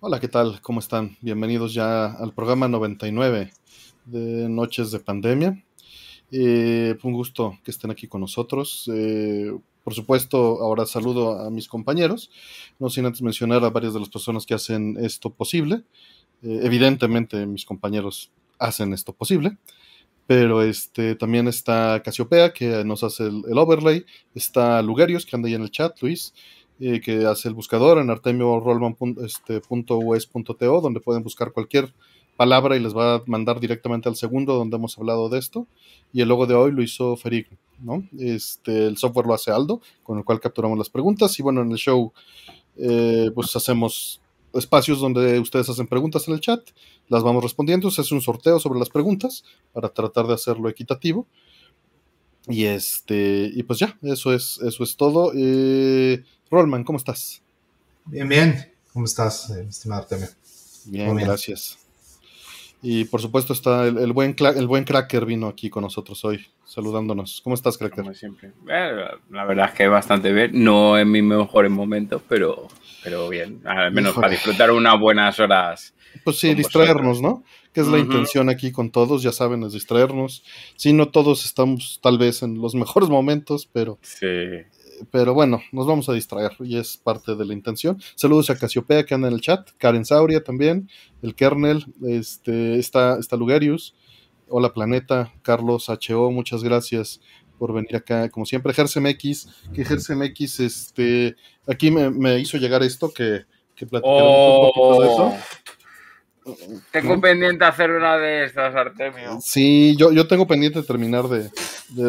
Hola, ¿qué tal? ¿Cómo están? Bienvenidos ya al programa 99 de Noches de Pandemia. Eh, un gusto que estén aquí con nosotros. Eh, por supuesto, ahora saludo a mis compañeros, no sin antes mencionar a varias de las personas que hacen esto posible. Eh, evidentemente, mis compañeros hacen esto posible, pero este, también está Casiopea, que nos hace el, el overlay, está Lugerios, que anda ahí en el chat, Luis, eh, que hace el buscador en artemiorollman.us.to, este, donde pueden buscar cualquier palabra y les va a mandar directamente al segundo donde hemos hablado de esto. Y el logo de hoy lo hizo Ferig, ¿no? Este, el software lo hace Aldo, con el cual capturamos las preguntas. Y bueno, en el show, eh, pues hacemos espacios donde ustedes hacen preguntas en el chat, las vamos respondiendo, se hace un sorteo sobre las preguntas para tratar de hacerlo equitativo. Y este, y pues ya, eso es, eso es todo. Eh, Rollman, ¿cómo estás? Bien, bien. ¿Cómo estás, eh, estimado Artemio? Bien, bien, gracias. Y por supuesto está el, buen el buen Cracker vino aquí con nosotros hoy, saludándonos. ¿Cómo estás, Cracker? Como siempre. Eh, la verdad es que bastante bien. No en mis mejores momentos, pero, pero bien. Al menos para disfrutar unas buenas horas. Pues sí, distraernos, ¿no? Que es la intención aquí con todos, ya saben, es distraernos. Sí, no todos estamos tal vez en los mejores momentos, pero sí pero bueno, nos vamos a distraer y es parte de la intención. Saludos a Casiopea que anda en el chat, Karen Sauria también, el kernel, este, está, está Lugerius, hola planeta, Carlos HO, muchas gracias por venir acá, como siempre, GersemX, que GersemX, este, aquí me, hizo llegar esto que, que un poquito de eso. Tengo pendiente hacer una de estas, Artemio. Sí, yo, yo tengo pendiente terminar de,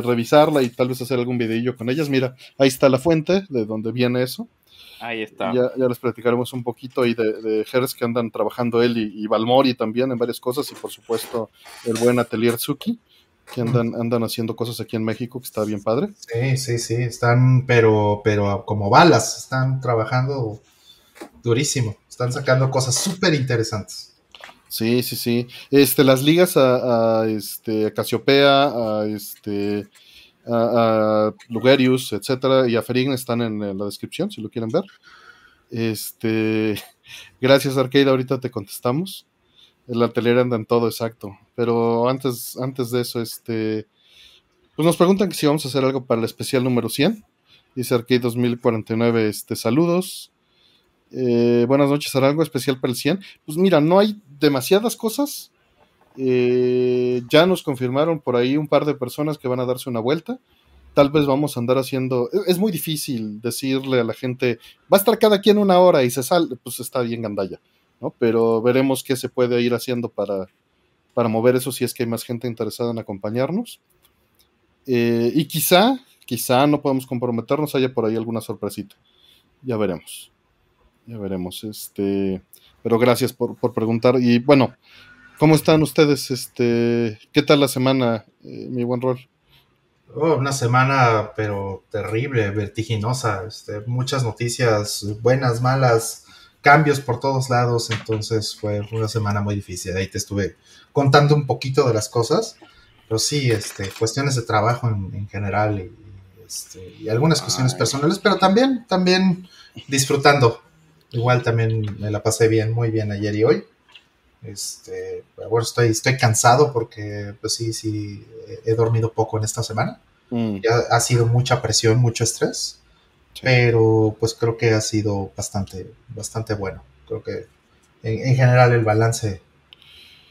revisarla y tal vez hacer algún videillo con ellas. Mira, ahí está la fuente de donde viene eso. Ahí está. Ya, ya les platicaremos un poquito ahí de, de que andan trabajando él y, y, Valmori también en varias cosas y por supuesto el buen Atelier Suki que andan, andan haciendo cosas aquí en México que está bien padre. Sí, sí, sí, están pero, pero como balas, están trabajando durísimo, están sacando cosas súper interesantes. Sí, sí, sí. Este, las ligas a, este, Casiopea, a este, a, Lugerius, etcétera, y a Ferign están en, la descripción, si lo quieren ver. Este, gracias, Arcade, ahorita te contestamos. El atelier anda en todo exacto. Pero antes, antes de eso, este, pues nos preguntan si vamos a hacer algo para el especial número 100. Dice Arcade 2049, este, saludos. Eh, buenas noches, ¿hará algo especial para el 100? Pues mira, no hay demasiadas cosas. Eh, ya nos confirmaron por ahí un par de personas que van a darse una vuelta. Tal vez vamos a andar haciendo. Es muy difícil decirle a la gente, va a estar cada quien una hora y se sale, pues está bien gandalla, ¿no? Pero veremos qué se puede ir haciendo para, para mover eso si es que hay más gente interesada en acompañarnos. Eh, y quizá, quizá no podemos comprometernos, haya por ahí alguna sorpresita. Ya veremos. Ya veremos. Este. Pero gracias por, preguntar. Y bueno, ¿cómo están ustedes? Este, ¿Qué tal la semana, eh, mi buen rol? Oh, una semana, pero terrible, vertiginosa. Este, muchas noticias, buenas, malas, cambios por todos lados. Entonces fue una semana muy difícil. Ahí te estuve contando un poquito de las cosas. Pero sí, este, cuestiones de trabajo en, general y, este, y, algunas cuestiones personales, pero también, también disfrutando Igual también me la pasé bien, muy bien ayer y hoy. Este, bueno, estoy, estoy cansado porque, pues sí, sí, he dormido poco en esta semana. Mm. Ya ha sido mucha presión, mucho estrés, pero pues creo que ha sido bastante, bastante bueno. Creo que en, general el balance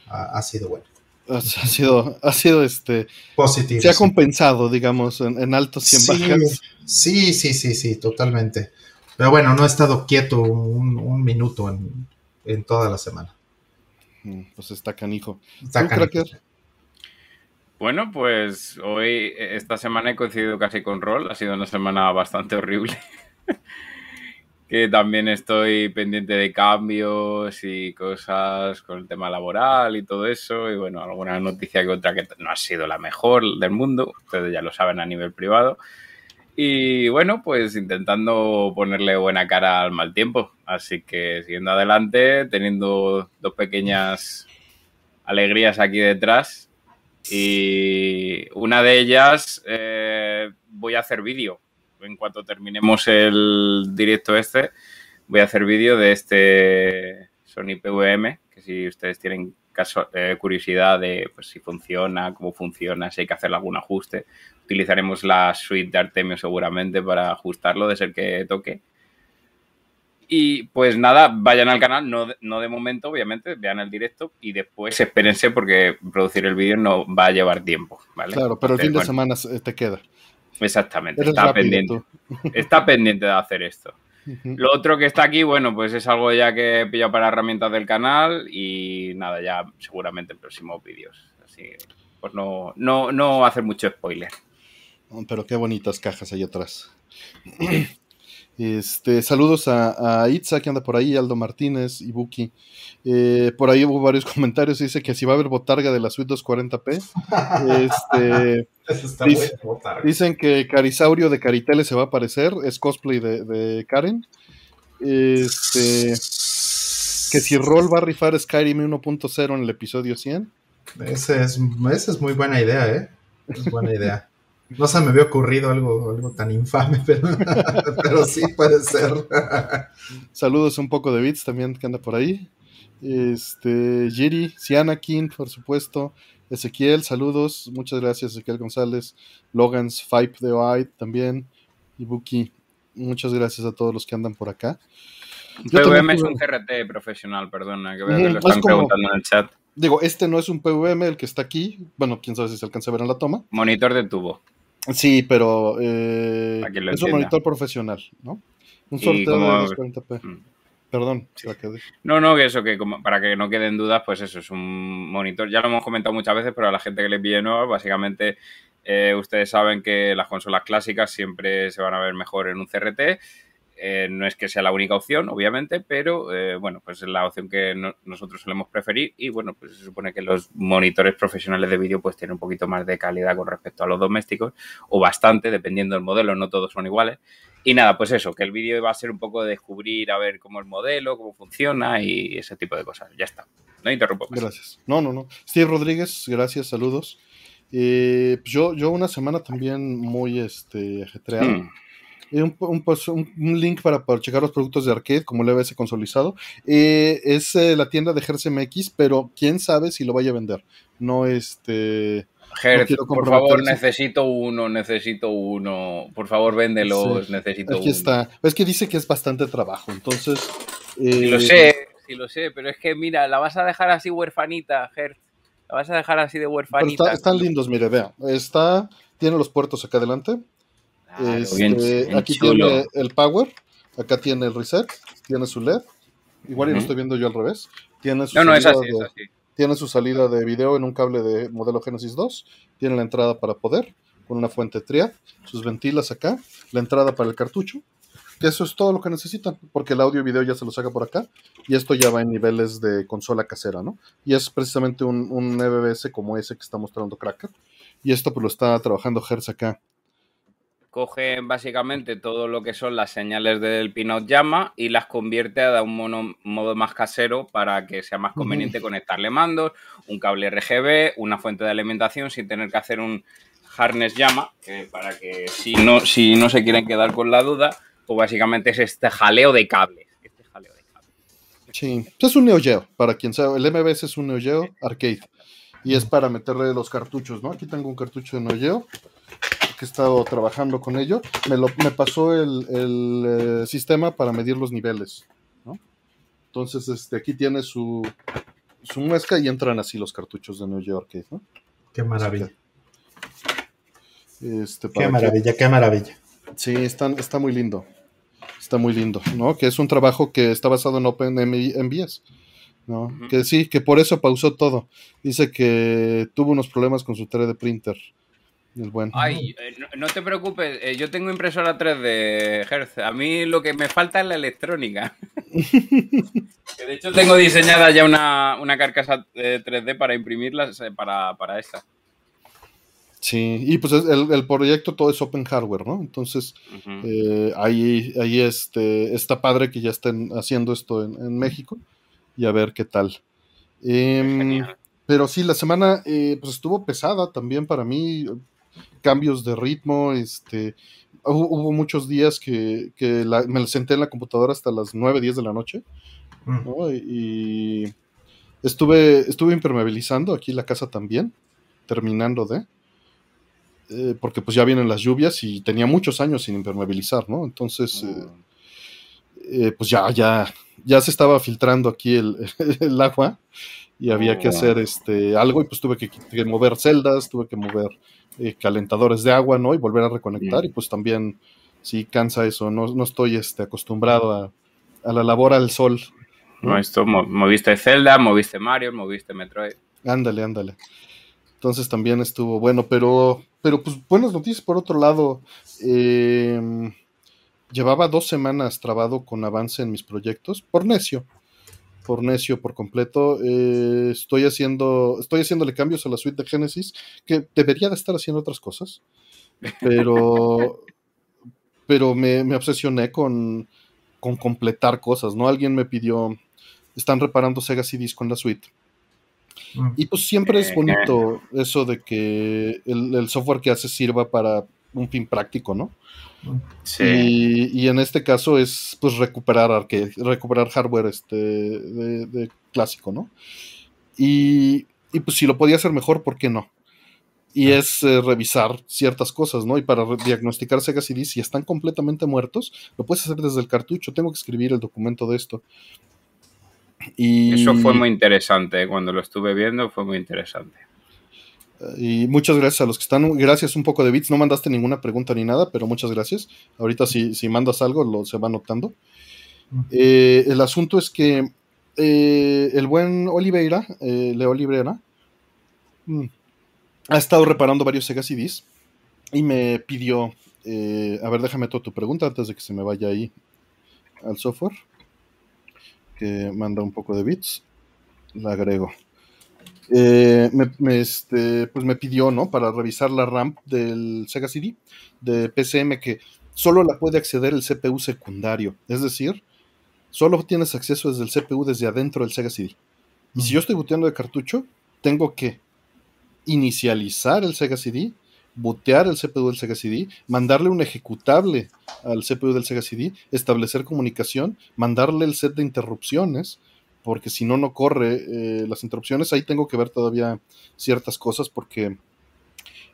ha, sido bueno. Ha, sido, ha sido este positivo. Se ha compensado, digamos, en, altos y en bajos. Sí, sí, sí, sí, totalmente. Pero bueno, no he estado quieto un, minuto en, toda la semana. Mm, pues está canijo. Está canijo. Bueno, pues hoy, esta semana he coincidido casi con Rol. Ha sido una semana bastante horrible. que también estoy pendiente de cambios y cosas con el tema laboral y todo eso. Y bueno, alguna noticia que otra que no ha sido la mejor del mundo. Ustedes ya lo saben a nivel privado. Y bueno, pues intentando ponerle buena cara al mal tiempo. Así que siguiendo adelante, teniendo dos pequeñas alegrías aquí detrás. Y una de ellas, eh, voy a hacer vídeo. En cuanto terminemos el directo este, voy a hacer vídeo de este Sony PVM, que si ustedes tienen caso, eh, curiosidad de pues, si funciona, cómo funciona, si hay que hacer algún ajuste, utilizaremos la suite de Artemio seguramente para ajustarlo, de ser que toque. Y pues nada, vayan al canal, no, no de momento, obviamente, vean el directo y después espérense porque producir el vídeo no va a llevar tiempo, ¿vale? Claro, pero el fin de semana te queda. Exactamente, está pendiente. Está pendiente de hacer esto. Lo otro que está aquí, bueno, pues es algo ya que he pillado para herramientas del canal y nada, ya seguramente en próximos vídeos. Así pues no, no, no hacer mucho spoiler. Pero qué bonitas cajas ahí atrás. Este, saludos a, Itza que anda por ahí, Aldo Martínez, y Buki. Eh, por ahí hubo varios comentarios. Dice que si va a haber botarga de la suite 240p. este, dicen que Carisaurio de Caritele se va a aparecer. Es cosplay de, Karen. Este, que si Roll va a rifar Skyrim 1.0 en el episodio 100. Esa es, esa es muy buena idea, ¿eh? Es buena idea. No se me había ocurrido algo, algo tan infame, pero, pero sí puede ser. Saludos un poco de Bits también que anda por ahí. Este, Jiri, Sianakin, por supuesto. Ezequiel, saludos. Muchas gracias, Ezequiel González. Logans, Five de White también. Ibuki, muchas gracias a todos los que andan por acá. PVM es un CRT profesional, perdona, que veo que lo están preguntando en el chat. Digo, este no es un PVM el que está aquí. Bueno, quién sabe si se alcanza a ver en la toma. Monitor de tubo. Sí, pero eh, es un monitor profesional, ¿no? Un sorteo de 240p. Mm. Perdón, se la quedé. No, no, que eso, que como, para que no queden dudas, pues eso, es un monitor. Ya lo hemos comentado muchas veces, pero a la gente que le pide nueva, básicamente eh, ustedes saben que las consolas clásicas siempre se van a ver mejor en un CRT eh, no es que sea la única opción, obviamente, pero eh, bueno, pues es la opción que nosotros solemos preferir y bueno, pues se supone que los monitores profesionales de vídeo pues tienen un poquito más de calidad con respecto a los domésticos o bastante, dependiendo del modelo, no todos son iguales. Y nada, pues eso, que el vídeo va a ser un poco de descubrir a ver cómo es el modelo, cómo funciona y ese tipo de cosas. Ya está. No interrumpo. Gracias. No, no, no. Steve Rodríguez, gracias, saludos. Eh, pues yo, yo una semana también muy este, ajetreada. Hmm. Pues, un, un, link para, para, checar los productos de arcade, como el EBS consolidado. Eh, es eh, la tienda de MX, pero quién sabe si lo vaya a vender. No este. por favor, necesito uno, necesito uno. Por favor, véndelos, necesito Aquí está. Es que dice que es bastante trabajo, entonces. lo eh, sé, sí lo sé, pero es que mira, la vas a dejar así huerfanita, Ger. La vas a dejar así de huerfanita. están lindos, mire, vea. Está, tiene los puertos acá adelante. Este, aquí tiene el power, acá tiene el reset, tiene su LED. Igual y lo estoy viendo yo al revés. Tiene su, salida de, tiene su salida de video en un cable de modelo Genesis 2. Tiene la entrada para poder, con una fuente triad, sus ventilas acá, la entrada para el cartucho. Que eso es todo lo que necesitan, porque el audio y video ya se lo saca por acá. Y esto ya va en niveles de consola casera, ¿no? Y es precisamente un, un EBS como ese que está mostrando Cracker. Y esto pues lo está trabajando Hertz acá coge básicamente todo lo que son las señales del Pinot Llama y las convierte a un modo más casero para que sea más conveniente conectarle mandos, un cable RGB, una fuente de alimentación sin tener que hacer un harness llama, para que si no, si no se quieren quedar con la duda, pues básicamente es este jaleo de cables. Este jaleo de cables. Sí, es un Neo Geo, para quien sabe, el MBS es un Neo Geo arcade y es para meterle los cartuchos, ¿no? Aquí tengo un cartucho de Neo Geo que he estado trabajando con ello, me, lo, me pasó el, el eh, sistema para medir los niveles. ¿no? Entonces, este, aquí tiene su, su muesca y entran así los cartuchos de New York. ¿no? Qué maravilla. Este, qué maravilla, qué maravilla. Sí, está, está muy lindo. Está muy lindo, ¿no? Que es un trabajo que está basado en OpenMBS. ¿no? Que sí, que por eso pausó todo. Dice que tuvo unos problemas con su 3D printer bueno. Ay, eh, no, te preocupes, eh, yo tengo impresora 3D, Hertz. A mí lo que me falta es la electrónica. de hecho tengo diseñada ya una, carcasa 3D eh, para imprimirla para, para esta. Sí, y pues el, proyecto todo es open hardware, ¿no? Entonces, ahí, ahí este, está padre que ya estén haciendo esto en, México y a ver qué tal. Em, pero sí, la semana pues estuvo pesada también para mí cambios de ritmo, este, hubo, muchos días que, me senté en la computadora hasta las 9, 10 de la noche, ¿no? Y estuve, estuve impermeabilizando aquí la casa también, terminando de. eh, porque pues ya vienen las lluvias y tenía muchos años sin impermeabilizar, ¿no? Entonces, eh, eh, pues ya, ya, ya se estaba filtrando aquí el, el agua y había que Oh. hacer este algo y pues tuve que, que mover celdas, tuve que mover eh, calentadores de agua, ¿no? Y volver a reconectar y pues también sí cansa eso, no, no estoy este, acostumbrado a, a la labor al sol. No, esto mo- moviste Zelda, moviste Mario, moviste Metroid. Ándale, ándale. Entonces también estuvo bueno, pero, pero pues buenas noticias por otro lado. eh, llevaba dos semanas trabado con avance en mis proyectos, por necio, por necio, por completo. eh, estoy haciendo, estoy haciéndole cambios a la suite de Genesis, que debería de estar haciendo otras cosas, pero, pero me, me obsesioné con, con completar cosas, ¿no? Alguien me pidió, están reparando Sega CDs con la suite. Mm. Y pues siempre es Eh, bonito eso de que el, el software que haces sirva para un fin práctico, ¿no? Sí. Y, y en este caso es pues recuperar arcade, recuperar hardware este de, de clásico, ¿no? Y, y, pues si lo podía hacer mejor, ¿por qué no? Y es eh, revisar ciertas cosas, ¿no? Y para diagnosticar Sega CD, si están completamente muertos, lo puedes hacer desde el cartucho. Tengo que escribir el documento de esto. Y, Eso fue muy interesante. Cuando lo estuve viendo fue muy interesante. Y muchas gracias a los que están. Gracias un poco de bits. No mandaste ninguna pregunta ni nada, pero muchas gracias. Ahorita si, si mandas algo, lo se va notando. Eh, el asunto es que eh, el buen Oliveira, eh, Leo Oliveira, mm, ha estado reparando varios Sega CDs y me pidió, a ver, déjame toda tu pregunta antes de que se me vaya ahí al software, que manda un poco de bits, la agrego. Eh, me, me, este, pues me pidió, ¿no? Para revisar la RAM del Sega CD de PCM que solo la puede acceder el CPU secundario, es decir, solo tienes acceso desde el CPU desde adentro del Sega CD. Y si yo estoy booteando de cartucho, tengo que inicializar el Sega CD, bootear el CPU del Sega CD, mandarle un ejecutable al CPU del Sega CD, establecer comunicación, mandarle el set de interrupciones, porque si no, no corre eh, las interrupciones. Ahí tengo que ver todavía ciertas cosas porque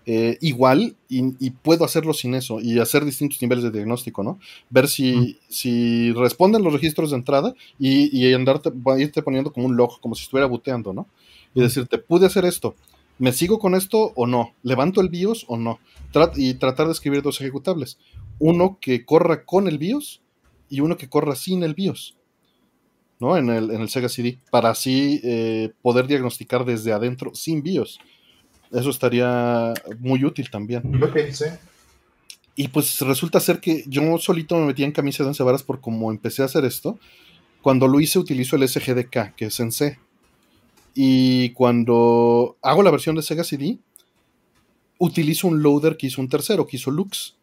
eh, igual y, y, puedo hacerlo sin eso y hacer distintos niveles de diagnóstico, ¿no? Ver si, mm. si responden los registros de entrada y, y andarte, irte poniendo como un log, como si estuviera booteando, ¿no? Y decirte, pude hacer esto, ¿me sigo con esto o no? ¿Levanto el BIOS o no? Trat y tratar de escribir dos ejecutables. Uno que corra con el BIOS y uno que corra sin el BIOS. ¿No? En el, en el Sega CD, para así eh, poder diagnosticar desde adentro sin BIOS. Eso estaría muy útil también. Okay, sí. Y pues resulta ser que yo solito me metí en camisa de once varas por cómo empecé a hacer esto. Cuando lo hice utilizo el SGDK, que es en C. Y cuando hago la versión de Sega CD, utilizo un loader que hizo un tercero, que hizo Lux.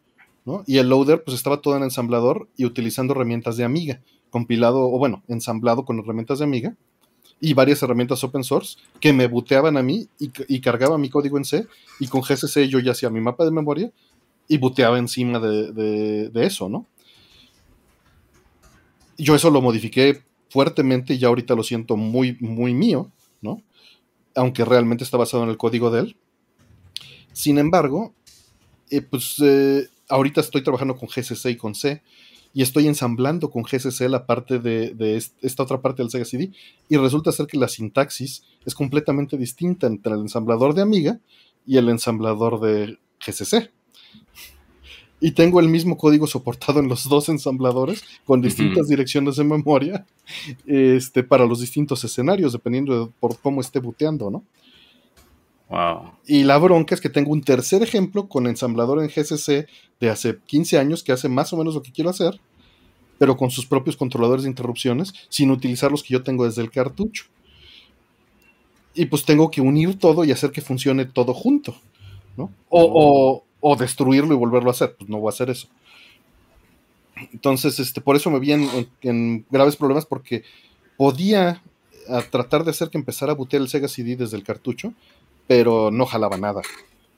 ¿no? Y el loader pues estaba todo en ensamblador y utilizando herramientas de Amiga compilado, o bueno, ensamblado con herramientas de Amiga y varias herramientas open source que me buteaban a mí y, y cargaba mi código en C y con GCC yo ya hacía mi mapa de memoria y buteaba encima de, de, eso, ¿no? Yo eso lo modifiqué fuertemente y ya ahorita lo siento muy, muy mío, ¿no? Aunque realmente está basado en el código de él. Sin embargo, eh, pues eh, ahorita estoy trabajando con GCC y con C y estoy ensamblando con GCC la parte de, de, esta otra parte del Sega CD y resulta ser que la sintaxis es completamente distinta entre el ensamblador de Amiga y el ensamblador de GCC. Y tengo el mismo código soportado en los dos ensambladores con distintas uh -huh. direcciones de memoria este, para los distintos escenarios, dependiendo de por cómo esté buteando, ¿no? Wow. Y la bronca es que tengo un tercer ejemplo con ensamblador en GCC de hace 15 años que hace más o menos lo que quiero hacer, pero con sus propios controladores de interrupciones, sin utilizar los que yo tengo desde el cartucho. Y pues tengo que unir todo y hacer que funcione todo junto, ¿no? O, o, o destruirlo y volverlo a hacer, pues no voy a hacer eso. Entonces, este, por eso me vi en, en, en graves problemas porque podía a tratar de hacer que empezara a butear el Sega CD desde el cartucho, pero no jalaba nada,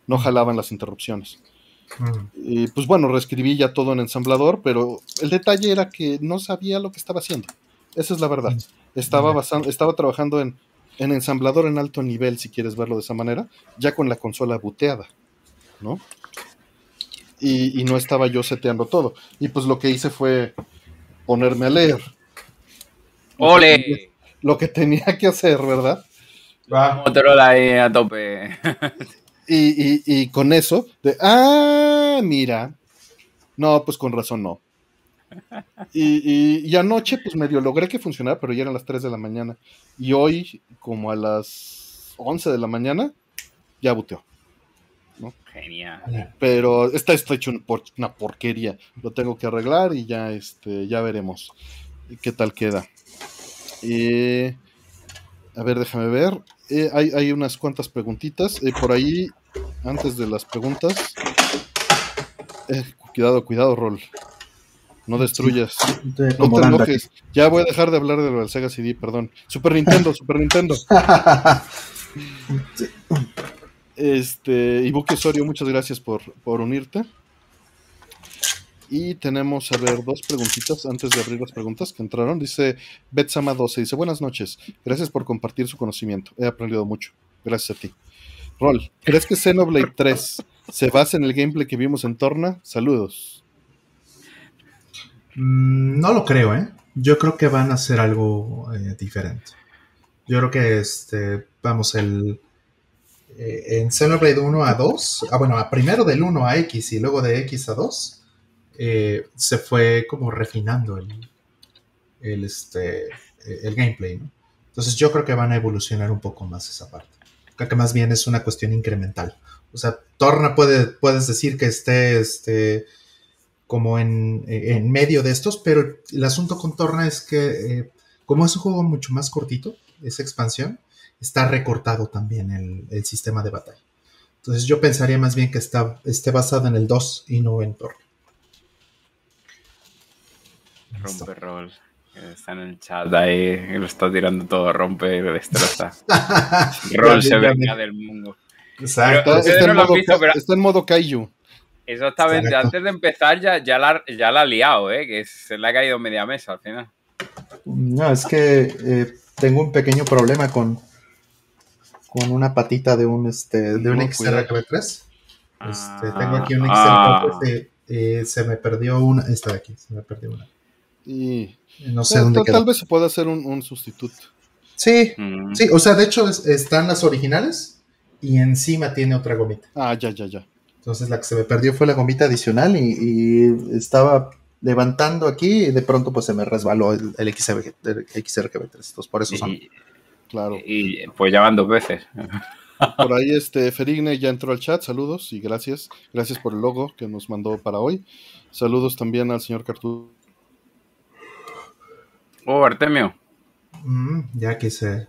no jalaban las interrupciones. Mm. Y pues bueno, reescribí ya todo en ensamblador, pero el detalle era que no sabía lo que estaba haciendo. Esa es la verdad. Estaba, Ya. basan- estaba trabajando en, en ensamblador en alto nivel, si quieres verlo de esa manera, ya con la consola buteada, ¿no? Y, y no estaba yo seteando todo. Y pues lo que hice fue ponerme a leer. ¡Ole! Lo que tenía que hacer, ¿verdad? Va. Motorola ahí a tope. Y, y- y con eso, de, ah, mira, no, pues con razón no. Y, y- y anoche, pues medio logré que funcionara, pero ya eran las 3 de la mañana. Y hoy, como a las 11 de la mañana, ya buteó. Genial. Pero está, está hecho un por- una porquería. Lo tengo que arreglar y ya, este, ya veremos qué tal queda. Eh, a ver, déjame ver. Eh, hay, hay unas cuantas preguntitas. Eh, por ahí, antes de las preguntas. eh, cuidado, cuidado, Rol. No destruyas. No te aquí. enojes. Ya voy a dejar de hablar de lo del Sega CD, perdón. Super Nintendo, Super Nintendo. Este, Ibuki Osorio, muchas gracias por, por unirte. Y tenemos, a ver, dos preguntitas antes de abrir las preguntas que entraron. Dice Betsama12, dice, buenas noches, gracias por compartir su conocimiento, he aprendido mucho, gracias a ti. Rol, ¿crees que Xenoblade 3 se basa en el gameplay que vimos en Torna? Saludos. Mm, No lo creo, ¿eh? Yo creo que van a hacer algo eh, diferente. Yo creo que, este, vamos, el... eh, en Xenoblade 1 a 2, ah, bueno, primero del 1 a X y luego de X a 2, eh, se fue como refinando el, el, este, el gameplay. Entonces yo creo que van a evolucionar un poco más esa parte. Creo que más bien es una cuestión incremental. O sea, Torna puede, puedes decir que esté, este, como en, en medio de estos, pero el asunto con Torna es que eh, como es un juego mucho más cortito, esa expansión, está recortado también el, el sistema de batalla. Entonces yo pensaría más bien que está, esté basado en el 2 y no en Torna. Rompe rol. Está en el chat ahí, lo está tirando todo, rompe y destroza. Rol se venga del mundo. Exacto. Está, ustedes está no en modo, visto, pero- está en modo Kaiju. Exactamente, Exacto. antes de empezar ya, ya, la, ya la ha liado, ¿eh? que se le ha caído media mesa al final. No, es que eh, tengo un pequeño problema con, con una patita de un este de un No, XRKB3. Este, Ah, tengo aquí un ah. XRKB3. eh, eh, se me perdió una. Esta de aquí, se me perdió una. Y No sé tal, dónde tal- quedó. tal vez se pueda hacer un, un sustituto. Sí, Mm. sí, o sea, de hecho es- están las originales y encima tiene otra gomita. Ah, ya, ya, ya. Entonces la que se me perdió fue la gomita adicional y, y estaba levantando aquí y de pronto pues se me resbaló el, el XRG, el XRGB3. Entonces por eso son. Y, Claro. y, pues ya van dos veces. Por ahí este Ferigne ya entró al chat, saludos y gracias. Gracias por el logo que nos mandó para hoy. Saludos también al señor Cartu. Oh, Artemio. Mm, ya que se,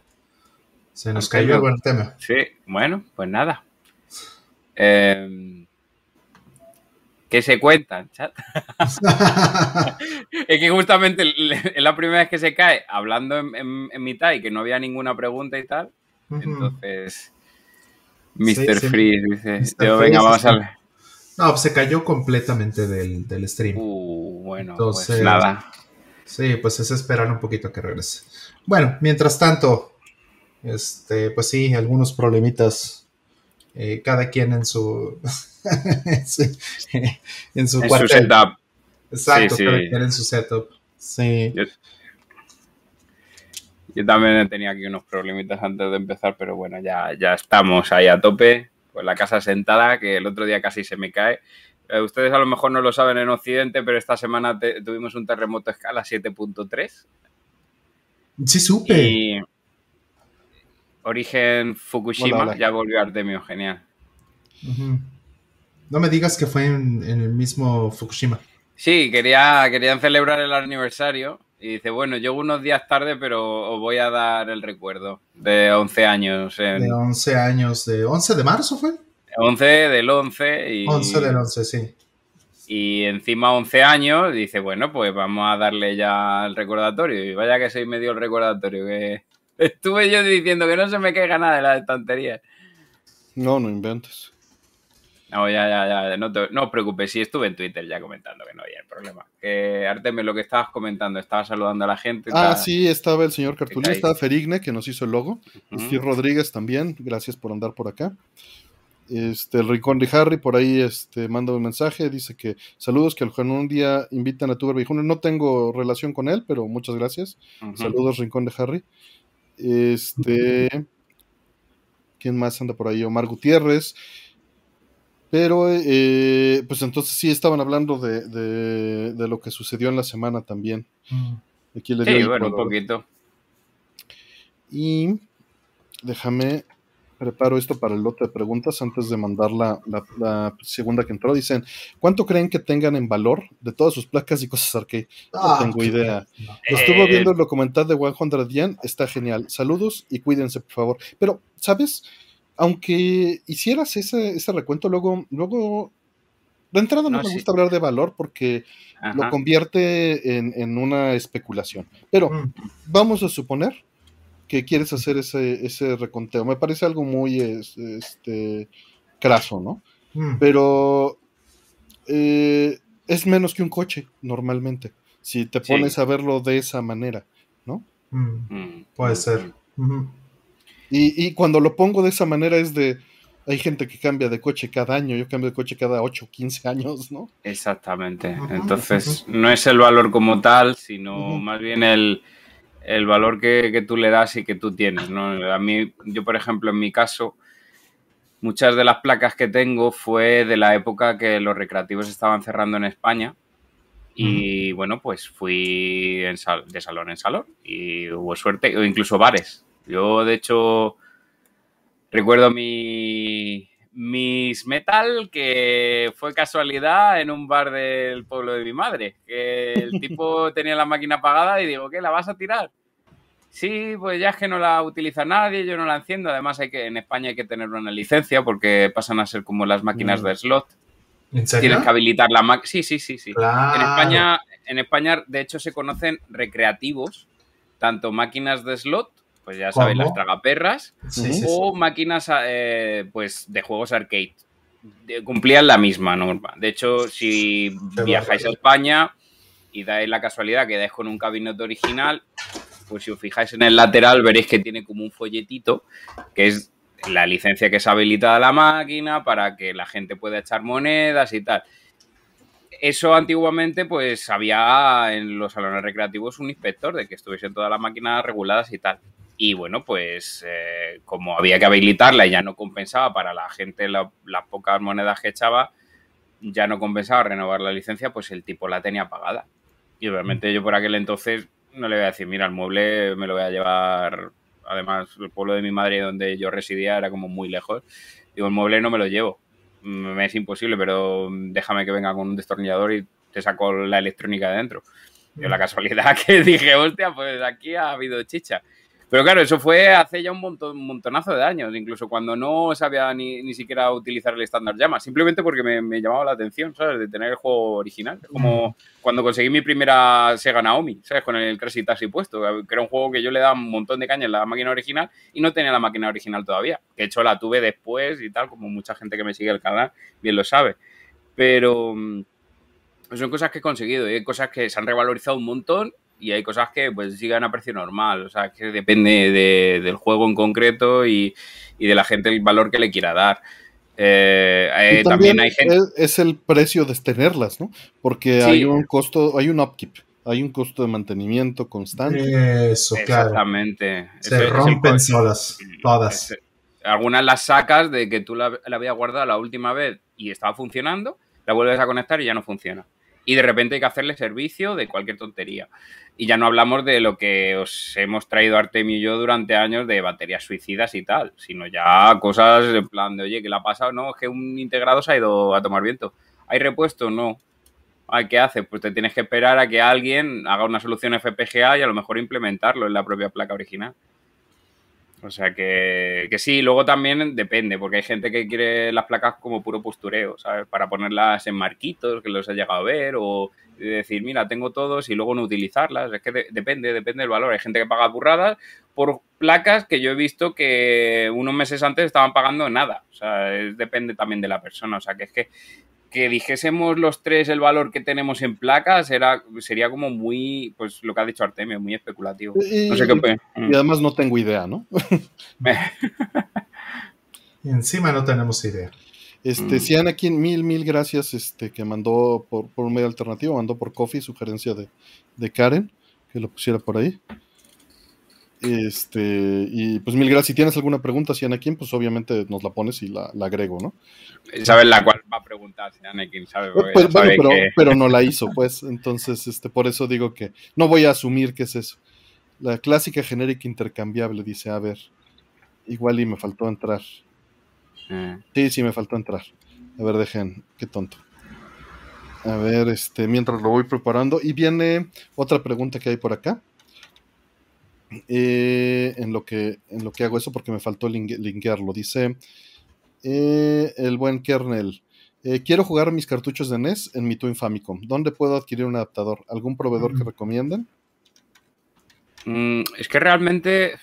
se nos Artemio. cayó el tema. Sí, bueno, pues nada. Eh, ¿Qué se cuentan, chat? Es que justamente es la primera vez que se cae hablando en, en- en mitad y que no había ninguna pregunta y tal. Entonces, Mr. sí. Freeze dice: Mr. "Tío, venga, vamos a. No, pues se cayó completamente del, del stream. Uh, bueno, Entonces- pues nada. Sí, pues es esperar un poquito a que regrese. Bueno, mientras tanto, este, pues sí, algunos problemitas. eh, cada quien en su en su, en su En su cuartel. setup. Exacto, Sí, sí. cada quien en su setup. Sí. Yo, yo también tenía aquí unos problemitas antes de empezar, pero bueno, ya, ya estamos ahí a tope. Pues la casa sentada, que el otro día casi se me cae. Eh, ustedes a lo mejor no lo saben en Occidente, pero esta semana te- tuvimos un terremoto a escala 7.3 Sí, supe. y origen Fukushima, Hola, hola. ya volvió Artemio, genial. No me digas que fue en, en el mismo Fukushima. Sí, quería, querían celebrar el aniversario y dice, bueno, llego unos días tarde, pero os voy a dar el recuerdo de 11 años. En, De 11 años, de 11 de marzo fue. 11 del 11 y, 11 del 11, sí. y encima 11 años, dice, bueno, pues vamos a darle ya el recordatorio. Y vaya que soy medio el recordatorio, que estuve yo diciendo que no se me caiga nada de las estanterías. No, no inventes. No, ya, ya, ya. No, te, no os preocupes, sí estuve en Twitter ya comentando que no había problema. Que Artemis, lo que estabas comentando, estaba saludando a la gente. Ah, sí, estaba el señor Cartulí, estaba Ferigne, que nos hizo el logo. Ujú. Steve Rodríguez también, gracias por andar por acá. Este, el Rincón de Harry por ahí este, manda un mensaje, dice que saludos, que un día invitan a Tuber Viejuno. No tengo relación con él, pero muchas gracias. Saludos, Rincón de Harry. Este, ¿quién más anda por ahí? Omar Gutiérrez. Pero, eh, pues entonces sí estaban hablando de, de- de lo que sucedió en la semana también. Mm. Aquí le Sí, bueno, un poquito. Y déjame, preparo esto para el lote de preguntas antes de mandar la, la- la segunda que entró. Dicen, ¿cuánto creen que tengan en valor de todas sus placas y cosas arcade? No Ah, tengo idea. Lo estuvo Eh, viendo el documental de 100 Yen, está genial. Saludos y cuídense, por favor. Pero, ¿sabes? Aunque hicieras ese, ese recuento, luego, luego, de entrada no, No, me sí. gusta hablar de valor porque lo convierte en, en una especulación. Pero Mm. vamos a suponer que quieres hacer ese, ese reconteo. Me parece algo muy es- este, craso, ¿no? Mm. Pero eh, es menos que un coche, normalmente, si te Sí. pones a verlo de esa manera, ¿no? Mm. Mm, Puede ser. mm. Y, y cuando lo pongo de esa manera es de... Hay gente que cambia de coche cada año, yo cambio de coche cada 8 o 15 años, ¿no? Exactamente. Entonces, no es el valor como tal, sino más bien el, el valor que, que tú le das y que tú tienes. ¿no? A mí, yo, por ejemplo, en mi caso, muchas de las placas que tengo fue de la época que los recreativos estaban cerrando en España. Y bueno, pues fui en sal- de salón en salón y hubo suerte, o incluso bares. Yo, de hecho, recuerdo mi Miss Metal, que fue casualidad en un bar del pueblo de mi madre. Que el tipo tenía la máquina apagada y digo, ¿qué? ¿La vas a tirar? Sí, pues ya es que no la utiliza nadie, yo no la enciendo. Además, hay que en España hay que tener una licencia porque pasan a ser como las máquinas Mm. de slot. ¿En serio? Tienes que habilitar la máquina. Sí, sí, sí, sí. Claro. En España, en España, de hecho, se conocen recreativos, tanto máquinas de slot, pues ya sabéis, las tragaperras, Sí, sí, sí. o máquinas eh, pues de juegos arcade. De- cumplían la misma norma. De hecho, si viajáis a. España y dais la casualidad que dais con un gabinete original, pues si os fijáis en el lateral veréis que tiene como un folletito que es la licencia que es habilitada a la máquina para que la gente pueda echar monedas y tal. Eso antiguamente, pues había en los salones recreativos un inspector de que estuviesen todas las máquinas reguladas y tal. Y bueno, pues eh, como había que habilitarla y ya no compensaba para la gente la- las pocas monedas que echaba, ya no compensaba renovar la licencia, pues el tipo la tenía pagada. Y obviamente yo por aquel entonces no le voy a decir, mira, el mueble me lo voy a llevar. Además, el pueblo de mi madre donde yo residía era como muy lejos. Digo, el mueble no me lo llevo. Mm, Me es imposible, pero déjame que venga con un destornillador y te saco la electrónica de dentro. Yo la casualidad que dije, hostia, pues aquí ha habido chicha. Pero claro, eso fue hace ya un, montón, un montonazo de años, incluso cuando no sabía ni, ni siquiera utilizar el estándar llama, simplemente porque me, me llamaba la atención, ¿sabes? De tener el juego original. Como cuando conseguí mi primera Sega Naomi, ¿sabes? Con el Crazy Taxi puesto, que era un juego que yo le daba un montón de caña en la máquina original y no tenía la máquina original todavía. Que de hecho la tuve después y tal, como mucha gente que me sigue el canal bien lo sabe. Pero mm, son cosas que he conseguido y hay cosas que se han revalorizado un montón y hay cosas que pues sigan a precio normal. O sea, que depende de- del juego en concreto y, y de la gente el valor que le quiera dar. Eh, eh, Y también, hay gente... es, es el precio de tenerlas, ¿no? Porque Sí. hay un costo, hay un upkeep, hay un costo de mantenimiento constante. Eso, claro. Exactamente. Se rompen solas, todas. Algunas las sacas de que tú la, la habías guardado la última vez y estaba funcionando, la vuelves a conectar y ya no funciona. Y de repente hay que hacerle servicio de cualquier tontería. Y ya no hablamos de lo que os hemos traído Artemio y yo durante años de baterías suicidas y tal, sino ya cosas en plan de, oye, ¿qué le ha pasado? No, es que un integrado se ha ido a tomar viento. ¿Hay repuesto? No. Ay, ¿Qué hace? Pues te tienes que esperar a que alguien haga una solución FPGA y a lo mejor implementarlo en la propia placa original. O sea que, que, sí, luego también depende, porque hay gente que quiere las placas como puro postureo, ¿sabes? Para ponerlas en marquitos, que los ha llegado a ver, o decir, mira, tengo todos y luego no utilizarlas. Es que depende, depende del valor. Hay gente que paga burradas por placas que yo he visto que unos meses antes estaban pagando nada. O sea, depende también de la persona. O sea, que es que que dijésemos los tres el valor que tenemos en placas era, sería como muy, pues lo que ha dicho Artemio, muy especulativo. Y, no sé qué y además no tengo idea, ¿no? y encima no tenemos idea. Este, mm. si aquí mil, mil gracias, este, que mandó por, por un medio alternativo, mandó por Coffee, sugerencia de, de Karen, que lo pusiera por ahí. Este, y pues mil gracias. Si tienes alguna pregunta, si Anakin, pues obviamente nos la pones y la, agrego, ¿no? Sabes la cual va a preguntar si Anakin sabe. Pues, bueno, pero, no la hizo, pues. Entonces, este, por eso digo que no voy a asumir que es eso. La clásica genérica intercambiable dice, a ver, igual y me faltó entrar. Ah. Sí, sí, me faltó entrar. A ver, dejen, qué tonto. A ver, este, mientras lo voy preparando. Y viene otra pregunta que hay por acá. Eh, en, lo que, en lo que hago eso porque me faltó linkearlo. Dice eh, el buen kernel. Eh, quiero jugar mis cartuchos de NES en mi Twin Famicom. ¿Dónde puedo adquirir un adaptador? ¿Algún proveedor que recomienden? Mm, es que realmente,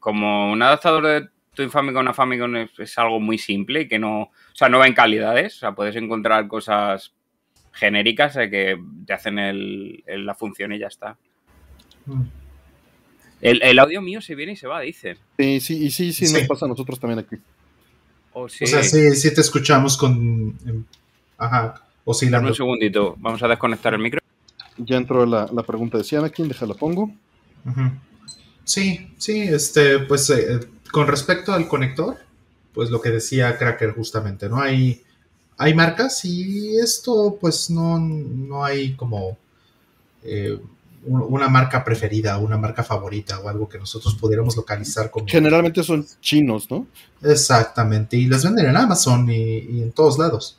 como un adaptador de Twin Famicom a Famicom es, algo muy simple y que no, o sea, no va en calidades. O sea, puedes encontrar cosas genéricas que te hacen la función y ya está. El, audio mío se viene y se va, dice. Sí, sí, y sí, sí, nos pasa a nosotros también aquí. O sea, sí, sí te escuchamos con... Em, ajá, oscilando. Un segundito, vamos a desconectar el micro. Ya entró la, pregunta de Sianakin, déjala pongo. Sí, sí, este, pues eh, con respecto al conector, pues lo que decía Cracker justamente, ¿no? Hay, hay marcas y esto pues no, no hay como... Eh, una marca preferida, una marca favorita o algo que nosotros pudiéramos localizar como... Generalmente son chinos, ¿no? Exactamente, y las venden en Amazon y, en todos lados.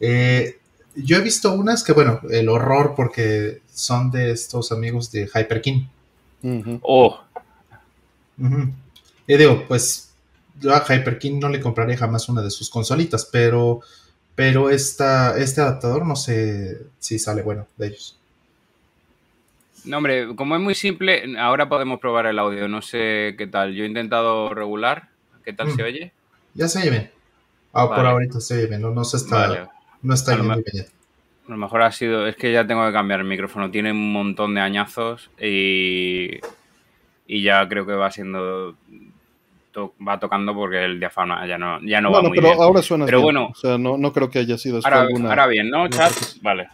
Eh, yo he visto unas que, bueno, el horror porque son de estos amigos de Hyperkin. Oh. Y digo, pues yo a Hyperkin no le compraré jamás una de sus consolitas, pero, pero esta, este adaptador no sé si sale bueno de ellos. No, hombre, como es muy simple, ahora podemos probar el audio. No sé qué tal. Yo he intentado regular. ¿Qué tal se mm. oye? Ya se oye bien. Ah, por ahorita se oye bien. No, no se está, no está bien. A lo mejor ha sido. Es que ya tengo que cambiar el micrófono. Tiene un montón de añazos y. Y ya creo que va siendo. va tocando porque el diafragma ya no, ya no va muy pero ahora suena Pero bueno. O sea, no, no creo que haya sido. Ahora, ahora bien, ¿no, chat? Vale.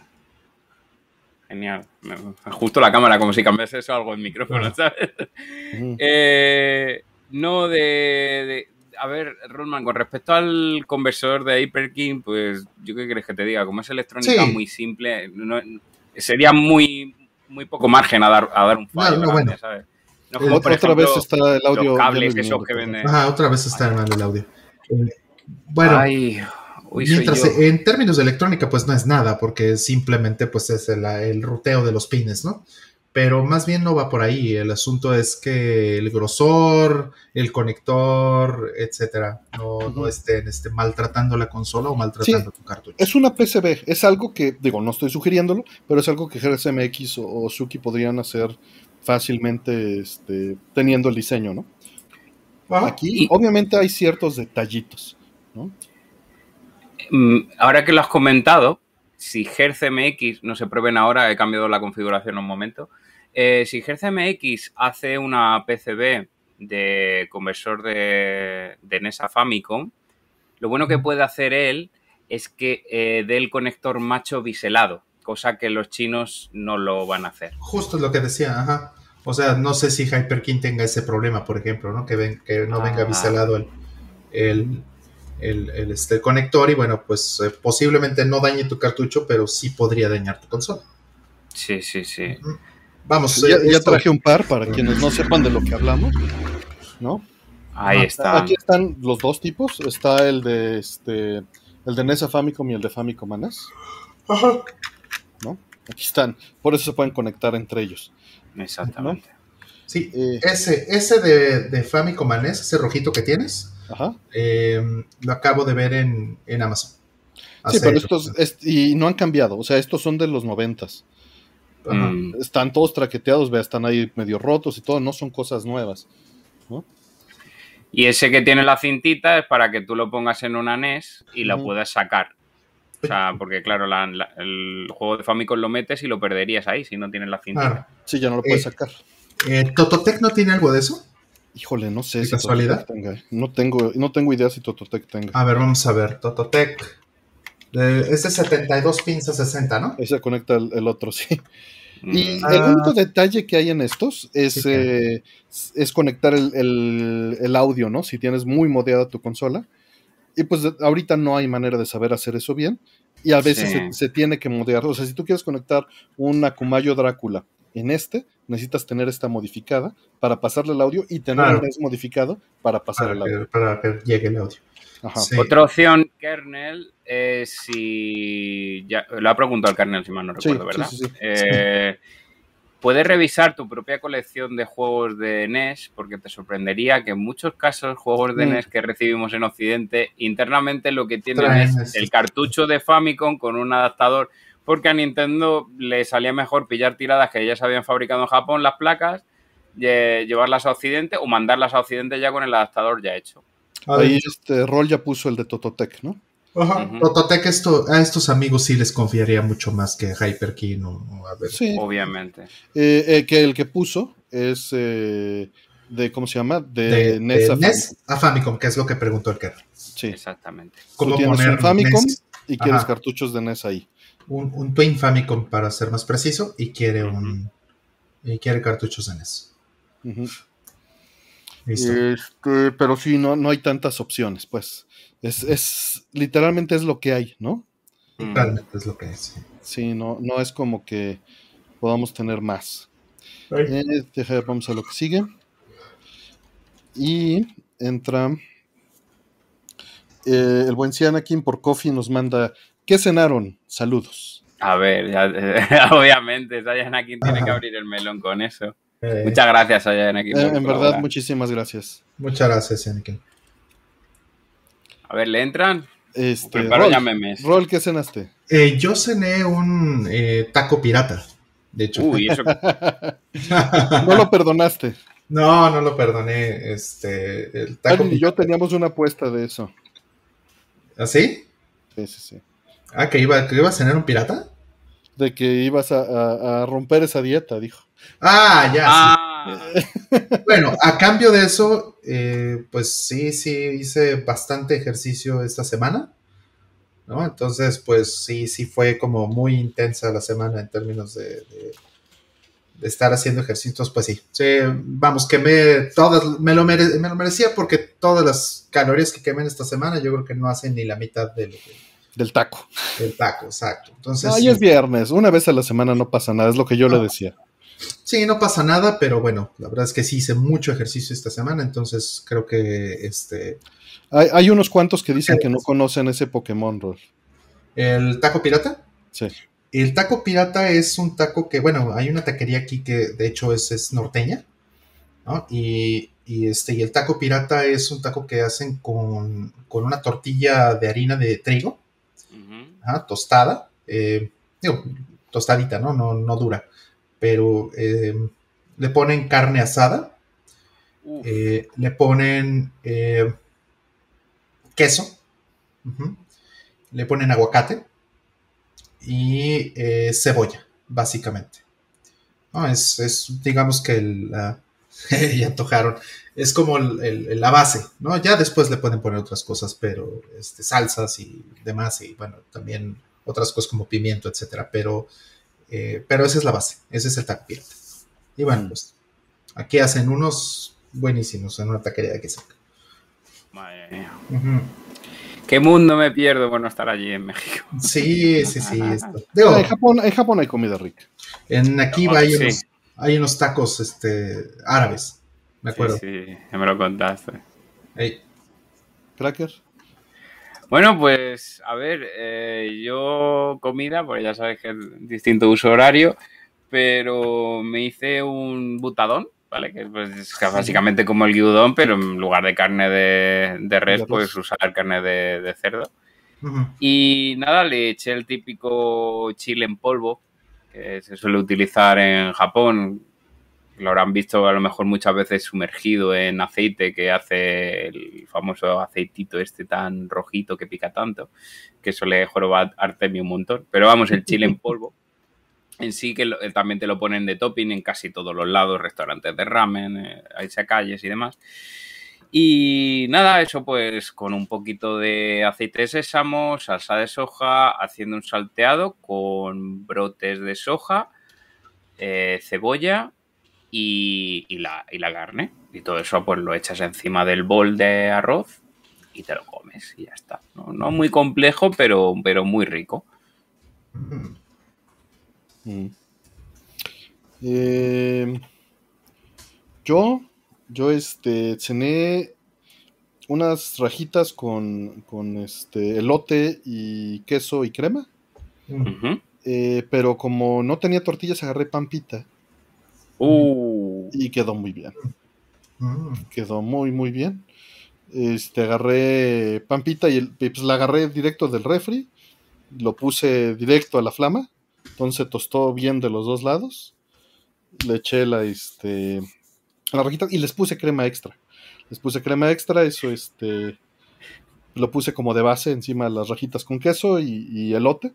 Genial. Justo la cámara, como si cambiase eso algo en micrófono, ¿sabes? Eh, no, de, A ver, Rollman, con respecto al conversor de Hyperkin, pues yo qué crees que te diga, como es electrónica muy simple, sería muy, muy poco margen a dar, a dar un fallo grande, ¿sabes? otra vez está el audio. cables esos que venden. Ah, otra vez está el audio. Eh, bueno. Ay, Mientras en términos de electrónica, pues no es nada, porque simplemente pues es el, el, ruteo de los pines, ¿no? Pero más bien no va por ahí. El asunto es que el grosor, el conector, etcétera, no, estén este, maltratando la consola o maltratando tu cartucho. Es una PCB, es algo que, digo, no estoy sugiriéndolo, pero es algo que GSMX o, o Suki podrían hacer fácilmente este, teniendo el diseño, ¿no? Aquí, obviamente, hay ciertos detallitos, ¿no? Mm, ahora que lo has comentado, si GerCMX, no se prueben ahora, he cambiado la configuración un momento. Eh, si GerCMX hace una PCB de conversor de, de NES Famicom, lo bueno que puede hacer él es que eh, dé el conector macho biselado, cosa que los chinos no lo van a hacer. Justo lo que decía, ajá. O sea, no sé si Hyperkin tenga ese problema, por ejemplo, ¿no? Que, ven, que no venga ah. biselado el, el, este, conector y bueno, pues eh, posiblemente no dañe tu cartucho, pero sí podría dañar tu consola. Sí, sí, sí. Vamos, ya, ya, traje un par para quienes no sepan de lo que hablamos, ¿no? Ahí está. Aquí están los dos tipos. Está el de este, el de NES Famicom y el de Famicom NES. Ajá. ¿No? Aquí están. Por eso se pueden conectar entre ellos. Exactamente. Sí, Eh. ese, ese de, de Famicom a NES, ese rojito que tienes, Ajá. eh, lo acabo de ver en, en Amazon. Sí, pero estos, es- y no han cambiado, o sea, estos son de los noventas. Mm. Están todos traqueteados, vea, están ahí medio rotos y todo, no son cosas nuevas. Y ese que tiene la cintita es para que tú lo pongas en una NES y la Ujú. puedas sacar. O sea, porque claro, la- la- el juego de Famicom lo metes y lo perderías ahí si no tienes la cintita. Sí, ya no lo puedes Eh. sacar. Eh, ¿Tototec no tiene algo de eso? Híjole, no sé ¿De si casualidad? Tototec tenga. No tengo, no tengo idea si Tototec tenga. A ver, vamos a ver. Tototec. De, es de 72 pins a 60, ¿no? Ahí se conecta el, el otro, sí. Y Mm. Ah. el único detalle que hay en estos es, Sí, sí. eh, es conectar el, el- el audio, ¿no? Si tienes muy modeada tu consola. Y pues de- ahorita no hay manera de saber hacer eso bien. Y a veces Sí. se, se tiene que modear. O sea, si tú quieres conectar un Akumayo Drácula en este, necesitas tener esta modificada para pasarle el audio y tener Claro. el NES modificado para pasar Para el audio. que, para que llegue el audio. Ajá. Sí. Otra opción, kernel, es si. Ya, lo ha preguntado el kernel, si mal no recuerdo, sí, ¿verdad? sí, sí. Eh, Puedes revisar tu propia colección de juegos de NES, porque te sorprendería que en muchos casos, juegos de Mm. NES que recibimos en Occidente, internamente lo que tienen Traen es ese. el cartucho de Famicom con un adaptador, porque a Nintendo le salía mejor pillar tiradas que ya se habían fabricado en Japón, las placas, lle- llevarlas a Occidente o mandarlas a Occidente ya con el adaptador ya hecho. A ver, Ahí este Roll ya puso el de Tototec, ¿no? Ajá. Ujú. Tototec, esto, a estos amigos sí les confiaría mucho más que Hyperkin o, o a ver. Sí. Obviamente. Eh, eh, que el que puso es eh, de, ¿cómo se llama? De, De, NES de a NES Famicom. a Famicom, que es lo que preguntó el Kerr. Sí. Exactamente. ¿Cómo Tú tienes poner un Famicom NES? y quieres Ajá. cartuchos de NES ahí. Un, un Twin Famicom para ser más preciso y quiere un y quiere cartuchos. Ujú. Listo. Este, pero sí, no, no hay tantas opciones, pues. Es, es literalmente es lo que hay, ¿no? Realmente es lo que es. Sí, no, no es como que podamos tener más. Eh, deja vamos a lo que sigue. Y entra eh, el buen Cianakin por Coffee nos manda ¿Qué cenaron? Saludos. A ver, ya- obviamente, Sayanakin tiene que abrir el melón con eso. Eh, Muchas gracias, Sayanakin. Eh, en verdad, muchísimas gracias. muchas gracias, Anakin. A ver, ¿le entran? Este, Preparo Rol, ya memes. Rol, ¿qué cenaste? Eh, yo cené un eh, taco pirata, de hecho. Uy, eso. No lo perdonaste. no, no lo perdoné. Este, el taco Alguien y yo pirata. teníamos una apuesta de eso. ¿Así? Sí, sí, sí. Ah, que iba, que iba a cenar un pirata. De que ibas a, a- a romper esa dieta, dijo. Ah, ya. Ah, sí. Bueno, a cambio de eso, eh, pues sí, sí, hice bastante ejercicio esta semana. ¿no? Entonces, pues sí, sí fue como muy intensa la semana en términos de, de- de estar haciendo ejercicios, pues sí. Sí, vamos, quemé todas, me lo, mere- me lo merecía porque todas las calorías que quemé en esta semana yo creo que no hacen ni la mitad del, Del taco. del taco, exacto. Entonces, Ay, sí, es viernes. Una vez a la semana no pasa nada, es lo que yo le decía. sí, no pasa nada, pero bueno, la verdad es que sí hice mucho ejercicio esta semana, entonces creo que este, Hay, hay unos cuantos que dicen que no conocen ese Pokémon, Rol. el taco pirata. Sí. El taco pirata es un taco que, bueno, hay una taquería aquí que de hecho es, es norteña, ¿no? Y, y este, y el taco pirata es un taco que hacen con, con una tortilla de harina de trigo. Ajá, tostada, eh, digo, tostadita, ¿no? No, no dura, pero eh, le ponen carne asada, eh, le ponen queso, le ponen aguacate y cebolla, básicamente. No, es, es, digamos que el, la- ya antojaron, es como el- el- la base, ¿no? Ya después le pueden poner otras cosas, pero este, salsas y demás, y bueno, también otras cosas como pimiento, etcétera, pero, eh, pero esa es la base, ese es el taco pirata. Y bueno, Mm. pues aquí hacen unos buenísimos en una taquería de aquí cerca. madre mía. ¿Qué mundo me pierdo bueno estar allí en México? Sí, sí, sí. esto. Digo, En Japón, en Japón hay comida rica. en aquí hay, sí. unos, hay unos tacos este, árabes, me acuerdo. Sí, sí, ya me lo contaste. Ey, ¿Cracker? Bueno, pues a ver, eh, yo comida, pues ya sabes que es distinto uso horario, pero me hice un butadón ¿vale? Que pues, es básicamente como el gyudon, pero en lugar de carne de, de res, De res. puedes usar carne de, de cerdo. Y nada, le eché el típico chile en polvo, que se suele utilizar en Japón. Lo habrán visto a lo mejor muchas veces sumergido en aceite, que hace el famoso aceitito este tan rojito que pica tanto, que suele jorobar Artemio un montón. Pero vamos, el chile en polvo. En sí que lo- eh, también te lo ponen de topping en casi todos los lados, restaurantes de ramen, eh, calles y demás. Y nada, eso pues con un poquito de aceite de sésamo, salsa de soja, haciendo un salteado con brotes de soja, eh, cebolla y, y la, y la carne. Y todo eso pues lo echas encima del bol de arroz y te lo comes y ya está. No, No muy complejo, pero, pero muy rico. Mm. Eh, yo, yo este, cené unas rajitas con, con este elote y queso y crema, eh, pero como no tenía tortillas agarré pampita Uh, y quedó muy bien, Ujú. quedó muy muy bien. Este, agarré pampita y el- pues la agarré directo del refri, lo puse directo a la flama, entonces tostó bien de los dos lados. Le eché la, este, la rajita y les puse crema extra. Les puse crema extra, eso, este, lo puse como de base encima de las rajitas con queso y, y elote.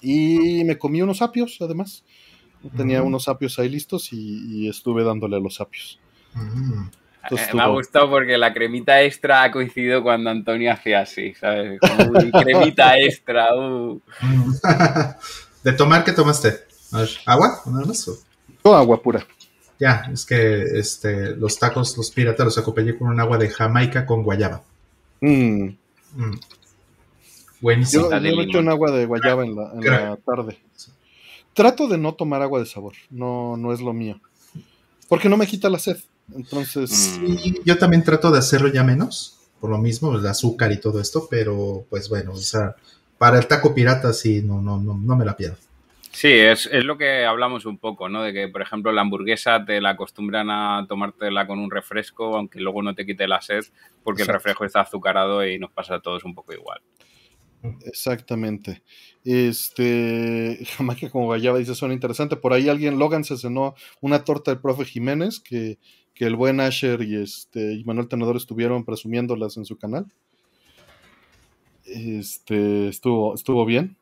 Y me comí unos apios, además. Tenía unos apios ahí listos y, y estuve dándole a los apios. Entonces Eh, me ha gustado porque la cremita extra ha coincidido cuando Antonio hacía así, ¿sabes? Como, "Uy, cremita extra, uh". ¿De tomar qué tomaste? A ver, ¿Agua? ¿Nada más? o? Yo agua pura. Ya, es que este, los tacos, los piratas los acompañé con un agua de Jamaica con guayaba. Mm. Mm. Buenísimo. Yo, yo me echo limón. un agua de guayaba en la, en la tarde. Trato de no tomar agua de sabor, no, no es lo mío. Porque no me quita la sed. Entonces, yo también trato de hacerlo ya menos, por lo mismo, el azúcar y todo esto, pero pues bueno, o sea, para el taco pirata sí, no, no, no, no me la pierdo. Sí, es, es lo que hablamos un poco, ¿no? De que, por ejemplo, la hamburguesa te la acostumbran a tomártela con un refresco, aunque luego no te quite la sed, porque el refresco está azucarado y nos pasa a todos un poco igual. Exactamente. Este, Jamaica como guayaba dice, suena interesante. Por ahí alguien, Logan se cenó una torta del profe Jiménez, que, que el buen Asher y, este, y Manuel Tenedor estuvieron presumiéndolas en su canal. Este, estuvo, estuvo bien.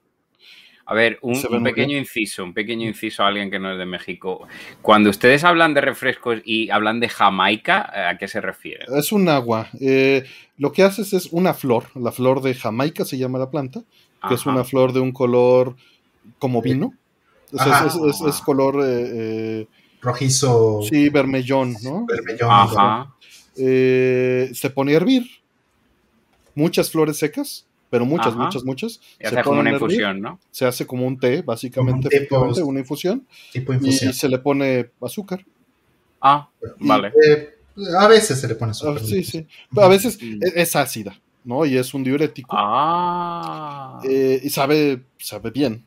A ver, un, pequeño inciso, un pequeño inciso a alguien que no es de México. Cuando ustedes hablan de refrescos y hablan de Jamaica, ¿a qué se refieren? Es un agua. eh, lo que haces es una flor. La flor de Jamaica se llama la planta, que es una flor de un color como vino. O sea, Ajá. es, es- es color, eh, eh, Rojizo, sí, vermellón, ¿no? vermellón. Ajá. Eh, se pone a hervir. Muchas flores secas, pero muchas, Ajá. muchas, muchas. Y se hace como una hervir, infusión, ¿no? Se hace como un té, básicamente, un té, pues. una infusión. tipo Y, infusión. se le pone azúcar. Ah, Y- vale. Eh, a veces se le pone ah, azúcar. sí, sí. Pero a veces Mm. es, es ácida, ¿no? Y es un diurético. Ah. Eh, y sabe, sabe bien.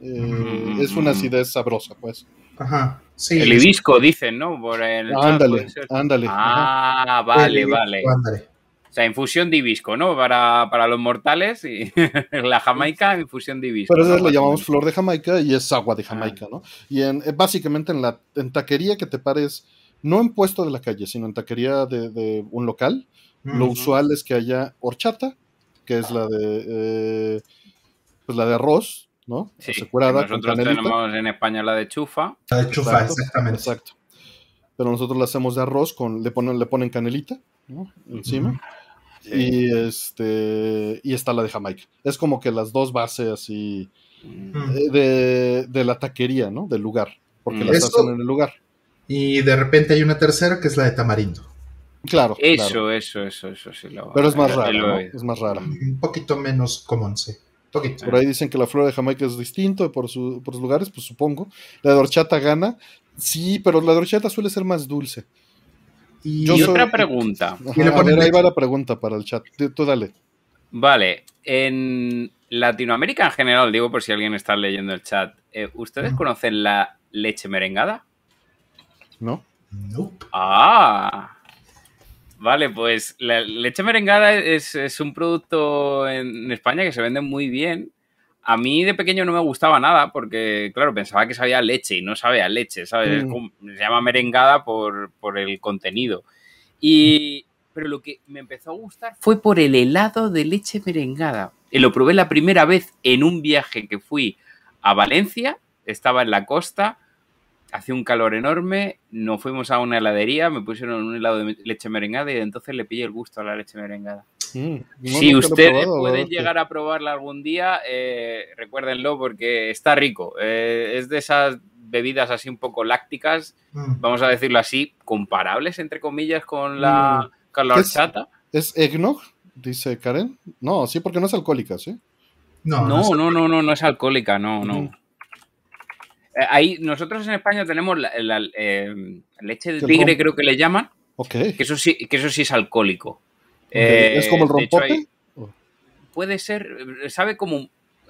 Eh, Mm. Es una acidez sabrosa, pues. Ajá, sí. El hibisco, dicen, ¿no? Por el chat, ándale, ándale. ajá. Ah, vale, El- vale. ándale. O sea, infusión de hibisco, ¿no? Para, para los mortales y la Jamaica, infusión de hibisco. Pero a ¿no? veces le llamamos flor de Jamaica y es agua de Ah. Jamaica, ¿no? Y en, eh, básicamente en la en taquería que te pares, no en puesto de la calle, sino en taquería de, de un local, lo usual es que haya horchata, que es la de eh, pues la de arroz, ¿no? Sí, Asegurada nosotros tenemos en España la de chufa. La de chufa, Exacto, exactamente. Exacto. Pero nosotros la hacemos de arroz con le ponen le ponen canelita, ¿no? Encima. Y este y está la de Jamaica. Es como que las dos bases así Mm. de, de la taquería, ¿no? Del lugar, porque Mm. las Eso- hacen en el lugar. Y de repente hay una tercera que es la de tamarindo. Claro, Eso, claro. eso, eso, eso sí lo Pero es más rara. Es más rara. Un poquito menos común, sí. Poquito. Por ahí dicen que la flor de Jamaica es distinto por, su- por sus lugares, pues supongo. La de horchata gana. Sí, pero la de horchata suele ser más dulce. Y, Yo Y soy- otra pregunta. Ajá, Y le a ponen ver, ahí va la pregunta para el chat. Tú dale. Vale, en Latinoamérica en general, digo por si alguien está leyendo el chat, eh, ¿ustedes conocen la leche merengada? ¿No? Nope. Ah. Vale, pues la leche merengada es, es un producto en España que se vende muy bien. A mí de pequeño no me gustaba nada porque, claro, pensaba que sabía leche y no sabe a leche, ¿sabes? Es Mm. como- se llama merengada por, por el contenido. Y, pero lo que me empezó a gustar fue por el helado de leche merengada. Y lo probé la primera vez en un viaje que fui a Valencia, estaba en la costa, hacía un calor enorme, nos fuimos a una heladería, me pusieron un helado de leche merengada y entonces le pillé el gusto a la leche merengada. Mm, no, si ustedes probado, pueden llegar a probarla algún día, eh, recuérdenlo porque está rico. Eh, es de esas bebidas así un poco lácticas, Mm. vamos a decirlo así, comparables entre comillas con la, con la ¿Qué es? horchata. ¿Es eggnog? Dice Karen. No, sí, porque no es alcohólica, ¿sí? No, No, no, no, no, no es alcohólica, no, no. Ujú. Eh, ahí, nosotros en España tenemos la, la, eh, leche de tigre, creo que le llaman, Ok. que eso sí, que eso sí es alcohólico. Eh, ¿Es como el de hecho, rompope? hay- puede ser, eh, sabe como,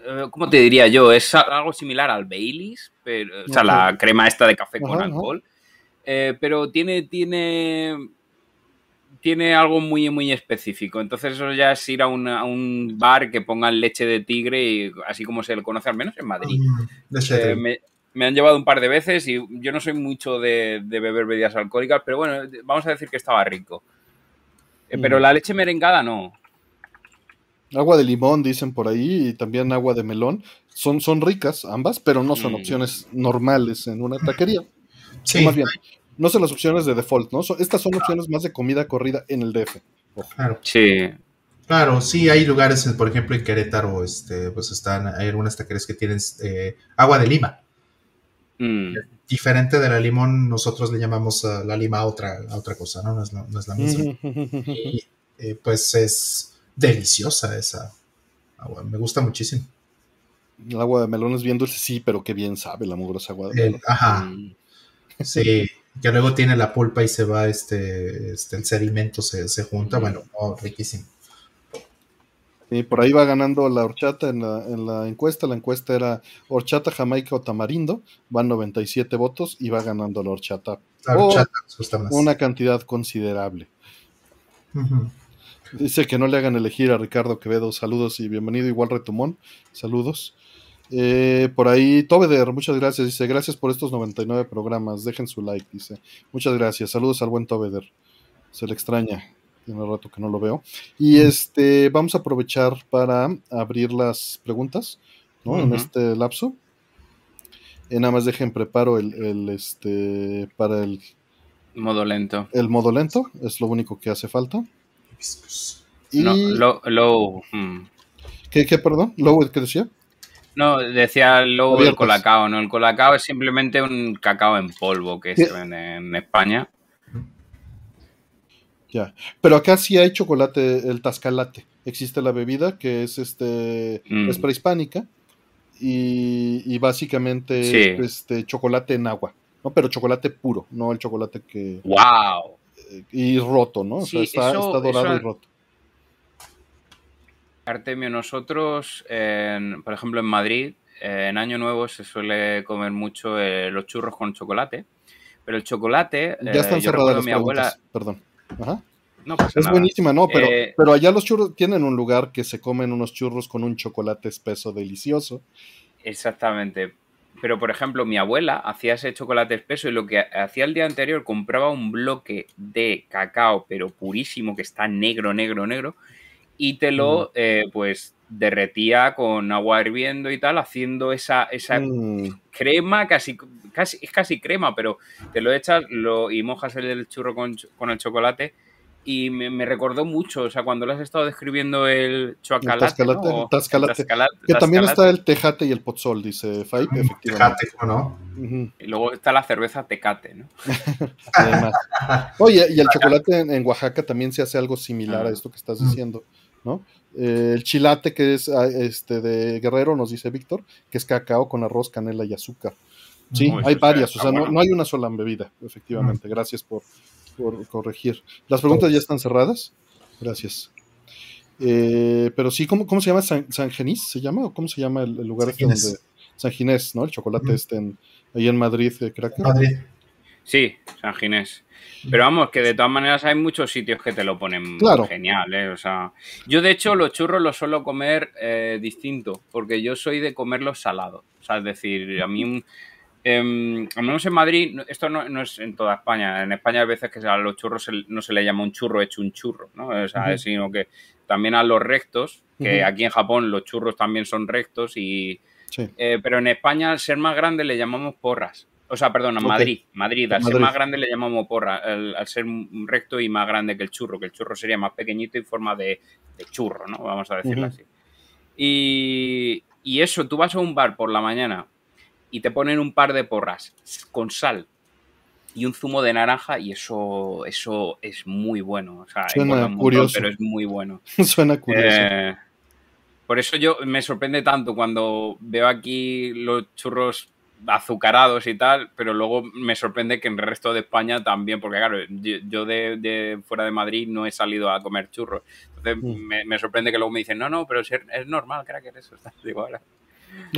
eh, ¿cómo te diría yo? Es algo similar al Baileys, pero, o sea, la crema esta de café con Ajá, alcohol, Eh, pero tiene, tiene, tiene algo muy, muy específico. Entonces eso ya es ir a, una- a un bar que pongan leche de tigre, y, así como se le conoce al menos en Madrid. Eh, trigo. me, me han llevado un par de veces y yo no soy mucho de, de beber bebidas alcohólicas, pero bueno, vamos a decir que estaba rico. Eh, pero Mm. la leche merengada no. Agua de limón, dicen por ahí, y también agua de melón. Son, son ricas ambas, pero no son Mm. opciones normales en una taquería. Sí, Más bien, no son las opciones de default, ¿no? Son- estas son opciones más de comida corrida en el DF. claro. Sí. Claro, sí, hay lugares, por ejemplo, en Querétaro, este, pues están, hay algunas taquerías que tienen eh, agua de lima. Mm. Diferente de la limón, nosotros le llamamos a la lima a otra, a otra cosa, ¿no? No es, la- no es la misma. Y eh, pues es deliciosa esa agua, me gusta muchísimo. El agua de melón es bien dulce, sí, pero qué bien sabe la mugrosa agua de El- melón. ajá, sí, que luego tiene la pulpa y se va, este, este el sedimento se, se junta, bueno, oh, riquísimo. Y por ahí va ganando la horchata en la, en la encuesta. La encuesta era horchata, jamaica o tamarindo. Van 97 votos y va ganando la horchata. La Oh, horchata nos gusta más. Una cantidad considerable. Dice que no le hagan elegir a Ricardo Quevedo. Saludos y bienvenido. Igual Retumón. Saludos. Eh, por ahí, Tobeder, muchas gracias. Dice, gracias por estos 99 programas. Dejen su like. Dice, muchas gracias. Saludos al buen Tobeder. Se le extraña. Tiene rato que no lo veo. Y este, vamos a aprovechar para abrir las preguntas, ¿no? En este lapso. Eh, nada más dejen preparo el, el, este, para el, Modo lento. el modo lento. Es lo único que hace falta. Hibiscus. Y, No, low, low, mm. ¿qué, qué, perdón? ¿Low, qué decía? No, decía low el colacao, ¿no? El colacao es simplemente un cacao en polvo que se vende en España. Ya. Pero acá sí hay chocolate, el tascalate. Existe la bebida que es este Mm. es prehispánica y, y básicamente Sí. este chocolate en agua, ¿no? Pero chocolate puro, no el chocolate que ¡Wow! y roto, ¿no? O sea, Sí, está, eso- está dorado eso- y roto. Artemio, nosotros, en- por ejemplo, en Madrid, eh, en Año Nuevo se suele comer mucho eh, los churros con chocolate. Pero el chocolate, Ya eh, están yo cerradas las mi preguntas, abuela. perdón. Ajá. No pasa Es nada. buenísima, no, pero, Eh, pero allá los churros tienen un lugar que se comen unos churros con un chocolate espeso delicioso. Exactamente. Pero, por ejemplo, mi abuela hacía ese chocolate espeso y lo que hacía el día anterior, compraba un bloque de cacao, pero purísimo, que está negro, negro, negro, y te lo, eh, pues, derretía con agua hirviendo y tal, haciendo esa, esa Mm, crema, casi, casi, es casi crema, pero te lo echas lo, y mojas el, el churro con, con el chocolate. Y me, me recordó mucho, o sea, cuando le has estado describiendo el chocolate. tascalate, el tascalate. que también está el tejate y el pozol, dice Faip, efectivamente. Tejate, ¿cómo no? Y luego está la cerveza Tecate, ¿no? Además. Oye, y el chocolate en, en Oaxaca también se hace algo similar a esto que estás Mm. diciendo, ¿no? Eh, el chilate que es ah, este de Guerrero, nos dice Víctor, que es cacao con arroz, canela y azúcar. Sí, hay varias, o sea, no, bueno. no hay una sola bebida, efectivamente. Gracias por, por corregir. Las preguntas ya están cerradas. Gracias. Eh, pero sí, ¿cómo, cómo se llama? ¿San, San Genís se llama? ¿O cómo se llama el, el lugar San este Ginés. donde... San Ginés, ¿no? El chocolate Ujú. este en, ahí en Madrid, eh, Cracker. Madrid. Sí, San Ginés. Pero vamos, que de todas maneras hay muchos sitios que te lo ponen Claro. genial, ¿eh? O sea, yo de hecho los churros los suelo comer eh, distinto, porque yo soy de comerlos salados. O sea, es decir, a mí, em, al menos en Madrid, esto no, no es en toda España. En España hay veces que a los churros no se le llama un churro hecho un churro, ¿no? O sea, Ujú. sino que también a los rectos, que aquí en Japón los churros también son rectos y... Sí. eh, pero en España, al ser más grande, le llamamos porras. O sea, perdón, a Ok. Madrid. Madrid, al ser más grande le llamamos porra. Al, al ser recto y más grande que el churro, que el churro sería más pequeñito y forma de, de churro, ¿no? Vamos a decirlo así. Y, y eso, tú vas a un bar por la mañana y te ponen un par de porras con sal y un zumo de naranja y eso, eso es muy bueno. O sea, Suena montón, curioso. pero es muy bueno. Suena curioso. Eh, por eso yo me sorprende tanto cuando veo aquí los churros azucarados y tal, pero luego me sorprende que en el resto de España también, porque claro, yo, yo de, de fuera de Madrid no he salido a comer churros. Entonces Mm. me, me sorprende que luego me dicen, no, no, pero es, es normal, cracker, eso está igual.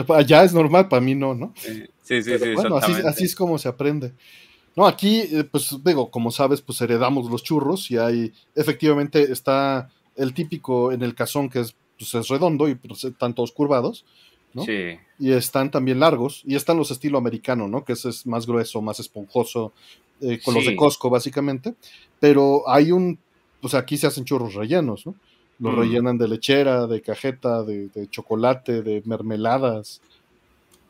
Allá es normal, para mí no, ¿no? Sí, sí, sí, sí, bueno, así, así es como se aprende. No, aquí, eh, pues digo, como sabes, pues heredamos los churros y hay, efectivamente está el típico en el cazón que es, pues, es redondo y pues, están todos curvados, ¿no? Sí, Y están también largos y están los estilo americano, ¿no? Que ese es más grueso, más esponjoso, eh, con los de Costco básicamente. Pero hay un, pues aquí se hacen churros rellenos, ¿no? Los Mm. rellenan de lechera, de cajeta, de, de chocolate, de mermeladas.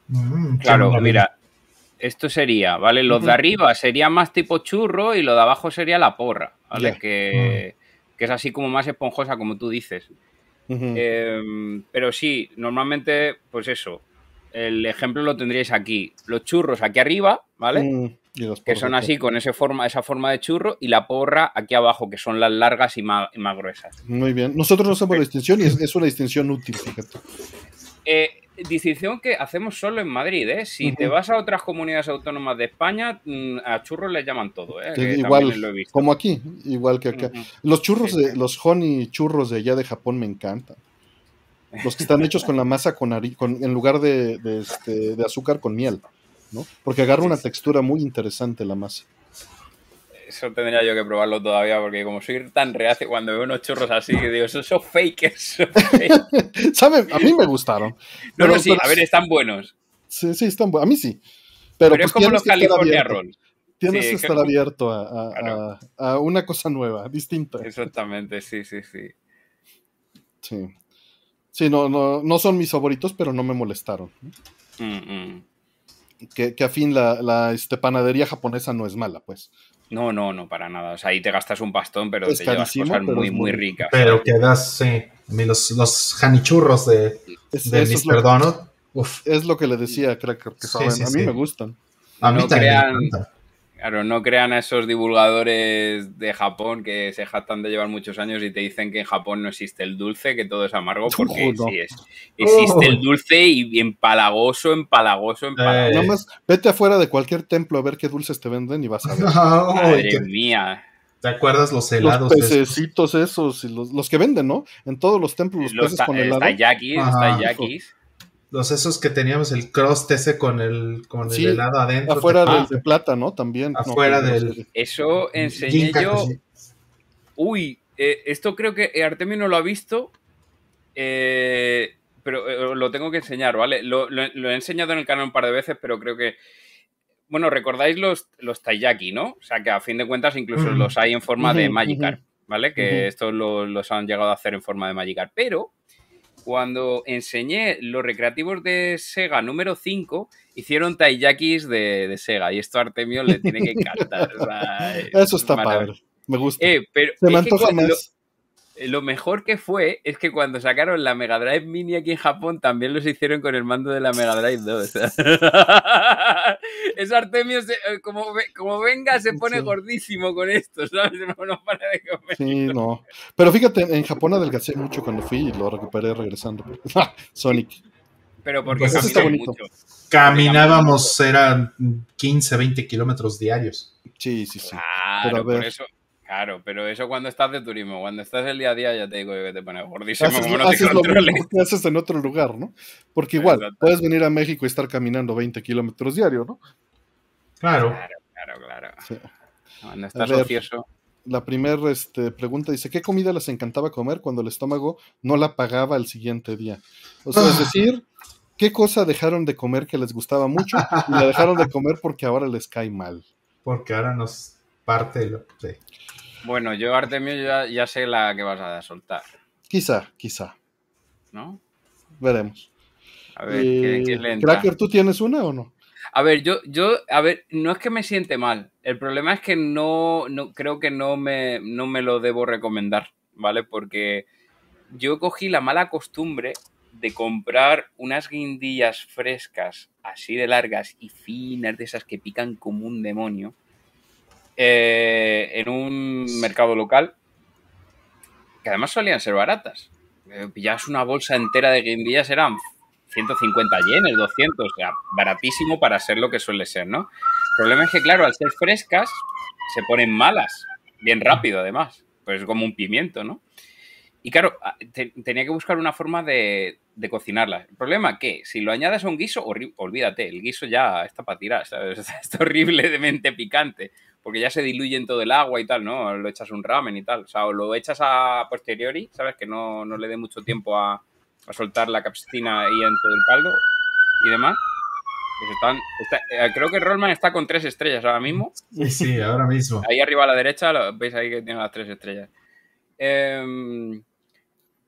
Mm, claro, maravilla. mira, esto sería, ¿vale? Los de arriba sería más tipo churro y lo de abajo sería la porra, ¿vale? Que, que es así como más esponjosa, como tú dices. Eh, pero sí, normalmente, pues eso. El ejemplo lo tendríais aquí. Los churros aquí arriba, ¿vale? Mm, Que son así, con ese forma, esa forma de churro, y la porra aquí abajo, que son las largas y más, y más gruesas. Muy bien. Nosotros no hacemos la distinción y es, es una distinción útil, fíjate. Eh, distinción que hacemos solo en Madrid, ¿eh? Si te vas a otras comunidades autónomas de España, mm, a churros les llaman todo, ¿eh? Que igual, lo he visto. como aquí, igual que acá. Los churros, Sí, de, los honey churros de allá de Japón me encantan. Los que están hechos con la masa con, en lugar de, de, este, de azúcar con miel, ¿no? Porque agarra una textura muy interesante la masa. Eso tendría yo que probarlo todavía, porque como soy tan reacio cuando veo unos churros así, que digo, esos son fakers. son fake". ¿Saben? A mí me gustaron. No, no, sí, pero- a ver, están buenos. Sí, sí, están buenos. A mí sí. Pero, Pero, pues es como los California. Rolls. Tienes Sí, que que estar como- abierto a, a- Claro. a- a una cosa nueva, distinta. Exactamente, sí, sí, sí. Sí. Sí, no, no, no son mis favoritos, pero no me molestaron. Mm, mm. Que, que a fin la, la este, panadería japonesa no es mala, pues. No, no, no, para nada. O sea, ahí te gastas un pastón, pero Es te llevas cosas muy, muy muy ricas. Pero quedas, sí. A mí los, los janichurros de, Es, de Mr. lo, Donut. Uf, es lo que le decía a Cracker, que Sí, saben, sí, a mí sí. me gustan. a mí No también crean- me encanta. Claro, no crean a esos divulgadores de Japón que se jactan de llevar muchos años y te dicen que en Japón no existe el dulce, que todo es amargo, porque no. sí es. Existe Oh. el dulce y empalagoso, empalagoso, empalagoso. Eh. Nada más, vete afuera de cualquier templo a ver qué dulces te venden y vas a ver. Ay, Madre ¿te, mía. te acuerdas los los helados? esos? pececitos esos, y los, los que venden, ¿no? En todos los templos, los, Los peces con eh, helado. los Ajá. Los esos que teníamos el crust ese con el, con Sí, el helado adentro. Afuera ¿te del de plata, ¿no? También. no, Afuera no del-. Eso enseñé yo. sí. Uy, eh, esto creo que Artemio no lo ha visto, eh, pero eh, lo tengo que enseñar, ¿vale? Lo, lo- lo he enseñado en el canal un par de veces, pero creo que... Bueno, recordáis los, los taiyaki, ¿no? O sea, que a fin de cuentas incluso Ujú. los hay en forma de Magikarp, ¿vale? Que estos lo- los han llegado a hacer en forma de Magikarp. Pero cuando enseñé los recreativos de Sega número 5, hicieron taiyakis de, de Sega. Y esto a Artemio le tiene que encantar. o sea, es Eso está padre. Me gusta. Eh, pero Se me antoja más. Lo mejor que fue es que cuando sacaron la Mega Drive Mini aquí en Japón también los hicieron con el mando de la Mega Drive 2. es Artemio, se- eh, como, como venga, se pone Sí. gordísimo con esto, ¿sabes? No, no para de comer. Sí, no. Pero fíjate, en Japón adelgacé mucho cuando fui y lo recuperé regresando. Sonic. Pero porque Pues eso está bonito. mucho. Caminábamos, eran 15, 20 kilómetros diarios. Sí, sí, sí. Claro, Pero a ver. por eso. Claro, pero eso cuando estás de turismo, cuando estás el día a día ya te digo que te pones gordísimo Haces, como no te haces lo controles. mismo que haces en otro lugar, ¿no? Porque igual, puedes venir a México y estar caminando 20 kilómetros diario, ¿no? Claro. Claro, Claro, claro. Sí. Cuando estás ver. ocioso. La primera este, pregunta dice, ¿qué comida les encantaba comer cuando el estómago no la pagaba el siguiente día? O sea, es decir, ¿qué cosa dejaron de comer que les gustaba mucho y la dejaron de comer porque ahora les cae mal? Porque ahora nos parte lo sí. Bueno, yo, Artemio, ya, ya sé la que vas a soltar, Quizá, quizá. ¿no? Veremos. A ver, ¿qué, Eh, qué? Cracker, ¿tú tienes una o no? A ver, yo, yo, a ver, no es que me siente mal. El problema es que no, no creo que no me, no me lo debo recomendar, ¿vale? Porque yo cogí la mala costumbre de comprar unas guindillas frescas, así de largas y finas, de esas que pican como un demonio, eh, en un mercado local, que además solían ser baratas. Eh, Pillabas una bolsa entera de guindillas, eran 150 yenes, 200, o sea, baratísimo para ser lo que suele ser, ¿no? El problema es que, claro, al ser frescas, se ponen malas, bien rápido además, pues como un pimiento, ¿no? Y claro, a- te- tenía que buscar una forma de, de cocinarlas. El problema que si lo añades a un guiso, horri- olvídate, el guiso ya está para tirar, ¿sabes? Está horriblemente picante, porque ya se diluye en todo el agua y tal, ¿no? Lo echas un ramen y tal, o sea, o lo echas a posteriori, ¿sabes? Que no, no le dé mucho tiempo a, a soltar la capsicina ahí en todo el caldo y demás. Pues están, está- eh, creo que Rollman está con tres estrellas ahora mismo. Sí, sí, ahora mismo. Ahí arriba a la derecha, lo- veis ahí que tiene las tres estrellas. Em,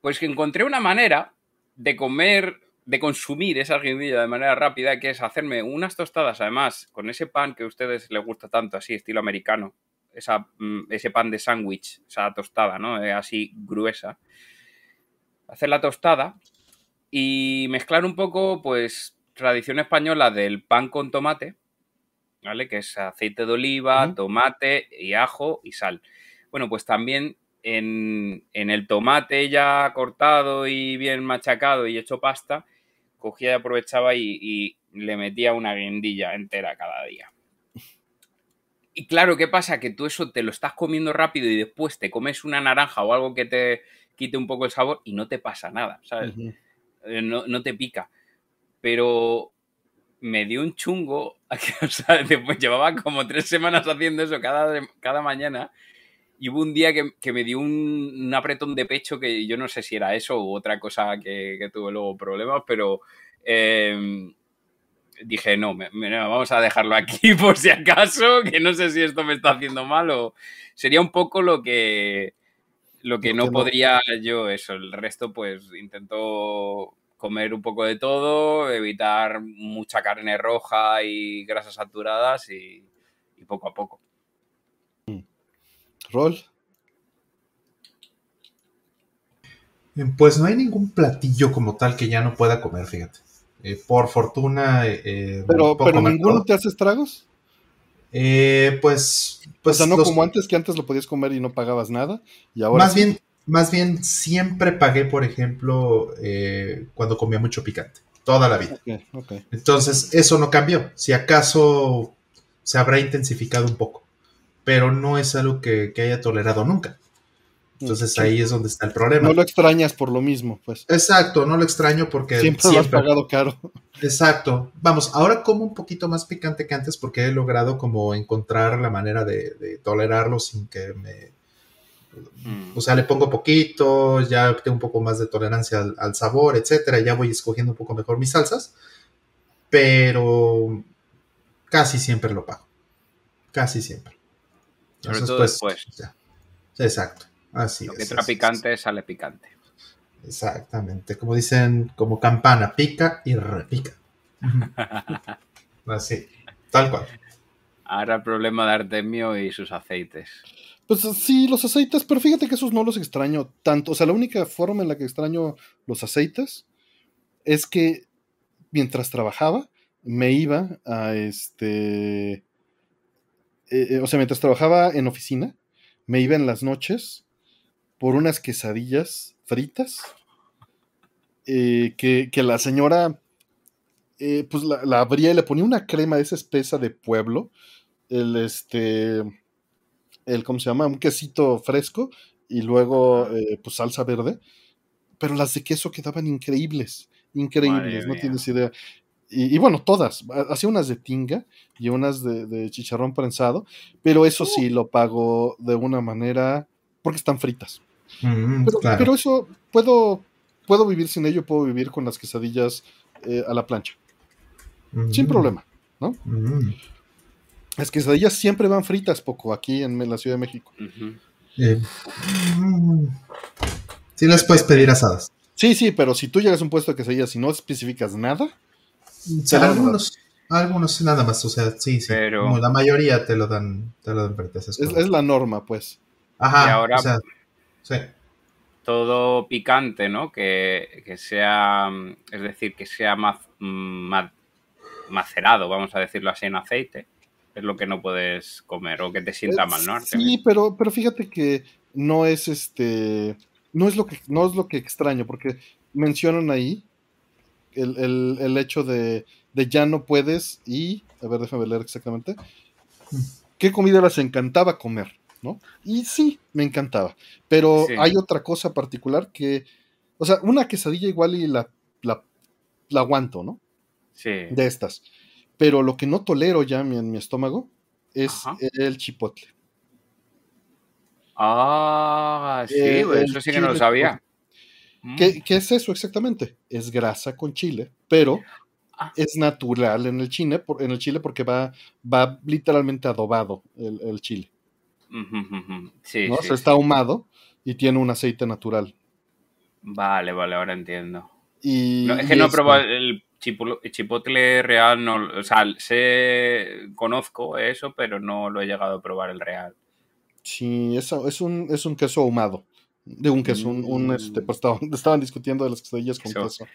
pues que encontré una manera de comer, de consumir esa guindilla de manera rápida, que es hacerme unas tostadas, además, con ese pan que a ustedes les gusta tanto, así, estilo americano. Esa, mm, ese pan de sándwich, esa tostada, ¿no? Eh, así gruesa. Hacer la tostada y mezclar un poco, pues, tradición española del pan con tomate, ¿vale? Que es aceite de oliva, tomate y ajo y sal. Bueno, pues también en, en el tomate ya cortado y bien machacado y hecho pasta, cogía y aprovechaba y, y le metía una guindilla entera cada día. Y claro, ¿qué pasa? Que tú eso te lo estás comiendo rápido y después te comes una naranja o algo que te quite un poco el sabor y no te pasa nada, ¿sabes? Eh, no, no te pica. Pero me dio un chungo, o sea, después llevaba como tres semanas haciendo eso cada, cada mañana y hubo un día que, que me dio un, un apretón de pecho que yo no sé si era eso u otra cosa que, que tuve luego problemas, pero eh, dije, no, me- vamos a dejarlo aquí por si acaso, que no sé si esto me está haciendo mal o sería un poco lo que lo que no que no. podría yo eso, el resto pues intento comer un poco de todo, evitar mucha carne roja y grasas saturadas y, y poco a poco. Rol. Eh, Pues no hay ningún platillo como tal que ya no pueda comer, fíjate. Eh, por fortuna. eh, Pero, pero ninguno te hace estragos. Eh, pues, pues o sea, no los- como antes que antes lo podías comer y no pagabas nada. Y ahora más bien, más bien siempre pagué, por ejemplo, cuando comía mucho picante, toda la vida. Entonces, eso no cambió. Si acaso se habrá intensificado un poco, pero no es algo que, que haya tolerado nunca. Entonces Sí. ahí es donde está el problema. No lo extrañas por lo mismo, pues. Exacto, no lo extraño porque Siempre, siempre, lo has pagado caro. Exacto. Vamos, ahora como un poquito más picante que antes porque he logrado como encontrar la manera de, de tolerarlo sin que me... Mm. O sea, le pongo poquito, ya tengo un poco más de tolerancia al, al sabor, etcétera. Ya voy escogiendo un poco mejor mis salsas, pero casi siempre lo pago. Casi siempre. Sobre todo después. ya. Exacto. Así Lo es. que entra así es. picante sale picante. Exactamente. Como dicen, como campana, pica y repica. Así, tal cual. Ahora el problema de Artemio y sus aceites. Pues sí, los aceites, pero fíjate que esos no los extraño tanto. O sea, la única forma en la que extraño los aceites es que mientras trabajaba, me iba a este. Eh, eh, o sea, mientras trabajaba en oficina, me iba en las noches por unas quesadillas fritas eh, que, que la señora eh, pues la, la abría y le ponía una crema de esa espesa de pueblo, el este, el, ¿cómo se llama? Un quesito fresco y luego pues salsa verde, pero las de queso quedaban increíbles, increíbles, Madre no mía. tienes idea. Y, y bueno, todas. Hacía unas de tinga y unas de, de chicharrón prensado, pero eso sí lo pago de una manera porque están fritas. Mm, Pero, claro. pero eso puedo, puedo vivir sin ello, puedo vivir con las quesadillas eh, a la plancha, sin Mm, problema. mm. Las quesadillas siempre van fritas, poco aquí en la Ciudad de México. Eh. Sí las puedes pedir asadas. Sí, sí, pero si tú llegas a un puesto de quesadillas y no especificas nada, Algunos, algunos nada más, o sea, sí, sí. Pero- Como la mayoría te lo dan, te lo dan es es, la norma, pues. Ajá, Y ahora- o sea, sí. Todo picante, ¿no? Que, que sea, mm, es decir, que sea maz- mm, ma- macerado, vamos a decirlo así, en aceite. Es lo que no puedes comer o que te sienta mal, ¿no? Sí, pero, pero fíjate que no es este. No es lo que, no es lo que extraño, porque mencionan ahí el, el- el hecho de, de ya no puedes y. A ver, déjame leer exactamente. ¿Qué comida les encantaba comer? ¿No? Y sí, me encantaba. Pero Sí. hay otra cosa particular que. O sea, una quesadilla igual y la, la, la aguanto, ¿no? Sí. De estas. Pero lo que no tolero ya en mi, en mi estómago es Ajá. el chipotle. Ah, sí, Eh, eso sí que no lo sabía. Mm. ¿Qué, qué es eso exactamente? Es grasa con chile, pero Ah. es natural en el chile, por- en el chile porque va, va literalmente adobado el, el chile. Sí, ¿no? O sí, sea, está ahumado y tiene un aceite natural. Vale, vale, ahora entiendo. Y, No, es que y no he probado el chipotle real, no, o sea, sé, conozco eso, pero no lo he llegado a probar el real. Sí, es un, es un queso ahumado. De un queso, un, un, este, pues estaban, estaban discutiendo de las quesadillas con Eso. queso.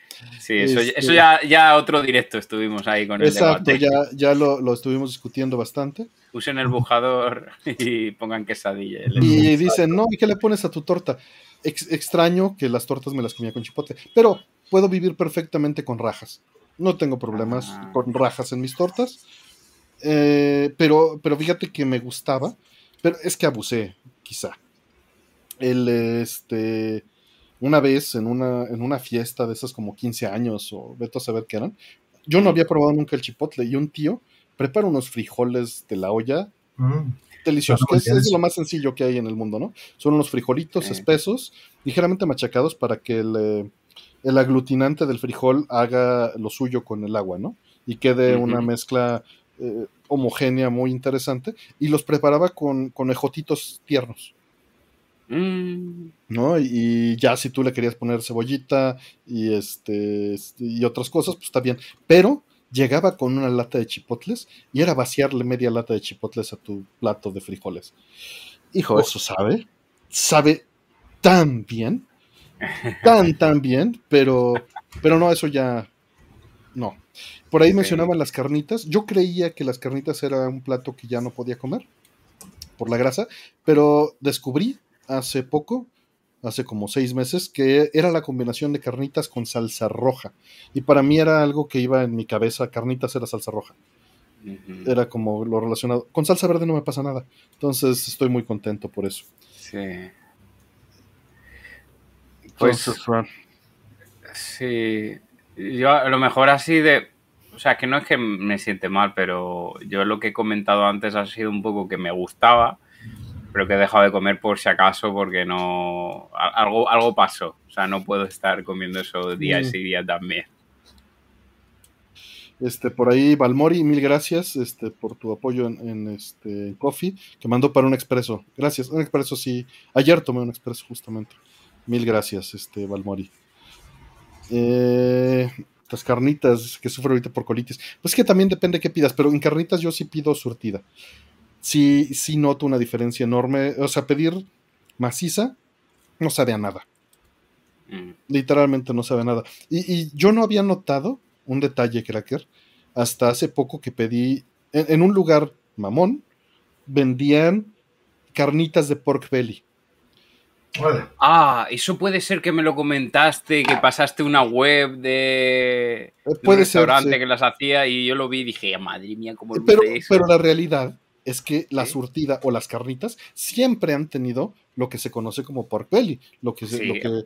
Sí, eso, Este- eso ya, ya otro directo estuvimos ahí con el Exacto, debate. ya, ya lo, lo estuvimos discutiendo bastante. Usen el bujador y pongan quesadilla. Y dicen, no, ¿y qué le pones a tu torta? Ex- extraño que las tortas me las comía con chipotle, pero puedo vivir perfectamente con rajas. No tengo problemas Ah. con rajas en mis tortas. Eh, pero, pero fíjate que me gustaba, pero es que abusé, quizá. El, este, una vez en una, en una fiesta de esas como 15 años, o vete a saber qué eran, yo no había probado nunca el chipotle y un tío prepara unos frijoles de la olla Mm. delicioso, Suena que muy es, lo más sencillo que hay en el mundo, ¿no? Son unos frijolitos espesos, ligeramente machacados para que el, eh, el aglutinante del frijol haga lo suyo con el agua, ¿no? Y quede una mezcla eh, homogénea muy interesante. Y los preparaba con, con ejotitos tiernos, Mm, ¿no? Y, ya si tú le querías poner cebollita y, este, este, y otras cosas, pues está bien. Pero llegaba con una lata de chipotles y era vaciarle media lata de chipotles a tu plato de frijoles. Hijo, eso sabe. Sabe tan bien. Tan, tan bien. Pero, pero no, eso ya. No. Por ahí mencionaban las carnitas. Yo creía que las carnitas era un plato que ya no podía comer por la grasa, pero descubrí hace poco, hace como seis meses, que era la combinación de carnitas con salsa roja. Y para mí era algo que iba en mi cabeza, carnitas era salsa roja. Era como lo relacionado. Con salsa verde no me pasa nada. Entonces estoy muy contento por eso. Sí. Pues- Sí, yo a lo mejor así de, o sea, que no es que me siente mal, pero yo lo que he comentado antes ha sido un poco que me gustaba, pero que he dejado de comer por si acaso porque no, algo, algo pasó, o sea, no puedo estar comiendo eso día Mm. sí día también. este, por ahí, Balmori, mil gracias este, por tu apoyo en, en, este, en Coffee, que mandó para un expreso. Gracias, un expreso sí. Ayer tomé un expreso justamente. Mil gracias, este, Balmori. Eh, las carnitas que sufro ahorita por colitis. Pues que también depende qué pidas, pero en carnitas yo sí pido surtida. Sí, sí noto una diferencia enorme. O sea, pedir maciza no sabe a nada. Mm. Literalmente no sabe a nada. Y, y yo no había notado un detalle, Cracker, hasta hace poco que pedí en, en un lugar mamón, vendían carnitas de pork belly. Ah, eso puede ser que me lo comentaste, que pasaste una web de, Eh, de un ser, restaurante sí. que las hacía y yo lo vi y dije, madre mía, cómo pero, pero la realidad es que la Sí. surtida o las carnitas siempre han tenido lo que se conoce como pork belly, lo que, se- Sí. lo que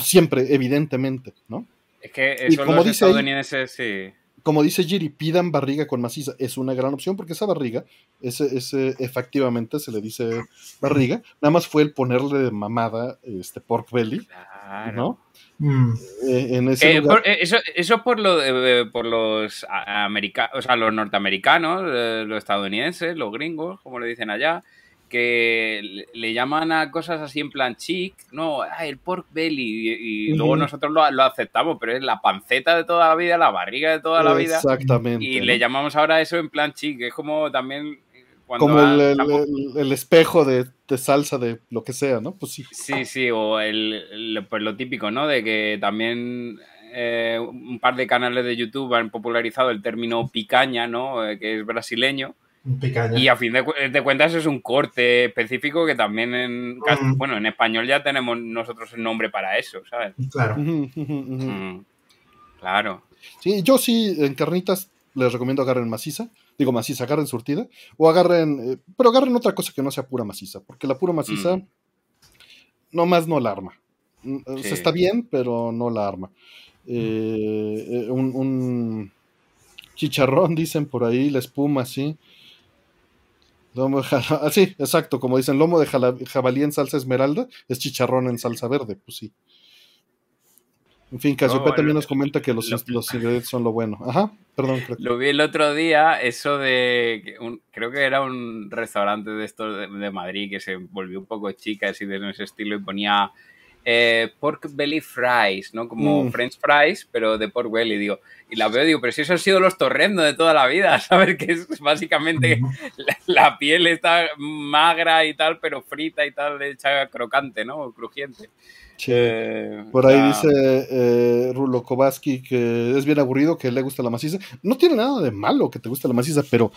siempre, evidentemente, ¿no? Es que Y eso como los dice ahí- estadounidenses sí. Como dice Giri, pidan barriga con maciza. Es una gran opción porque esa barriga, ese, ese efectivamente se le dice barriga. Nada más fue el ponerle de mamada este pork belly, Claro. ¿no? Mm. Eh, en ese Eh, lugar- por- eh, eso, eso por, lo, de- por los americanos, o sea, los norteamericanos, eh, los estadounidenses, los gringos, como le dicen allá, que le, llaman a cosas así en plan chic, no, ah, el pork belly, y, y luego nosotros lo, lo aceptamos, pero es la panceta de toda la vida, la barriga de toda la vida, Exactamente. y le llamamos ahora eso en plan chic, es como también cuando Como el, el- estamos- el- el espejo de, de salsa de lo que sea, ¿no? Pues sí. Sí, sí, o el, el- pues lo típico, ¿no? De que también eh, un par de canales de YouTube han popularizado el término picaña, ¿no? Eh, que es brasileño. Un picaña. Y a fin de, cu- de cuentas es un corte específico que también en, Mm. bueno, en español ya tenemos nosotros el nombre para eso, ¿sabes? Claro. Mm, Claro. Sí, yo sí, en carnitas les recomiendo agarren maciza. Digo maciza, agarren surtida. O agarren, eh, pero agarren otra cosa que no sea pura maciza. Porque la pura maciza Mm. nomás no la arma. Mm, o sea, Sí. está bien, pero no la arma. Eh, eh, un, un chicharrón, dicen por ahí, la espuma, sí. Lomo de jala- ah, sí, exacto, como dicen, lomo de jala- jabalí en salsa esmeralda es chicharrón en salsa verde, pues sí. En fin, Casiopea Oh, también lo- nos comenta que los, lo- los ingredientes son lo bueno. Ajá, perdón, creo Lo vi el otro día, eso de. un- creo que era un restaurante de estos de, de Madrid que se volvió un poco chica, así de ese estilo, y ponía eh, pork belly fries, ¿no? Como Mm. french fries, pero de pork belly, digo. Y la veo, digo, pero si eso han sido los torrendos de toda la vida, ¿sabes? Que es básicamente la, la piel está magra y tal, pero frita y tal, hecha crocante, ¿no? Crujiente. Sí. Eh, Por ahí dice eh, Rulo Kovaski que es bien aburrido, que le gusta la maciza. No tiene nada de malo que te guste la maciza, pero,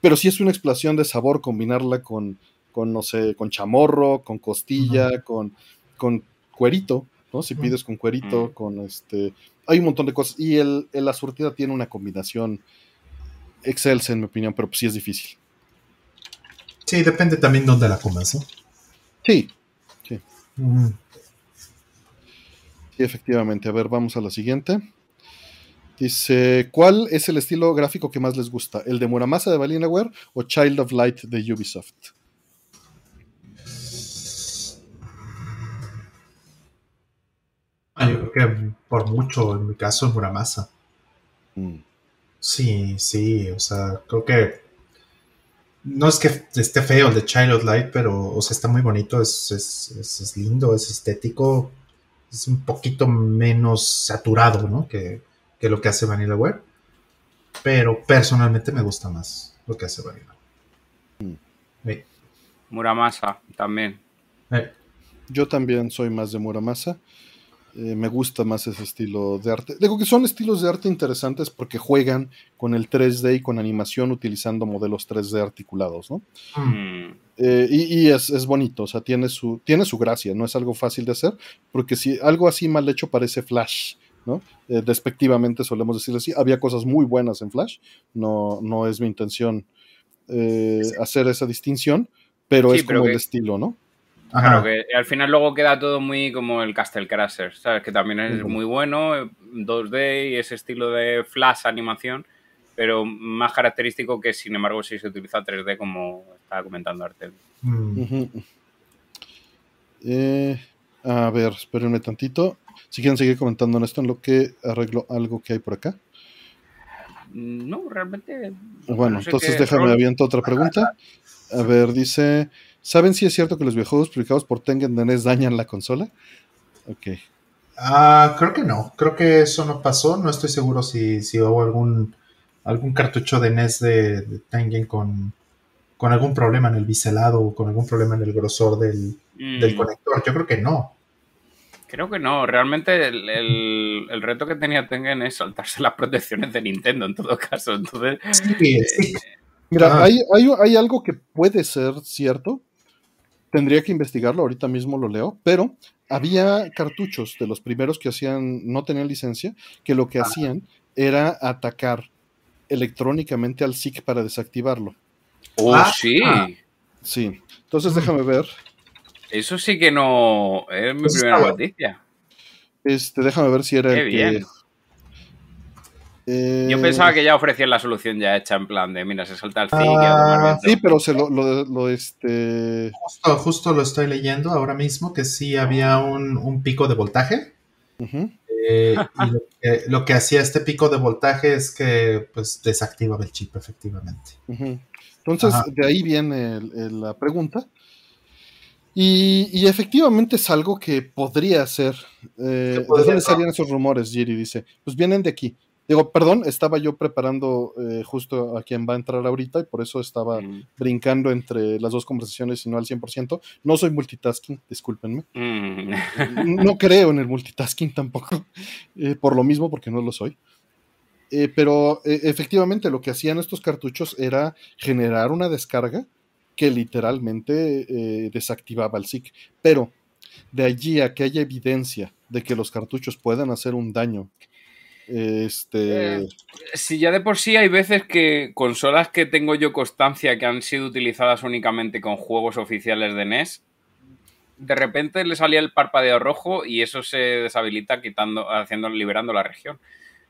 pero sí es una explosión de sabor combinarla con, con no sé, con chamorro, con costilla, con, con cuerito, ¿no? Si pides con cuerito, Ujú. con este... Hay un montón de cosas. Y el, el- la surtida tiene una combinación excelsa, en mi opinión, pero pues sí es difícil. Sí, depende también dónde la comas, ¿no? Sí, Mm. Sí, efectivamente. A ver, vamos a la siguiente. Dice, ¿cuál es el estilo gráfico que más les gusta? ¿El de Muramasa de Valinaware o Child of Light de Ubisoft? Ah, yo creo que por mucho, en mi caso, Muramasa. Mm, Sí, sí, o sea, creo que no es que esté feo el de Child of Light, pero, o sea, está muy bonito, es, es, es- es lindo, es estético, es un poquito menos saturado, ¿no? Que, que lo que hace Vanillaware. Pero personalmente me gusta más lo que hace Vanilla. Sí. Muramasa también. Eh, Yo también soy más de Muramasa. Eh, me gusta más ese estilo de arte. Digo que son estilos de arte interesantes porque juegan con el 3D y con animación utilizando modelos 3D articulados, ¿no? mm. Eh, y y es, es bonito, o sea, tiene su, tiene su gracia, no es algo fácil de hacer, porque si algo así mal hecho parece Flash, ¿no? Eh, despectivamente solemos decirle así, había cosas muy buenas en Flash, no, no es mi intención eh, hacer esa distinción, pero Sí, es pero como que- el estilo, ¿no? Ajá. Claro, que al final luego queda todo muy como el Castle Crasher, ¿sabes? Que también es muy bueno, eh, 2D y ese estilo de flash animación, pero más característico que sin embargo si se utiliza 3D como estaba comentando Artel. Mm. Eh, a ver, espérenme tantito. Si quieren seguir comentando en esto, en lo que arreglo algo que hay por acá. No, realmente... Bueno, no sé entonces déjame rol- aviento otra pregunta. A ver, dice, ¿saben si es cierto que los videojuegos publicados por Tengen de NES dañan la consola? Ok. Ah, creo que no, creo que eso no pasó, no estoy seguro si, si hubo algún, algún cartucho de NES de, de Tengen con, con algún problema en el biselado o con algún problema en el grosor del, Mm, del conector, yo creo que no. Creo que no, realmente el, el- el reto que tenía Tengen es saltarse las protecciones de Nintendo en todo caso, entonces... Sí, sí, Mira, Ah. hay, hay, hay algo que puede ser cierto. Tendría que investigarlo, ahorita mismo lo leo, pero había cartuchos de los primeros que hacían, no tenían licencia, que lo que hacían era atacar electrónicamente al SIC para desactivarlo. ¡Oh, Ah, sí! ah. Sí. Entonces Mm. déjame ver. Eso sí que no es mi Pues primera noticia. Este, déjame ver si era Qué el que. bien. Eh, Yo pensaba que ya ofrecían la solución ya hecha en plan de, mira, se salta el Ah, FIG y a tomar viento. Sí, pero se lo, lo, lo, este. Justo, justo lo estoy leyendo ahora mismo, que sí había un, un pico de voltaje. eh, y lo que, lo que hacía este pico de voltaje es que pues desactivaba el chip, efectivamente. Entonces, Ajá. de ahí viene el- el- la pregunta. Y, y efectivamente es algo que podría ser. Eh, ¿De dónde salían esos rumores? Jerry dice. Pues vienen de aquí. Digo, perdón, estaba yo preparando eh, justo a quien va a entrar ahorita y por eso estaba Mm. brincando entre las dos conversaciones y no al 100%. No soy multitasking, discúlpenme. Mm. No creo en el multitasking tampoco, eh, por lo mismo, porque no lo soy. Eh, pero efectivamente lo que hacían estos cartuchos era generar una descarga que literalmente desactivaba el SIC. Pero de allí a que haya evidencia de que los cartuchos puedan hacer un daño, este, Eh, Si ya de por sí hay veces que consolas que tengo yo constancia que han sido utilizadas únicamente con juegos oficiales de NES, de repente le salía el parpadeo rojo y eso se deshabilita quitando, haciendo, liberando la región.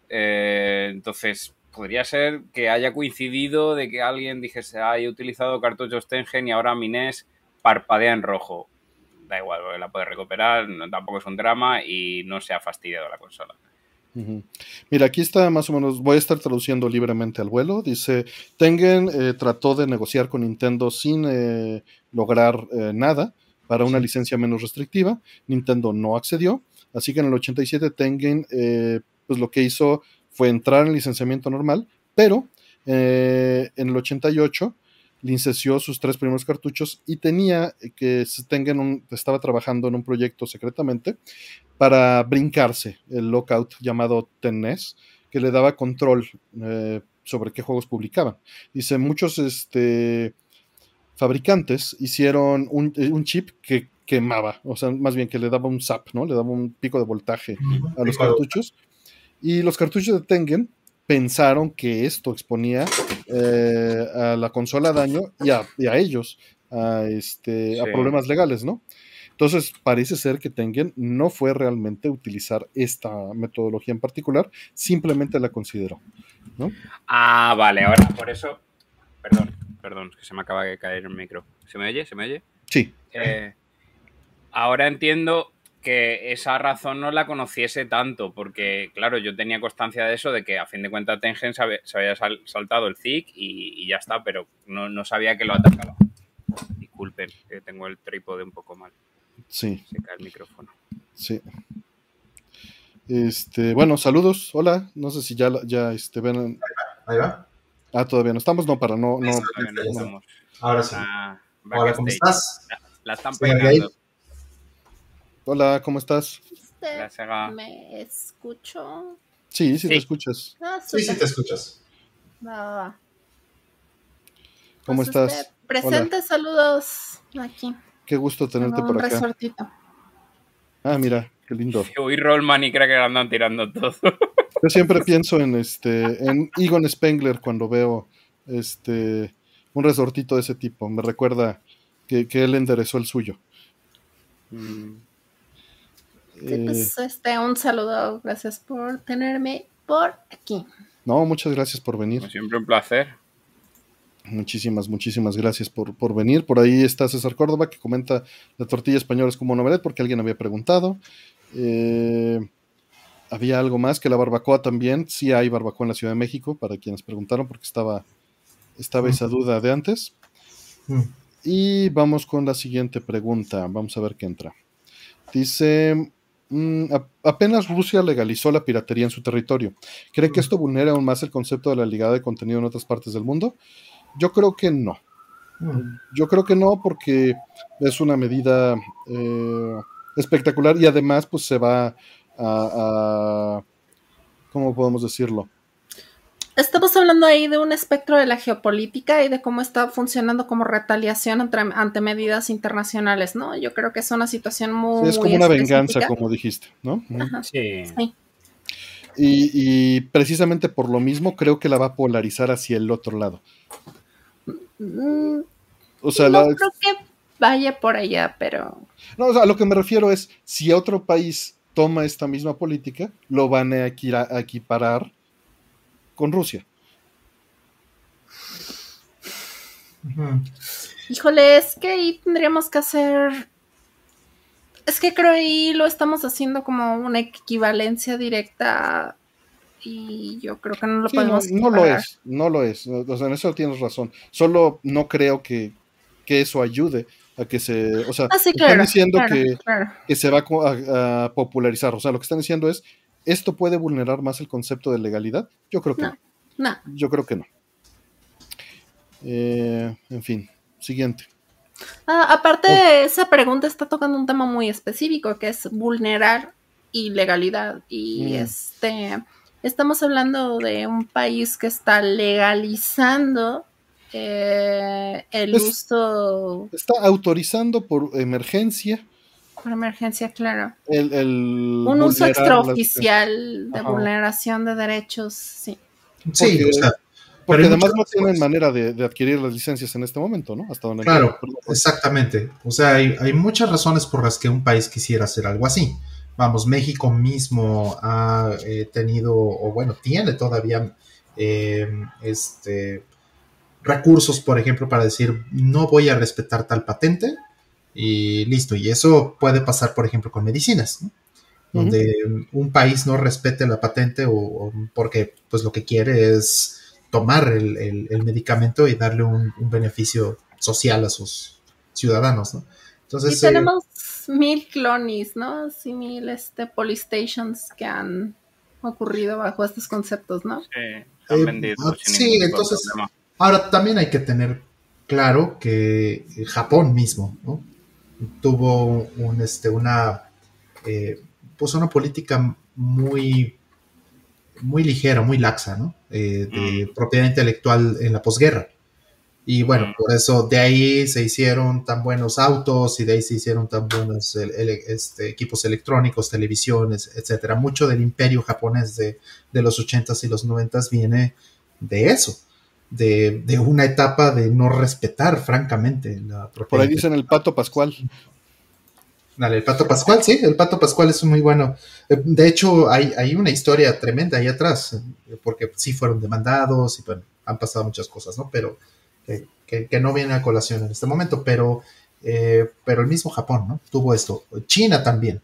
Eh, entonces, podría ser que haya coincidido de que alguien dijese, ah, he utilizado cartuchos Tengen y ahora mi NES parpadea en rojo. Da igual, la puedes recuperar, tampoco es un drama y no se ha fastidiado la consola. Mira, aquí está más o menos, voy a estar traduciendo libremente al vuelo. Dice, Tengen eh, trató de negociar con Nintendo sin eh, lograr eh, nada para una licencia menos restrictiva. Nintendo no accedió, así que en el 87 Tengen eh, pues lo que hizo fue entrar en licenciamiento normal, pero eh, en el 88 licenció sus tres primeros cartuchos y tenía que Tengen un- estaba trabajando en un proyecto secretamente para brincarse el lockout llamado TENNES, que le daba control eh, sobre qué juegos publicaban. Dice, muchos este, fabricantes hicieron un, eh, un chip que quemaba, o sea, más bien que le daba un zap, ¿no? Le daba un pico de voltaje a los cartuchos. Y los cartuchos de Tengen pensaron que esto exponía eh, a la consola a daño y a, y a ellos a, este, a problemas legales, ¿no? Entonces, parece ser que Tengen no fue realmente utilizar esta metodología en particular, simplemente la consideró. Ah, vale, ahora por eso. Perdón, perdón, que se me acaba de caer el micro. ¿Se me oye? ¿Se me oye? Sí, Eh, ahora entiendo que esa razón no la conociese tanto, porque, claro, yo tenía constancia de eso, de que a fin de cuentas Tengen se había, saltado el ZIC y, y ya está, pero no, no sabía que lo atacaba. Disculpen, que tengo el trípode un poco mal. Sí, Se cae el micrófono. sí. Este, bueno, saludos, hola, no sé si ya, ya este, ven, Ahí va. ah, todavía no estamos, no, para no, no, Eso. Ahora sí. Ah, Hola, ¿cómo estás? La están Señor peinando. hola, ¿cómo estás? ¿Usted La me escuchó? Sí, sí, te escuchas. Ah, Sí, sí, te escuchas. Va, va, va. ¿Cómo Pues estás? usted, Presente, saludos aquí. Qué gusto tenerte en por un acá. resortito. Ah, mira, qué lindo. Hoy Rollman y Cracker andan tirando todo. Yo siempre pienso en este, en Egon Spengler cuando veo este un resortito de ese tipo. Me recuerda que, que él enderezó el suyo. Sí, Eh, pues este, un saludo. Gracias por tenerme por aquí. no, muchas gracias por venir. Como siempre, un placer. Muchísimas, muchísimas gracias por, por venir. Por ahí está César Córdoba que comenta la tortilla española es como un omelette porque alguien había preguntado. Eh, había algo más que la barbacoa también. Sí hay barbacoa en la Ciudad de México para quienes preguntaron porque estaba, estaba esa duda de antes. Mm. Y vamos con la siguiente pregunta. Vamos a ver qué entra. Dice, mm, apenas Rusia legalizó la piratería en su territorio. ¿Cree que esto vulnera aún más el concepto de la ligada de contenido en otras partes del mundo? Yo creo que no. Mm. Yo creo que no porque es una medida eh, espectacular y además pues se va a, a- ¿cómo podemos decirlo? Estamos hablando ahí de un espectro de la geopolítica y de cómo está funcionando como retaliación ante, ante medidas internacionales, ¿no? Yo creo que es una situación muy. es como muy una venganza, como dijiste, ¿no? Ajá. Sí. Sí. Y, y precisamente por lo mismo creo que la va a polarizar hacia el otro lado. Mm, O sea, no la- creo que vaya por allá, pero no, o sea, a lo que me refiero es, si otro país toma esta misma política, lo van a equiparar con Rusia. Híjole, es que ahí tendríamos que hacer. Es que creo ahí lo estamos haciendo como una equivalencia directa y yo creo que no lo Sí, no, podemos. no lo es, no lo es. O sea, en eso tienes razón. Solo no creo que, que eso ayude a que se. O sea, Ah, sí, están diciendo claro, que, claro. que se va a popularizar. O sea, lo que están diciendo es, ¿esto puede vulnerar más el concepto de legalidad? Yo creo que no. No. No. Yo creo que no. Eh, en fin, siguiente. Ah, aparte, esa pregunta está tocando un tema muy específico, que es vulnerar ilegalidad. Y Mm. este, estamos hablando de un país que está legalizando eh, el Es- uso Está autorizando por emergencia por emergencia, claro. el, el Un uso extraoficial de Ajá. vulneración de derechos, sí. Sí, Porque- o sea, Porque además no tienen manera de, de adquirir las licencias en este momento, ¿no? Hasta donde Claro, exactamente. O sea, hay, hay muchas razones por las que un país quisiera hacer algo así. Vamos, México mismo ha eh, tenido, o bueno, tiene todavía eh, este, recursos, por ejemplo, para decir, no voy a respetar tal patente y listo. Y eso puede pasar, por ejemplo, con medicinas, ¿no? donde un país no respete la patente o, o porque pues lo que quiere es tomar el, el- el medicamento y darle un, un beneficio social a sus ciudadanos, ¿no? Entonces, y eh, mil clonis, ¿no? Sí, mil este, polistations que han ocurrido bajo estos conceptos, ¿no? Sí, han Eh, vendido ah, sin sí, entonces- problema. ahora también hay que tener claro que Japón mismo, ¿no? Tuvo un, este, una, eh, pues una política muy, muy ligera, muy laxa, ¿no? Eh, de propiedad intelectual en la posguerra. Y bueno, por eso de ahí se hicieron tan buenos autos y de ahí se hicieron tan buenos el- el- este, equipos electrónicos, televisiones, etcétera. Mucho del imperio japonés de, de los 80s y los 90s viene de eso, de, de una etapa de no respetar, francamente, la propiedad. Por ahí dicen el pato Pascual. Dale, el Pato Pascual, sí, el Pato Pascual es muy bueno. Eh, De hecho, hay, hay una historia tremenda ahí atrás, eh, porque sí fueron demandados y bueno, han pasado muchas cosas, ¿no? Pero que, no viene a colación en este momento, pero, eh, pero el mismo Japón, ¿no? Tuvo esto. China también.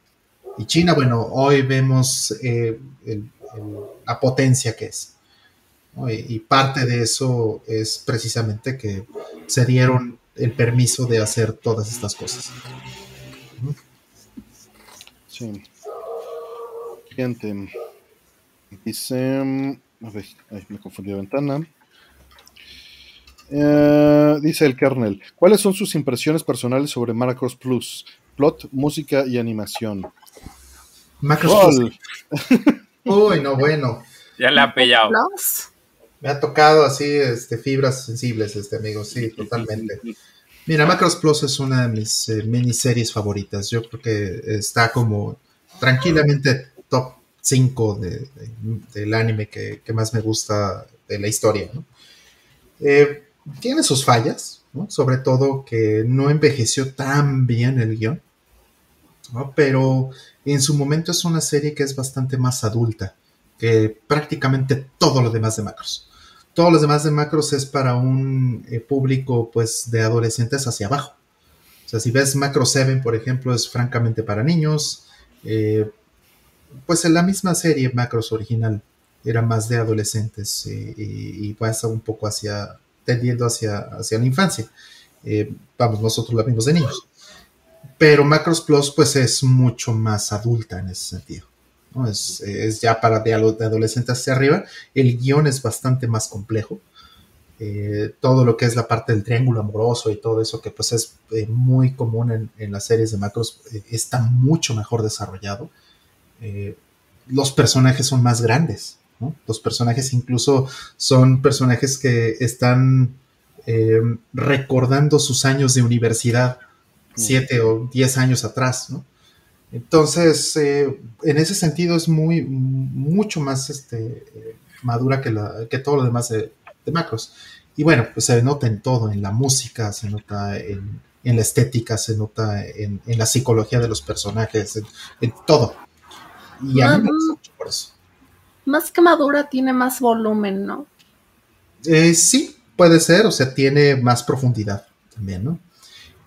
Y China, bueno, hoy vemos eh, la potencia que es. Y, parte de eso es precisamente que se dieron el permiso de hacer todas estas cosas. Sí. Siguiente. Dice. mm, A ver, me confundí de ventana. Eh, dice el kernel. ¿Cuáles son sus impresiones personales sobre Macross Plus? Plot, música y animación. Macros Gol. Uy, no, bueno. Ya le ha pillado. Plus. Me ha tocado así este, fibras sensibles, este amigo, sí, totalmente. Mira, Macros Plus es una de mis eh, miniseries favoritas. Yo creo que está como tranquilamente top 5 de, de- del anime que, que más me gusta de la historia. ¿no? Eh, tiene sus fallas, sobre todo que no envejeció tan bien el guion, pero en su momento es una serie que es bastante más adulta que prácticamente todo lo demás de Macros. Todos los demás de Macros es para un eh, público pues de adolescentes hacia abajo. O sea, si ves Macro 7, por ejemplo, es francamente para niños. Eh, pues en la misma serie Macros original era más de adolescentes eh, y, y pasa un poco hacia, tendiendo hacia, hacia la infancia. Eh, vamos, nosotros la vimos de niños. Pero Macros Plus pues es mucho más adulta en ese sentido. Es, es ya para de, adolescentes hacia arriba. El guion es bastante más complejo. Eh, todo lo que es la parte del triángulo amoroso y todo eso que pues es eh, muy común en, en las series de macros está mucho mejor desarrollado. Los personajes son más grandes. ¿No? Los personajes incluso son personajes que están eh, recordando sus años de universidad, siete o diez años atrás, ¿no? Entonces, eh, en ese sentido es muy, mucho más este, eh, madura que, la, que todo lo demás de, de Macros. Y bueno, pues se nota en todo, en la música, se nota en, en la estética, se nota en, en, la psicología de los personajes, en, en todo. Y a mí me gusta mucho por eso. Más que madura, tiene más volumen, ¿no? Eh, sí, puede ser, o sea, tiene más profundidad también, ¿no?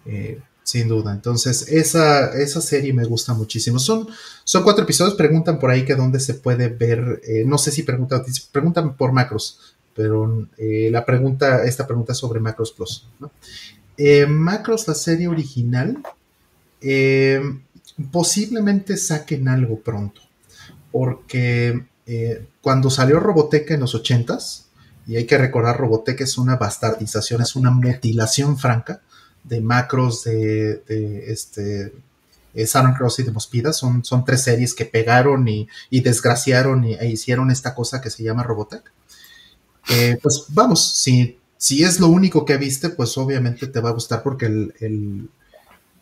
Eh, sin duda. Entonces, esa, esa serie me gusta muchísimo. Son, son cuatro episodios. Preguntan por ahí que dónde se puede ver. eh, no sé si preguntan, preguntan por Macros, pero la pregunta, esta pregunta es sobre Macros Plus. Macros, la serie original, posiblemente saquen algo pronto. Porque eh, cuando salió Robotech en los 80s, y hay que recordar, Robotech es una bastardización, es una mutilación franca de macros de, de este eh, Cross y de Mospida. Son, son tres series que pegaron y, y desgraciaron y, e hicieron esta cosa que se llama Robotech. Eh, pues vamos, si, si es lo único que viste, pues obviamente te va a gustar porque el, el,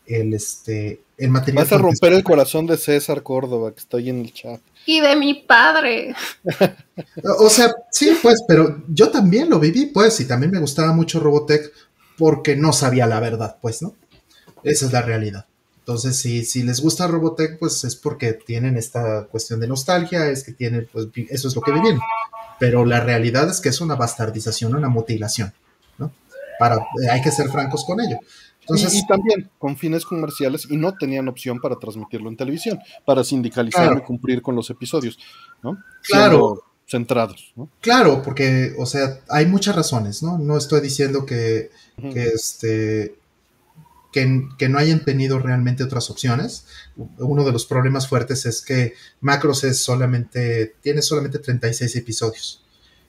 el, este, el material... Vas a romper el corazón de César Córdoba, que está ahí en el chat. Y de mi padre. O sea, sí, pues, pero yo también lo viví, pues, y también me gustaba mucho Robotech porque no sabía la verdad, pues, ¿no? Esa es la realidad. Entonces, si, si les gusta Robotech, pues es porque tienen esta cuestión de nostalgia, es que tienen, pues, eso es lo que vivieron. Pero la realidad es que es una bastardización, una mutilación, ¿no? Para, eh, hay que ser francos con ello. Entonces, y, y también con fines comerciales y no tenían opción para transmitirlo en televisión, para sindicalizar Claro. y cumplir con los episodios, ¿no? Claro. Siendo centrados, ¿no? Claro, porque, o sea, hay muchas razones, ¿no? No estoy diciendo que, que, este, que, que no hayan tenido realmente otras opciones. Uno de los problemas fuertes es que Macros es solamente, tiene solamente 36 episodios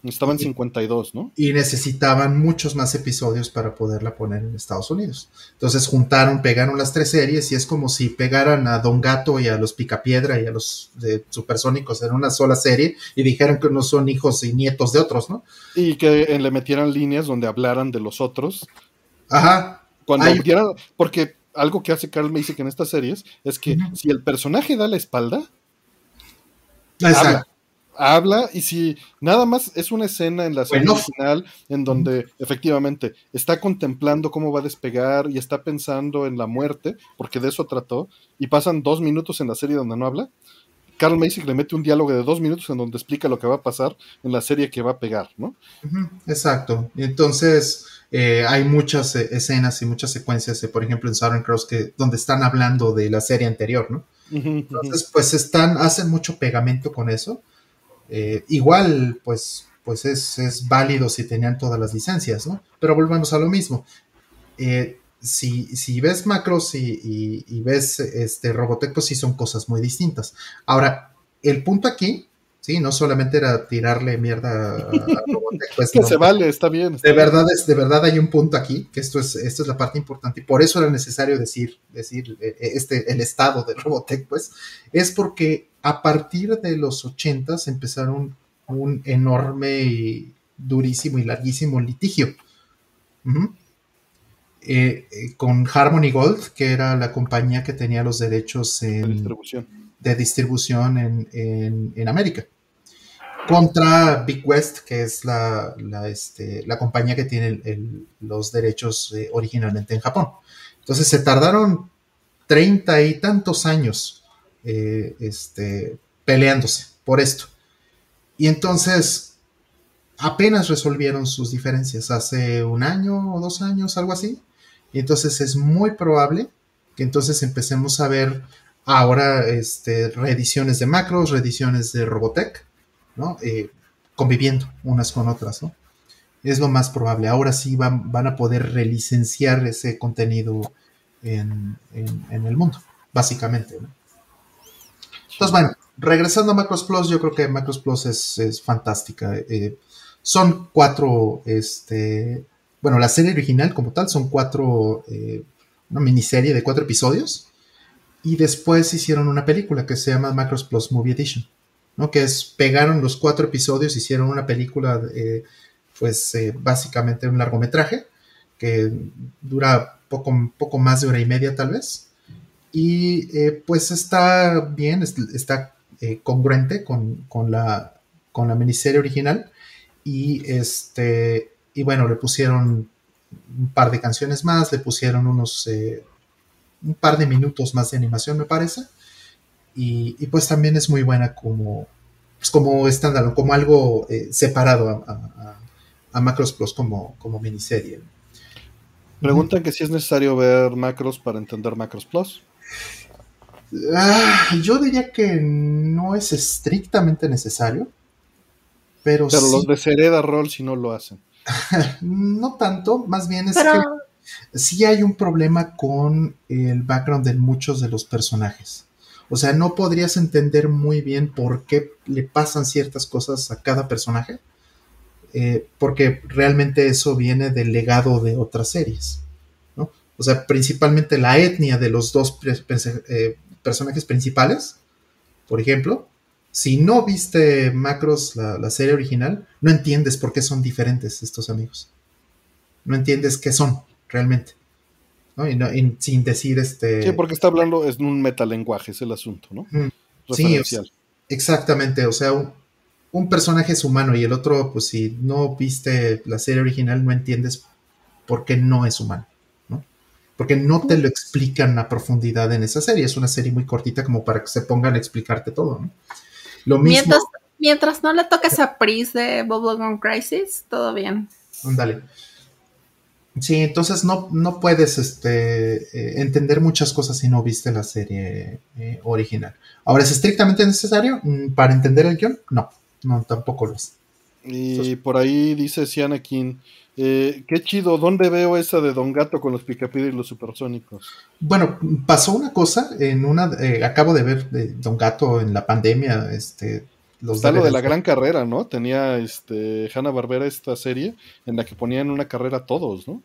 Estaban 52, ¿no? y necesitaban muchos más episodios para poderla poner en Estados Unidos. Entonces juntaron, pegaron las tres series y es como si pegaran a Don Gato y a los Picapiedra y a los de Supersónicos en una sola serie y dijeran que no son hijos y nietos de otros, ¿no? Y que le metieran líneas donde hablaran de los otros. Ajá, Cuando Ay. porque algo que hace Carl Macy en estas series es que si el personaje da la espalda, exacto. habla. Habla y si nada más es una escena en la serie Bueno. original en donde efectivamente está contemplando cómo va a despegar y está pensando en la muerte, porque de eso trató, y pasan dos minutos en la serie donde no habla, Carl Macy le mete un diálogo de dos minutos en donde explica lo que va a pasar en la serie que va a pegar, ¿no? Exacto. Y Entonces, eh, hay muchas eh, escenas y muchas secuencias, eh, por ejemplo, en Southern Cross, que, donde están hablando de la serie anterior, ¿no? Entonces, pues están, hacen mucho pegamento con eso. Eh, igual, pues, pues es, es válido si tenían todas las licencias, ¿no? Pero volvemos a lo mismo. Eh, si, si ves Macros y, ves este Robotech, pues sí son cosas muy distintas. Ahora, el punto aquí, sí, no solamente era tirarle mierda a, Robotech, pues que no, se vale, está bien. está de verdad es, de verdad hay un punto aquí, que esto es, esto es la parte importante, y por eso era necesario decir, decir eh, este, el estado de Robotech, pues, es porque a partir de los ochentas empezaron un enorme y durísimo y larguísimo litigio. Eh, eh, con Harmony Gold, que era la compañía que tenía los derechos de distribución. de distribución en, en- en América. Contra Big West, que es la, la, este, la compañía que tiene los derechos eh, originalmente en Japón. Entonces se tardaron treinta y tantos años eh, este, peleándose por esto. Y entonces apenas resolvieron sus diferencias hace un año o dos años, algo así. Y entonces es muy probable que entonces empecemos a ver ahora este, reediciones de macros, reediciones de Robotech, ¿no? Eh, conviviendo unas con otras, ¿no? Es lo más probable. Ahora sí van, a poder relicenciar ese contenido en, el mundo, básicamente. Entonces, bueno, regresando a Macros Plus, yo creo que Macros Plus es, es fantástica. Eh, son cuatro, este, bueno, la serie original como tal son cuatro, eh, una miniserie de cuatro episodios. Y después hicieron una película que se llama Macros Plus Movie Edition, ¿no? Que es, pegaron los cuatro episodios, hicieron una película, pues eh, básicamente un largometraje, que dura poco, poco más de hora y media tal vez. Y eh, pues está bien, es- está eh, congruente con, con la, con la miniserie original. Y este, y bueno, le pusieron un par de canciones más, le pusieron unos eh, un par de minutos más de animación, me parece. Y, y pues también es muy buena como, pues, como estándar, como algo eh, separado a, a- a Macros Plus como, como miniserie. Preguntan que si es necesario ver macros para entender Macros Plus. Ah, yo diría que no es estrictamente necesario, pero, Pero sí, los de Sereda Roll si no lo hacen. no tanto, más bien es Pero que sí hay un problema con el background de muchos de los personajes. O sea, no podrías entender muy bien por qué le pasan ciertas cosas a cada personaje, eh, porque realmente eso viene del legado de otras series, ¿no? O sea, principalmente la etnia de los dos eh, personajes principales, por ejemplo, si no viste Macros, la serie original, no entiendes por qué son diferentes estos amigos. No entiendes qué son realmente. ¿No? Y, no- y sin decir este. Sí, porque está hablando, es un metalenguaje, es el asunto, ¿no? Mm, Sí, Referencial. Exactamente, o sea, un, un personaje es humano y el otro, pues si no viste la serie original, no entiendes por qué no es humano, ¿no? Porque no te lo explican a profundidad en esa serie, es una serie muy cortita como para que se pongan a explicarte todo, ¿no? Lo mismo, mientras, mientras no le toques a Pris de Bubblegum Crisis, todo bien. ándale. Sí, entonces no, no puedes este, eh, entender muchas cosas si no viste la serie eh, original. Ahora, ¿es estrictamente necesario Mm, para entender el guion? No, no, tampoco lo es. Y por ahí dice Sianakin, eh, qué chido, ¿dónde veo esa de Don Gato con los Picapiedra y los supersónicos? Bueno, pasó una cosa en una, eh, acabo de ver de Don Gato en la pandemia, este, los Está lo de la gran carrera, ¿no? Tenía este Hanna Barbera esta serie en la que ponían una carrera a todos, ¿no?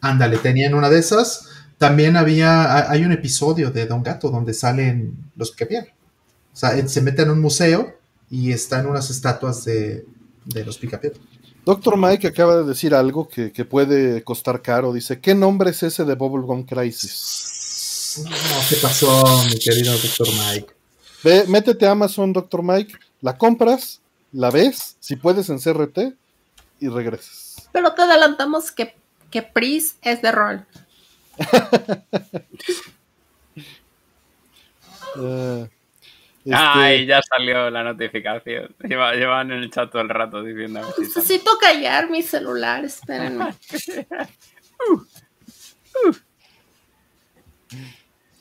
Ándale, tenían una de esas. También había, ha- hay un episodio de Don Gato donde salen los Picapiedra. O sea, él se mete en un museo y están unas estatuas de, de los Picapiedra. Doctor Mike acaba de decir algo que, que puede costar caro. Dice, ¿qué nombre es ese de Bubblegum Crisis? No, ¿qué pasó, mi querido Dr. Mike? Ve, métete a Amazon, Doctor Mike, la compras, la ves, si puedes en CRT, y regresas. Pero te adelantamos que, que Pris es de rol. Eh, este, Ay, ya salió la notificación. Lleva- llevan en el chat todo el rato diciendo. Necesito callar mi celular, espérenme.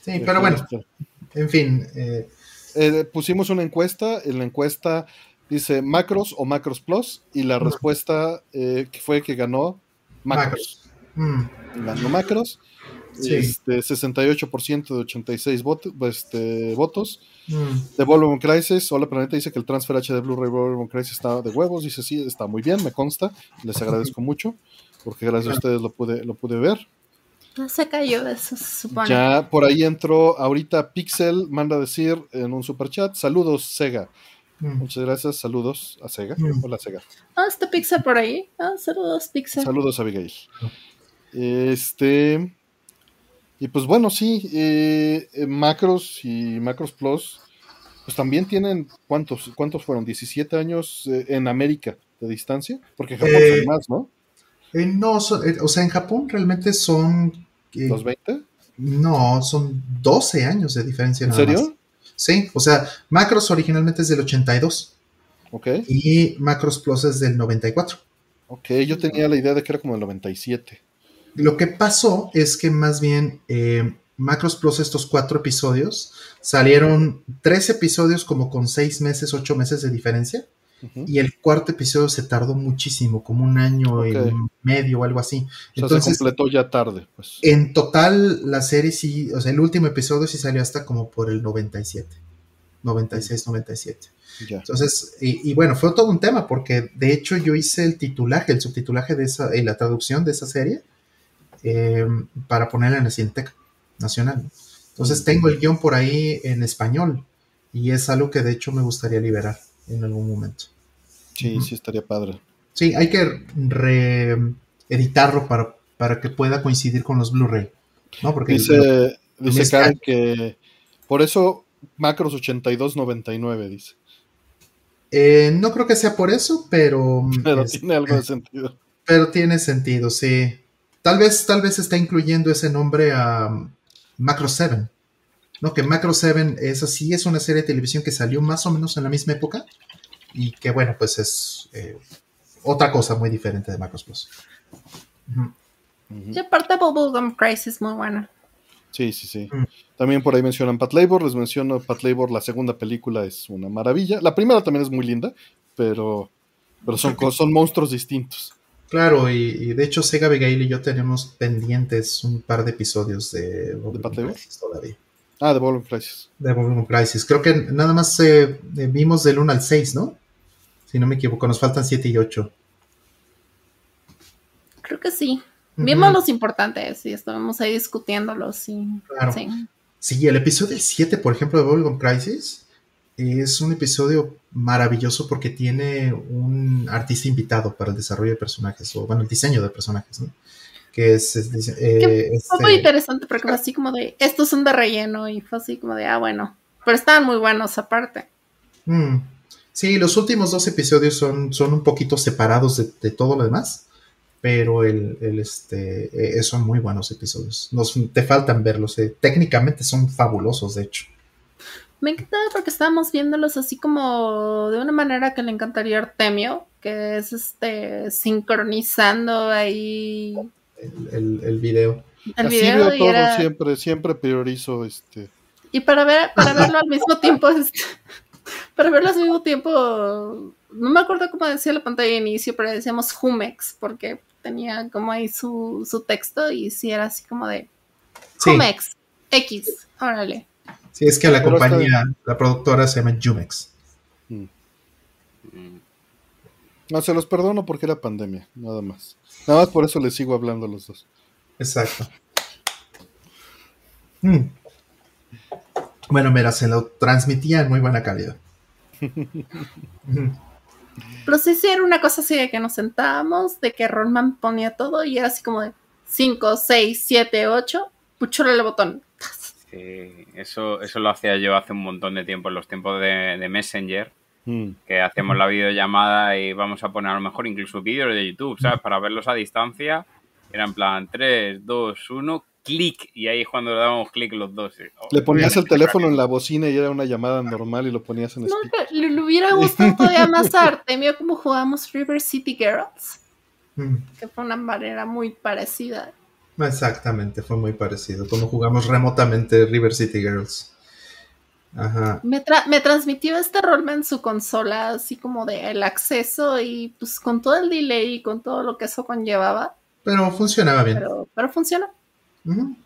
Sí, pero bueno, este, en fin. eh, eh, pusimos una encuesta, en la encuesta dice macros o macros plus, y la respuesta eh, que fue que ganó macros. mm, Ganó macros. Sí. Este, 68% de 86 votos, este, votos. mm. De Bubblegum Crisis, Hola Planeta dice que el transfer H de Blu-ray Bubblegum Crisis está de huevos. Dice sí, está muy bien, me consta. Les agradezco mucho porque gracias a ustedes lo pude, lo pude ver. No se cayó eso, se supone. Ya por ahí entró ahorita Pixel, manda a decir en un super chat: Saludos, Sega. Mm. Muchas gracias, saludos a Sega. Mm. Hola, Sega. Ah, está Pixel por ahí. Ah, saludos, Pixel. Saludos, Abigail. Este. Y pues bueno, sí, eh, eh, Macros y Macros Plus, pues también tienen, ¿cuántos, cuántos fueron? 17 años eh, en América de distancia, porque en Japón Eh, son más, ¿no? Eh, no, son- eh, o sea, en Japón realmente son. eh, ¿Los 20? no, son 12 años de diferencia. ¿En nada serio? más. Sí, o sea, Macros originalmente es del 82 Ok, y Macros Plus es del 94. ok, yo tenía la idea de que era como el 97. Lo que pasó es que más bien eh, Macros Plus, estos cuatro episodios, salieron tres episodios como con seis meses, ocho meses de diferencia. Y el cuarto episodio se tardó muchísimo, como un año y medio o algo así. O sea, Entonces, se completó ya tarde, pues. en total, la serie sí, o sea, el último episodio sí salió hasta como por el 97. 96, 97. Ya. Entonces, y, y bueno, fue todo un tema, porque de hecho yo hice el titulaje, el subtitulaje de esa, y la traducción de esa serie eh, para ponerla en la Cineteca Nacional. Entonces tengo el guion por ahí en español y es algo que de hecho me gustaría liberar en algún momento. Sí, sí, estaría padre. Sí, hay que reeditarlo para, para que pueda coincidir con los Blu-ray. ¿no? Porque Dice, dice Karen que por eso Macros 8299, dice. eh, no creo que sea por eso, pero, Pero es- tiene algo de sentido. pero tiene sentido, sí. Tal vez, tal vez está incluyendo ese nombre a Macro 7. ¿no? Que Macro 7 es así, es una serie de televisión que salió más o menos en la misma época. Y que bueno, pues es eh, otra cosa muy diferente de Macros Plus. Y aparte Bubblegum Crisis, muy buena. Sí, sí, sí. Mm. También por ahí mencionan Pat Labor, les menciono Pat Labor, la segunda película es una maravilla. La primera también es muy linda, pero, pero son, son monstruos distintos. Claro, y, y de hecho Sega Abigail y yo tenemos pendientes un par de episodios de Pat Labor? Crisis todavía. Ah, The Ball Crisis. De Bubblegum Crisis. Creo que nada más eh, eh, vimos del 1 al 6, ¿no? Si no me equivoco, nos faltan 7 y 8. Creo que sí. Vimos los importantes y estuvimos ahí discutiéndolos. Y, Claro. sí. Sí, el episodio 7, por ejemplo, de Bubblegum Crisis, es un episodio maravilloso porque tiene un artista invitado para el desarrollo de personajes, o bueno, el diseño de personajes, ¿no? Que es, es- dice- eh, Fue este- muy interesante porque fue así como de, estos son de relleno y fue así como de, ah, bueno. Pero estaban muy buenos aparte. Mm. Sí, los últimos dos episodios son, son un poquito separados de, de todo lo demás, pero el, el, este, eh, son muy buenos episodios. Nos, te faltan verlos, eh, técnicamente son fabulosos, de hecho. Me encantaba porque estábamos viéndolos así como de una manera que le encantaría a Artemio, que es este sincronizando ahí El, el- el video. el Así video veo y todo, era- siempre, siempre priorizo este. Y para ver, para verlo al mismo tiempo, este, para verlo al mismo tiempo, no me acuerdo cómo decía la pantalla de inicio, pero decíamos Humex, porque tenía como ahí su, su texto y sí era así como de Sí, Humex, X, órale. sí, es que la Pero compañía, la productora se llama Jumex. Mm. No, se los perdono porque era pandemia, nada más. Nada más por eso les sigo hablando a los dos. Exacto. Mm. Bueno, mira, se lo transmitía en muy buena calidad. Pero sí, sí, era una cosa así de que nos sentábamos, de que Rollman ponía todo y era así como de 5, 6, 7, 8, puchura el botón. Sí, eso, eso lo hacía yo hace un montón de tiempo, en los tiempos de, de Messenger, Mm. que hacíamos la videollamada y vamos a poner a lo mejor incluso vídeos de YouTube, ¿sabes? Para verlos a distancia. Era en plan 3, 2, 1, clic. Y ahí es cuando le dábamos clic los dos. oh, Le ponías el teléfono en la bocina y era una llamada normal y lo ponías en No, le, le hubiera gustado todavía más a Artemio como jugamos River City Girls, Mm. que fue una manera muy parecida. Exactamente, fue muy parecido. Como jugamos remotamente River City Girls. Ajá. Me, tra- me transmitió este Rollman en su consola, así como de el acceso y pues con todo el delay y con todo lo que eso conllevaba, Pero funcionaba bien. pero, pero funcionó.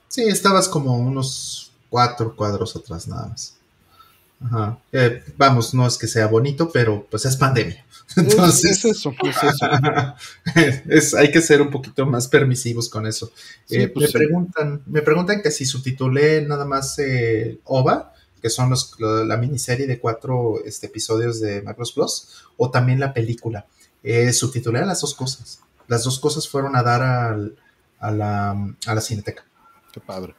Sí, estabas como unos cuatro cuadros atrás nada más. Ajá. Eh, vamos, no es que sea bonito, pero pues es pandemia. Es, Entonces, es eso, es eso. es- hay que ser un poquito más permisivos con eso. Sí, Eh, pues me, sí. preguntan, me preguntan que si subtitulé nada más eh, OVA, que son los- lo- la miniserie de cuatro este, episodios de Macros Plus, o también la película. Subtitulé las dos cosas. Las dos cosas fueron a dar al- a, la, a la cineteca. Qué padre.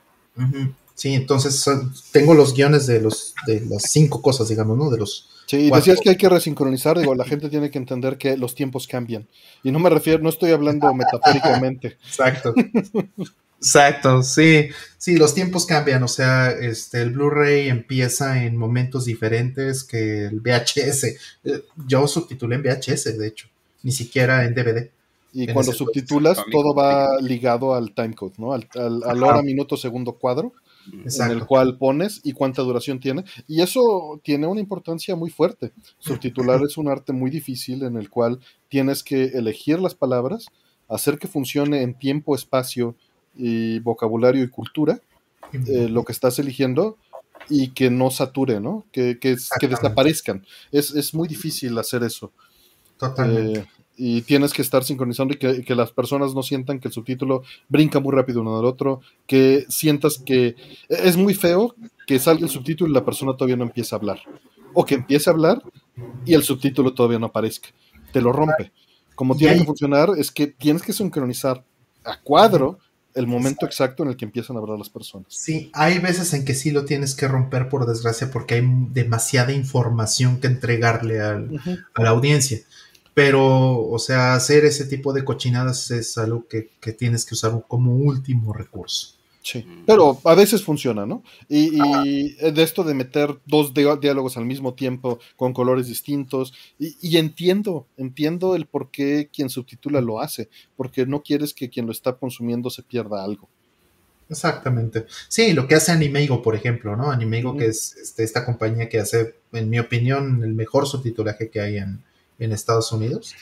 Sí, entonces tengo los guiones de los de las cinco cosas, digamos, ¿no? De los Sí, Cuatro. decías que hay que resincronizar, digo, la gente tiene que entender que los tiempos cambian. Y no me refiero, no estoy hablando metafóricamente. Exacto. Exacto, sí, sí, los tiempos cambian, o sea, este, el Blu-ray empieza en momentos diferentes que el VHS. Eh, Yo subtitulé en VHS, de hecho, ni siquiera en DVD. Y cuando subtitulas, todo va ligado al timecode, ¿no? Al, al, al Ajá. hora, minuto, segundo, cuadro, en el cual pones y cuánta duración tiene. Y eso tiene una importancia muy fuerte. Subtitular es un arte muy difícil en el cual tienes que elegir las palabras, hacer que funcione en tiempo, espacio y vocabulario y cultura eh, lo que estás eligiendo y que no sature, ¿no? Que, que, desaparezcan. Es, es muy difícil hacer eso. Totalmente. Eh, y tienes que estar sincronizando y que, que las personas no sientan que el subtítulo brinca muy rápido uno del otro, que sientas que es muy feo que salga el subtítulo y la persona todavía no empieza a hablar, o que empiece a hablar y el subtítulo todavía no aparezca, te lo rompe. Como tiene que funcionar es que tienes que sincronizar a cuadro el momento exacto en el que empiezan a hablar las personas. Sí, hay veces en que sí lo tienes que romper por desgracia porque hay demasiada información que entregarle al, a la audiencia. Pero, o sea, hacer ese tipo de cochinadas es algo que, que tienes que usar como último recurso. Sí, pero a veces funciona, ¿no? Y, y de esto de meter dos diálogos al mismo tiempo con colores distintos, y, y entiendo, entiendo el por qué quien subtitula lo hace, porque no quieres que quien lo está consumiendo se pierda algo. Exactamente. Sí, lo que hace Animeigo, por ejemplo, ¿no? Animeigo, que es este, esta compañía que hace, en mi opinión, el mejor subtitulaje que hay en, en Estados Unidos,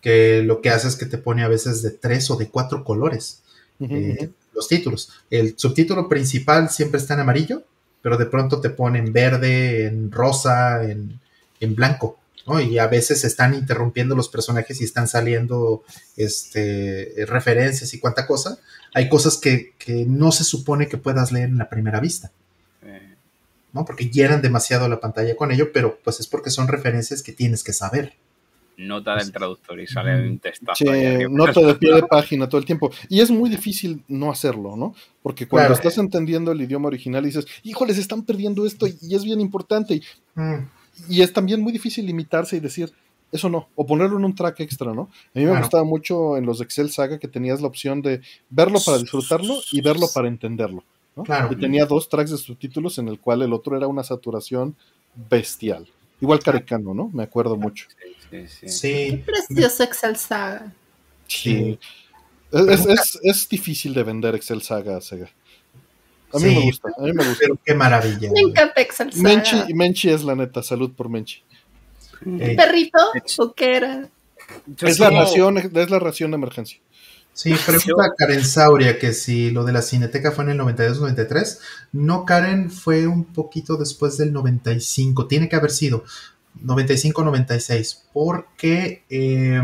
que lo que hace es que te pone a veces de tres o de cuatro colores eh, los títulos. El subtítulo principal siempre está en amarillo, pero de pronto te pone en verde, en rosa, en, en blanco. ¿no? Y a veces están interrumpiendo los personajes y están saliendo este, referencias y cuánta cosa. Hay cosas que, que no se supone que puedas leer en la primera vista, Eh, ¿no? Porque llenan demasiado la pantalla con ello, pero pues es porque son referencias que tienes que saber. Nota del traductor y sale un testazo. Sí, ahí arriba. nota de pie de página todo el tiempo. Y es muy difícil no hacerlo, ¿no? Porque cuando Claro. estás entendiendo el idioma original y dices, híjole, se están perdiendo esto y, y es bien importante. Y, Mm, y es también muy difícil limitarse y decir, eso no, o ponerlo en un track extra, ¿no? A mí me Claro. gustaba mucho en los Excel Saga que tenías la opción de verlo para disfrutarlo y verlo para entenderlo. ¿no? Claro. Y tenía dos tracks de subtítulos en el cual el otro era una saturación bestial. Igual Caricano, ¿no? Me acuerdo mucho. Sí, sí, sí. Sí, Precioso Excel Saga. Sí. Es, es- es- difícil de vender Excel Saga a Sega. A mí Sí. me gusta, a mí me gusta. pero qué maravilla. Me encanta Excel Saga. Menchi, Menchi es la neta, salud por Menchi. ¿Perrito o qué era? Es la ración, es la ración de emergencia. Sí, pregunta Karen Sauria que si lo de la Cineteca fue en el 92-93. No, Karen, fue un poquito después del 95. Tiene que haber sido 95-96. Porque, eh,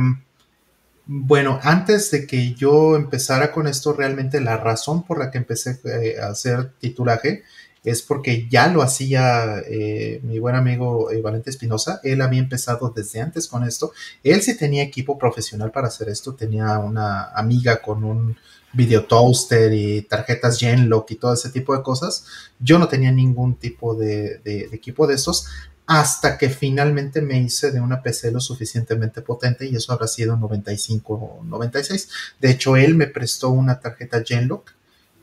bueno, antes de que yo empezara con esto, realmente la razón por la que empecé eh, a hacer titulaje es porque ya lo hacía eh, mi buen amigo eh, Valente Espinosa. Él había empezado desde antes con esto. Él sí tenía equipo profesional para hacer esto. Tenía una amiga con un video toaster y tarjetas Genlock y todo ese tipo de cosas. Yo no tenía ningún tipo de, de- equipo de estos hasta que finalmente me hice de una PC lo suficientemente potente y eso habrá sido en 95 o 96. De hecho, él me prestó una tarjeta Genlock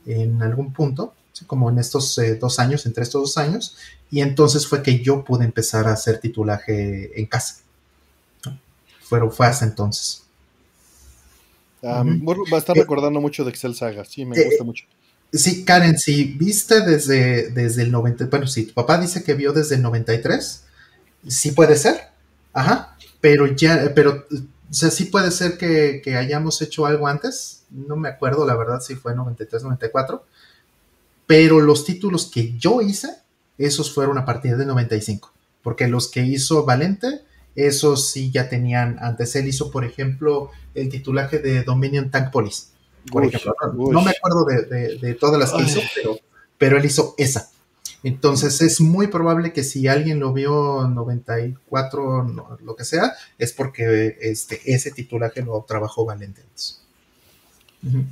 en algún punto, como en estos eh, dos años, entre estos dos años, y entonces fue que yo pude empezar a hacer titulaje en casa. Fueron, fue hasta entonces. Ah, va a estar Eh, recordando mucho de Excel Saga, sí, me eh, gusta mucho. Sí, Karen, si viste desde, desde el 90, bueno, si tu papá dice que vio desde el 93, sí puede ser, ajá, pero ya, pero, o sea, sí puede ser que, que hayamos hecho algo antes, no me acuerdo la verdad si fue 93, 94, pero los títulos que yo hice, esos fueron a partir del 95, porque los que hizo Valente, esos sí ya tenían, antes él hizo, por ejemplo, el titulaje de Dominion Tank Police por Uy, ejemplo. No, uy. no me acuerdo de, de- de todas las que Ay. hizo, pero, pero él hizo esa. Entonces es muy probable que si alguien lo vio en 94, no, lo que sea, es porque este, ese titulaje lo trabajó Valente. antes.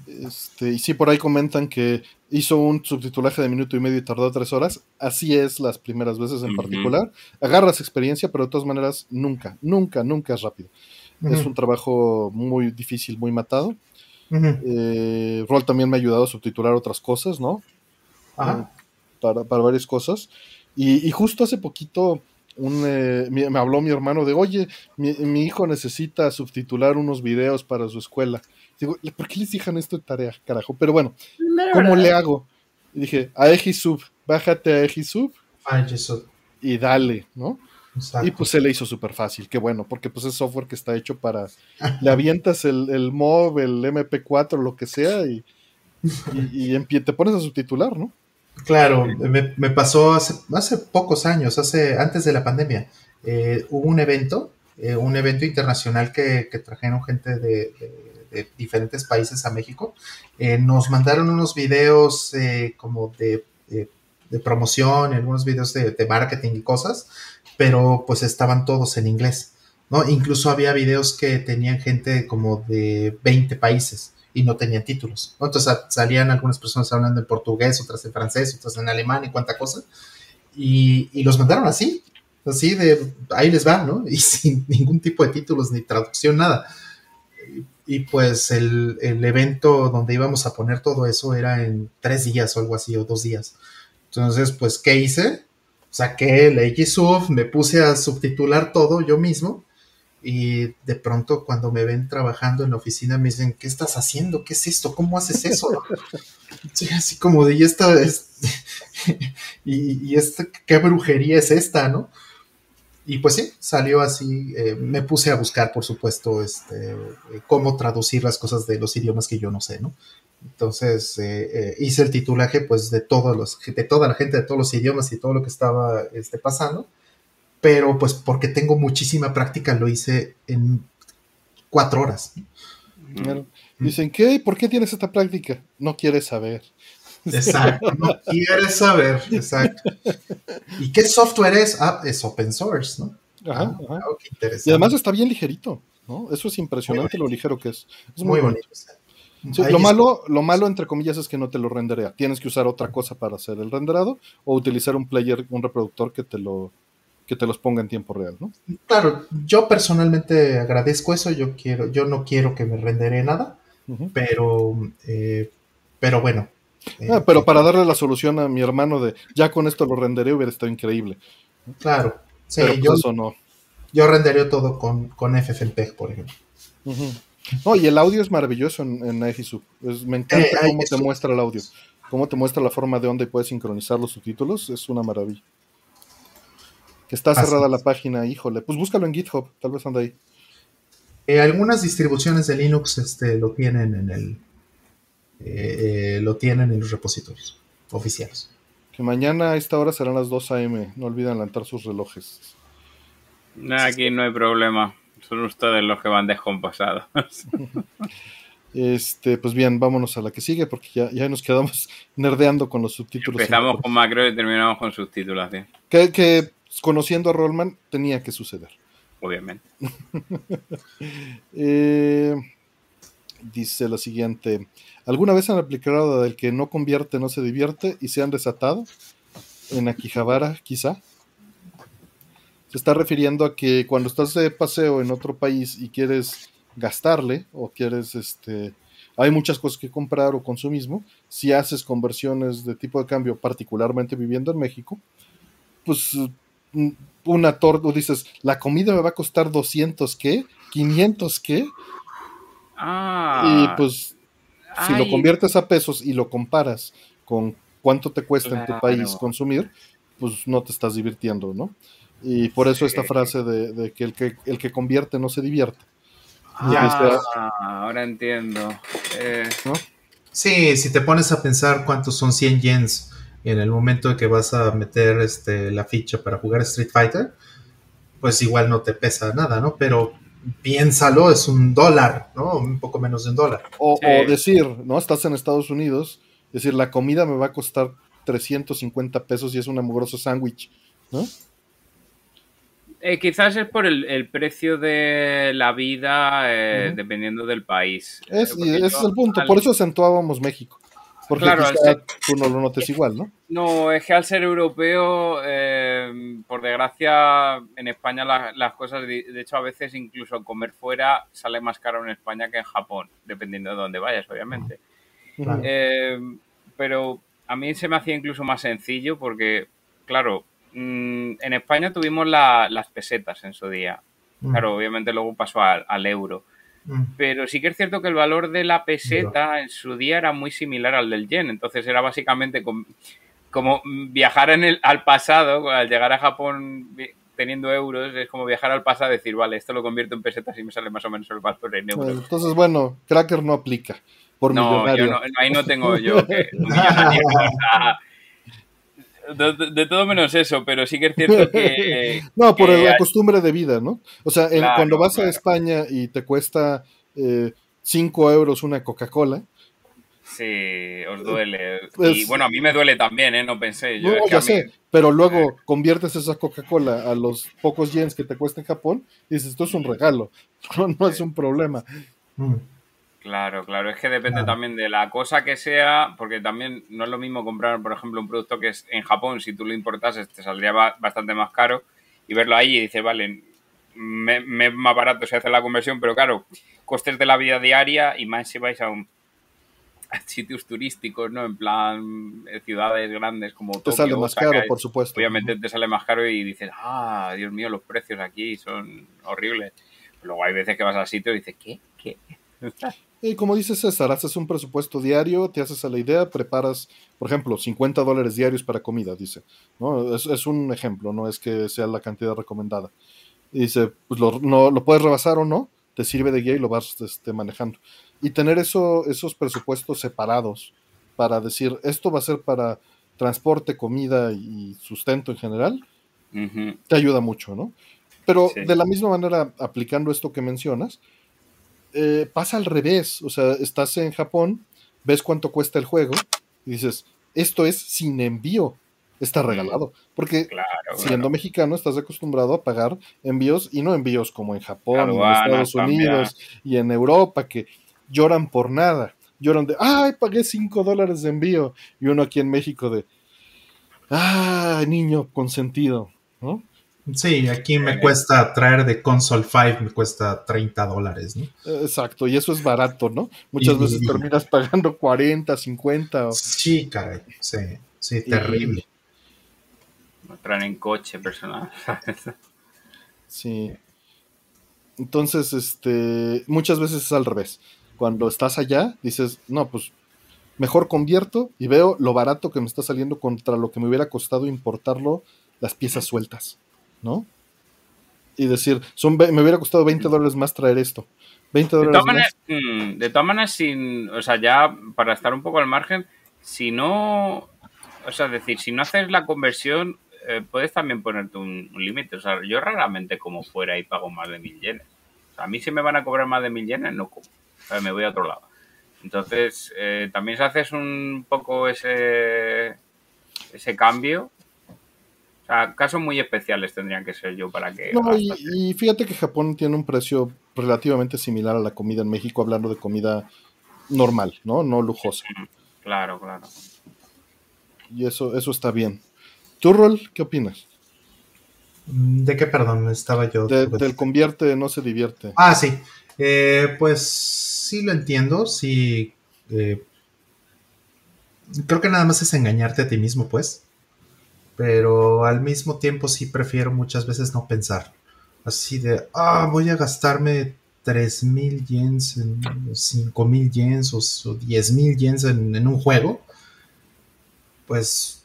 Este, y sí, por ahí comentan que hizo un subtitulaje de minuto y medio y tardó tres horas. Así es las primeras veces en particular. Agarras experiencia, pero de todas maneras nunca, nunca, nunca es rápido. Es un trabajo muy difícil, muy matado. Eh, Roll también me ha ayudado a subtitular otras cosas, ¿no? Ajá. Para, para varias cosas. Y, y justo hace poquito un, eh, me habló mi hermano de, oye, mi, mi hijo necesita subtitular unos videos para su escuela. Digo, ¿por qué les dejan esto de tarea, carajo? Pero bueno, ¿cómo le hago? Y dije, a Egisub, bájate a Egisub Ah, y dale, ¿no? exacto. Y pues se le hizo súper fácil, qué bueno, porque pues es software que está hecho para, le avientas el, el MOV, el MP4, lo que sea, y, y, te pones a subtitular, ¿no? Claro, me, me pasó hace, hace pocos años, hace, antes de la pandemia. Eh, hubo un evento, eh, un evento internacional que, que trajeron gente de, de- de diferentes países a México. Eh, nos mandaron unos videos eh, como de, de- de promoción, algunos videos de, de marketing y cosas, pero pues estaban todos en inglés. ¿no? Incluso había videos que tenían gente como de 20 países y no tenían títulos. ¿no? Entonces sa- salían algunas personas hablando en portugués, otras en francés, otras en alemán y cuánta cosa. Y, y los mandaron así, así de ahí les va, ¿no? Y sin ningún tipo de títulos ni traducción, nada. Y pues el, el, evento donde íbamos a poner todo eso era en tres días o algo así, o dos días. Entonces, pues, ¿qué hice? Saqué el XSUB, me puse a subtitular todo yo mismo y de pronto cuando me ven trabajando en la oficina me dicen, ¿qué estás haciendo? ¿Qué es esto? ¿Cómo haces eso? Sí, así como de, ¿y esta es... y, y esta, qué brujería es esta, ¿no? Y pues sí, salió así. Eh, me puse a buscar, por supuesto, este, eh, cómo traducir las cosas de los idiomas que yo no sé, ¿no? Entonces eh, hice el titulaje, pues, de todos los, de toda la gente de todos los idiomas y todo lo que estaba este, pasando. Pero, pues, porque tengo muchísima práctica, lo hice en cuatro horas. Dicen, ¿qué? ¿Por qué tienes esta práctica? No quieres saber. Exacto, no quieres saber, exacto. ¿Y qué software es? Ah, es open source, ¿no? Ajá, ah, y además está bien ligerito, ¿no? Eso es impresionante lo ligero que es. Es muy, bonito. lo, malo, lo malo, entre comillas, es que no te lo renderea. Tienes que usar otra cosa para hacer el renderado o utilizar un player, un reproductor que te lo que te los ponga en tiempo real, ¿no? Claro, yo personalmente agradezco eso. Yo quiero, yo no quiero que me rendere nada, pero, eh, pero bueno, Ah, pero para darle la solución a mi hermano de ya con esto lo renderé hubiera estado increíble. Claro, sí, pues yo, eso no. Yo renderé todo con, con FFmpeg, por ejemplo. No, y el audio es maravilloso en, en me encanta eh, cómo te muestra el audio. Cómo te muestra la forma de onda y puedes sincronizar los subtítulos. Es una maravilla. Que está cerrada la página, híjole. Pues búscalo en GitHub, tal vez anda ahí. Eh, algunas distribuciones de Linux este, lo tienen en el, eh, lo tienen en los repositorios oficiales. Que mañana a esta hora serán las 2 a.m. No olviden levantar sus relojes. aquí no hay problema. Son ustedes los que van descompasados. este, pues bien, vámonos a la que sigue porque ya, ya nos quedamos nerdeando con los subtítulos. Empezamos con macro y terminamos con subtítulos. Que, que conociendo a Rollman tenía que suceder. Obviamente. eh, dice lo siguiente. ¿Alguna vez han aplicado del que no convierte, no se divierte y se han desatado? En Akihabara, quizá. Se está refiriendo a que cuando estás de paseo en otro país y quieres gastarle o quieres, este, hay muchas cosas que comprar o consumismo, si haces conversiones de tipo de cambio, particularmente viviendo en México, pues mm, una torta, dices, la comida me va a costar 200 qué, 500 qué, Ah. Y pues, si lo conviertes a pesos y lo comparas con cuánto te cuesta en tu país consumir, pues no te estás divirtiendo, ¿no? Y por eso esta frase de, que, el que el que convierte no se divierte. Ah, ahora entiendo. Eh, sí, si te pones a pensar cuántos son 100 yens en el momento en que vas a meter este, la ficha para jugar Street Fighter, pues igual no te pesa nada, ¿no? Pero piénsalo, es un dólar, ¿no? Un poco menos de un dólar. O, decir, ¿no? Estás en Estados Unidos, decir, la comida me va a costar 350 pesos y es un amoroso sándwich, ¿no? Eh, quizás es por el, precio de la vida eh, dependiendo del país. Es, ese es el punto, por eso acentuábamos México. Porque claro, tú no lo notes igual, ¿no? No, es que al ser europeo, eh, por desgracia, en España las cosas, de, hecho, a veces incluso comer fuera sale más caro en España que en Japón, dependiendo de dónde vayas, obviamente. Eh, pero a mí se me hacía incluso más sencillo porque, claro, mm, en España tuvimos las pesetas en su día. Claro, obviamente luego pasó al euro. Mm. Pero sí que es cierto que el valor de la peseta en su día era muy similar al del yen. Entonces era básicamente como, viajar en el, al pasado, al llegar a Japón teniendo euros, es como viajar al pasado y decir, vale, esto lo convierto en pesetas y me sale más o menos el valor en euros. entonces, bueno, Cracker no aplica. Por no, ahí no tengo yo que de, todo menos eso, pero sí que es cierto que... no, por la costumbre de vida, ¿no? O sea, cuando vas a España y te cuesta 5 eh, euros una Coca-Cola. Sí, os duele. y bueno, a mí me duele también, ¿eh? No pensé. Yo, no, ya sé, pero luego conviertes esa Coca-Cola a los pocos yens que te cuesta en Japón y dices, esto es un regalo, no, es un problema. Mm. Claro, claro, es que depende también de la cosa que sea, porque también no es lo mismo comprar, por ejemplo, un producto que es en Japón, si tú lo importases te saldría bastante más caro y verlo ahí y dices, vale, me, me es más barato si hace la conversión, pero claro, costes de la vida diaria y más si vais a, un, a sitios turísticos, ¿no? En plan, eh, ciudades grandes como Te Tokio, sale más Osaka, caro, por supuesto. Obviamente te sale más caro y dices, ah, Dios mío, los precios aquí son horribles. Luego hay veces que vas al sitio y dices, ¿qué? ¿Qué? Y como dice César, haces un presupuesto diario, te haces a la idea, preparas, por ejemplo, 50 dólares diarios para comida, dice. ¿no? Es, es un ejemplo, no es que sea la cantidad recomendada. Y dice, pues lo, no, lo puedes rebasar o no, te sirve de guía y lo vas este, manejando. Y tener eso, esos presupuestos separados para decir, esto va a ser para transporte, comida y sustento en general, Ujú. te ayuda mucho, ¿no? Pero Sí. de la misma manera, aplicando esto que mencionas, eh, pasa al revés. O sea, estás en Japón, ves cuánto cuesta el juego y dices, esto es sin envío, está regalado. Porque Claro, siendo claro. mexicano estás acostumbrado a pagar envíos y no envíos como en Japón, en Estados Unidos y en Europa, que lloran por nada. Lloran de, ay, pagué 5 dólares de envío. Y uno aquí en México de, ah, niño consentido, ¿no? Sí, aquí me cuesta traer de Console 5, me cuesta 30 dólares, ¿no? Eh, Exacto, y eso es barato, ¿no? Muchas Y- veces terminas pagando 40, 50. o- Sí, caray, sí, sí, Y- terrible. Lo traen en coche personal. Sí. Entonces, este, muchas veces es al revés. Cuando estás allá, dices, no, pues mejor convierto y veo lo barato que me está saliendo contra lo que me hubiera costado importarlo, las piezas sueltas, ¿no? Y decir, son, me hubiera costado 20 dólares más traer esto. 20 De dólares todas, más. maneras, mm, de todas maneras, sin, o sea, ya para estar un poco al margen, si no, o sea, decir, si no haces la conversión, eh, puedes también ponerte un, un límite. O sea, yo raramente como fuera y pago más de mil yenes. O sea, a mí si me van a cobrar más de mil yenes, no como. O sea, me voy a otro lado. Entonces, eh, también si haces un poco ese, ese cambio, o sea, casos muy especiales tendrían que ser yo para que... No, y, fíjate que Japón tiene un precio relativamente similar a la comida en México, hablando de comida normal, ¿no? No lujosa. Claro, claro. Y eso, eso está bien. ¿Tú, Rol, qué opinas? Mm, ¿De qué, perdón? Estaba yo. De- del convierte no se divierte. Ah, sí. Eh, pues sí lo entiendo, sí. eh, creo que nada más es engañarte a ti mismo, pues. Pero al mismo tiempo sí prefiero muchas veces no pensar. Así de, ah, voy a gastarme 3.000 yens, en, 5.000 yens o, o 10.000 yens en, en un juego. Pues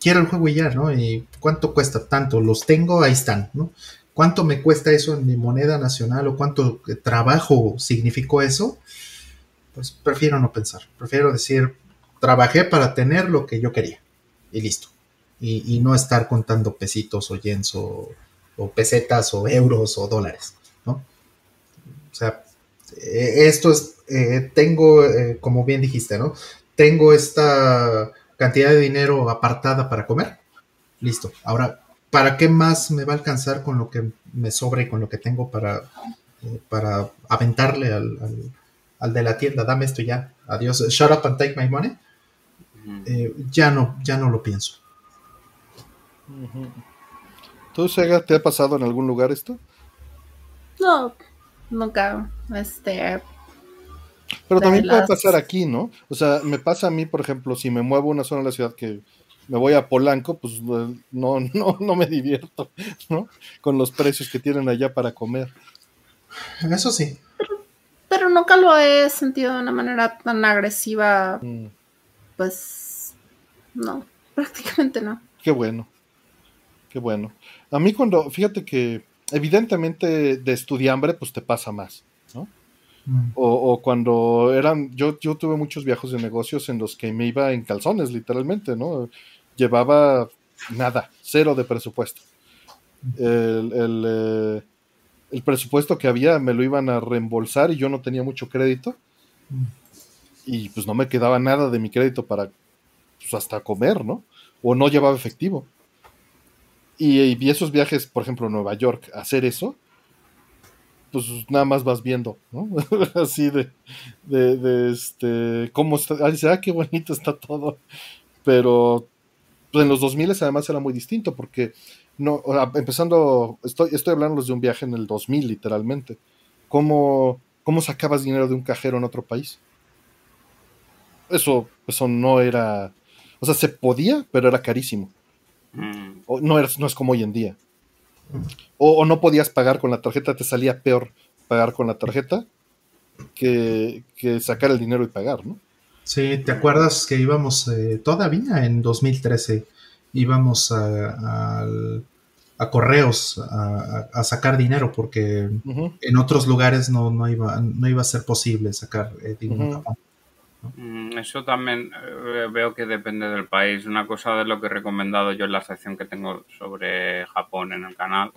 quiero el juego y ya, ¿no? ¿Y cuánto cuesta? Tanto, los tengo, ahí están, ¿no? ¿Cuánto me cuesta eso en mi moneda nacional o cuánto trabajo significó eso? Pues prefiero no pensar. Prefiero decir, trabajé para tener lo que yo quería. Y listo. Y, y no estar contando pesitos o yens o, o pesetas o euros o dólares, ¿no? O sea, eh, esto es, eh, tengo, eh, como bien dijiste, ¿no? Tengo esta cantidad de dinero apartada para comer. Listo. Ahora, ¿para qué más me va a alcanzar con lo que me sobra y con lo que tengo para, eh, para aventarle al, al- al de la tienda? Dame esto ya. Adiós. Shut up and take my money. Eh, ya no, ya no lo pienso. ¿Tú, Sega, te ha pasado en algún lugar esto? No, nunca. Este. Pero también puede pasar aquí, ¿no? O sea, me pasa a mí, por ejemplo, si me muevo a una zona de la ciudad que me voy a Polanco, pues eh, no, no, no me divierto, ¿no? Con los precios que tienen allá para comer. Eso sí. Pero nunca lo he sentido de una manera tan agresiva. Mm, Pues. No, prácticamente no. qué bueno. Qué bueno. A mí cuando, fíjate que evidentemente de estudiambre, pues te pasa más, ¿no? Mm. O, o cuando eran, yo, yo tuve muchos viajes de negocios en los que me iba en calzones, literalmente, ¿no? Llevaba nada, cero de presupuesto. El, el, eh, el presupuesto que había me lo iban a reembolsar y yo no tenía mucho crédito. Y pues no me quedaba nada de mi crédito para pues, hasta comer, ¿no? O no llevaba efectivo. Y, y esos viajes, por ejemplo, a Nueva York, hacer eso, pues nada más vas viendo, ¿no? Así de, de, de, este, cómo está, ah, ah, qué bonito está todo. Pero pues, en los 2000 además era muy distinto porque no, empezando, estoy, estoy hablando de un viaje en el 2000 literalmente. ¿Cómo, ¿Cómo sacabas dinero de un cajero en otro país? Eso, eso no era, o sea, se podía, pero era carísimo. Mm, O no, es, no es como hoy en día. O, o no podías pagar con la tarjeta, te salía peor pagar con la tarjeta que, que sacar el dinero y pagar, ¿no? Sí, ¿te acuerdas que íbamos eh, todavía en 2013? Íbamos a, al- a correos a, a- a sacar dinero porque en otros lugares no, no, iba, no iba a ser posible sacar eh, dinero. Mm, Eso también eh, veo que depende del país. Una cosa de lo que he recomendado yo en la sección que tengo sobre Japón en el canal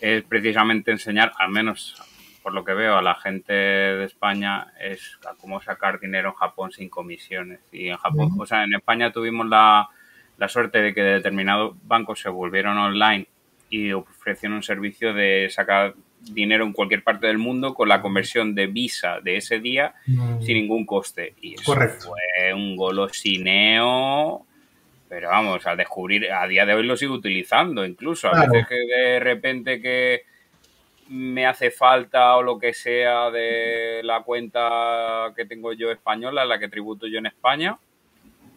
es precisamente enseñar, al menos por lo que veo, a la gente de España es a cómo sacar dinero en Japón sin comisiones. Y en Japón, o sea, en España tuvimos la, la suerte de que determinados bancos se volvieron online y ofrecieron un servicio de sacar dinero en cualquier parte del mundo con la conversión de Visa de ese día Mm, sin ningún coste. Y eso Correcto. fue un golosineo. Pero vamos, al descubrir, a día de hoy lo sigo utilizando incluso. A Claro. veces que de repente que me hace falta o lo que sea de la cuenta que tengo yo española, la que tributo yo en España,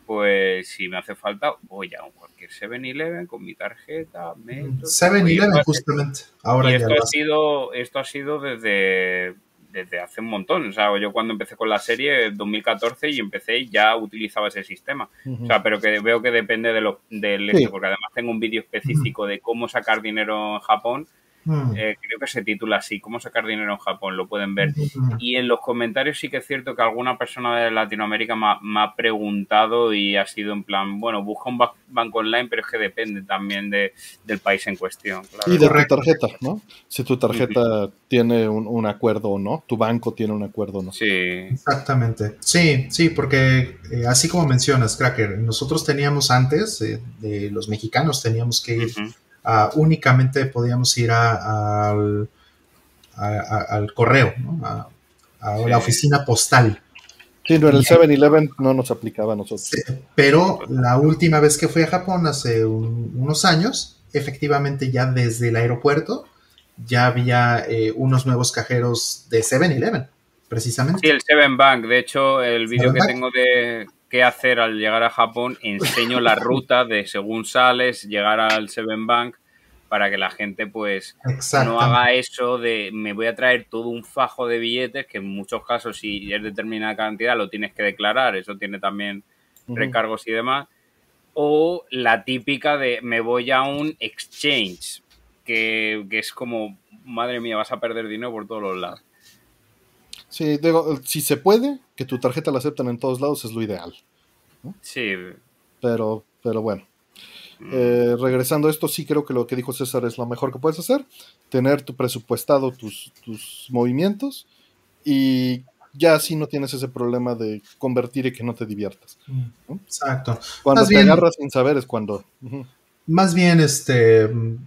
pues si me hace falta, voy a un cualquier 7-Eleven con mi tarjeta, meto... 7-Eleven, Oye, justamente. Ahora y esto ha sido, esto ha sido desde, desde hace un montón. O sea, yo cuando empecé con la serie, en 2014, y empecé y ya utilizaba ese sistema. O sea, pero que veo que depende de lo, del Sí. este, porque además tengo un vídeo específico de cómo sacar dinero en Japón. Mm. Eh, creo que se titula así, cómo sacar dinero en Japón, lo pueden ver. Mm. Y en los comentarios sí que es cierto que alguna persona de Latinoamérica me ha, me ha preguntado y ha sido en plan, bueno, busca un ba- banco online, pero es que depende también de, del país en cuestión. claro. Y de tu tarjeta, ¿no? Si tu tarjeta tiene un, un acuerdo o no, tu banco tiene un acuerdo o no. Sí, Exactamente. Sí, sí, porque eh, así como mencionas, Cracker, nosotros teníamos antes, eh, de los mexicanos teníamos que ir. Únicamente podíamos ir a- al, a- a- al correo, ¿no? a, a Sí. la oficina postal. Sí, no, en el Bien. 7-Eleven no nos aplicaba a nosotros. Sí, Pero la última vez que fui a Japón, hace un- unos años, efectivamente ya desde el aeropuerto, ya había eh, unos nuevos cajeros de 7-Eleven, precisamente. Sí, el Seven Bank. De hecho, el vídeo Seven que Bank. tengo de qué hacer al llegar a Japón, enseño la ruta de según sales, llegar al Seven Bank para que la gente pues no haga eso de me voy a traer todo un fajo de billetes que en muchos casos si es determinada cantidad lo tienes que declarar, eso tiene también recargos y demás. O la típica de me voy a un exchange, que, que es como, madre mía, vas a perder dinero por todos los lados. Sí, digo, si se puede, que tu tarjeta la acepten en todos lados es lo ideal. Sí. Pero, pero bueno. mm, Eh, regresando a esto, sí creo que lo que dijo César es lo mejor que puedes hacer. Tener tu presupuestado tus, tus movimientos y ya así no tienes ese problema de convertir y que no te diviertas. Exacto. Cuando Más te bien- agarras sin saber es cuando... Más bien, este, mm,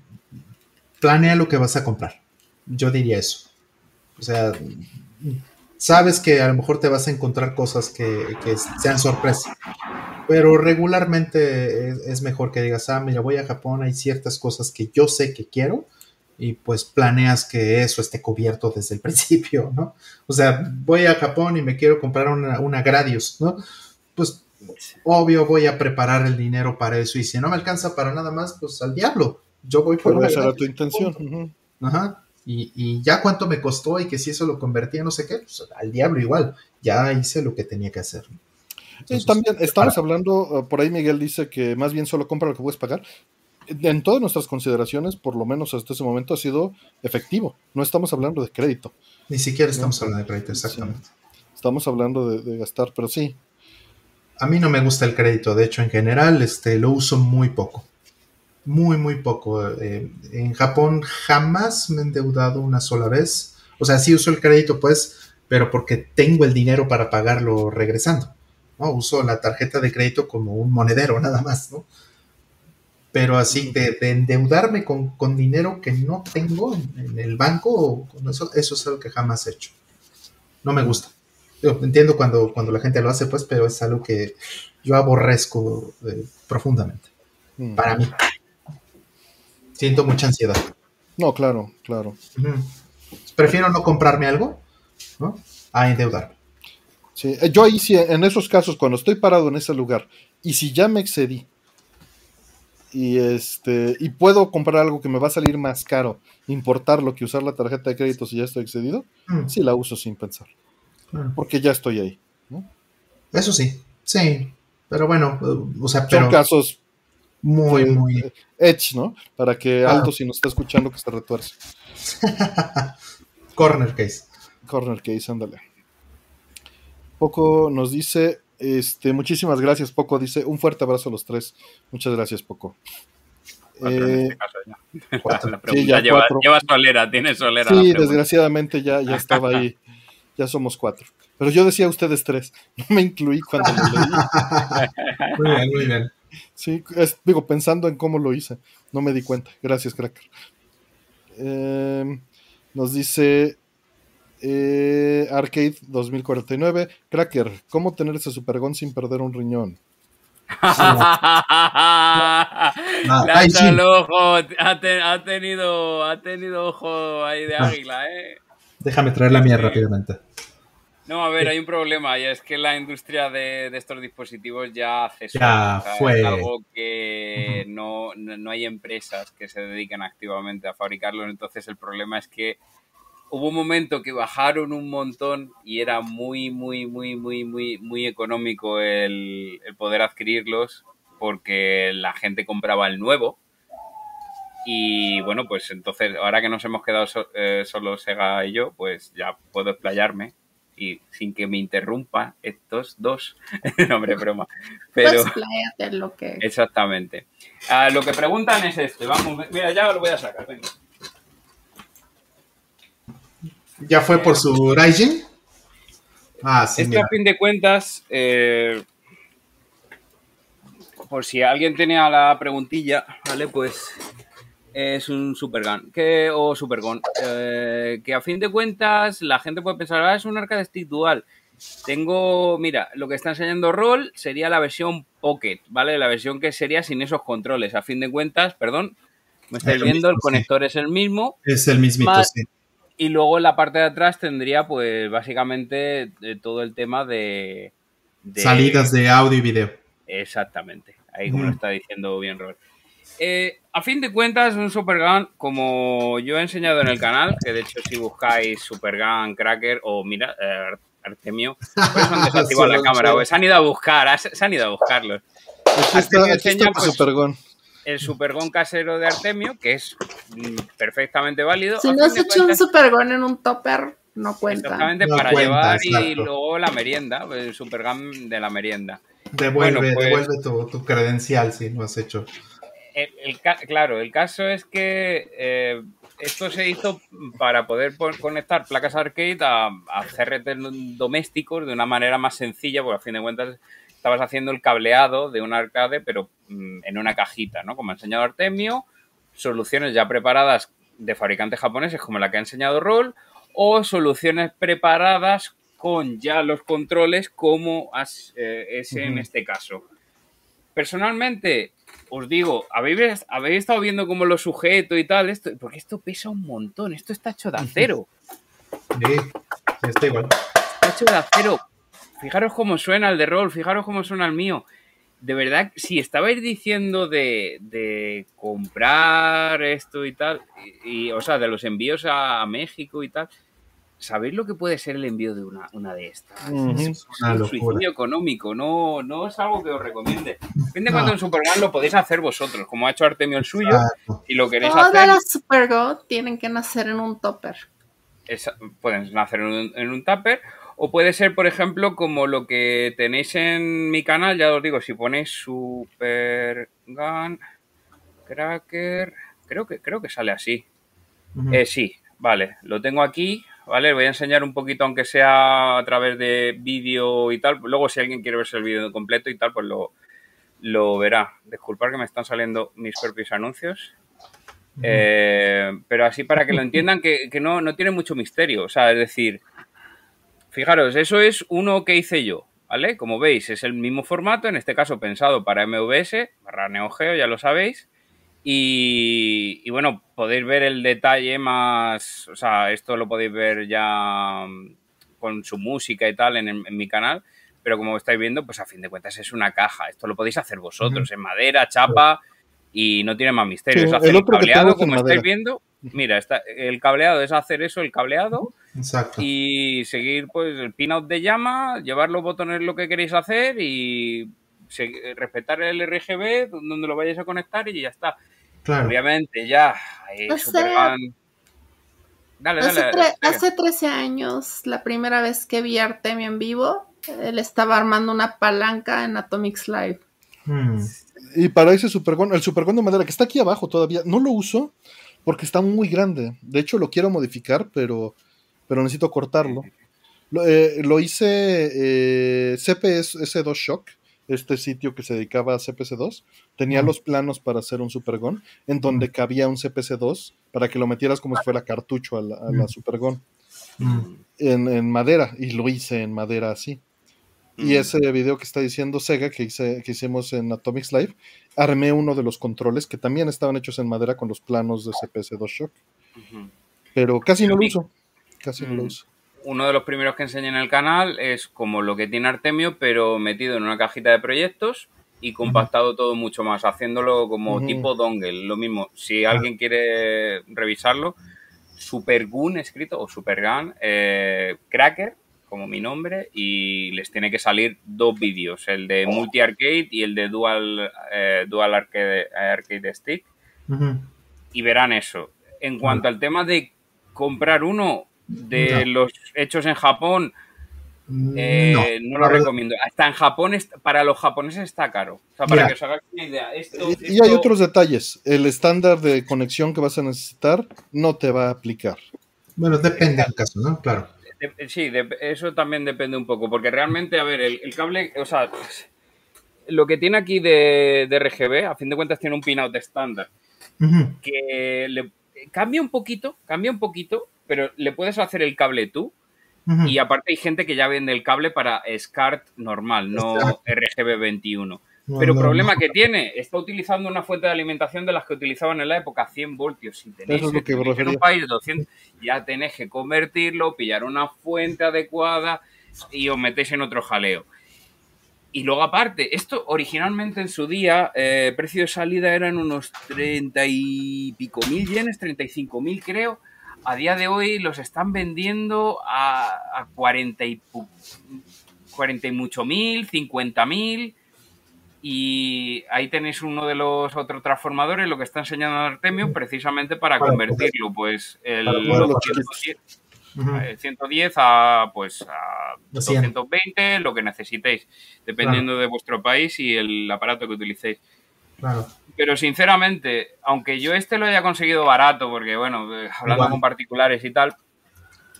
planea lo que vas a comprar. Yo diría eso. O sea, mm, sabes que a lo mejor te vas a encontrar cosas que, que sean sorpresa. Pero regularmente es, es mejor que digas, ah, mira, voy a Japón, hay ciertas cosas que yo sé que quiero y pues planeas que eso esté cubierto desde el principio, ¿no? O sea, voy a Japón y me quiero comprar una, una Gradius, ¿no? Pues obvio voy a preparar el dinero para eso y si no me alcanza para nada más, pues al diablo. Yo voy por Pero una esa era tu intención. Ajá. Y, y ya cuánto me costó y que si eso lo convertía en no sé qué, pues al diablo igual. Ya hice lo que tenía que hacer. Entonces, también estamos para- hablando, eh, por ahí Miguel dice que más bien solo compra lo que puedes pagar. En todas nuestras consideraciones, por lo menos hasta ese momento, ha sido efectivo. No estamos hablando de crédito. Ni siquiera estamos hablando de crédito, exactamente. Estamos hablando de, de gastar, pero sí. A mí no me gusta el crédito, de hecho, en general, este, lo uso muy poco. Muy, muy poco. Eh, en Japón jamás me he endeudado una sola vez. O sea, sí uso el crédito, pues, pero porque tengo el dinero para pagarlo regresando. ¿no? Uso la tarjeta de crédito como un monedero, nada más, ¿no? Pero así, de, de endeudarme con, con dinero que no tengo en, en el banco, eso, eso es algo que jamás he hecho. No me gusta. Yo entiendo cuando, cuando la gente lo hace, pues, pero es algo que yo aborrezco eh, profundamente. Mm. Para mí. Siento mucha ansiedad. No, claro, claro. Prefiero no comprarme algo, ¿no? A endeudarme. Sí, eh, yo ahí sí, en esos casos, cuando estoy parado en ese lugar, y si ya me excedí, y este, y puedo comprar algo que me va a salir más caro, importarlo que usar la tarjeta de crédito si ya estoy excedido, Mm, sí la uso sin pensar, claro. porque ya estoy ahí. Eso sí, sí. Pero bueno, o sea, Son pero casos muy, sí. muy. edge, ¿no? Para que. Alto, si nos está escuchando, que se retuerce. Corner case. Corner case, ándale. Poco nos dice, este, muchísimas gracias, Poco dice, un fuerte abrazo a los tres. Muchas gracias, Poco. Eh, este caso ya. Ya lleva, solera, tiene solera. sí, desgraciadamente ya, ya estaba ahí. Ya somos cuatro. Pero yo decía ustedes tres. No me incluí cuando lo leí. Muy bien, muy bien. Sí, es- digo, pensando en cómo lo hice. No me di cuenta. Gracias, Cracker. Eh, nos dice eh, Arcade 2049. Cracker, ¿cómo tener ese supergón sin perder un riñón? El ojo, ha, te- ha tenido, ha tenido ojo ahí de Ah. águila, ¿eh? Déjame traer la mía rápidamente. No, a ver, hay un problema y es que la industria de, de estos dispositivos ya eso. Ya O sea, fue. Es algo que no, no, no hay empresas que se dediquen activamente a fabricarlo. Entonces el problema es que hubo un momento que bajaron un montón y era muy, muy, muy, muy, muy, muy económico el, el poder adquirirlos porque la gente compraba el nuevo. Y bueno, pues entonces, ahora que nos hemos quedado so- eh, solo Sega y yo, pues ya puedo explayarme y sin que me interrumpan estos dos. no, hombre, broma. Pero Pues lo que. exactamente. Ah, lo que preguntan es este. Vamos, mira, ya lo voy a sacar. venga. ¿Ya fue por su Raijin? Ah, sí, Este, mira. a fin de cuentas, eh, por si alguien tenía la preguntilla, ¿vale? Pues es un Supergun, que, o Supergun, eh, que a fin de cuentas la gente puede pensar, ah, es un arcade stick dual. Tengo, mira, lo que está enseñando Roll sería la versión Pocket, ¿vale? La versión que sería sin esos controles. A fin de cuentas, perdón, me estáis Es viendo, el sí. conector es el mismo. Es el mismito, Más- sí. Y luego en la parte de atrás tendría, pues, básicamente eh, todo el tema de, de- Salidas de audio y video. Exactamente. Ahí como lo está diciendo bien Robert. Eh, a fin de cuentas, un Supergun, como yo he enseñado en el canal, que de hecho si buscáis Supergun Cracker o mira, eh, Artemio, por eso han desactivado la cámara, pues, se han ido a buscar, se han ido a buscarlos. Aquí está, Artemio aquí enseña, está pues, supergón. El Supergun casero de Artemio, que es mm, perfectamente válido. Si no has hecho un cuentas- supergon en un topper, no cuenta. Exactamente, No para cuenta, llevar y luego la merienda, el Supergun de la merienda. Devuelve, Bueno, pues- devuelve tu, tu credencial si no has hecho. El- el ca- claro, el caso es que eh, esto se hizo para poder conectar placas arcade a, a CRT domésticos de una manera más sencilla, porque a fin de cuentas estabas haciendo el cableado de un arcade, pero mm, en una cajita, ¿no? Como ha enseñado Artemio, soluciones ya preparadas de fabricantes japoneses como la que ha enseñado Roll, o soluciones preparadas con ya los controles como as- eh, es en este caso. Personalmente, os digo, ¿habéis, habéis estado viendo cómo lo sujeto y tal, esto, porque esto pesa un montón, esto está hecho de acero, Sí, está igual. está hecho de acero. Fijaros cómo suena el de Roll, fijaros cómo suena el mío. De verdad, si estabais diciendo de, de comprar esto y tal, y, y, o sea, de los envíos a, a México y tal, ¿sabéis lo que puede ser el envío de una, una de estas? Es una un locura. suicidio económico, no, no es algo que os recomiende. A fin de No. cuentas, un Superman lo podéis hacer vosotros, como ha hecho Artemio el suyo, Exacto. y lo queréis Todas hacer, las supergo tienen que nacer en un topper. es- pueden hacer en un, en un tupper, o puede ser, por ejemplo, como lo que tenéis en mi canal, ya os digo, si ponéis Supergun Cracker, creo que, creo que sale así. Eh, sí, vale, lo tengo aquí, ¿vale? Voy a enseñar un poquito, aunque sea a través de vídeo y tal. Luego, si alguien quiere verse el vídeo completo y tal, pues lo, lo verá. Disculpad que me están saliendo mis propios anuncios. Eh, pero así para que lo entiendan, que, que no, no tiene mucho misterio. O sea, es decir, fijaros, eso es uno que hice yo, ¿vale? Como veis, es el mismo formato, en este caso pensado para MVS, barra Neo Geo, ya lo sabéis. Y, y, bueno, podéis ver el detalle más, o sea, esto lo podéis ver ya con su música y tal en, en mi canal, pero como estáis viendo, pues a fin de cuentas es una caja. Esto lo podéis hacer vosotros, en madera, chapa, y no tiene más misterio. Sí, es hacer el cableado, como estáis madera. viendo. Mira, está, el cableado es hacer eso, el cableado, Exacto. y seguir pues el pinout de llama, llevar los botones lo que queréis hacer y respetar el RGB donde lo vayáis a conectar y ya está. Claro. Obviamente ya eh, O Dale, Hace, dale. tre- dale. hace 13 años, la primera vez que vi a Artemio en vivo, él estaba armando una palanca en Atomics Live. Mm. Y para ese supergon, el supergon de madera que está aquí abajo todavía, no lo uso porque está muy grande. De hecho, lo quiero modificar, pero, pero necesito cortarlo. Lo, eh, lo hice eh, CPS2 Shock, este sitio que se dedicaba a CPS2. Tenía los planos para hacer un supergon, en donde cabía un CPS2 para que lo metieras como si fuera cartucho a la, a la Ujú. supergon Mm. en, en madera, y lo hice en madera así. Y Mm. ese video que está diciendo Sega que, hice- que hicimos en Atomics Live, armé uno de los controles que también estaban hechos en madera con los planos de CPS2 Shock. Pero casi no lo uso. Casi no lo Mm. uso. Uno de los primeros que enseñé en el canal es como lo que tiene Artemio, pero metido en una cajita de proyectos y compactado todo mucho más, haciéndolo como tipo dongle. Lo mismo, si alguien quiere revisarlo, Supergun escrito o Supergun, eh, Cracker, como mi nombre, y les tiene que salir dos vídeos, el de multi arcade y el de dual, eh, dual arcade, arcade stick. Y verán eso. En cuanto al tema de comprar uno de No. los hechos en Japón, Mm, eh, no. lo recomiendo. Hasta en Japón, para los japoneses está caro. O sea, para que os hagáis una idea. Esto, Y, y hay otros detalles. El estándar de conexión que vas a necesitar no te va a aplicar. Bueno, depende del caso, ¿no? Claro. sí, de- eso también depende un poco. Porque realmente, a ver, el, el cable, o sea, lo que tiene aquí de, de RGB, a fin de cuentas, tiene un pinout estándar. Que le, cambia un poquito, cambia un poquito, pero le puedes hacer el cable tú. Y aparte hay gente que ya vende el cable para SCART normal, no Exacto. RGB21. No, Pero no, problema no. que tiene, está utilizando una fuente de alimentación de las que utilizaban en la época, 100 voltios. Si tenéis, Eso es lo que me tenéis en un país 200, ya tenéis que convertirlo, pillar una fuente adecuada y os metéis en otro jaleo. Y luego aparte, esto originalmente en su día, eh, precio de salida eran unos 30 y pico mil yenes, 35 mil creo. A día de hoy los están vendiendo a, a 40, y, 40 y mucho mil, 50 mil. Y ahí tenéis uno de los otros transformadores, lo que está enseñando Artemio, precisamente para, convertirlo, pues el, -huh. Eh, 110 a pues a 220, lo que necesitéis, dependiendo de vuestro país y el aparato que utilicéis. Claro. Pero sinceramente, aunque yo este lo haya conseguido barato, porque bueno, eh, hablando con particulares y tal,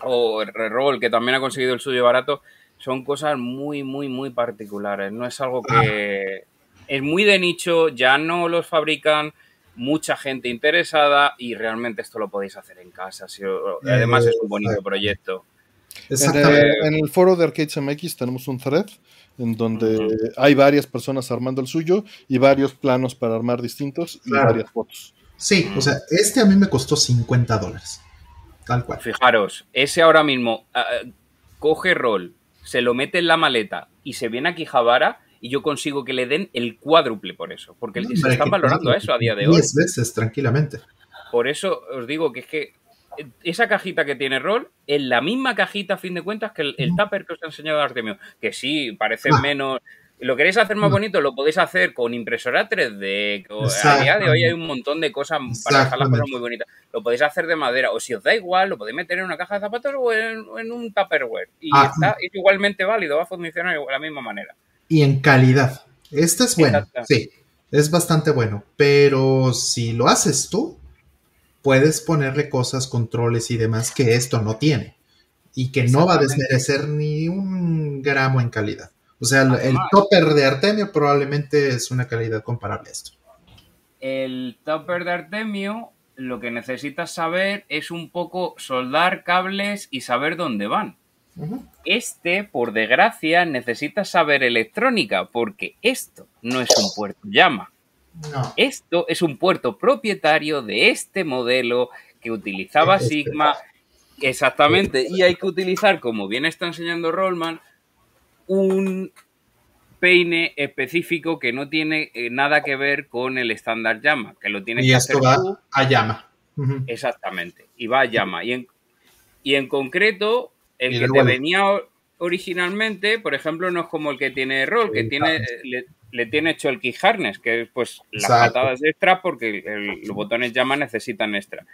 o Reroll, que también ha conseguido el suyo barato, son cosas muy, muy, muy particulares. No es algo que. Es muy de nicho, ya no los fabrican mucha gente interesada y realmente esto lo podéis hacer en casa. si Eh, además es un bonito exacto. proyecto. En Exactamente. el, en el foro de Arcades MX tenemos un thread en donde hay varias personas armando el suyo y varios planos para armar distintos y Claro. varias fotos. Sí, o sea, este a mí me costó 50 dólares. Tal cual. Fijaros, ese ahora mismo ah, coge rol, se lo mete en la maleta y se viene a Quijabara y yo consigo que le den el cuádruple por eso, porque se Hombre, están valorando eso a día de hoy. 10 veces, tranquilamente. Por eso os digo que es que esa cajita que tiene rol es la misma cajita a fin de cuentas que el, el tupper que os ha enseñado Artemio, que sí, parece Ah. menos... Lo queréis hacer más Mm. bonito, lo podéis hacer con impresora 3D. que A día de hoy hay un montón de cosas para dejar las cosas muy bonitas. Lo podéis hacer de madera, o si os da igual, lo podéis meter en una caja de zapatos o en, en un Tupperware. Y Ah. está, es igualmente válido, va a funcionar de la misma manera. Y en calidad. Este es bueno, sí, es bastante bueno. Pero si lo haces tú, puedes ponerle cosas, controles y demás que esto no tiene. Y que no va a desmerecer ni un gramo en calidad. O sea, el, topper de Artemio probablemente es una calidad comparable a esto. El topper de Artemio, lo que necesitas saber es un poco soldar cables y saber dónde van. Este, por desgracia, necesita saber electrónica, porque esto no es un puerto llama. No. Esto es un puerto propietario de este modelo que utilizaba Este. Sigma. Exactamente. Y hay que utilizar, como bien está enseñando Rollman, un peine específico que no tiene eh, nada que ver con el estándar llama, que lo tienes Y que hacer esto va tú. a llama. Exactamente. Y va a llama. Y en, y en concreto, el Y que te venía originalmente, por ejemplo, no es como el que tiene rol, que tiene, le, le tiene hecho el key harness, que es pues las Exacto. patadas extra porque el- los botones llama necesitan extra.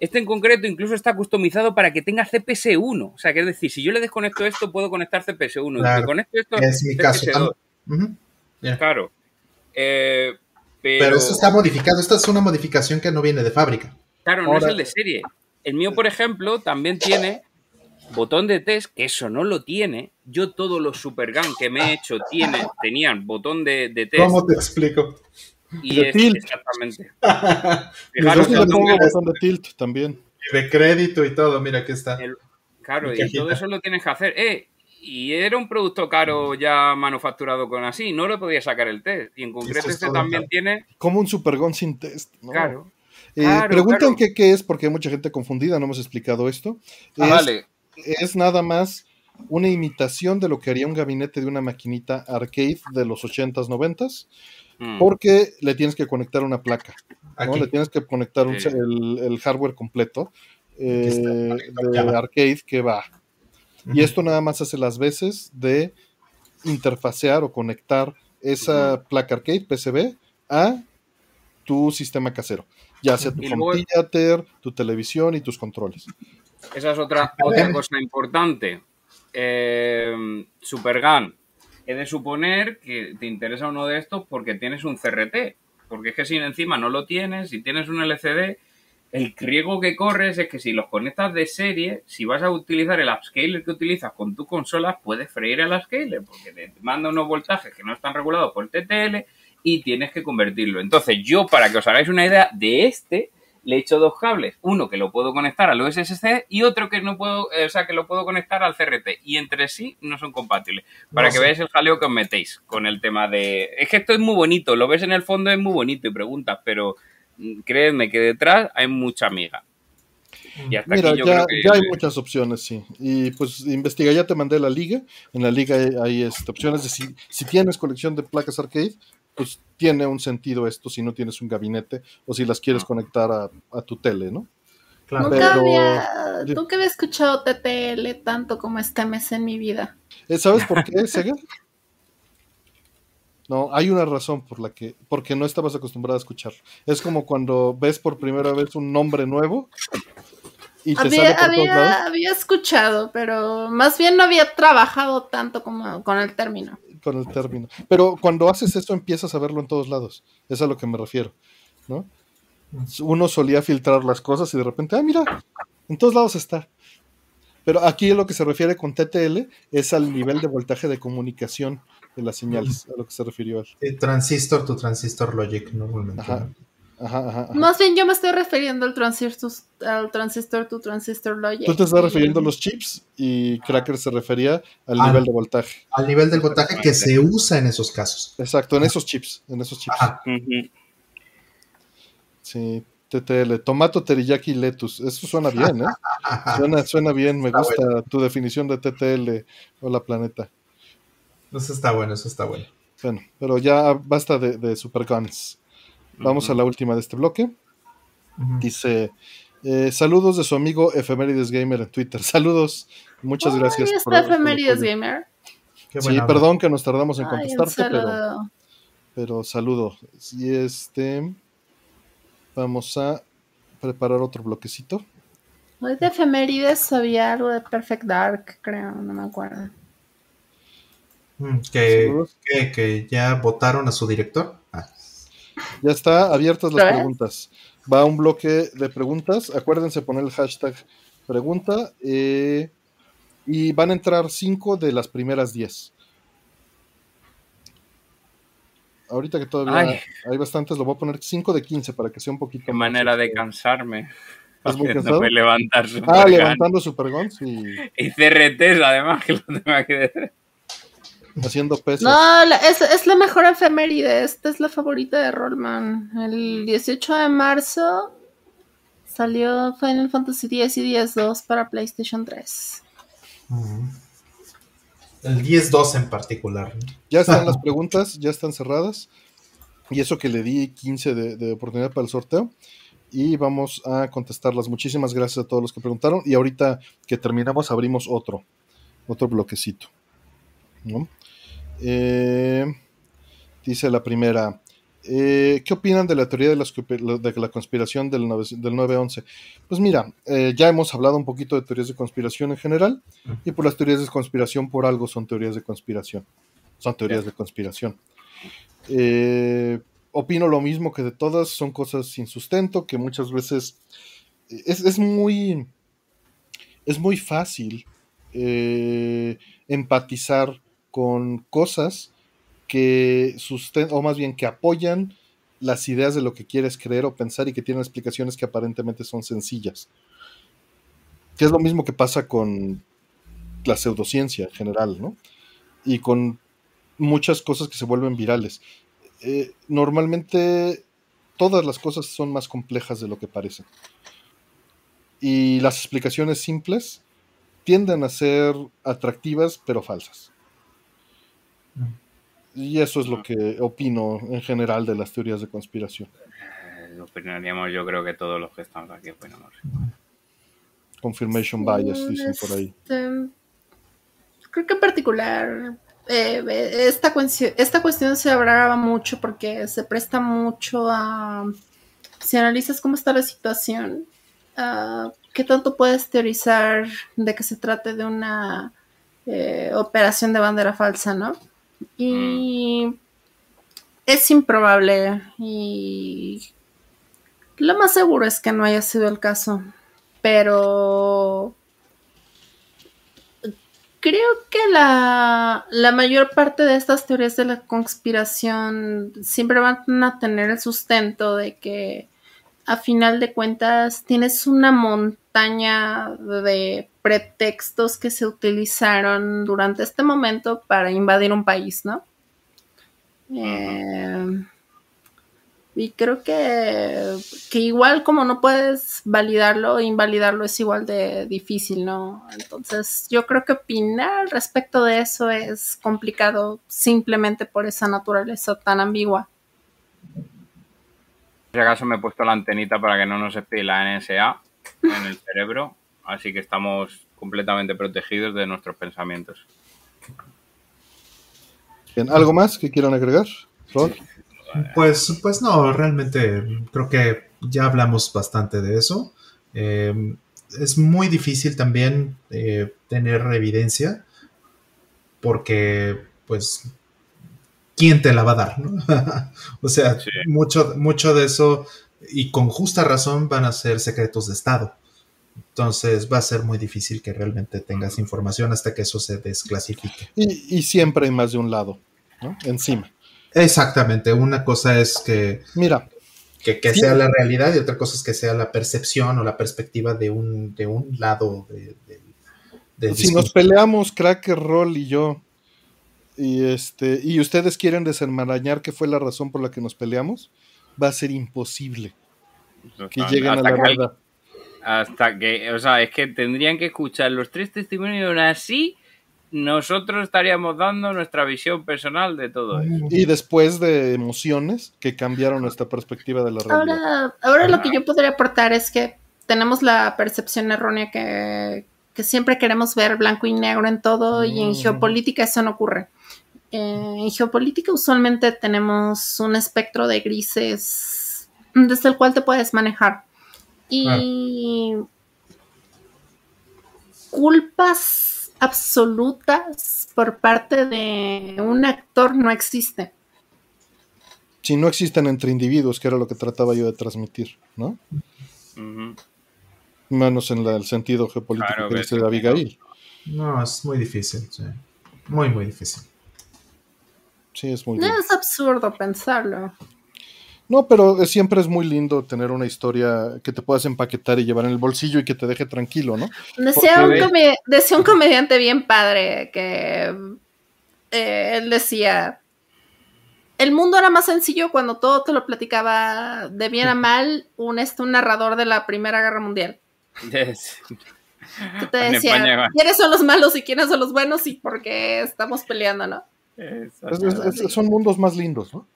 Este en concreto incluso está customizado para que tenga CPS1. O sea, que es decir, si yo le desconecto esto, puedo conectar CPS1. Y Claro. conecto esto, Es mi caso. CPS2. Ujú. Mira. Claro. Eh, pero, Pero esto está modificado. Esta es una modificación que no viene de fábrica. Claro, no es el de serie. El mío, por ejemplo, también tiene botón de test, que eso no lo tiene. Yo todos los Supergun que me he hecho tiene, tenían botón de, de test. ¿Cómo te explico? Y De es tilt. exactamente. Yo Yo Fijaros pongo me- botón de tilt también. Y de crédito y todo. Mira, aquí está. el- claro, y todo eso lo tienes que hacer. Eh, y era un producto caro ya manufacturado con así, no le podía sacar el test. Y en concreto es este también claro. tiene, Como un supergon sin test. ¿no? claro. Eh, claro, preguntan claro. qué, qué es, porque hay mucha gente confundida, no hemos explicado esto. Ah, es, vale. Es nada más una imitación de lo que haría un gabinete de una maquinita arcade de los 80s, 90s, Mm. porque le tienes que conectar una placa, ¿no? Le tienes que conectar un- el, el hardware completo eh, está, de arcade que va. Y esto nada más hace las veces de interfacear o conectar esa placa arcade PCB a tu sistema casero, ya sea tu theater, tu televisión y tus controles. Esa es otra, otra cosa importante. Eh, Supergun. He de suponer que te interesa uno de estos porque tienes un CRT. Porque es que si encima no lo tienes, si tienes un LCD, el riesgo que corres es que si los conectas de serie, si vas a utilizar el upscaler que utilizas con tu consola, puedes freír el upscaler porque te manda unos voltajes que no están regulados por TTL y tienes que convertirlo. Entonces, yo, para que os hagáis una idea de este, le he hecho dos cables, uno que lo puedo conectar al USSC y otro que no puedo, eh, o sea, que lo puedo conectar al CRT y entre sí no son compatibles. Para No que veáis el jaleo que os metéis con el tema de... Es que esto es muy bonito, lo ves en el fondo es muy bonito y preguntas, pero mm, créeme que detrás hay mucha amiga. Y hasta Mira, aquí yo ya, creo que... ya hay muchas opciones, sí. Y pues investiga, ya te mandé la liga. En la liga hay, hay, este, opciones de si, si tienes colección de placas arcade, pues tiene un sentido esto si no tienes un gabinete o si las quieres Ah. conectar a, a tu tele, ¿no? Claro. Nunca, Pero- había, nunca había escuchado TTL tanto como este mes en mi vida. Eh, ¿Sabes por qué, Sega? No, hay una razón por la que, porque no estabas acostumbrado a escuchar. Es como cuando ves por primera vez un nombre nuevo y te sale Había, por todos lados. había, había escuchado, pero más bien no había trabajado tanto como con el término. Con el término. Pero cuando haces eso empiezas a verlo en todos lados. Es a lo que me refiero, ¿no? Uno solía filtrar las cosas y de repente, ah, mira, en todos lados está. Pero aquí lo que se refiere con TTL es al nivel de voltaje de comunicación de las señales, a lo que se refirió él. Eh, Transistor to transistor logic normalmente. Ajá. ¿No? Ajá, ajá, ajá. Más bien yo me estoy refiriendo al transistor, al transistor to transistor logic. Tú te estás Y- refiriendo a los chips y Cracker se refería al Ah. nivel de voltaje. Al nivel del voltaje que se usa en esos casos. Exacto, en esos chips, en esos chips. Ajá. Sí, TTL, tomato, teriyaki, letus. Eso suena bien, ¿eh? Suena, suena bien, me Está gusta tu definición de TTL. Hola, planeta. Eso está bueno, eso está bueno. Bueno, pero ya basta de, de Vamos a la última de este bloque. Dice: eh, Saludos de su amigo Efemérides Gamer en Twitter. Saludos, muchas Ay, gracias. está por- Efemérides. Gamer. Qué Sí, buena perdón que nos tardamos en Ay, contestarte, pero, saludo. pero saludo. Y este. Vamos a preparar otro bloquecito. Hoy de efemérides había algo de Perfect Dark, creo, no me acuerdo. Mm, que, que ya votaron a su director. Ya está abiertas las preguntas. Va un bloque de preguntas. Acuérdense poner el hashtag pregunta. eh, y van a entrar cinco de las primeras diez. Ahorita que todavía Ay. hay bastantes, lo voy a poner 5 de 15 para que sea un poquito Qué más, manera de este, cansarme. ¿Es muy cansado? levantar Ah, levantando Superguns y Y CRTs, además, que lo tengo que decir. Haciendo pesos. No, es, es la mejor efeméride. Esta es la favorita de Rollman. El 18 de marzo salió Final Fantasy X y X-2 para PlayStation 3. Ujú. El 10-2 en particular. Ya están las preguntas, ya están cerradas. Y eso que le di 15 de, de oportunidad para el sorteo. Y vamos a contestarlas. Muchísimas gracias a todos los que preguntaron. Y ahorita que terminamos, abrimos otro, otro bloquecito. ¿no? Eh, dice la primera. eh, ¿Qué opinan de la teoría de, la conspiración del, nove- del 9-11? Pues mira, eh, ya hemos hablado un poquito de teorías de conspiración en general. Y por las teorías de conspiración, por algo son teorías de conspiración. Son teorías de conspiración. Opino lo mismo que de todas, son cosas sin sustento, que muchas veces es, es muy, es muy fácil empatizar con cosas que sustentan, o más bien que apoyan las ideas de lo que quieres creer o pensar y que tienen explicaciones que aparentemente son sencillas. Que es lo mismo que pasa con la pseudociencia en general, ¿no? Y con muchas cosas que se vuelven virales. Eh, normalmente todas las cosas son más complejas de lo que parecen. Y las explicaciones simples tienden a ser atractivas pero falsas. Y eso es lo que opino en general de las teorías de conspiración. Eh, opinaríamos, yo creo que todos los que estamos aquí opinamos. Confirmation bias, dicen por ahí. Este, creo que en particular eh, esta, cuestión, esta cuestión se agrava mucho porque se presta mucho a, si analizas cómo está la situación, uh, qué tanto puedes teorizar de que se trate de una eh, operación de bandera falsa, ¿no? Y mm. es improbable y lo más seguro es que no haya sido el caso, pero creo que la, la, mayor parte de estas teorías de la conspiración siempre van a tener el sustento de que a final de cuentas tienes una montaña de pretextos que se utilizaron durante este momento para invadir un país, ¿no? Eh, y creo que, que, igual como no puedes validarlo, invalidarlo es igual de difícil, ¿no? Entonces yo creo que opinar respecto de eso es complicado simplemente por esa naturaleza tan ambigua. Si acaso me he puesto la antenita para que no nos espíe la NSA en el cerebro, así que estamos completamente protegidos de nuestros pensamientos. Bien, ¿algo más que quieran agregar? Rod? Pues, pues no, realmente creo que ya hablamos bastante de eso. Eh, es muy difícil también eh, tener evidencia porque, pues, ¿quién te la va a dar? ¿no? o sea, sí. mucho, mucho de eso, y con justa razón, van a ser secretos de Estado. Entonces va a ser muy difícil que realmente tengas información hasta que eso se desclasifique. Y, y siempre hay más de un lado, ¿no? Encima. Exactamente, una cosa es que, Mira, que, que sí. sea la realidad y otra cosa es que sea la percepción o la perspectiva de un, de un lado de, si nos peleamos Cracker Roll y yo y este y ustedes quieren desenmarañar qué fue la razón por la que nos peleamos, va a ser imposible que lleguen a hasta la que verdad. Hasta que, o sea, es que tendrían que escuchar los tres testimonios y aún así nosotros estaríamos dando nuestra visión personal de todo eso. Y después de emociones que cambiaron nuestra perspectiva de la realidad. Ahora, ahora lo que yo podría aportar es que tenemos la percepción errónea que, que siempre queremos ver blanco y negro en todo y en geopolítica eso no ocurre. Eh, en geopolítica usualmente tenemos un espectro de grises desde el cual te puedes manejar. Y culpas absolutas por parte de un actor no existe. Si no existen entre individuos, que era lo que trataba yo de transmitir, ¿no? Ujú. Menos en la- el sentido geopolítico Claro, que dice Abigail. No, es muy difícil, sí. Muy, muy difícil. Sí, es muy No lindo. es absurdo pensarlo. No, pero es- siempre es muy lindo tener una historia que te puedas empaquetar y llevar en el bolsillo y que te deje tranquilo, ¿no? Decía Porque un, come- decía un comediante bien padre que eh, él decía, el mundo era más sencillo cuando todo te lo platicaba de bien a mal un, este, un narrador de la Primera Guerra Mundial. Yes. Que te decía, quiénes son los malos y quiénes son los buenos y por qué estamos peleando, ¿no? Es- es- es- son mundos más lindos, ¿no?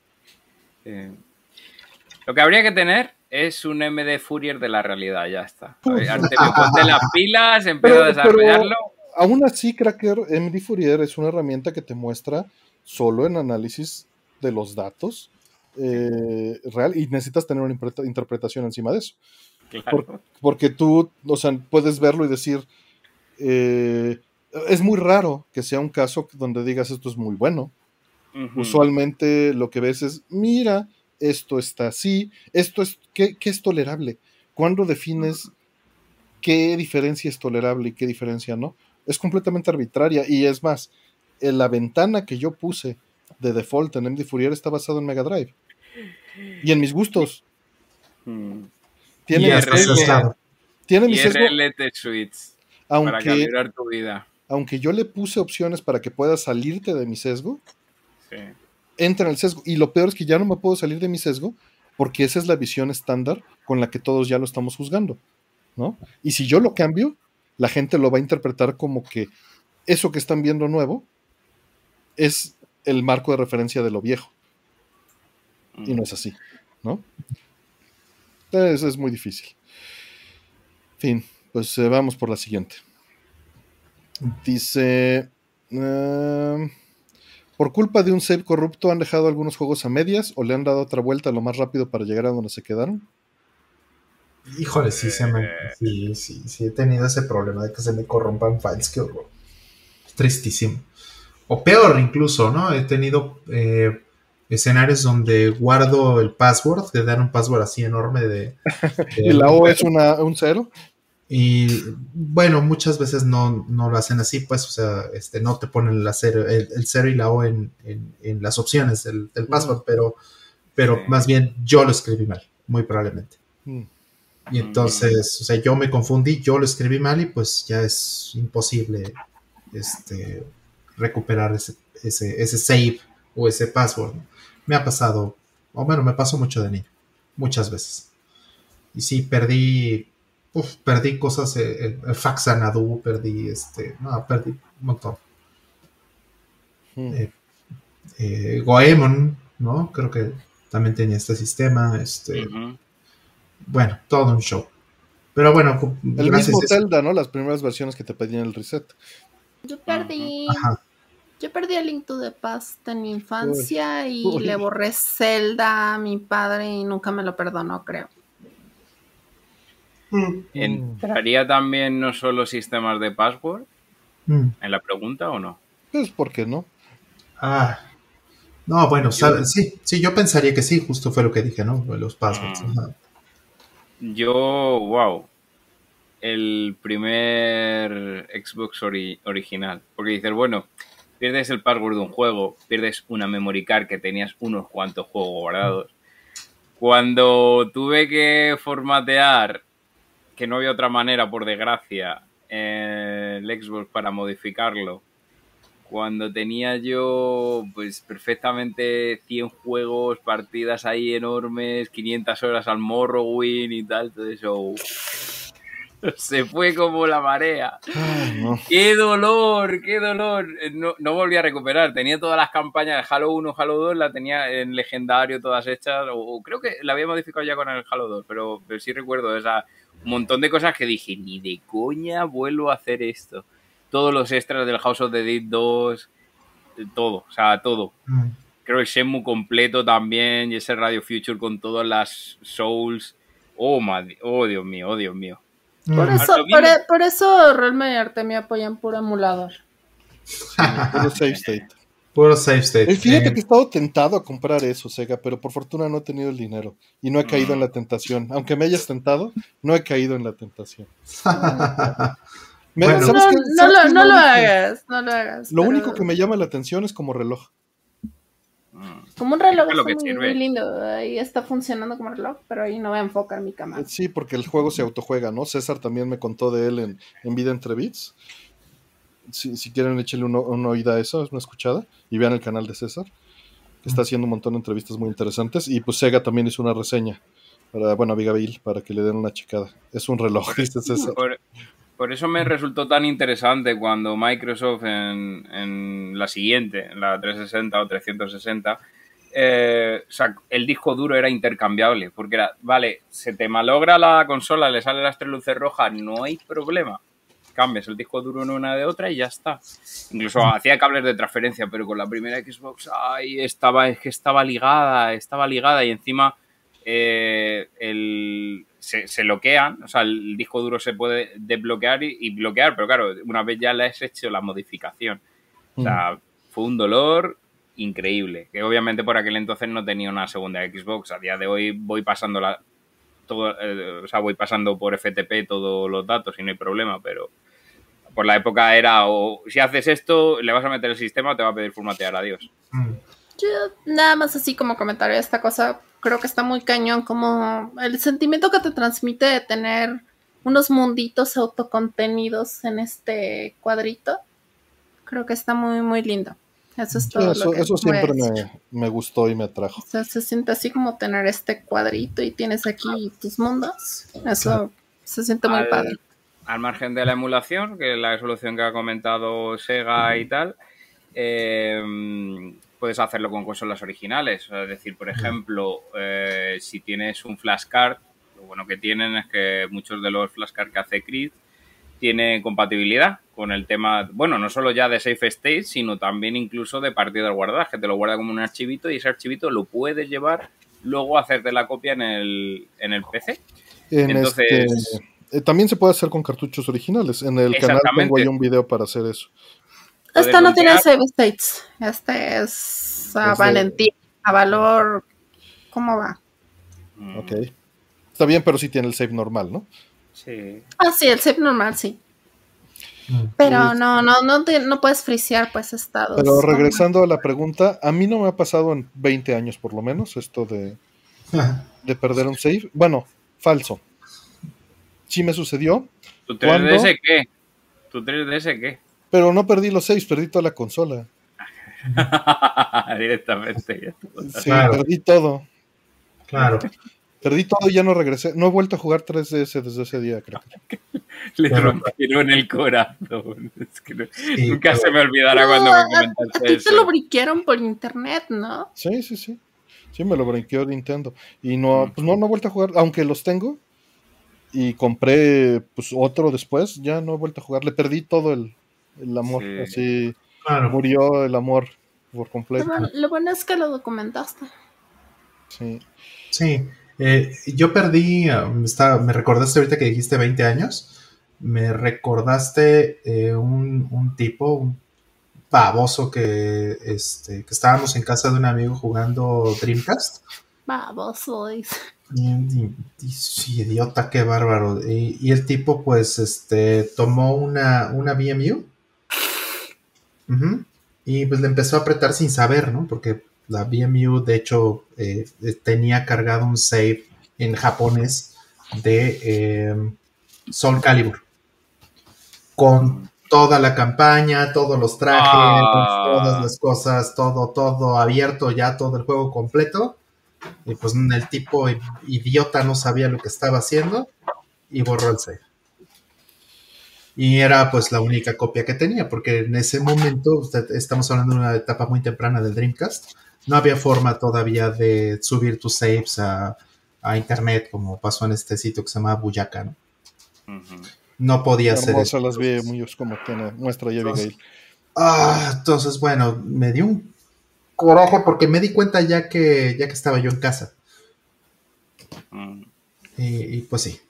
Lo que habría que tener es un MD Fourier de la realidad, ya está. Artemio, ponte las pilas, empieza a Pero- pero- desarrollarlo. Aún así, Cracker, MD Fourier es una herramienta que te muestra solo en análisis de los datos eh, real y necesitas tener una interpreta- interpretación encima de eso. Claro. Porque tú, o sea, puedes verlo y decir, eh, es muy raro que sea un caso donde digas esto es muy bueno. Usualmente lo que ves es, mira, esto está así, esto es, ¿qué, qué es tolerable? ¿Cuándo defines qué diferencia es tolerable y qué diferencia no? Es completamente arbitraria y es más, en la ventana que yo puse de default en MD Fourier está basado en Mega Drive y en mis gustos. Mm. Tiene, tiene mi sesgo, IRLT Suites para aunque, calibrar tu vida. Aunque yo le puse opciones para que puedas salirte de mi sesgo, Sí. entra en el sesgo. Y lo peor es que ya no me puedo salir de mi sesgo porque esa es la visión estándar con la que todos ya lo estamos juzgando, ¿no? Y si yo lo cambio, la gente lo va a interpretar como que eso que están viendo nuevo es el marco de referencia de lo viejo. Y no es así, ¿no? Entonces es muy difícil. Fin, pues eh, vamos por la siguiente. Dice... ehm, por culpa de un save corrupto han dejado algunos juegos a medias o le han dado otra vuelta lo más rápido para llegar a donde se quedaron. Híjole, sí, se me- Eh. sí, sí, sí, he tenido ese problema de que se me corrompan files, qué horror. Tristísimo. O peor incluso, ¿no? He tenido eh, escenarios donde guardo el password, te dan un password así enorme de... de- Y la O es una, un cero. Y bueno, muchas veces no, no lo hacen así, pues, o sea, este, no te ponen la cero, el, el cero y la O en, en- en las opciones del, del password, pero, pero Sí. más bien yo lo escribí mal, muy probablemente. Mm. Y entonces, o sea, yo me confundí, yo lo escribí mal y pues ya es imposible este, recuperar ese, ese, ese save o ese password. Me ha pasado, o bueno, me pasó mucho de niño, muchas veces. Y sí, perdí, uf, perdí cosas, eh, el, el Faxanadu, perdí, este, no, perdí un montón. Mm. Eh, eh, Goemon, ¿no? Creo que también tenía este sistema, este, bueno, todo un show. Pero bueno, El mismo Zelda, ¿no? Las primeras versiones que te pedían el reset. Yo perdí. Ajá. Yo perdí el Link to the Past en mi infancia y Uy. le borré Zelda a mi padre y nunca me lo perdonó, creo. ¿Entraría también no solo sistemas de password Mm. en la pregunta o no? Pues, ¿por qué no? Ah. No, bueno, sabe- sí, sí, yo pensaría que sí, justo fue lo que dije, ¿no? Los passwords. Mm. Yo, wow. El primer Xbox ori- original. Porque dices, bueno, pierdes el password de un juego, pierdes una memory card que tenías unos cuantos juegos guardados. Cuando tuve que formatear, que no había otra manera, por desgracia, eh, el Xbox para modificarlo, cuando tenía yo pues perfectamente 100 juegos, partidas ahí enormes, 500 horas al Morrowind y tal, todo eso se fue como la marea. Ay, no. ¡Qué dolor! ¡Qué dolor! Eh, No, no volví a recuperar. Tenía todas las campañas de Halo 1, Halo 2, la tenía en legendario todas hechas. O, o creo que la había modificado ya con el Halo 2, pero, pero sí recuerdo esa, un montón de cosas que dije, ni de coña vuelvo a hacer esto. Todos los extras del House of the Dead 2, eh, todo, o sea, todo. Mm. Creo el Shenmue completo también y ese Radio Future con todas las Souls. Oh, madre, oh, Dios mío, oh, Dios mío. Por Mm. eso, lo por, mismo. por eso Realme y Artemia apoyan puro emulador. Puro save state. Puro save state. Eh, fíjate Eh, que he estado tentado a comprar eso, Sega, pero por fortuna no he tenido el dinero y no he caído en la tentación. Aunque me hayas tentado, no he caído en la tentación. Me- Bueno. ¿sabes no, qué? no ¿Sabes lo, no hagas, no lo hagas. Lo pero único que me llama la atención es como reloj. Mm. Como un reloj Es lo está que muy, sirve. muy lindo. Ahí está funcionando como reloj, pero ahí no va a enfocar mi cámara. Sí, porque el juego se autojuega, ¿no? César también me contó de él en, en Vida entre Bits. Si, si quieren, échenle una oída a eso, es una escuchada, y vean el canal de César, que está haciendo un montón de entrevistas muy interesantes. Y pues Sega también hizo una reseña, para, bueno, Abigail, para que le den una checada. Es un reloj, dice César. Por, por eso me resultó tan interesante cuando Microsoft en, en la siguiente, en la 360 o 360, eh, o sea, el disco duro era intercambiable, porque era, vale, se te malogra la consola, le salen las tres luces rojas, no hay problema. Cambias el disco duro en una de otra y ya está. Incluso hacía cables de transferencia, pero con la primera Xbox, ay, estaba, es que estaba ligada, estaba ligada y encima eh, el, se, se bloquean, o sea, el disco duro se puede desbloquear y, y bloquear, pero claro, una vez ya le has hecho la modificación. O sea, fue un dolor increíble. Que obviamente por aquel entonces no tenía una segunda Xbox. A día de hoy voy pasando la. Todo, eh, o sea, voy pasando por FTP todos los datos y no hay problema, pero por la época era o si haces esto, le vas a meter el sistema, te va a pedir formatear, adiós. Mm. Yo nada más así como comentario esta cosa, creo que está muy cañón como el sentimiento que te transmite de tener unos munditos autocontenidos en este cuadrito. Creo que está muy, muy lindo. Eso es Sí, todo. eso, lo que eso siempre me, me gustó y me atrajo. O sea, se siente así como tener este cuadrito y tienes aquí tus mundos. Eso se siente muy Al- padre. Al margen de la emulación, que es la solución que ha comentado Sega y tal, eh, puedes hacerlo con consolas originales. Es decir, por ejemplo, eh, si tienes un flashcard, lo bueno que tienen es que muchos de los flashcards que hace Creed tiene compatibilidad con el tema, bueno, no solo ya de Safe State, sino también incluso de partidas guardadas, que te lo guarda como un archivito y ese archivito lo puedes llevar luego a hacerte la copia en el, en el PC. En Entonces- este, eh, también se puede hacer con cartuchos originales. En el canal tengo ahí un video para hacer eso. Este no tiene save states. Este es a Es de- valentía, a valor. ¿Cómo va? Mm, Ok. Está bien, pero sí tiene el save normal, ¿no? Sí. Ah, sí, el save normal, sí. Pero no, no, no, te- no puedes frisear pues estados. Pero regresando a la pregunta, a mí no me ha pasado en 20 años por lo menos esto de, de perder un save. Bueno, falso. Sí me sucedió, ¿Tu ¿Cuándo? 3DS qué? ¿Tu 3DS qué? pero no perdí los saves, perdí toda la consola. Directamente. Sí, Claro. perdí todo. Claro. Perdí todo y ya no regresé. No he vuelto a jugar 3DS desde ese día, creo. Le rompieron el corazón. Es que no- Sí, nunca pero- se me olvidará No, cuando a- me a comentaste ti te lo briquearon por internet, ¿no? Sí, sí, sí. Sí, me lo brinqueó Nintendo. Y no, Mm. pues no, no he vuelto a jugar, aunque los tengo. Y compré pues otro después, ya no he vuelto a jugar. Le perdí todo el, el amor. Sí. Así Claro. murió el amor por completo. lo bueno es que lo documentaste. Sí. Sí, eh, yo perdí, um, está- me recordaste ahorita que dijiste 20 años, me recordaste eh, un, un tipo, un baboso que, este, que estábamos en casa de un amigo jugando Dreamcast. Baboso, dice. Idiota, qué bárbaro. Y, y el tipo, pues, este, tomó una, una. Ujú, Y pues le empezó a apretar sin saber, ¿no? Porque la VMU, de hecho, eh, tenía cargado un save en japonés de eh, Soul Calibur. Con toda la campaña, todos los trajes, Ah. todas las cosas, todo, todo abierto, ya todo el juego completo. Y pues el tipo idiota no sabía lo que estaba haciendo y borró el save. Y era pues la única copia que tenía, porque en ese momento, usted- estamos hablando de una etapa muy temprana del Dreamcast, no había forma todavía de subir tus saves a, a internet, como pasó en este sitio que se llama Buyaka, ¿no? No podía hacer eso. Las vi muy como tiene Abigail. Ah, entonces, bueno, me dio un coraje porque me di cuenta ya que, ya que estaba yo en casa. Mm. Y, y, pues sí.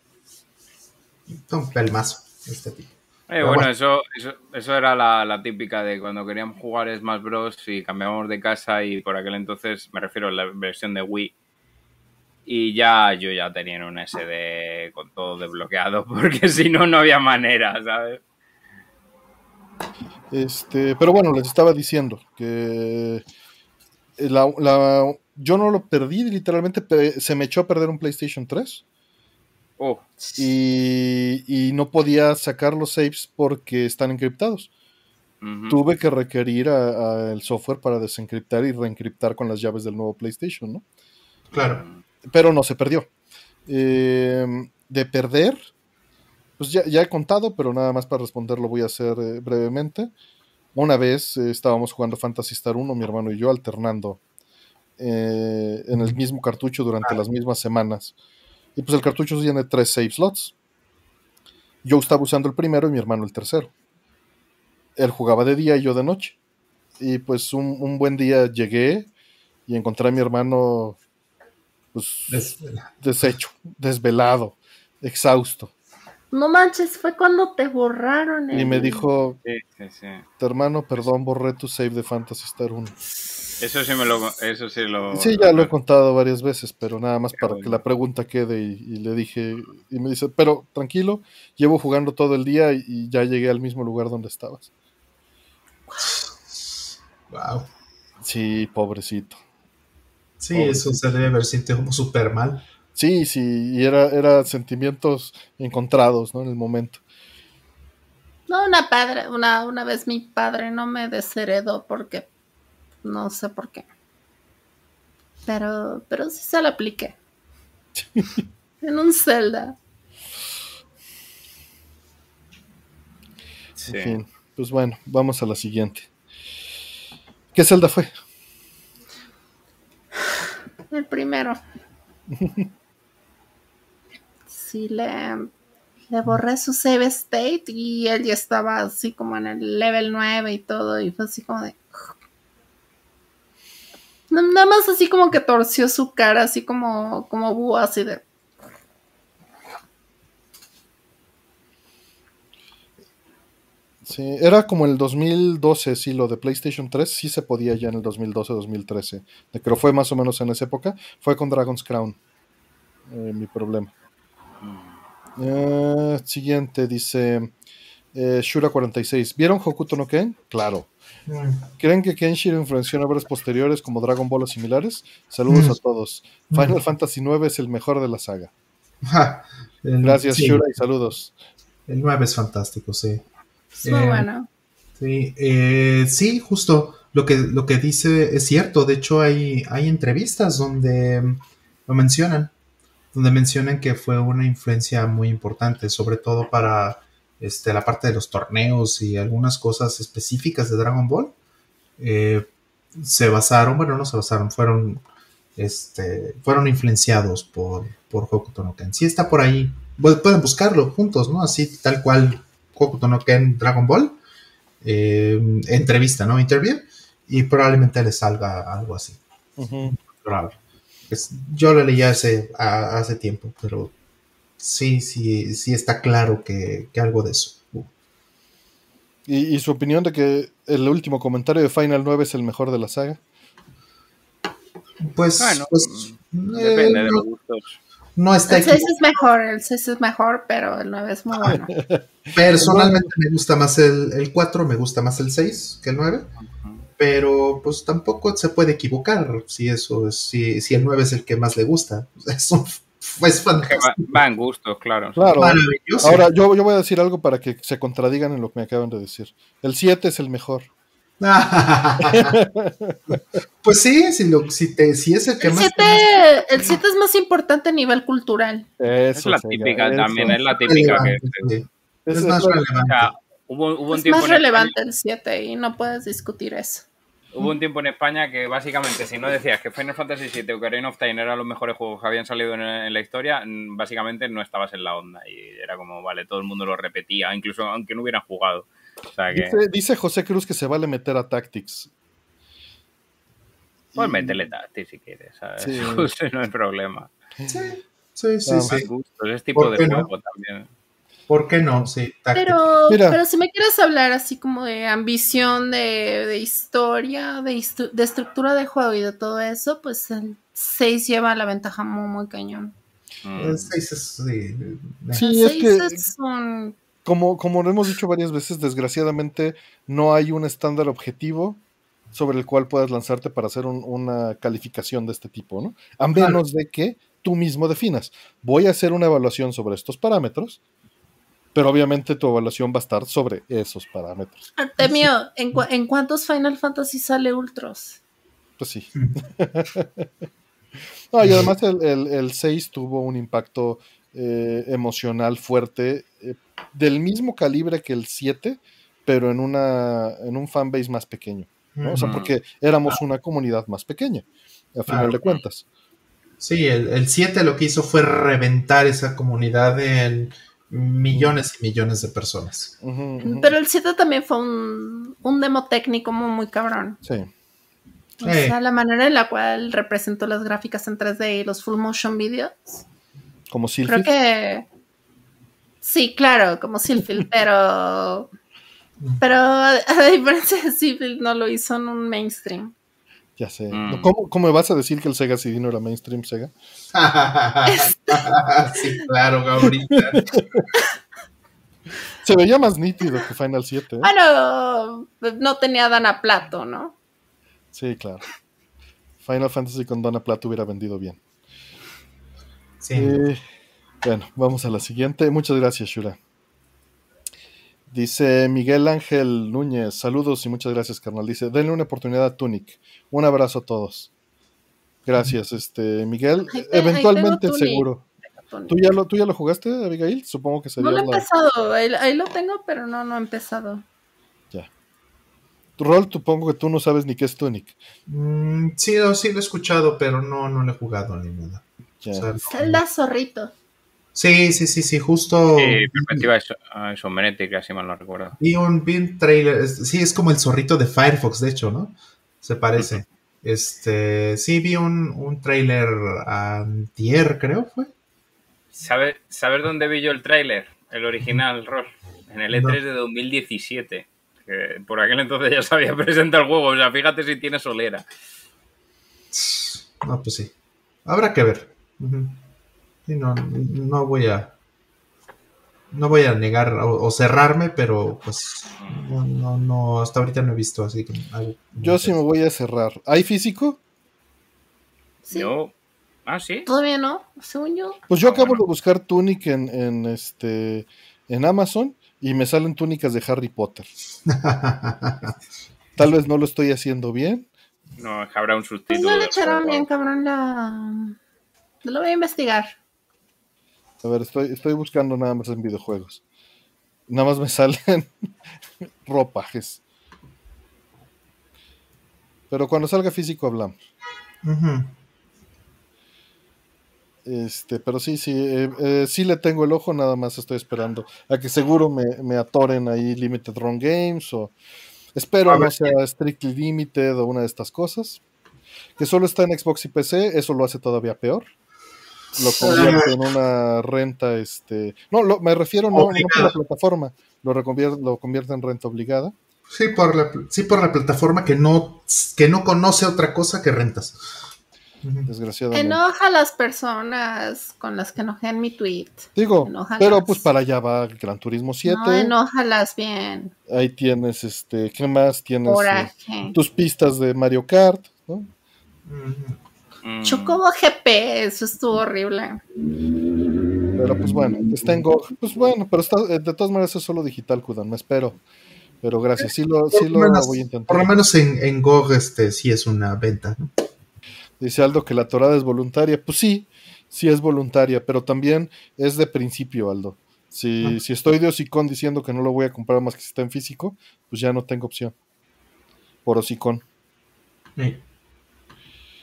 Un pelmazo, este tipo. Eh, bueno, bueno. Eso, eso, eso era la, la típica de cuando queríamos jugar Smash Bros. y cambiábamos de casa y por aquel entonces, me refiero a la versión de Wii, y ya yo ya tenía un SD con todo desbloqueado porque si no, no había manera, ¿sabes? Este, pero bueno, les estaba diciendo que la- la- yo no lo perdí, literalmente se me echó a perder un PlayStation 3 Oh, y, y no podía sacar los saves porque están encriptados. Tuve que requerir a- a el software para desencriptar y reencriptar con las llaves del nuevo PlayStation, ¿no? Claro. Pero no se perdió. Eh, de perder, pues ya, ya he contado, pero nada más para responder lo voy a hacer eh, brevemente. Una vez eh, estábamos jugando Fantasy Star 1, mi hermano y yo, alternando eh, en el mismo cartucho durante las mismas semanas. Y pues el cartucho tiene tres save slots. Yo estaba usando el primero y mi hermano el tercero. Él jugaba de día y yo de noche. Y pues un, un buen día llegué y encontré a mi hermano pues Es- deshecho, desvelado, exhausto. No manches, fue cuando te borraron. Y me dijo, Sí, sí, sí. hermano, perdón, borré tu save de Fantasy Star 1. Eso sí me lo. Eso sí lo. Sí, ya lo he contado varias veces, pero nada más para que la pregunta quede y, y le dije, y me dice, pero tranquilo, llevo jugando todo el día y, y ya llegué al mismo lugar donde estabas. Wow. Sí, pobrecito. Sí, Pobre. eso se debe haber sentido como súper mal. Sí, sí, y era, era sentimientos encontrados, ¿no? En el momento. No, una padre, una, una vez mi padre no me desheredó porque no sé por qué. Pero, pero sí se lo apliqué. en un Zelda. Sí. En fin, pues bueno, vamos a la siguiente. ¿Qué Zelda fue? El primero. Sí, le, borré su save state y él ya estaba así como en el level 9 y todo. Y fue así como de. Na- Nada más así como que torció su cara, así como, como búho, así de. Sí, era como el 2012, sí, lo de PlayStation 3 sí se podía ya en el 2012-2013. De que lo fue más o menos en esa época. Fue con Dragon's Crown. eh, mi problema. Eh, siguiente, dice eh, Shura46. ¿Vieron Hokuto no Ken? Claro. Mm. ¿Creen que Kenshiro influenció en obras posteriores como Dragon Ball o similares? Saludos Mm. a todos. Mm. Final Fantasy IX es el mejor de la saga. Ja, el- Gracias, sí, Shura, y saludos. El 9 es fantástico, sí. Es muy Eh, bueno. Sí, eh, sí, justo lo que, lo que dice es cierto. De hecho, hay, hay entrevistas donde mm, lo mencionan, donde mencionan que fue una influencia muy importante, sobre todo para este, la parte de los torneos y algunas cosas específicas de Dragon Ball. Eh, se basaron, bueno, no se basaron, fueron, este, fueron influenciados por, por Hokuto no Ken. Sí está por ahí. Pu- Pueden buscarlo juntos, ¿no? Así tal cual Hokuto no Ken Dragon Ball eh, entrevista, ¿no? Interview, y probablemente le salga algo así. Probable. Es- yo lo leí hace, a- hace tiempo, pero sí, sí, sí está claro que, que algo de eso. ¿Y, y su opinión de que el último comentario de Final 9 es el mejor de la saga? Pues, Bueno, pues, Depende eh, de no, los gustos. no está El 6 equivocado. es mejor, el 6 es mejor, pero el 9 es muy bueno. Personalmente me gusta más el, el 4, me gusta más el 6 que el 9, pero pues tampoco se puede equivocar si eso es, si, si el 9 es el que más le gusta. Es, un- es Que va, fantástico. va en gustos, claro. Claro. Maravilloso. Ahora, yo, yo voy a decir algo para que se contradigan en lo que me acaban de decir. El 7 es el mejor. pues sí, si, lo, si, te, si es el que El más 7 el siete es más importante a nivel cultural. Es la típica también, es la típica que. es es más relevante. Hubo, hubo un Es tiempo más en España- relevante el 7 y no puedes discutir eso. Hubo un tiempo en España que básicamente si no decías que Final Fantasy VII o Ocarina of Time eran los mejores juegos que habían salido en, en la historia, básicamente no estabas en la onda y era como, vale, todo el mundo lo repetía, incluso aunque no hubieran jugado. O sea que, Dice, dice José Cruz que se vale meter a Tactics. pues Y- métele Tactics si quieres, ¿sabes? Sí. No hay problema. Sí, sí, sí. Ah, sí. Más gustos, es tipo ¿Por de no? juego también. ¿Por qué no? Sí. Pero, pero si me quieres hablar así como de ambición, de, de historia, de, estructura de juego y de todo eso, pues el 6 lleva la ventaja muy, muy cañón. Mm. El seis es, sí, Sí, el es 6 que es un... como, como lo hemos dicho varias veces, desgraciadamente no hay un estándar objetivo sobre el cual puedas lanzarte para hacer un- una calificación de este tipo, ¿no? A Claro. menos de que tú mismo definas, voy a hacer una evaluación sobre estos parámetros pero obviamente tu evaluación va a estar sobre esos parámetros. Artemio, ¿en, cu- ¿en cuántos Final Fantasy sale Ultros? Pues sí. No, y además el, el, el 6 tuvo un impacto eh, emocional fuerte eh, del mismo calibre que el 7, pero en, una, en un fanbase más pequeño. ¿no? O sea, porque éramos una comunidad más pequeña, a final Claro. de cuentas. Sí, el, el 7 lo que hizo fue reventar esa comunidad en millones y millones de personas. Pero el 7 también fue un, un demo técnico muy, muy cabrón. Sí. O Sí. sea, la manera en la cual representó las gráficas en 3D y los full motion videos. Como Creo Sylphid. que. Sí, claro, como Silfield, pero. Pero a diferencia de Silfield, no lo hizo en un mainstream. Ya sé. Mm. ¿Cómo, cómo me vas a decir que el Sega CD no era mainstream Sega? sí, claro, ahorita. Se veía más nítido que Final 7. ¿eh? Bueno, no tenía Dana Plato, ¿no? Sí, claro. Final Fantasy con Donna Plato hubiera vendido bien. Sí. Eh, bueno, vamos a la siguiente. Muchas gracias, Shura. Dice Miguel Ángel Núñez, saludos y muchas gracias, carnal. Dice, denle una oportunidad a Tunic. Un abrazo a todos. Gracias, este Miguel. Ahí te- ahí Eventualmente, seguro. ¿Tú ya, lo, ¿Tú ya lo jugaste, Abigail? Supongo que sería No lo he la... empezado, ahí, ahí lo tengo, pero no, no he empezado. Tu rol, supongo que tú no sabes ni qué es Tunic. Mm, sí, lo- sí lo he escuchado, pero no, no lo he jugado ni nada. Ya. O sea, no- Zelda Zorrito. Sí, sí, sí, sí, justo Sí, perspectiva iso- isométrica, si mal no recuerdo. vi un, vi un trailer. es- Sí, es como el zorrito de Firefox, de hecho, ¿no? Se parece. Este, sí, vi un, un trailer antier, creo fue. ¿Sabes ¿sabes dónde vi yo el tráiler? El original, Rol. En el E3 de 2017. Que por aquel entonces ya se había presentado el juego. O sea, fíjate si tiene solera. No, pues sí. Habrá que ver. Ujú. Sí, no, no voy a. No voy a negar o, o cerrarme, pero pues no, no, no, hasta ahorita no he visto así que algo. Yo sí me voy a cerrar. ¿Hay físico? Sí. Yo. Ah, sí. Todavía no, según yo. Pues yo Ah, acabo bueno. de buscar Tunic en, en, este, en Amazon y me salen túnicas de Harry Potter. Tal vez no lo estoy haciendo bien. No, habrá un Pues sustituto. no le echaron bien, cabrón, la. Lo voy a investigar. A ver, estoy, estoy buscando nada más en videojuegos. Nada más me salen ropajes. Pero cuando salga físico hablamos. Este, pero sí, sí, eh, eh, sí le tengo el ojo, nada más estoy esperando a que seguro me, me atoren ahí Limited Run Games o espero no sea Strictly Limited o una de estas cosas. Que solo está en Xbox y PC, eso lo hace todavía peor. Lo convierte en una renta, este... No, lo- me refiero no, no por la plataforma, lo, reconvier- lo convierte en renta obligada. Sí, por la, sí, por la plataforma que no, que no conoce otra cosa que rentas. Desgraciadamente. Enoja a las personas con las que enojé en mi tweet. Digo, Enójalas. pero pues para allá va Gran Turismo 7. No, enójalas bien. Ahí tienes, este, ¿qué más? Tienes eh, tus pistas de Mario Kart, ¿no? Mm, Chocobo GP, eso estuvo horrible. Pero pues bueno, está en Go. Pues bueno, pero está, eh, de todas maneras es solo digital, Kudan, me espero. Pero gracias, sí lo, sí lo menos- voy a Por lo intentar. menos en, en GOG este, sí es una venta, ¿no? Dice Aldo que la torada es voluntaria. Pues sí, sí es voluntaria, pero también es de principio, Aldo. Si, Ah. si estoy de hocicón diciendo que no lo voy a comprar más que si está en físico, pues ya no tengo opción. Por hocicón. Sí.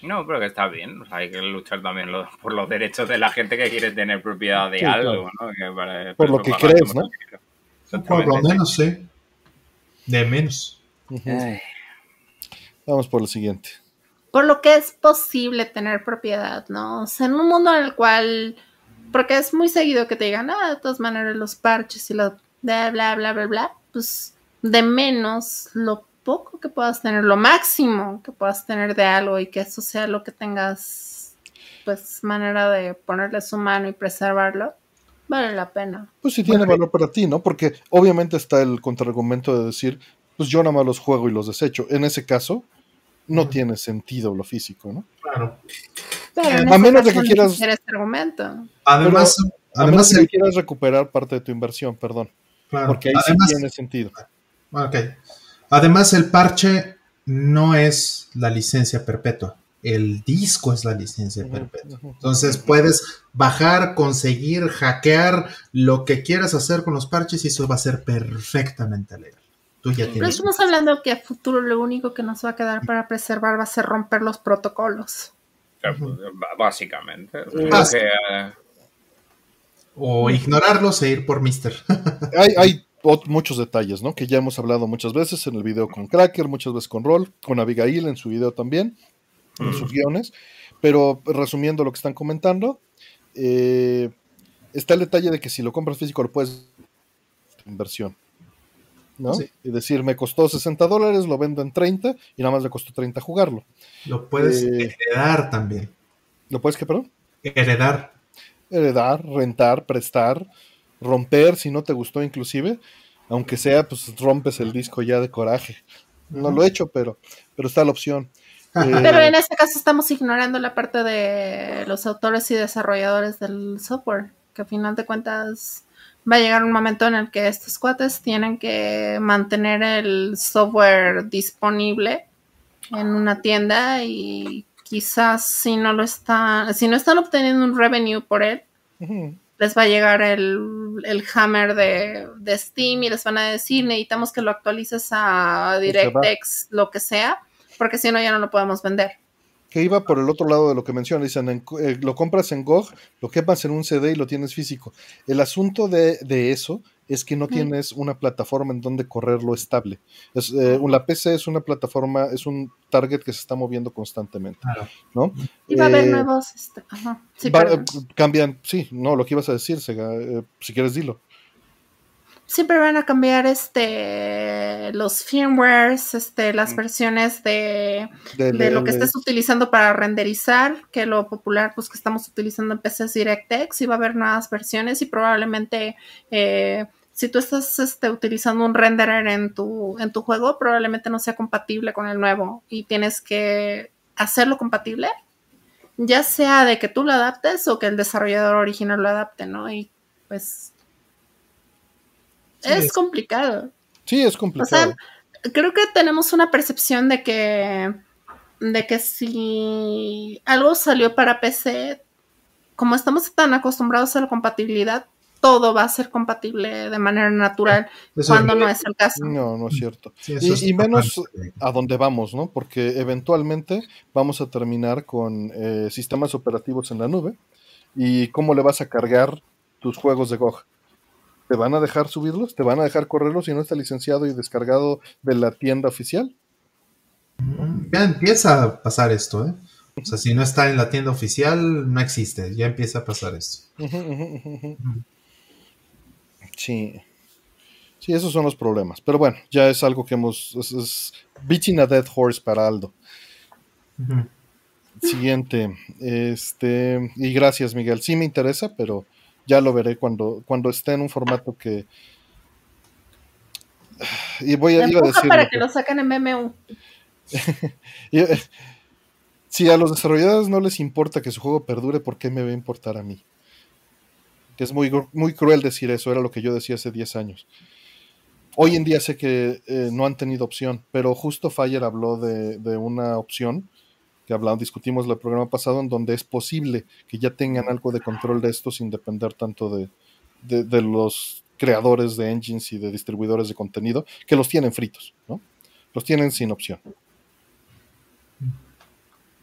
No, pero que está bien. O sea, hay que luchar también lo- por los derechos de la gente que quiere tener propiedad de Sí, algo, ¿no? Que para- Por lo que crees, ¿no? Por lo menos, sí. De menos. Vamos por lo siguiente. Por lo que es posible tener propiedad, ¿no? O sea, en un mundo en el cual. Porque es muy seguido que te digan, ah, de todas maneras, los parches y lo. bla, bla, bla, bla, bla. Pues de menos lo poco que puedas tener, lo máximo que puedas tener de algo y que eso sea lo que tengas, pues, manera de ponerle su mano y preservarlo, vale la pena. Pues sí tiene valor para ti, ¿no? Porque obviamente está el contraargumento de decir, pues yo nada más los juego y los desecho. En ese caso, no tiene sentido lo físico, ¿no? Claro. Pero en A menos de que quieras- este argumento. Además, A Además, menos que quieras recuperar parte de tu inversión, perdón. claro, Porque ahí además, sí tiene sentido. ok. Además, el parche no es la licencia perpetua. El disco es la licencia perpetua. Entonces puedes bajar, conseguir, hackear lo que quieras hacer con los parches y eso va a ser perfectamente legal. Tú ya Pero tienes. estamos hablando que a futuro lo único que nos va a quedar para preservar va a ser romper los protocolos. O sea, pues, básicamente. Creo que, eh, O ignorarlos e ir por Mister. Hay, hay muchos detalles, ¿no? Que ya hemos hablado muchas veces en el video con Cracker, muchas veces con Roll, con Abigail en su video también, en sus guiones. Pero resumiendo lo que están comentando, eh, está el detalle de que si lo compras físico lo puedes inversión. ¿no? Sí. Y decir, me costó 60 dólares, lo vendo en 30 y nada más le costó 30 jugarlo. Lo puedes Eh. heredar también. ¿Lo puedes que, perdón? Heredar. heredar, rentar, prestar, romper si no te gustó inclusive, aunque sea, pues rompes el disco ya de coraje. No lo he hecho, pero, pero está la opción. Eh, Pero en este caso estamos ignorando la parte de los autores y desarrolladores del software, que a final de cuentas va a llegar un momento en el que estos cuates tienen que mantener el software disponible en una tienda y quizás si no lo están, si no están obteniendo un revenue por él, les va a llegar el, el hammer de, de Steam y les van a decir necesitamos que lo actualices a. DirectX, lo que sea, porque si no ya no lo podemos vender. Que iba por el otro lado de lo que mencionan. Dicen, en- eh, lo compras en GOG, lo quemas en un CD y lo tienes físico. El asunto de, de eso es que no tienes una plataforma en donde correrlo estable. Es, eh, la PC es una plataforma, es un target que se está moviendo constantemente, Claro. ¿no? Y va a haber Eh, nuevos. este, ajá. Sí, va- perdón. eh, cambian, sí, no, lo que ibas a decir, Sega, eh, si quieres dilo. Siempre van a cambiar este los firmwares, este, las Mm. versiones de, de lo que estés utilizando para renderizar, que lo popular pues que estamos utilizando en PCs DirectX, y va a haber nuevas versiones y probablemente eh, si tú estás este, utilizando un renderer en tu, en tu juego, probablemente no sea compatible con el nuevo y tienes que hacerlo compatible, ya sea de que tú lo adaptes o que el desarrollador original lo adapte, ¿no? Y pues Sí, es es- complicado. Sí, es O complicado. sea, creo que tenemos una percepción de que de que si algo salió para PC, como estamos tan acostumbrados a la compatibilidad, todo va a ser compatible de manera natural Eso cuando es- no es el caso. no, no es cierto. sí, eso Y, es y menos a dónde vamos, ¿no? Porque eventualmente vamos a terminar con eh, sistemas operativos en la nube. ¿Y cómo le vas a cargar tus juegos de GOG? ¿Te van a dejar subirlos? ¿Te van a dejar correrlos si no está licenciado y descargado de la tienda oficial? Ya empieza a pasar esto, ¿eh? O sea, si no está en la tienda oficial, no existe. Ya empieza a pasar esto. Sí. Sí, esos son los problemas. Pero bueno, ya es algo que hemos. Es, es beating a dead horse para Aldo. Siguiente. Este. Y gracias, Miguel. Sí me interesa, pero ya lo veré cuando, cuando esté en un formato que. Y voy a, iba a decirlo, para que lo saquen en MMU. eh, si a los desarrolladores no les importa que su juego perdure, ¿por qué me va a importar a mí? Que es muy, muy cruel decir eso, era lo que yo decía hace 10 años. Hoy en día sé que eh, no han tenido opción, pero justo Fire habló de, de una opción que hablamos, discutimos el programa pasado, en donde es posible que ya tengan algo de control de esto sin depender tanto de, de- de los creadores de engines y de distribuidores de contenido, que los tienen fritos, ¿no? Los tienen sin opción.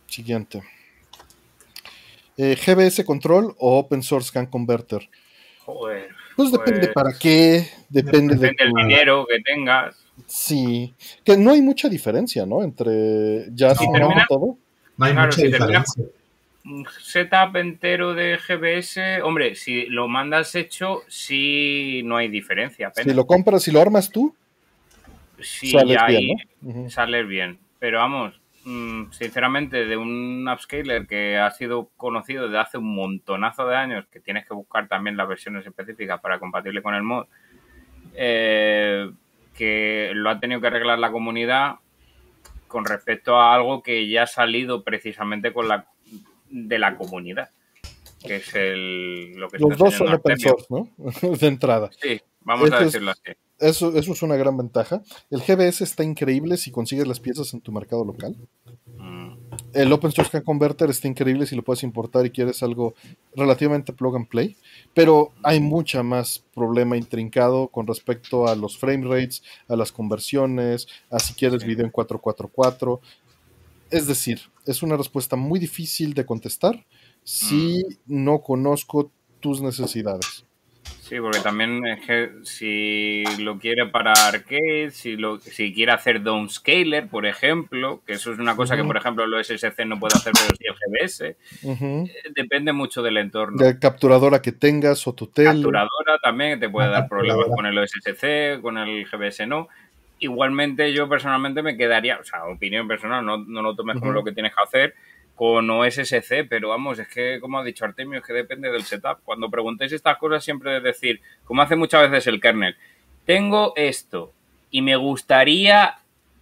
Siguiente. Eh, GBS Control o Open Source Scan Converter. Joder. Pues depende Pues, para qué, depende, de del tu- dinero que tengas. Sí, que no hay mucha diferencia, ¿no? Entre ya Si no, termina- todo. No hay Claro, mucha si termina- diferencia. Un setup entero de GBS, hombre, si lo mandas hecho, sí no hay diferencia. Si lo compras, si lo armas tú, Sí, sales bien, ahí ¿no? Sales bien. Pero vamos, mm, sinceramente, de un upscaler que ha sido conocido desde hace un montonazo de años, que tienes que buscar también las versiones específicas para compatible con el mod, eh, que lo ha tenido que arreglar la comunidad con respecto a algo que ya ha salido precisamente con la de la comunidad. que es el, lo que Los está dos son open source, ¿no? de entrada. Sí, vamos a Eso es- decirlo así. Eso, eso es una gran ventaja. El GBS está increíble si consigues las piezas en tu mercado local. Mm, El Open Source Can Converter está increíble si lo puedes importar y quieres algo relativamente plug and play, pero hay mucha más problema intrincado con respecto a los frame rates, a las conversiones, a si quieres video en 444. Es decir, es una respuesta muy difícil de contestar si no conozco tus necesidades. Sí, porque también es que si lo quiere para arcade, si lo si quiere hacer downscaler, por ejemplo, que eso es una cosa que, por ejemplo, el OSSC no puede hacer, pero sí el GBS, eh, depende mucho del entorno. De capturadora que tengas o tu tele. capturadora también te puede Una dar problemas con el OSSC, con el GBS no. Igualmente yo personalmente me quedaría, o sea, opinión personal, no, no lo tomes como lo que tienes que hacer con OSSC, pero vamos, es que como ha dicho Artemio, es que depende del setup. Cuando preguntéis estas cosas siempre es decir, como hace muchas veces el kernel, tengo esto y me gustaría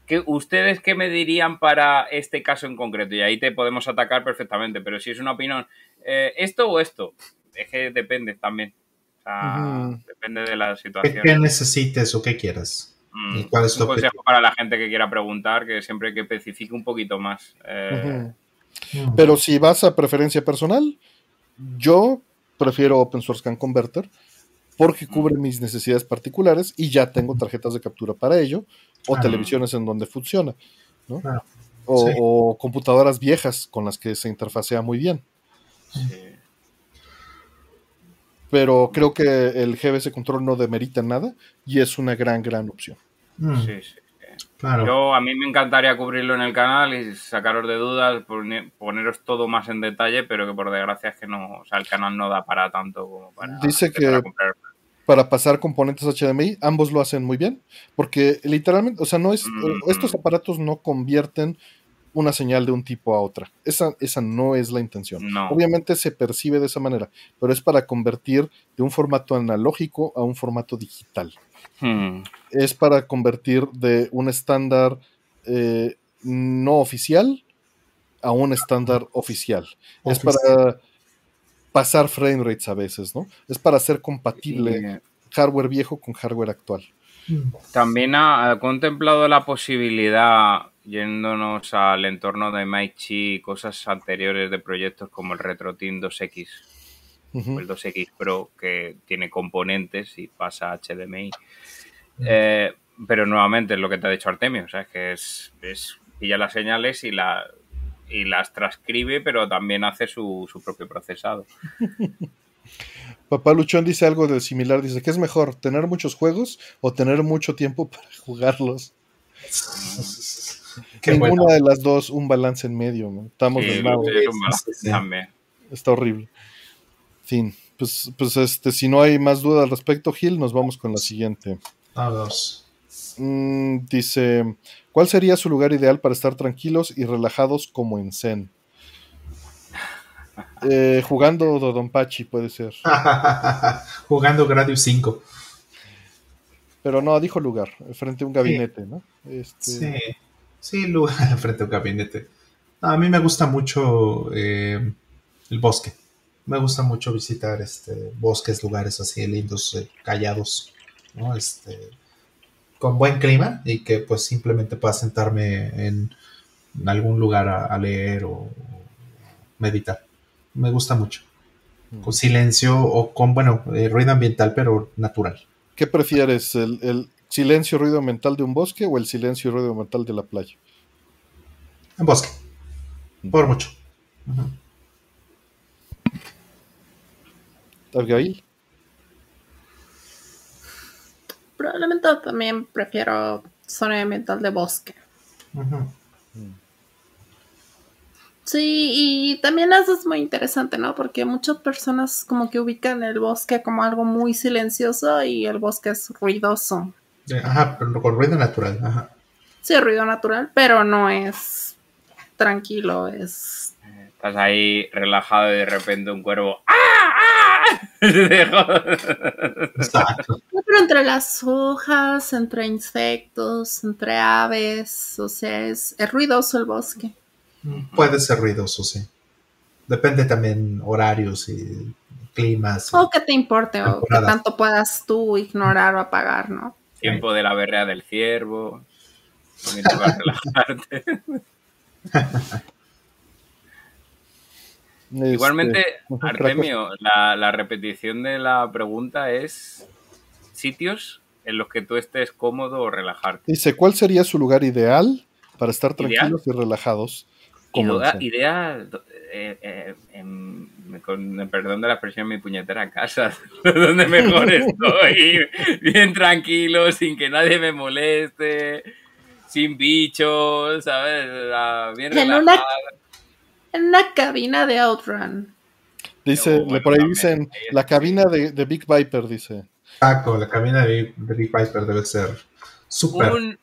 que ustedes qué me dirían para este caso en concreto y ahí te podemos atacar perfectamente, pero si es una opinión, eh, esto o esto, es que depende también. O sea, depende de la ¿Qué, situación. qué necesites o qué quieras? Mm, y cuál es tu un consejo objetivo? para la gente que quiera preguntar, que siempre que especifique un poquito más. eh. Mm. Pero si vas a preferencia personal, yo prefiero Open Source Can Converter porque cubre mis necesidades particulares y ya tengo tarjetas de captura para ello o Ah. televisiones en donde funciona, ¿no? Ah, o, sí. o computadoras viejas con las que se interfacea muy bien. sí. Pero creo que el GBS Control no demerita nada y es una gran, gran opción. Mm, Sí, sí. Claro. Yo, a mí me encantaría cubrirlo en el canal y sacaros de dudas, pone- poneros todo más en detalle, pero que por desgracia es que no, o sea, el canal no da para tanto como para Dice que- comprar. Para pasar componentes HDMI, ambos lo hacen muy bien, porque literalmente, o sea, no es, Mm. estos aparatos no convierten una señal de un tipo a otra. Esa, esa no es la intención. No. Obviamente se percibe de esa manera, pero es para convertir de un formato analógico a un formato digital. Hmm. Es para convertir de un estándar eh, no oficial a un estándar oficial. Es para pasar frame rates a veces, ¿no? Es para hacer compatible Y- hardware viejo con hardware actual. Mm, También ha, ha contemplado la posibilidad, yéndonos al entorno de Maichi y cosas anteriores de proyectos como el RetroTeam 2X Ujú. o el 2X Pro, que tiene componentes y pasa a HDMI. Eh, pero nuevamente es lo que te ha dicho Artemio, o sea, es que es, es pilla las señales y, la, y las transcribe, pero también hace su, su propio procesado. Papá Luchón dice algo del similar, dice, ¿qué es mejor, tener muchos juegos o tener mucho tiempo para jugarlos? Qué Ninguna bueno. de las dos, un balance en medio, ¿no? Estamos Sí, Sí. Está horrible. Fin. Pues, pues este, si no hay más duda al respecto, Gil, nos vamos con la siguiente. Vamos. Mm, dice, ¿cuál sería su lugar ideal para estar tranquilos y relajados como en Zen? Eh, jugando Dodonpachi puede ser. Jugando Gradius 5. Pero no, dijo lugar, frente a un gabinete, ¿no? Este, Sí, sí, lugar frente a un gabinete. A mí me gusta mucho eh, el bosque. Me gusta mucho visitar este bosques, lugares así lindos, eh, callados, ¿no? Este, con buen clima y que pues simplemente pueda sentarme en, en algún lugar a, a leer o meditar. Me gusta mucho. Con silencio o con, bueno, eh, ruido ambiental, pero natural. ¿Qué prefieres, el, el silencio y ruido mental de un bosque o el silencio y ruido mental de la playa? En bosque. Por mucho. Abigail. Probablemente también prefiero zona ambiental de bosque. Sí, y también eso es muy interesante, ¿no? Porque muchas personas como que ubican el bosque como algo muy silencioso y el bosque es ruidoso. Ajá, pero con ruido natural. Ajá. Sí, ruido natural, pero no es tranquilo, es... Estás ahí relajado y de repente un cuervo. ¡Ah! ¡Ah! Exacto. No, Pero entre las hojas, entre insectos, entre aves, o sea, es, es ruidoso el bosque. Puede ser ruidoso, sí. depende también horarios y climas. O que te importe, o que tanto puedas tú ignorar o apagar, ¿no? Tiempo de la berrea del ciervo. Para relajarte. Este, Igualmente, Artemio, la, la repetición de la pregunta es sitios en los que tú estés cómodo o relajarte. Dice, ¿cuál sería su lugar ideal para estar ¿Ideal? tranquilos y relajados? Como Idea, eh, eh, con el perdón de la expresión, mi puñetera casa, donde mejor estoy, bien tranquilo, sin que nadie me moleste, sin bichos, ¿sabes? Bien En una- relajado. En una cabina de Outrun. Dice, bueno, por ahí también, dicen, ahí la cabina de, de Big Viper, dice. Exacto, la cabina de Big, de Big Viper debe ser súper. Un,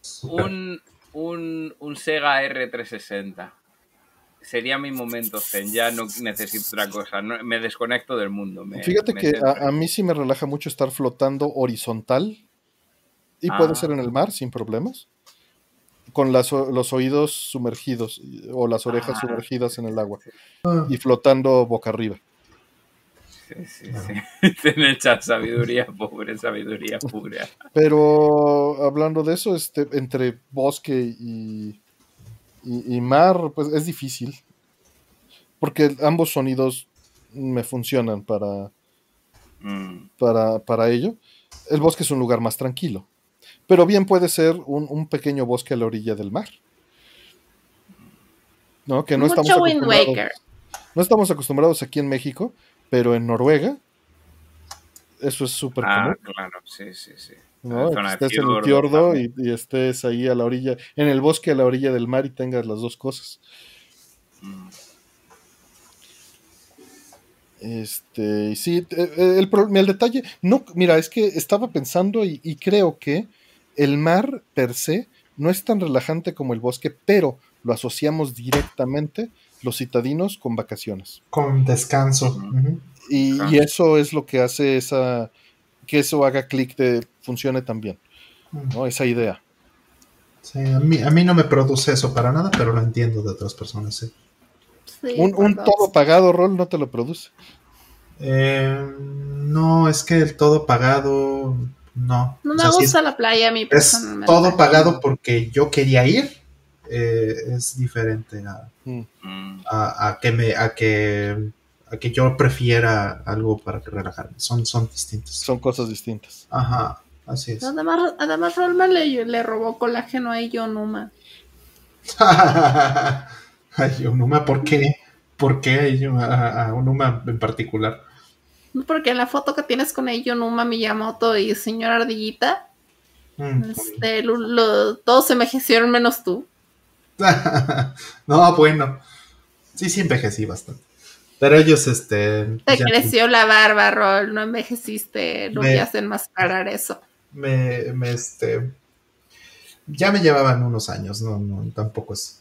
súper. un, un, un Sega R360. Sería mi momento zen, ya no necesito otra cosa, no- me desconecto del mundo. me- Fíjate me que a, a mí sí me relaja mucho estar flotando horizontal y Ah. puede ser en el mar sin problemas, con las los oídos sumergidos o las orejas Ah. sumergidas en el agua y flotando boca arriba. Sí, el chat, sabiduría pobre, sabiduría pura. Pero hablando de eso, este, entre bosque y, y- y mar, pues es difícil. Porque ambos sonidos me funcionan para, Mm, para, para ello. El bosque es un lugar más tranquilo. Pero bien puede ser un, un pequeño bosque a la orilla del mar. ¿No? Que no Mucho estamos Wind acostumbrados. Waker. No estamos acostumbrados aquí en México, pero en Noruega eso es súper Ah, común. claro, sí, sí, sí. ¿no? Estés en el fiordo, y, y estés ahí a la orilla, en el bosque a la orilla del mar y tengas las dos cosas. Mm. Este, sí, eh, eh, el, pro- el detalle, no, mira, es que estaba pensando y, y creo que el mar per se no es tan relajante como el bosque, pero lo asociamos directamente los citadinos con vacaciones. Con descanso. Y, eso es lo que hace esa, que eso haga clic de funcione también, ¿no? Esa idea. Sí, a, mí, a mí no me produce eso para nada, pero lo entiendo de otras personas. sí. Sí, Un, un todo pagado rol no te lo produce. Eh, no, es que el todo pagado, no. No O me sí gusta la playa a mí es, todo pagado porque yo quería ir. Eh, es diferente a, Mm. Mm. a, a que me a que a que yo prefiera algo para que relajarme. Son, son distintos. Son cosas distintas. Ajá, así es. Además, además Rolman le, le robó colágeno a Yonuma. Ay, Onuma, ¿por qué? ¿Por qué a, a Onuma en particular? Porque en la foto que tienes con Yonuma, Miyamoto y señor Ardillita, Mm. este, lo- lo- todos envejecieron menos tú. no, bueno. Sí, sí envejecí bastante. Pero ellos, este... Te ya creció la barba, Rol, no envejeciste, no Me- voy a enmascarar eso. me, me, este... Ya me llevaban unos años, no, no, tampoco es...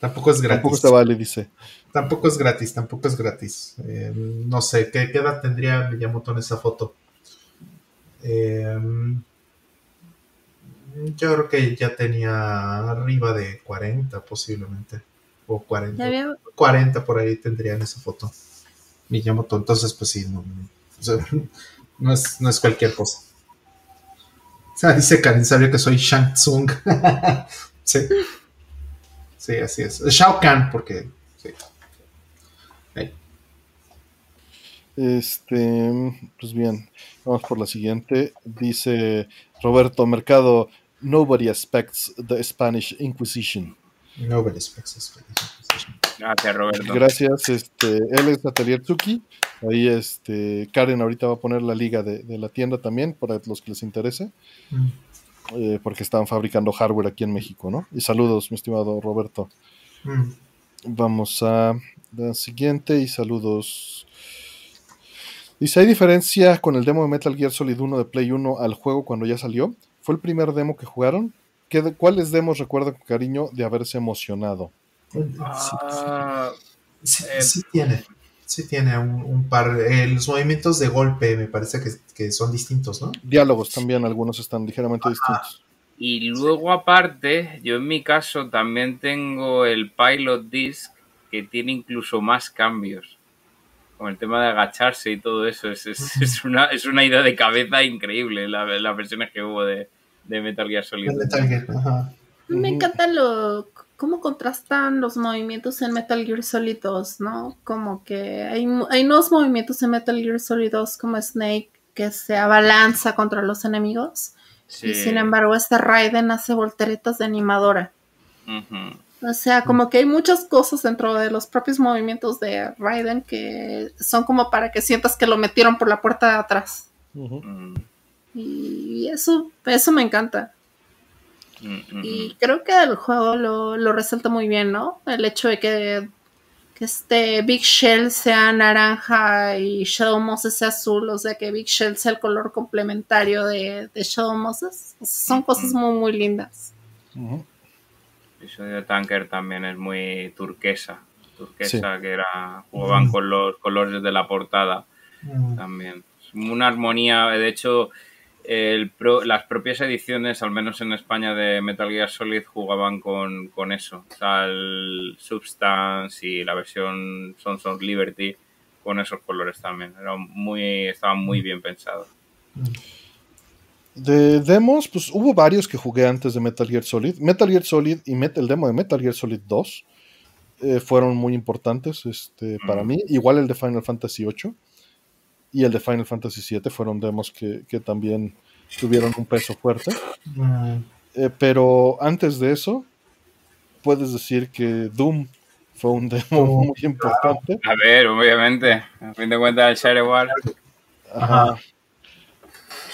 Tampoco es gratis. Tampoco se vale, dice. Tampoco es gratis, tampoco es gratis. Eh, no sé, ¿qué, qué edad tendría Miyamoto en esa foto? Eh, yo creo que ya tenía arriba de 40 posiblemente. O 40. Ya había- 40 por ahí tendría en esa foto. Miyamoto, entonces pues sí, no, o sea, no, es, no es cualquier cosa. O sea, dice Karin Sabio que soy Shang Tsung. sí. Sí, así es. Shao Kahn, porque sí. Este, pues bien, vamos por la siguiente. Dice Roberto Mercado, nobody expects the Spanish Inquisition. Nobody expects this. Gracias, Roberto. Gracias, este, él es Atelier Tsuki. Ahí este, Karen ahorita va a poner la liga de, de la tienda también para los que les interese, Mm. eh, porque están fabricando hardware aquí en México, ¿no? Y saludos, mi estimado Roberto. Mm. Vamos a la siguiente y saludos. Dice, ¿hay diferencia con el demo de Metal Gear Solid 1 de Play 1 al juego cuando ya salió? ¿Fue el primer demo que jugaron? ¿Qué de- ¿Cuáles demos recuerdan con cariño de haberse emocionado? Sí, Ah, sí, eh, sí tiene. Sí tiene un, un par. eh, los movimientos de golpe me parece que, que son distintos, ¿no? Diálogos también, algunos están ligeramente distintos. y luego aparte, yo en mi caso también tengo el Pilot Disc que tiene incluso más cambios. Con el tema de agacharse y todo eso. Es, es, es una, es una idea de cabeza increíble la- las versiones que hubo de, de Metal Gear Solid. Metal Gear, ajá. Me encanta lo cómo contrastan los movimientos en Metal Gear Solid 2, ¿no? Como que hay, mu- hay nuevos movimientos en Metal Gear Solid 2 como Snake que se abalanza contra los enemigos Sí. y sin embargo este Raiden hace volteretas de animadora. Ujú. O sea, como que hay muchas cosas dentro de los propios movimientos de Raiden que son como para que sientas que lo metieron por la puerta de atrás. Mm, Y eso, eso me encanta. mm, mm, Y creo que el juego lo, lo resalta muy bien, ¿no? El hecho de que, que este Big Shell sea naranja y Shadow Moses sea azul, o sea que Big Shell sea el color complementario de, de Shadow Moses. Son cosas muy, muy lindas. El episodio de Tanker también es muy turquesa. Turquesa, que era. jugaban con los colores de la portada Mm. también. Una armonía, de hecho. el pro- las propias ediciones, al menos en España, de Metal Gear Solid jugaban con, con eso. O sea, el Substance y la versión Sons of Liberty con esos colores también. Era muy, estaban muy bien pensados. De demos, pues hubo varios que jugué antes de Metal Gear Solid. Metal Gear Solid y Met- el demo de Metal Gear Solid 2 eh, fueron muy importantes este, para mí. Igual el de Final Fantasy 8 y el de Final Fantasy 7 fueron demos que, que también tuvieron un peso fuerte. Mm. Eh, pero antes de eso, puedes decir que Doom fue un demo muy importante. A ver, obviamente, a fin de cuentas, el Sharewar. Ajá.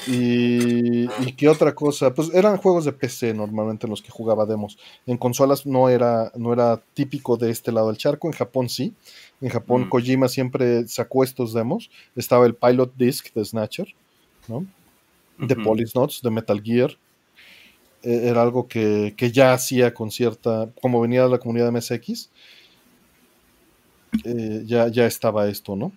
Y, y qué otra cosa, pues eran juegos de PC normalmente los que jugaba demos. En consolas no era, no era típico de este lado del charco, en Japón sí. En Japón Mm. Kojima siempre sacó estos demos. Estaba el Pilot Disc de Snatcher, ¿no? De. Police Notes, de Metal Gear. Eh, era algo que, que ya hacía con cierta, como venía de la comunidad de MSX, eh, ya, ya estaba esto, ¿no?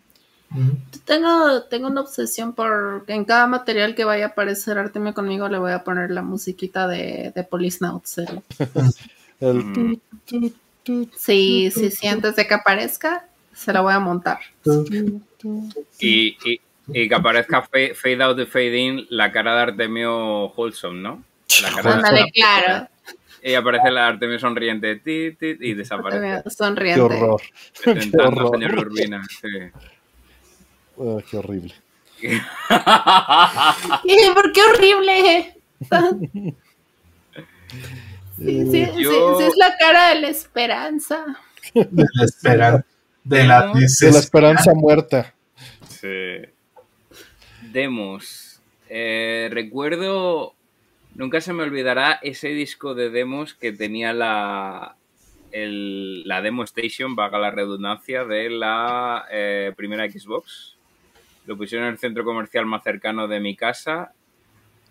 Tengo, tengo una obsesión por que en cada material que vaya a aparecer Artemio conmigo le voy a poner la musiquita de, de Police Notes. el- Sí, sí, sí, antes de que aparezca, se la voy a montar. Y, y- y que aparezca fa- Fade Out y Fade In la cara de Artemio Wholesome, ¿no? La cara de claro. Y aparece la Artemio sonriente ti, ti, y desaparece. Artemio Qué Sonriente. horror. Horror. señor Urbina. sí. Ah, qué horrible. ¡Eh, ¿Por qué horrible? Sí, sí, sí, Yo- sí, es la cara de la esperanza. De la espera. De la De esperanza muerta. Sí. Demos. Eh, recuerdo, nunca se me olvidará ese disco de demos que tenía la, el- la Demo Station, vaga la redundancia, de la eh, primera Xbox. Lo pusieron en el centro comercial más cercano de mi casa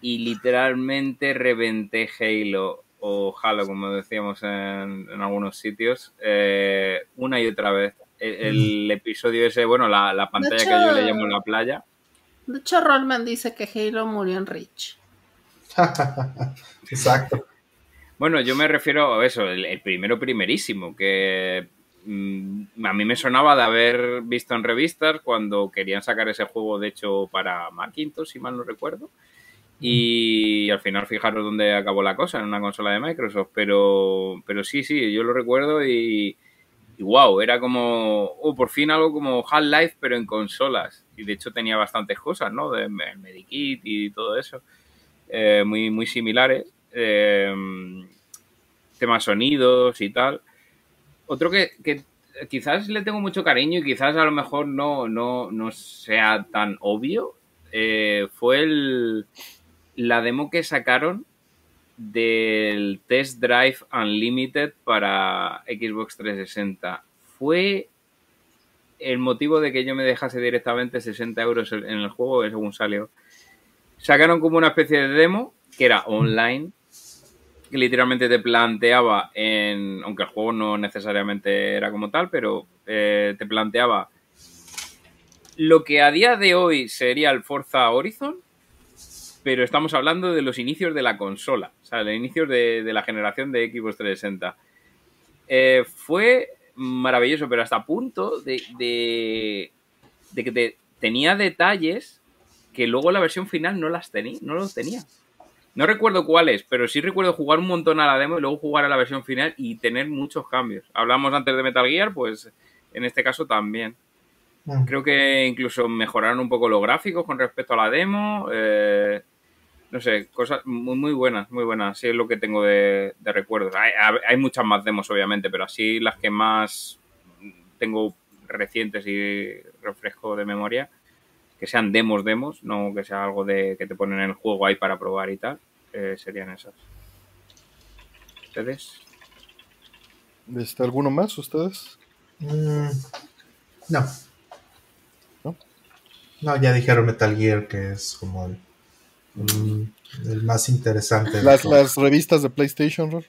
y literalmente reventé Halo o Halo, como decíamos en, en algunos sitios, eh, una y otra vez. El, el episodio ese, bueno, la, la pantalla que yo le llamo la playa. De hecho, Rollman dice que Halo murió en Reach. Exacto. Bueno, yo me refiero a eso, el, el primero primerísimo, que mm, a mí me sonaba de haber visto en revistas cuando querían sacar ese juego, de hecho, para Macintosh, si mal no recuerdo. Y al final, fijaros dónde acabó la cosa, en una consola de Microsoft. Pero, pero sí, sí, yo lo recuerdo y, y wow, era como, oh, por fin algo como Half-Life, pero en consolas. Y de hecho tenía bastantes cosas, ¿no? De Medikit y todo eso. eh, muy, muy similares. Eh, temas sonidos y tal. Otro que, que quizás le tengo mucho cariño y quizás a lo mejor no, no, no sea tan obvio, eh, fue el, la demo que sacaron del Test Drive Unlimited para Xbox 360. Fue el motivo de que yo me dejase directamente 60 euros en el juego, según salió. Sacaron como una especie de demo que era online, literalmente te planteaba, en, aunque el juego no necesariamente era como tal, pero eh, te planteaba lo que a día de hoy sería el Forza Horizon, pero estamos hablando de los inicios de la consola, o sea, los inicios de, de la generación de Xbox 360. Eh, fue maravilloso, pero hasta punto de, de, de que te- tenía detalles que luego la versión final no las tenía, no los tenía. No recuerdo cuáles, pero sí recuerdo jugar un montón a la demo y luego jugar a la versión final y tener muchos cambios. Hablamos antes de Metal Gear, pues en este caso también. Mm. Creo que incluso mejoraron un poco los gráficos con respecto a la demo. eh, no sé, cosas muy, muy buenas, muy buenas. Así es lo que tengo de, de recuerdos. Hay, hay muchas más demos, obviamente, pero así las que más tengo recientes y refresco de memoria, que sean demos, demos, no que sea algo de que te ponen en el juego ahí para probar y tal, eh, serían esas. ¿Ustedes? Este, ¿Alguno más ustedes? Mm, no. ¿No? No, ya dijeron Metal Gear que es como el, mm, el más interesante. Las, las revistas de PlayStation, Rol?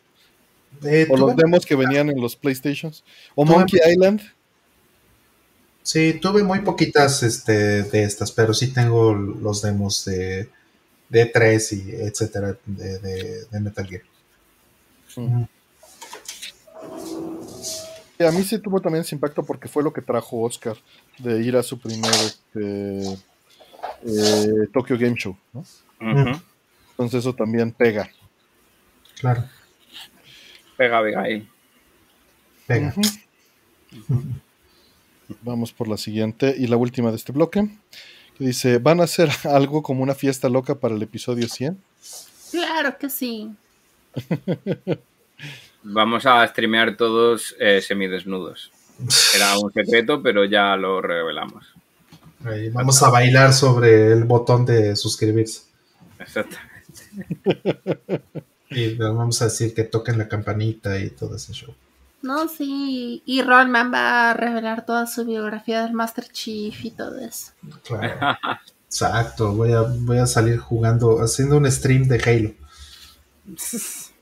Eh, O los demos que venían en los PlayStations. O Monkey Island. Sí, tuve muy poquitas este, de estas, pero sí tengo los demos de, de 3 y etcétera de, de- de Metal Gear. Mm. Y a mí sí tuvo también ese impacto porque fue lo que trajo Oscar de ir a su primer este, eh, Tokyo Game Show. ¿no? Entonces eso también pega. Claro, Pega pega. Ujú. Vamos por la siguiente y la última de este bloque. Que dice, ¿van a hacer algo como una fiesta loca para el episodio 100? Claro que sí. Vamos a streamear todos eh, semidesnudos. Era un secreto, pero ya lo revelamos. Ahí vamos a bailar sobre el botón de suscribirse. Exactamente. Y les vamos a decir que toquen la campanita y todo ese show. No, sí. Y Rollman va a revelar toda su biografía del Master Chief y todo eso. Claro. Exacto, voy a, voy a salir jugando, haciendo un stream de Halo.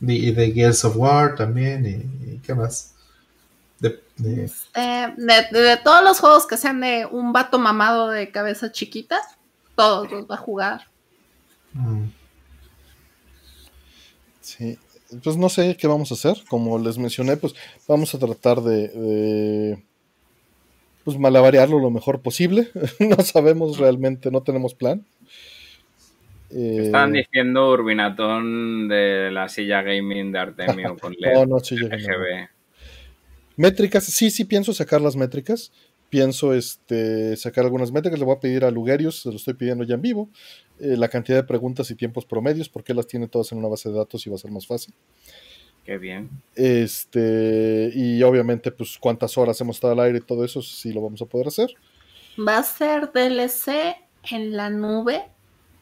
De- Y de Gears of War también, y, y qué más. De, de- Eh, de, de todos los juegos que sean de un vato mamado de cabeza chiquita, todos los va a jugar. mm, Sí, pues no sé qué vamos a hacer. Como les mencioné, pues vamos a tratar de, de, pues malabarearlo lo mejor posible. no sabemos realmente, no tenemos plan. Eh, Están diciendo Urbinatón de la silla gaming de Artemio con LED. no, no, sí llega, no. Métricas, sí, sí pienso sacar las métricas. Pienso este, sacar algunas métricas. Le voy a pedir a Lugerius, se lo estoy pidiendo ya en vivo, eh, la cantidad de preguntas y tiempos promedios, porque las tiene todas en una base de datos y va a ser más fácil. Qué bien. Este, y obviamente, pues cuántas horas hemos estado al aire y todo eso, sí lo vamos a poder hacer. Va a ser DLC en la nube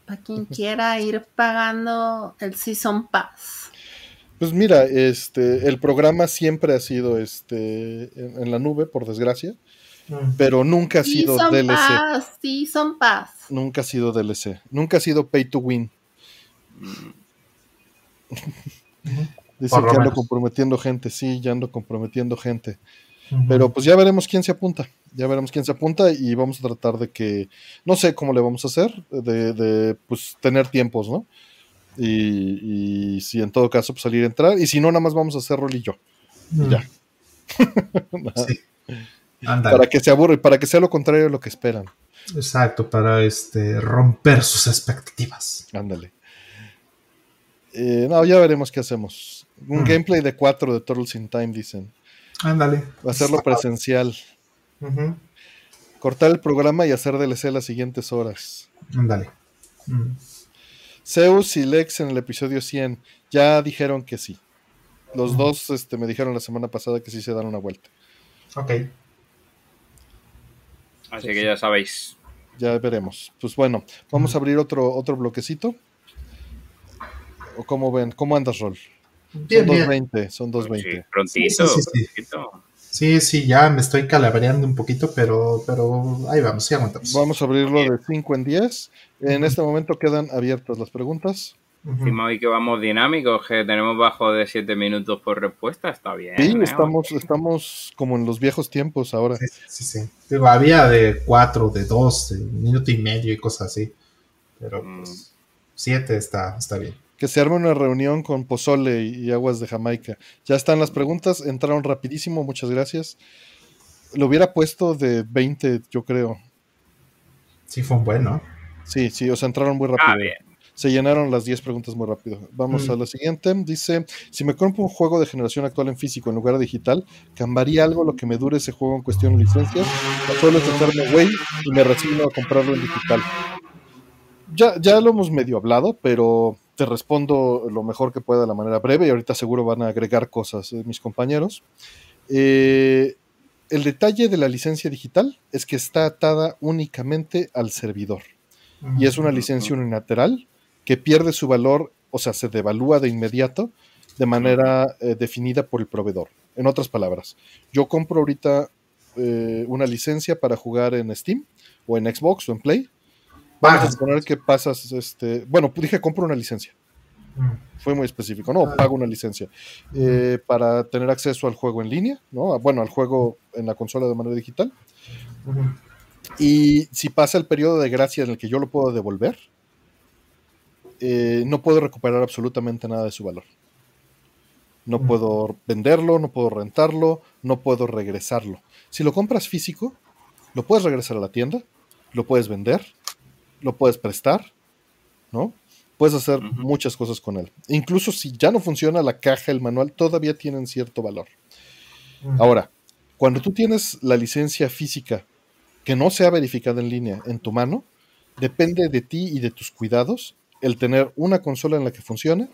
para quien quiera ir pagando el Season Pass. Pues mira, este, el programa siempre ha sido este, en, en la nube, por desgracia, pero nunca ha sido Season DLC. Pass, Season Pass. Nunca ha sido DLC. Nunca ha sido pay to win. Dice Por lo que ando menos. comprometiendo gente. Sí, ya ando comprometiendo gente. Pero pues ya veremos quién se apunta. Ya veremos quién se apunta y vamos a tratar de que, no sé cómo le vamos a hacer, de, de pues tener tiempos, ¿no? Y, y si en todo caso pues salir a entrar. Y si no, nada más vamos a hacer rol y yo. Mm, ya. sí. Para que se aburre, para que sea lo contrario de lo que esperan. Exacto, para este romper sus expectativas. Ándale. Eh, no, ya veremos qué hacemos. Un Mm. gameplay de 4 de Turtles in Time, dicen. Ándale. Va a hacerlo presencial. Cortar el programa y hacer DLC las siguientes horas. Ándale. Mm, Zeus y Lex en el episodio 100 ya dijeron que sí. Los dos este, me dijeron la semana pasada que sí se dan una vuelta. Ok. Así que ya sabéis. Ya veremos. Pues bueno, vamos a abrir otro, otro bloquecito. ¿O cómo ven? ¿Cómo andas, Rol? Bien, son bien. 2.20, son 2.20. Sí, prontito, Sí, sí, sí. prontito. Sí, sí, ya me estoy calabareando un poquito, pero, pero ahí vamos, sí aguantamos. Vamos a abrirlo de 5 en 10. En este momento quedan abiertas las preguntas. Encima hoy que vamos dinámicos, que tenemos bajo de 7 minutos por respuesta, está bien. Sí, ¿eh? estamos, estamos como en los viejos tiempos ahora. Sí, sí, sí. Digo, había de cuatro, de dos, de un minuto y medio y cosas así. Pero Mm. pues, siete está, está bien. que se arme una reunión con pozole y, y aguas de Jamaica. Ya están las preguntas, entraron rapidísimo, muchas gracias. Lo hubiera puesto de 20, yo creo. Sí, fue un buen, ¿no? Sí, sí, o sea, entraron muy rápido. Ah, bien. Se llenaron las 10 preguntas muy rápido. Vamos Mm. a la siguiente. Dice, si me compro un juego de generación actual en físico en lugar de digital, ¿cambiaría algo lo que me dure ese juego en cuestión de licencias? ¿O es echarme güey y me resigno a comprarlo en digital? Ya, ya lo hemos medio hablado, pero te respondo lo mejor que pueda de la manera breve y ahorita seguro van a agregar cosas eh, mis compañeros. Eh, el detalle de la licencia digital es que está atada únicamente al servidor y es una licencia unilateral que pierde su valor, o sea, se devalúa de inmediato de manera eh, definida por el proveedor. En otras palabras, yo compro ahorita eh, una licencia para jugar en Steam o en Xbox o en Play. Vamos a suponer que pasas, este, bueno, dije compro una licencia, Mm. fue muy específico, no, pago una licencia eh, para tener acceso al juego en línea, ¿no? Bueno, al juego en la consola de manera digital. Y si pasa el periodo de gracia en el que yo lo puedo devolver, eh, no puedo recuperar absolutamente nada de su valor. No puedo venderlo, no puedo rentarlo, no puedo regresarlo. Si lo compras físico, lo puedes regresar a la tienda, lo puedes vender, lo puedes prestar, ¿no? Puedes hacer muchas cosas con él. Incluso si ya no funciona la caja, el manual, todavía tienen cierto valor. Ahora, cuando tú tienes la licencia física que no sea verificada en línea en tu mano, depende de ti y de tus cuidados el tener una consola en la que funcione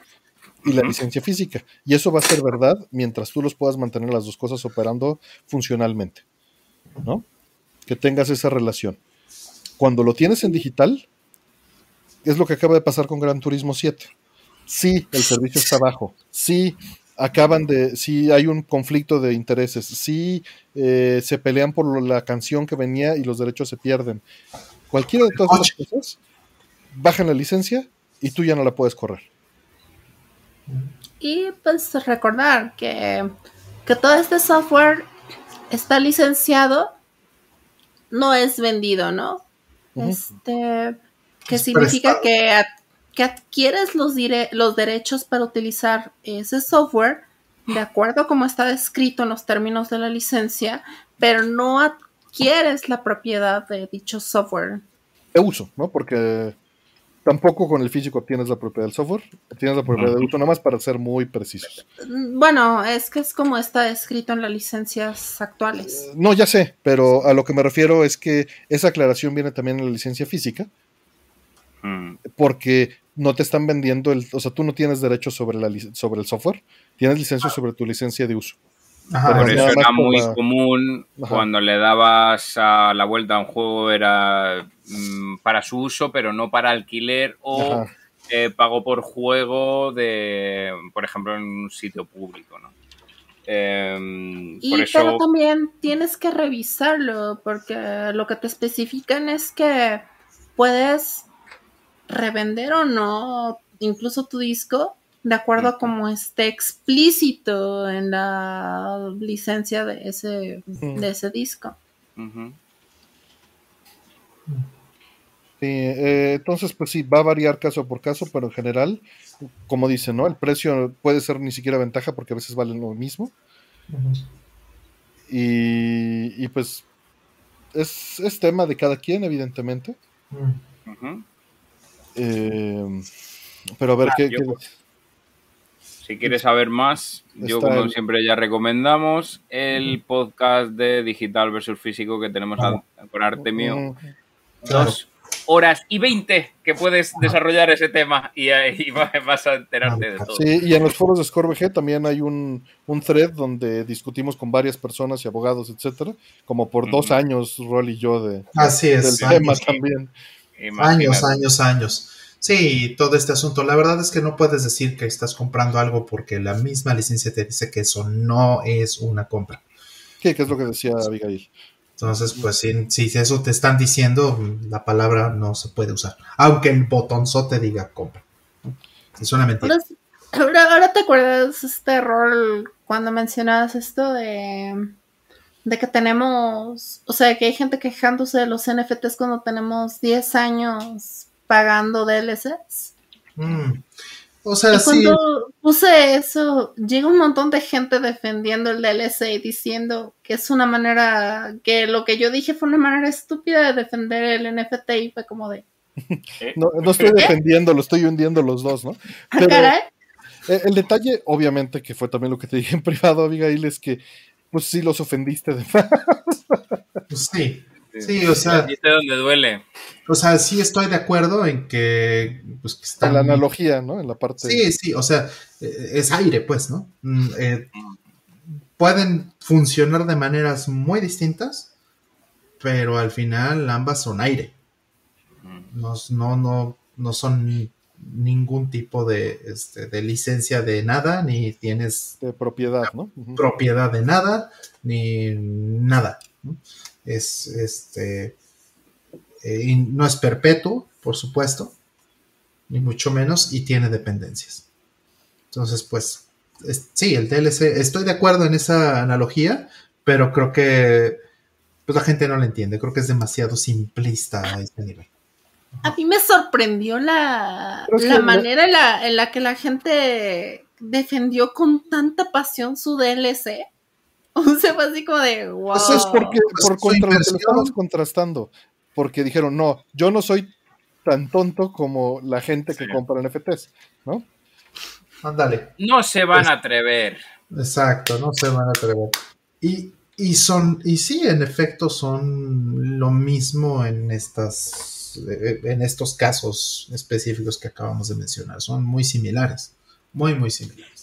y la licencia física. Y eso va a ser verdad mientras tú los puedas mantener las dos cosas operando funcionalmente. ¿No? Que tengas esa relación. Cuando lo tienes en digital, es lo que acaba de pasar con Gran Turismo 7. Sí, el servicio está bajo. Sí, acaban de, sí hay un conflicto de intereses. Sí, eh, se pelean por la canción que venía y los derechos se pierden. Cualquiera de todas esas cosas, bajan la licencia y tú ya no la puedes correr. Y pues recordar que, que todo este software está licenciado, no es vendido, ¿no? Este, que Es significa prestado. que, ad- que adquieres los, dire- los derechos para utilizar ese software de acuerdo a como está descrito en los términos de la licencia, pero no adquieres la propiedad de dicho software. De uso, ¿no? Porque tampoco con el físico obtienes la propiedad del software, obtienes la propiedad de uso, nada más para ser muy precisos. Bueno, es que es como está descrito en las licencias actuales. Eh, No, ya sé, pero a lo que me refiero es que esa aclaración viene también en la licencia física, Mm. porque no te están vendiendo el, o sea, tú no tienes derechos sobre la sobre el software, tienes licencia sobre tu licencia de uso. Ajá, Pero Por eso era muy común Ajá. cuando le dabas a la vuelta a un juego era mm, para su uso, pero no para alquiler o eh, pago por juego de, por ejemplo, en un sitio público, ¿no? Em, Y por pero también tienes que revisarlo porque lo que te especifican es que puedes revender o no incluso tu disco de acuerdo a como esté explícito en la licencia de ese, de ese disco. Sí, eh, entonces, pues sí, va a variar caso por caso, pero en general, como dicen, ¿no? El precio puede ser ni siquiera ventaja porque a veces valen lo mismo. Y, y, pues es, es tema de cada quien, evidentemente. Eh, pero a ver Ah, qué. yo- qué- Si quieres saber más, yo Está como el- siempre ya recomendamos el podcast de digital versus físico que tenemos a- con Artemio. Mm, Claro. Dos horas y veinte que puedes desarrollar ese tema y vas a enterarte de todo. Sí, y en los foros de ScoreBG también hay un, un thread donde discutimos con varias personas y abogados, etcétera, como por dos años, Rol y yo, de, Así del tema Años, también. Imagínate. años, años, años. Sí, todo este asunto. La verdad es que no puedes decir que estás comprando algo porque la misma licencia te dice que eso no es una compra. ¿Qué, qué es lo que decía Abigail? Entonces, pues si, si eso te están diciendo, la palabra no se puede usar. Aunque el botonzote diga compra. Es una mentira. Ahora, ahora, ahora te acuerdas este error cuando mencionabas esto de, de que tenemos, o sea, que hay gente quejándose de los NFTs cuando tenemos 10 años pagando DLCs. Mm. O sea, Y sí. cuando puse eso, llega un montón de gente defendiendo el DLC y diciendo que es una manera, que lo que yo dije fue una manera estúpida de defender el NFT y fue como de, ¿Eh? No, no estoy defendiendo, lo estoy hundiendo los dos, ¿no? "Ah, Pero- caray. Eh, El detalle, obviamente, que fue también lo que te dije en privado, Abigail, es que pues sí los ofendiste de más. Pues sí. Sí, o sea, ¿Viste dónde duele? o sea, sí estoy de acuerdo en que, pues, que están En la analogía, ¿no? En la parte. Sí, sí, o sea, eh, es aire, pues, ¿no? Mm, eh, pueden funcionar de maneras muy distintas, pero al final ambas son aire. No, no, no, no son ni- ningún tipo de, este, de licencia de nada, ni tienes de propiedad, ¿no? Propiedad de nada, ni nada. ¿no? Es este. eh, y no es perpetuo, por supuesto, ni mucho menos, y tiene dependencias. Entonces, pues, es- sí, el DLC, estoy de acuerdo en esa analogía, pero creo que pues, la gente no la entiende. Creo que es demasiado simplista a este nivel. A mí me sorprendió la, la que- manera en la, en la que la gente defendió con tanta pasión su DLC. O sea, fue así como de, wow. Eso es porque, por contra lo que lo inversión. estabas contrastando. Porque dijeron, no, yo no soy tan tonto como la gente que Sí. compra NFTs, ¿no? Ándale. No se van a atrever. Exacto, no se van a atrever. Y, y son, y sí, en efecto, son lo mismo en estas, en estos casos específicos que acabamos de mencionar. Son muy similares. Muy, muy similares.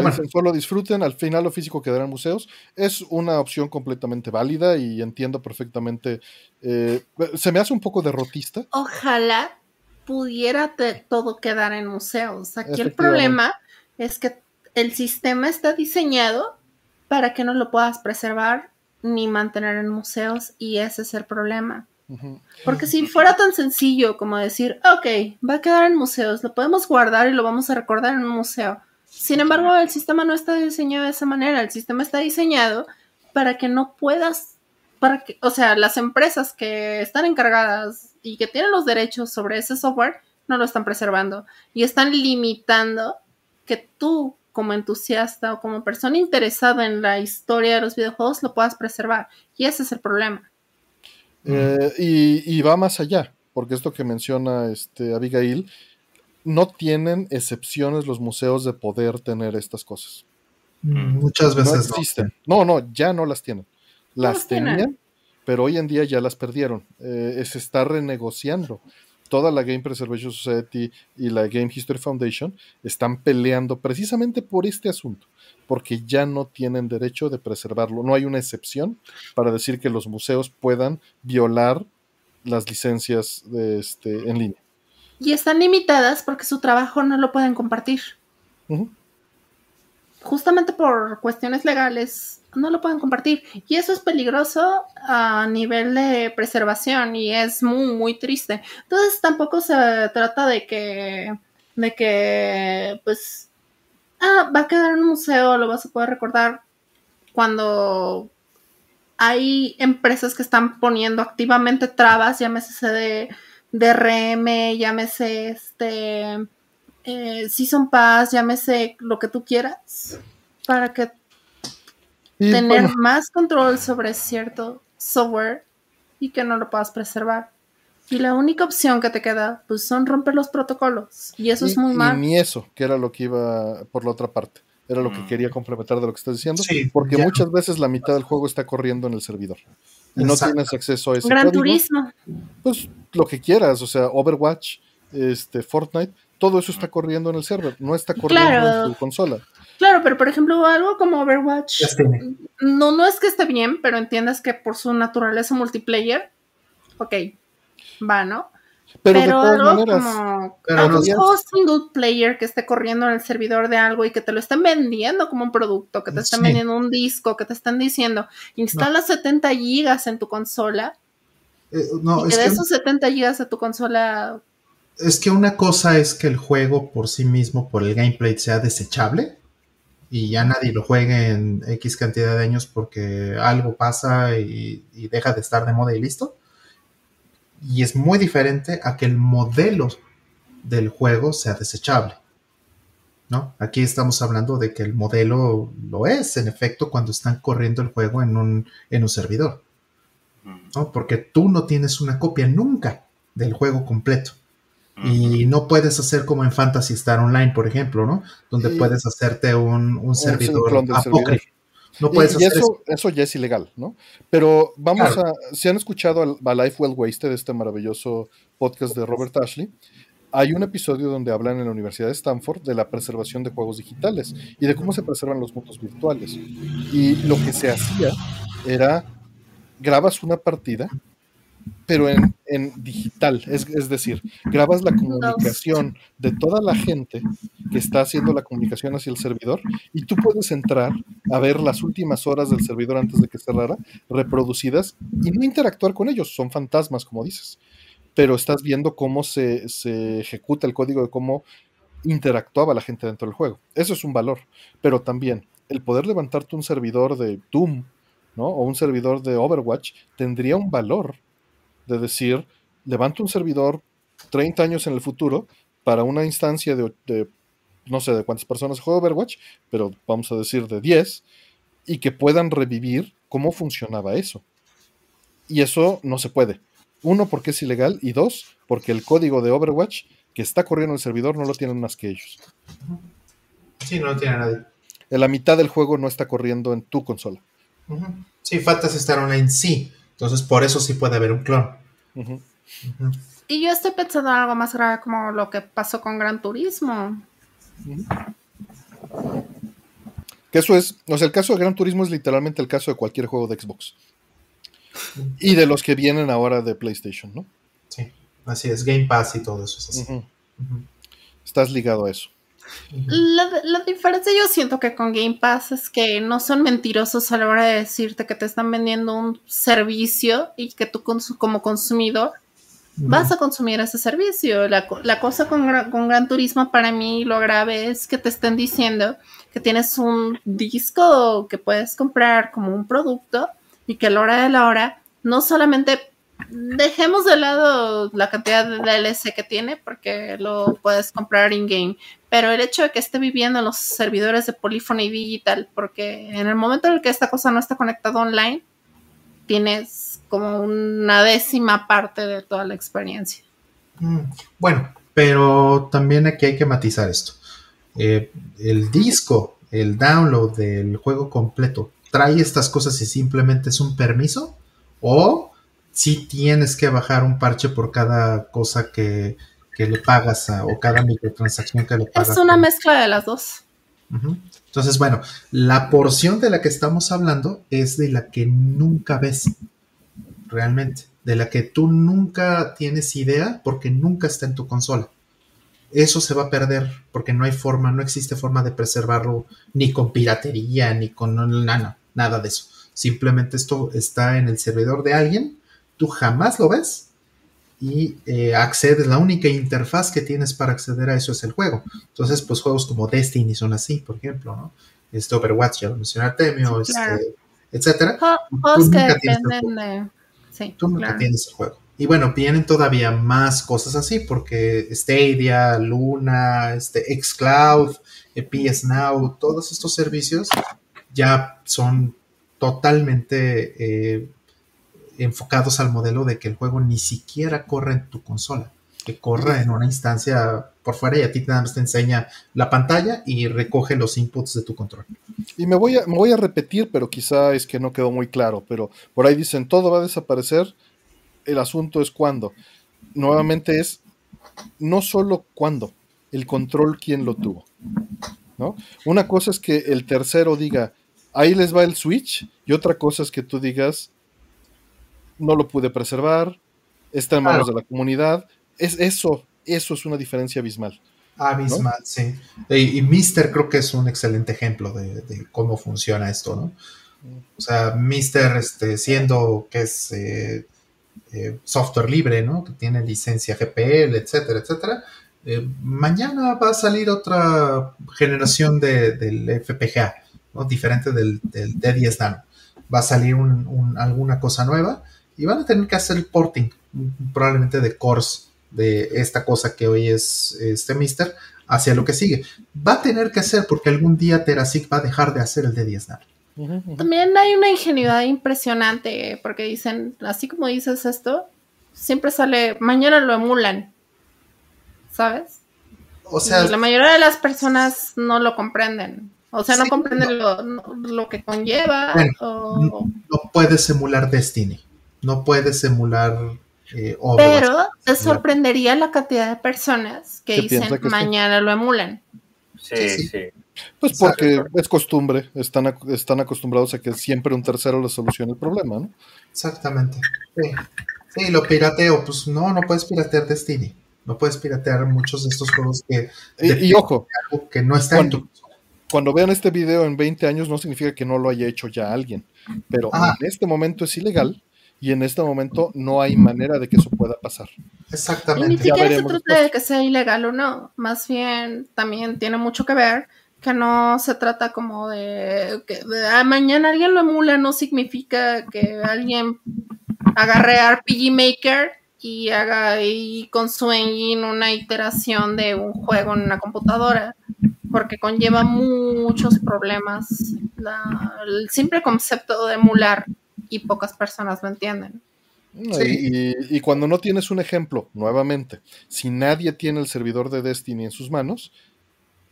Bueno, Dicen, solo disfruten, al final lo físico quedará en museos. Es una opción completamente válida y entiendo perfectamente. eh, se me hace un poco derrotista. Ojalá pudiera todo quedar en museos. Aquí el problema es que el sistema está diseñado para que no lo puedas preservar ni mantener en museos y ese es el problema. Porque si fuera tan sencillo como decir, ok, va a quedar en museos, lo podemos guardar y lo vamos a recordar en un museo. Sin embargo, el sistema no está diseñado de esa manera. El sistema está diseñado para que no puedas, para que, o sea, las empresas que están encargadas y que tienen los derechos sobre ese software no lo están preservando y están limitando que tú como entusiasta o como persona interesada en la historia de los videojuegos lo puedas preservar. Y ese es el problema. Eh, y, y va más allá, porque esto que menciona este, Abigail, no tienen excepciones los museos de poder tener estas cosas. muchas No veces no. existen. No, no, ya no las tienen. Las tienen. tenían, pero hoy en día ya las perdieron. Eh, se está renegociando. Toda la Game Preservation Society y la Game History Foundation están peleando precisamente por este asunto, porque ya no tienen derecho de preservarlo. No hay una excepción para decir que los museos puedan violar las licencias de este, en línea. Y están limitadas porque su trabajo no lo pueden compartir. Justamente por cuestiones legales no lo pueden compartir. Y eso es peligroso a nivel de preservación y es muy, muy triste. Entonces tampoco se trata de que, de que, pues, ah, va a quedar en un museo, lo vas a poder recordar cuando hay empresas que están poniendo activamente trabas, llámese de, de RM, llámese este eh, Season Pass, llámese lo que tú quieras, para que Y tener bueno, más control sobre cierto software y que no lo puedas preservar. Y la única opción que te queda, pues son romper los protocolos. Y eso es muy y mal. ni eso, que era lo que iba por la otra parte. Era lo que Mm. quería complementar de lo que estás diciendo. Sí, porque ya. muchas veces la mitad del juego está corriendo en el servidor. Y no tienes acceso a ese Gran código. turismo. Pues lo que quieras, o sea, Overwatch, este, Fortnite, todo eso está corriendo en el server, no está corriendo Claro. en tu consola. Claro, pero por ejemplo, algo como Overwatch, Ya tiene. no, no es que esté bien, pero entiendas que por su naturaleza multiplayer, ok, va, ¿no? Pero, Pero, de todas algo maneras, como Pero juego single player que esté corriendo en el servidor de algo y que te lo estén vendiendo como un producto, que te estén Sí. vendiendo un disco, que te están diciendo, instala 70 gigas en tu consola Eh, no, y es que de que, esos 70 gigas de tu consola, es que una cosa es que el juego por sí mismo, por el gameplay, sea desechable y ya nadie lo juegue en X cantidad de años porque algo pasa y, y deja de estar de moda y listo. Y es muy diferente a que el modelo del juego sea desechable. ¿no? Aquí estamos hablando de que el modelo lo es, en efecto, cuando están corriendo el juego en un, en un servidor. ¿no? Porque tú no tienes una copia nunca del juego completo. Y no puedes hacer como en Fantasy Star Online, por ejemplo, ¿no? Donde Sí. puedes hacerte un, un servidor apócrifo. No Y- puedes y, hacer eso, eso ya es ilegal, ¿no? Pero vamos Claro. a. Si han escuchado a Life Well Wasted, este maravilloso podcast de Robert Ashley, hay un episodio donde hablan en la Universidad de Stanford de la preservación de juegos digitales y de cómo se preservan los mundos virtuales. Y lo que se hacía era grabas una partida, pero en, en digital, es, es decir, grabas la comunicación de toda la gente que está haciendo la comunicación hacia el servidor y tú puedes entrar a ver las últimas horas del servidor antes de que cerrara, reproducidas y no interactuar con ellos, son fantasmas, como dices, pero estás viendo cómo se, se ejecuta el código de cómo interactuaba la gente dentro del juego. Eso es un valor, pero también el poder levantarte un servidor de Doom, ¿no? O un servidor de Overwatch tendría un valor de decir, levanto un servidor 30 años en el futuro para una instancia de, de no sé de cuántas personas juega Overwatch, pero vamos a decir de 10, y que puedan revivir cómo funcionaba eso. Y eso no se puede. Uno, porque es ilegal, y dos, porque el código de Overwatch que está corriendo en el servidor no lo tienen más que ellos. Sí, no lo tiene nadie. En la mitad del juego no está corriendo en tu consola. Sí, Fantasy Star Online sí. Entonces, por eso sí puede haber un clon. Y yo estoy pensando en algo más grave como lo que pasó con Gran Turismo. Que eso es, o sea, el caso de Gran Turismo es literalmente el caso de cualquier juego de Xbox. Y de los que vienen ahora de PlayStation, ¿no? Sí, así es. Game Pass y todo eso es así. Estás ligado a eso. La, la diferencia yo siento que con Game Pass es que no son mentirosos a la hora de decirte que te están vendiendo un servicio y que tú cons- como consumidor vas a consumir ese servicio. La, co- la cosa con, con Gran Turismo para mí lo grave es que te estén diciendo que tienes un disco que puedes comprar como un producto y que a la hora de la hora no solamente dejemos de lado la cantidad de DLC que tiene porque lo puedes comprar in-game, pero el hecho de que esté viviendo en los servidores de Polyphony Digital, porque en el momento en el que esta cosa no está conectada online, tienes como una décima parte de toda la experiencia. Mm, Bueno, pero también aquí hay que matizar esto. Eh, el disco, el download del juego completo, ¿trae estas cosas y simplemente es un permiso? ¿O si tienes que bajar un parche por cada cosa que, que le pagas a- o cada microtransacción que le pagas? Es una mezcla de las dos. Entonces, bueno, la porción de la que estamos hablando es de la que nunca ves realmente, de la que tú nunca tienes idea porque nunca está en tu consola. Eso se va a perder porque no hay forma, no existe forma de preservarlo ni con piratería, ni con nada, nada de eso. Simplemente esto está en el servidor de alguien, tú jamás lo ves y eh, accedes, la única interfaz que tienes para acceder a eso es el juego. Entonces, pues juegos como Destiny son así, por ejemplo, ¿no? Este Overwatch, ya lo mencioné Artemio, claro. este, etcétera. Juegos que dependen de... Sí, Tú nunca claro. tienes el juego. Y bueno, vienen todavía más cosas así, porque Stadia, Luna, este Xcloud, eh, PS Now, todos estos servicios ya son totalmente eh, enfocados al modelo de que el juego ni siquiera corre en tu consola, que corre en una instancia por fuera y a ti nada más te enseña la pantalla y recoge los inputs de tu control. Y me voy, a, me voy a repetir, pero quizá es que no quedó muy claro, pero por ahí dicen, todo va a desaparecer, el asunto es cuándo. Nuevamente es no solo cuándo, el control quién lo tuvo. ¿no? Una cosa es que el tercero diga, ahí les va el switch, y otra cosa es que tú digas, no lo pude preservar, está en manos Claro. de la comunidad. Es eso, eso es una diferencia abismal. Abismal, sí. Y, y Mister creo que es un excelente ejemplo de, de cómo funciona esto, ¿no? O sea, Mister, este, siendo que es eh, eh, software libre, ¿no? Que tiene licencia GPL, etcétera, etcétera. eh, mañana va a salir otra generación de- del FPGA, ¿no? Diferente del, del D10 Nano. Va a salir un- un- alguna cosa nueva y van a tener que hacer el porting, probablemente de cores de esta cosa que hoy es este Mister hacia lo que sigue. Va a tener que hacer porque algún día Terasic va a dejar de hacer el de 10 También hay una ingenuidad impresionante porque dicen, así como dices esto, siempre sale, mañana lo emulan, ¿sabes? O sea, y la mayoría de las personas no lo comprenden. O sea, no comprenden Lo, lo, que conlleva. o... no, no puedes emular Destiny. No puedes emular eh, Pero te sorprendería la cantidad de personas que dicen mañana lo emulan. Sí, sí. Pues porque es costumbre, están, están acostumbrados a que siempre un tercero les solucione el problema, ¿no? Exactamente. Sí. lo pirateo, pues no, no puedes piratear Destiny. No puedes piratear muchos de estos juegos que... Y, ojo, que no está cuando, en Cuando vean este video en 20 años no significa que no lo haya hecho ya alguien, pero en este momento es ilegal y en este momento no hay manera de que eso pueda pasar. Exactamente. Y ni siquiera se trata de que sea ilegal o no, más bien también tiene mucho que ver que no se trata como de que ah, mañana alguien lo emula, no significa que alguien agarre RPG Maker y haga ahí con su engine una iteración de un juego en una computadora, porque conlleva muchos problemas. el simple concepto de emular y pocas personas lo entienden. y, cuando no tienes un ejemplo, nuevamente, si nadie tiene el servidor de Destiny en sus manos,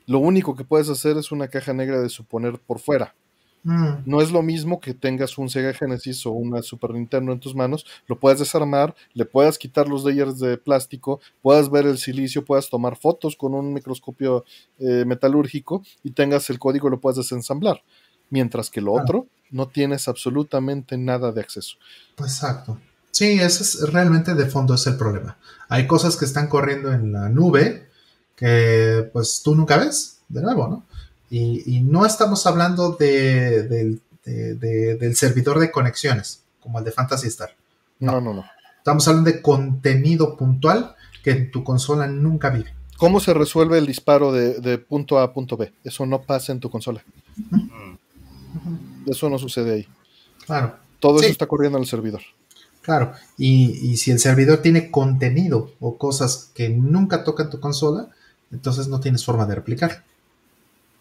lo único que puedes hacer es una caja negra de suponer por fuera. Mm. No es lo mismo que tengas un Sega Genesis o una Super Nintendo en tus manos, lo puedes desarmar, le puedas quitar los layers de plástico, puedas ver el silicio, puedas tomar fotos con un microscopio eh, metalúrgico y tengas el código y lo puedes desensamblar. Mientras que lo otro no tienes absolutamente nada de acceso. Exacto. Sí, ese es realmente de fondo es el problema. Hay cosas que están corriendo en la nube que pues tú nunca ves, de nuevo, ¿no? Y, no estamos hablando de, del servidor de conexiones, como el de Fantasy Star. No. no, no, Estamos hablando de contenido puntual que en tu consola nunca vive. ¿Cómo se resuelve el disparo de, punto A a punto B? Eso no pasa en tu consola. Eso no sucede ahí. Claro. Todo eso está corriendo en el servidor. Claro, y, si el servidor tiene contenido o cosas que nunca tocan tu consola, entonces no tienes forma de replicar.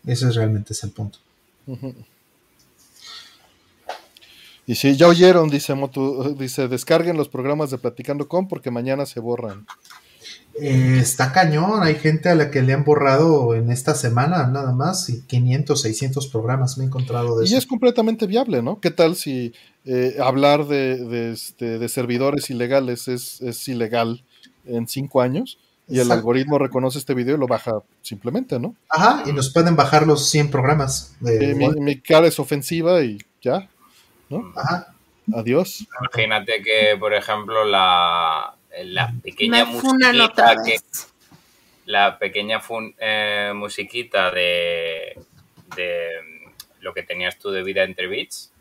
Ese es realmente es el punto. Y si ya oyeron, dice dice, descarguen los programas de Platicando con porque mañana se borran. Eh, está cañón, hay gente a la que le han borrado en esta semana nada más y 500, 600 programas me he encontrado de y es completamente viable, ¿no? ¿Qué tal si eh, hablar de, este, de, servidores ilegales es, es, ilegal en cinco años? Y el algoritmo reconoce este video y lo baja simplemente, ¿no? Ajá, y nos pueden bajar los 100 programas. De... mi, mi, cara es ofensiva y ya, ¿no? Ajá. Adiós. Imagínate que, por ejemplo, la, la pequeña musiquita que, la pequeña eh, musiquita de, de, lo que tenías tú de vida entre beats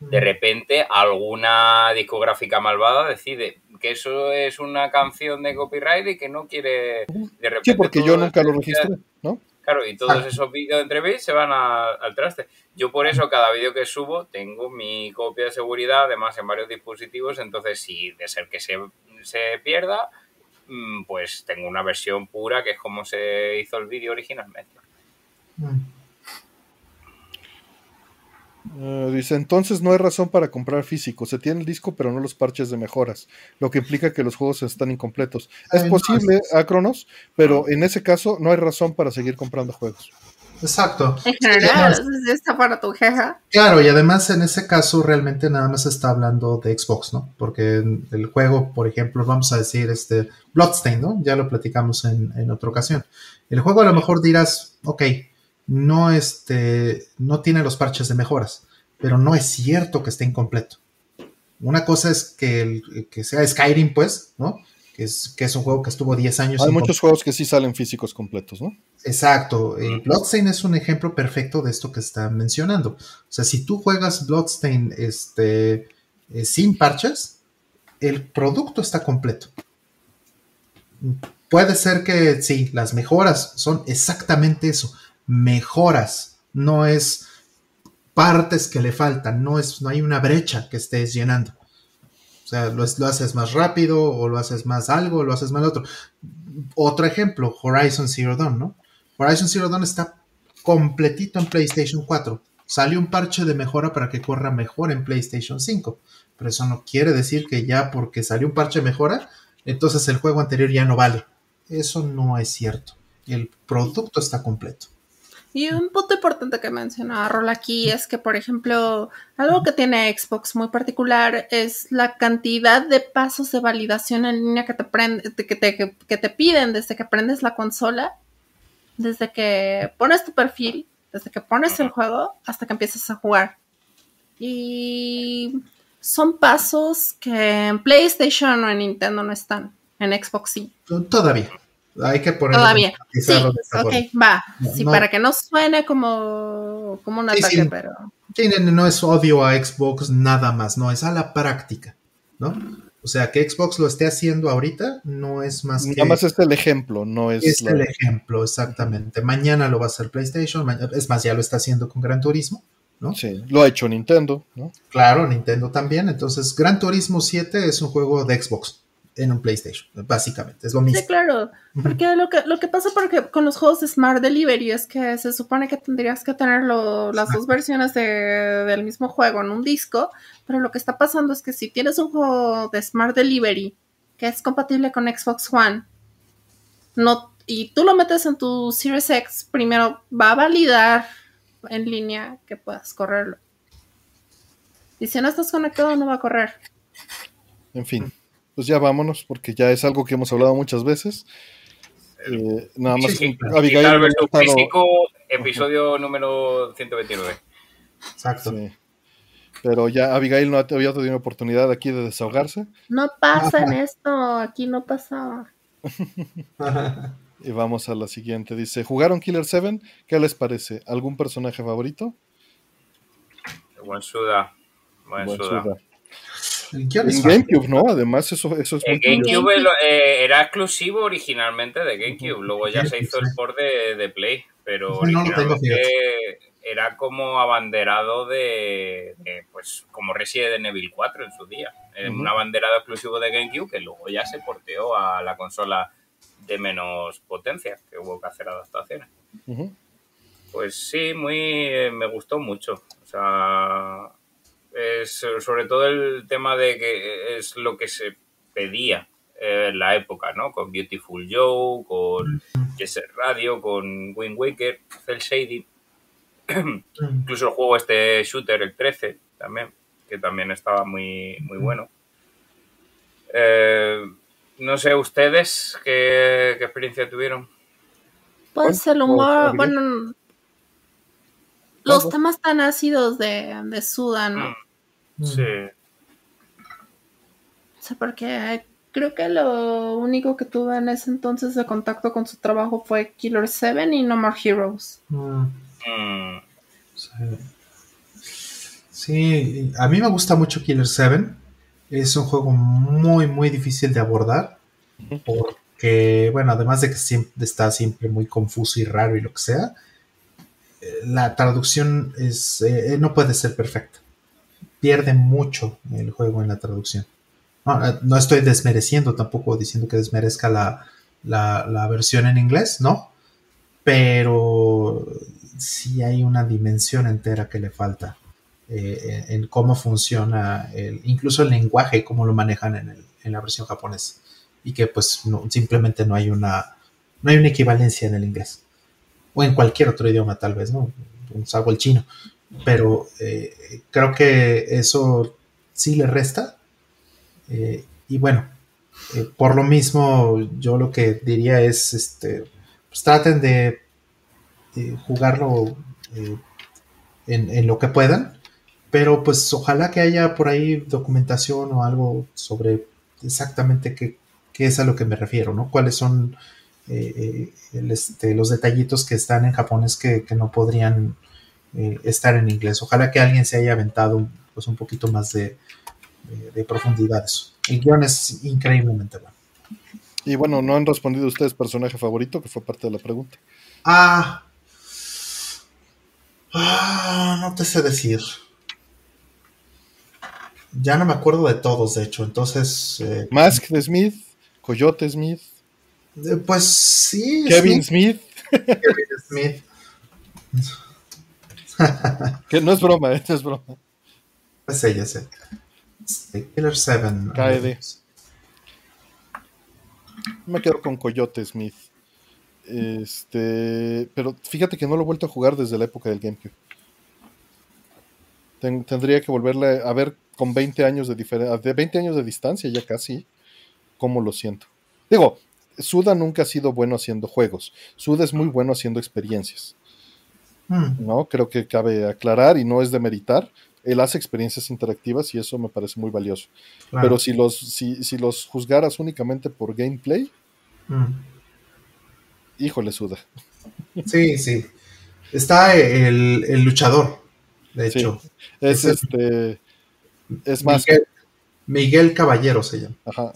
de repente alguna discográfica malvada decide que eso es una canción de copyright y que no quiere de repente sí porque yo nunca lo registré ¿no? Claro, y todos esos vídeos de entrevista se van al traste. Yo por eso cada vídeo que subo tengo mi copia de seguridad, además en varios dispositivos, entonces si de ser que se, pierda, mm, pues tengo una versión pura que es como se hizo el vídeo originalmente. Mm. Eh, dice, entonces no hay razón para comprar físico. Se tiene el disco, pero no los parches de mejoras, lo que implica que los juegos están incompletos. Es posible, Acronos, pero en ese caso no hay razón para seguir comprando juegos. Exacto. En general, está para tu jeja. Claro, y además en ese caso realmente nada más está hablando de Xbox, ¿no? Porque el juego, por ejemplo, vamos a decir este Bloodstain, ¿no? Ya lo platicamos en, en otra ocasión. El juego a lo mejor dirás, ok, no, este, no tiene los parches de mejoras, pero no es cierto que esté incompleto. Una cosa es que, el, que sea Skyrim, pues, ¿no? Que es, que es un juego que estuvo 10 años. Hay muchos juegos que sí salen físicos completos, ¿no? Exacto. El Bloodstain es un ejemplo perfecto de esto que está mencionando. O sea, si tú juegas Bloodstain este, eh, sin parches, el producto está completo. Puede ser que sí, las mejoras son exactamente eso, mejoras, no es partes que le faltan, no, es, no hay una brecha que estés llenando. sea, lo, lo haces más rápido o lo haces más algo o lo haces más otro. Otro ejemplo, Horizon Zero Dawn, ¿no? Horizon Zero Dawn está completito en PlayStation 4. Salió un parche de mejora para que corra mejor en PlayStation 5. Pero eso no quiere decir que ya porque salió un parche de mejora, entonces el juego anterior ya no vale. Eso no es cierto. El producto está completo. Y un punto importante que mencionaba Rol aquí es que, por ejemplo, algo que tiene Xbox muy particular es la cantidad de pasos de validación en línea que te, prende, que te, que te piden desde que prendes la consola, desde que pones tu perfil, desde que pones el juego hasta que empiezas a jugar. Y son pasos que en PlayStation o en Nintendo no están, en Xbox sí. Todavía. Hay que ponerlo. Todavía. Sí, ok, va. Sí, para que no suene como, como un Sí, ataque, sí. pero. Sí, no- no es odio a Xbox nada más, no, es a la práctica, ¿no? O sea, que Xbox lo esté haciendo ahorita no es más que... Nada más es el ejemplo, no es, es la- el ejemplo, exactamente. Mañana lo va a hacer PlayStation, es más, ya lo está haciendo con Gran Turismo, ¿no? Sí, lo ha hecho Nintendo, ¿no? Claro, Nintendo también. Entonces, Gran Turismo 7 es un juego de Xbox en un PlayStation, básicamente, es lo mismo. Sí, claro. Porque lo que, lo que pasa porque con los juegos de Smart Delivery es que se supone que tendrías que tener lo- las dos versiones de- del mismo juego en un disco, pero lo que está pasando es que si tienes un juego de Smart Delivery que es compatible con Xbox One, no, y tú lo metes en tu Series X, primero va a validar en línea que puedas correrlo. Y si no estás conectado, no va a correr. En fin, pues ya vámonos, porque ya es algo que hemos hablado muchas veces. Eh, nada más, Sí, sí. Abigail estado- físico, episodio número 129. Exacto. Sí. Pero ya Abigail no ha- había tenido oportunidad aquí de desahogarse. No pasa en esto, aquí no pasaba. Y vamos a la siguiente. Dice, ¿jugaron Killer 7? ¿Qué les parece? ¿Algún personaje favorito? Buen suda. Buen Buen suda. suda. En. GameCube, ¿no? Además, eso, eso es El muy curioso. GameCube lo- eh, era exclusivo originalmente de GameCube, luego ya se hizo el port de, de Play, pero no originalmente era como abanderado de, de, pues como Resident Evil 4 en su día, Era un abanderado exclusivo de GameCube que luego ya se porteó a la consola de menos potencia, que hubo que hacer adaptaciones. Pues sí, muy eh, me gustó mucho. O sea, es sobre todo el tema de que es lo que se pedía eh, en la época, ¿no? Con Beautiful Joe, con Jesse Radio, con Wind Waker, Cell Shady, incluso el juego este Shooter, el 13, también, que también estaba muy, muy bueno. Eh, no sé, ¿ustedes qué, qué experiencia tuvieron? Pues el ¿O humor, bueno, los temas tan ácidos de, de Suda, ¿no? Mm. Sí. O sea, porque creo que lo único que tuve en ese entonces de contacto con su trabajo fue Killer 7 y No More Heroes. Mm. Mm. Sí. Sí, a mí me gusta mucho Killer 7. Es un juego muy, muy difícil de abordar. Porque, bueno, además de que siempre está siempre muy confuso y raro y lo que sea, la traducción es, eh, no puede ser perfecta. Pierde mucho el juego en la traducción. No, eh, no estoy desmereciendo tampoco diciendo que desmerezca la, la, la versión en inglés, ¿no? Pero sí hay una dimensión entera que le falta eh, en, cómo funciona, el, incluso el lenguaje, cómo lo manejan en, el, en la versión japonesa. Y que pues simplemente no hay una no hay una equivalencia en el inglés. O en cualquier otro idioma tal vez, ¿no? Salvo el chino. Pero eh, creo que eso sí le resta. Eh, y bueno, eh, por lo mismo yo lo que diría es, este, pues traten de, jugarlo en, en lo que puedan. Pero pues ojalá que haya por ahí documentación o algo sobre exactamente qué, qué es a lo que me refiero, ¿no? Cuáles son eh, eh, el, este, los detallitos que están en japonés que, que no podrían eh, estar en inglés. Ojalá que alguien se haya aventado pues, un poquito más de, de, de profundidad. Eso. El guion es increíblemente bueno. Y bueno, no han respondido ustedes personaje favorito, que fue parte de la pregunta. Ah, ah no te sé decir. Ya no me acuerdo de todos, de hecho. Entonces, eh, Mask de Smith, Coyote Smith, eh, pues sí. Kevin sí, Smith, Kevin Smith. que no es broma, eh, no es broma. Ya sé, ya sé. Killer 7. KD. Me quedo con Coyote Smith. Este, pero fíjate que no lo he vuelto a jugar desde la época del GameCube. Ten- tendría que volverle a ver con 20 años de diferencia, de 20 años de distancia ya casi, cómo lo siento. Digo, Suda nunca ha sido bueno haciendo juegos. Suda es muy bueno haciendo experiencias, Hmm, ¿no? Creo que cabe aclarar y no es de meritar. Él hace experiencias interactivas y eso me parece muy valioso. claro. Pero si los, si, si los juzgaras únicamente por gameplay, Hmm. híjole, Suda. Sí, sí. Está el, el luchador, de Sí. hecho. Es este. Es más. Miguel, Miguel Caballero se llama. Ajá.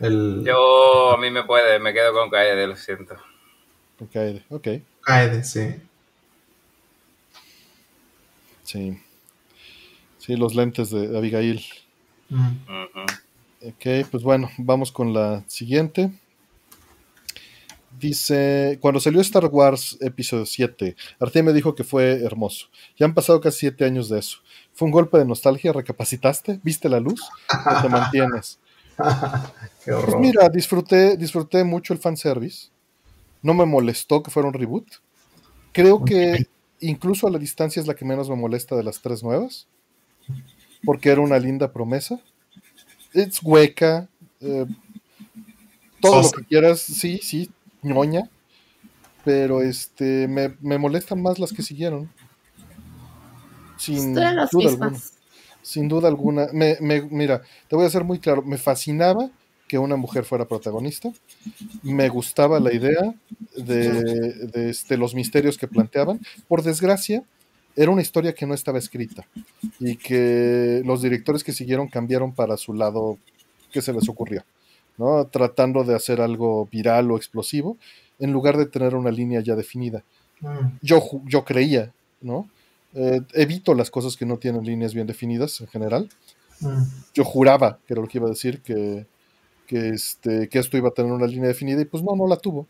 El Yo, a mí me puede, me quedo con Kaede, lo siento. Ok, ok. Kaede, sí. Sí. Sí, los lentes de Abigail. Ujú. Ok, pues bueno, vamos con la siguiente. Dice, cuando salió Star Wars Episodio 7, Artemio dijo que fue hermoso. Ya han pasado casi siete años de eso. ¿Fue un golpe de nostalgia? ¿Recapacitaste? ¿Viste la luz? ¿O te mantienes? Qué Pues horror. mira, disfruté, disfruté mucho el fanservice. No me molestó que fuera un reboot. Creo que incluso a la distancia es la que menos me molesta de las tres nuevas. Porque era una linda promesa. Es hueca. eh, todo lo que quieras, sí, sí, ñoña. Pero este me, me molestan más las que siguieron. Sin Estoy en las duda alguna. Sin duda alguna. Me, me- mira, te voy a ser muy claro. Me fascinaba que una mujer fuera protagonista. Me gustaba la idea de, de, este, los misterios que planteaban. Por desgracia, era una historia que no estaba escrita y que los directores que siguieron cambiaron para su lado que se les ocurrió, ¿no? Tratando de hacer algo viral o explosivo en lugar de tener una línea ya definida Hmm. yo, yo creía, ¿no? Eh, evito las cosas que no tienen líneas bien definidas en general. Hmm. Yo juraba, que era lo que iba a decir, que, que, este, que esto iba a tener una línea definida y pues no, no la tuvo.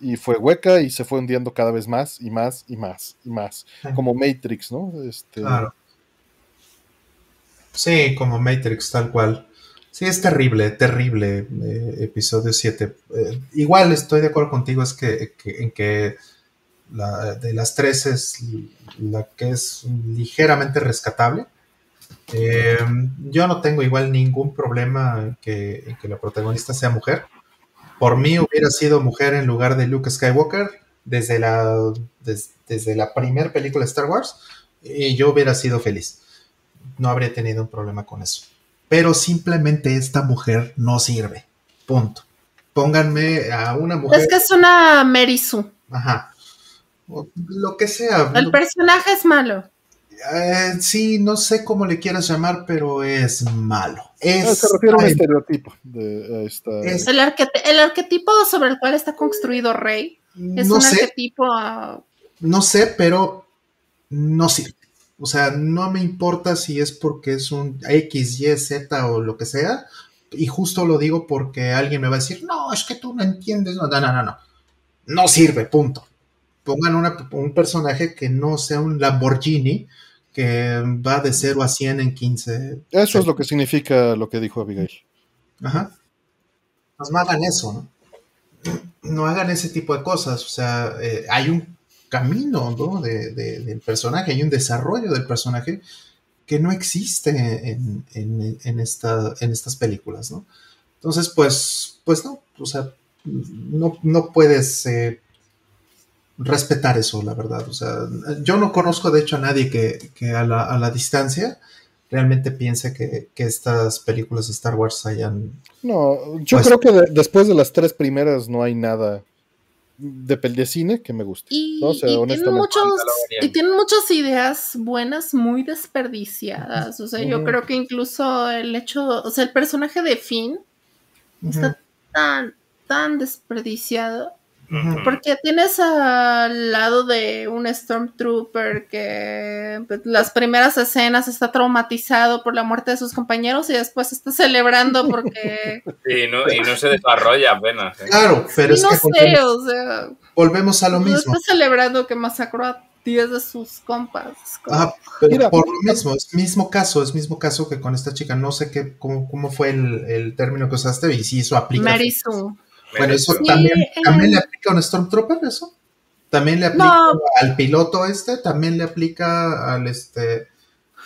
Y fue hueca y se fue hundiendo cada vez más y más y más y más. Como Matrix, ¿no? Este, Claro. Sí, como Matrix, tal cual. Sí, es terrible, terrible eh, episodio 7. Eh, igual estoy de acuerdo contigo, es que, que- en que la, de las tres es la que es ligeramente rescatable. Eh, yo no tengo igual ningún problema que, que la protagonista sea mujer. Por mí hubiera sido mujer en lugar de Luke Skywalker desde la, des- desde la primera película de Star Wars y yo hubiera sido feliz. No habría tenido un problema con eso. Pero simplemente esta mujer no sirve. Punto. Pónganme a una mujer. Es que es una Merisu. Ajá. O Lo que sea. El personaje es malo. Eh, sí, no sé cómo le quieras llamar, pero es malo. ah, Es, se refiere a un estereotipo de a esta. Es- El, arquete- el arquetipo sobre el cual está construido Rey es no un sé, arquetipo ah, no sé, pero no sirve. O sea, no me importa si es porque es un X, Y, Z o lo que sea. Y justo lo digo porque alguien me va a decir, no, es que tú no entiendes. No, no, no, no. No, no sirve, punto. Pongan una- un personaje que no sea un Lamborghini que va de 0 a 100 en 15. Eso es lo que significa lo que dijo Abigail. Ajá. Pues no hagan eso, ¿no? No hagan ese tipo de cosas. O sea, eh, hay un camino, ¿no? De, de- del personaje, hay un desarrollo del personaje que no existe en, en- en esta, en estas películas, ¿no? Entonces, pues, pues no, o sea, no, no puedes eh, respetar eso, la verdad. O sea, yo no conozco, de hecho, a nadie que, que a, la, a la distancia realmente piense que, que estas películas de Star Wars hayan... No, yo Pues- creo que de- después de las tres primeras no hay nada de, pel- de cine que me guste. Y, No, o sea, y tienen honestamente. muchos, y tienen muchas ideas buenas muy desperdiciadas. O sea, yo creo que incluso el hecho, o sea, el personaje de Finn está tan, tan desperdiciado. Porque tienes al lado de un Stormtrooper que pues, las primeras escenas está traumatizado por la muerte de sus compañeros y después está celebrando porque Y no, y no se desarrolla apenas. ¿eh? Claro, pero Y es no que sé, volvemos, o sea, volvemos a lo no mismo. está celebrando que masacró a 10 de sus compas. Ajá, pero Mira, por lo mismo, es mismo caso, es mismo caso que con esta chica. No sé qué, cómo, cómo fue el, el término que usaste y si eso aplica. Mary Sue. Bueno, eso Sí, también, eh. también le aplica a un Stormtrooper, eso. También le aplica No. al piloto este, también le aplica al este.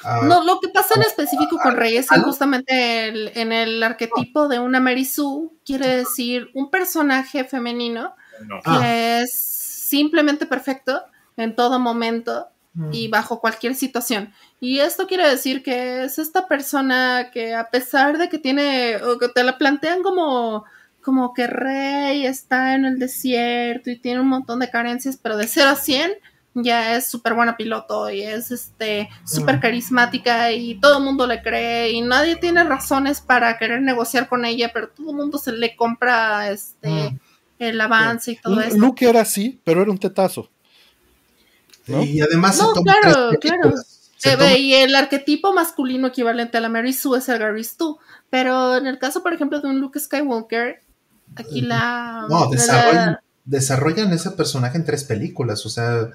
a- No, lo que pasa en específico con Rey es que justamente el- en el arquetipo de una Mary Sue quiere decir un personaje femenino No. Ah. que es simplemente perfecto en todo momento Mm. y bajo cualquier situación. Y esto quiere decir que es esta persona que a pesar de que tiene, o que te la plantean como, como que Rey está en el desierto y tiene un montón de carencias, pero de 0 a 100 ya es súper buena piloto y es este súper Mm. carismática y todo el mundo le cree y nadie tiene razones para querer negociar con ella, pero todo el mundo se le compra este Mm. el avance y todo eso. Luke era así, pero era un tetazo. ¿no? Y además No, se toma claro, Eh, toma- ve, y el arquetipo masculino equivalente a la Mary Sue es el Gary Stu. Pero en el caso, por ejemplo, de un Luke Skywalker, aquí la. No, la- desarrollan, desarrollan ese personaje en tres películas, o sea,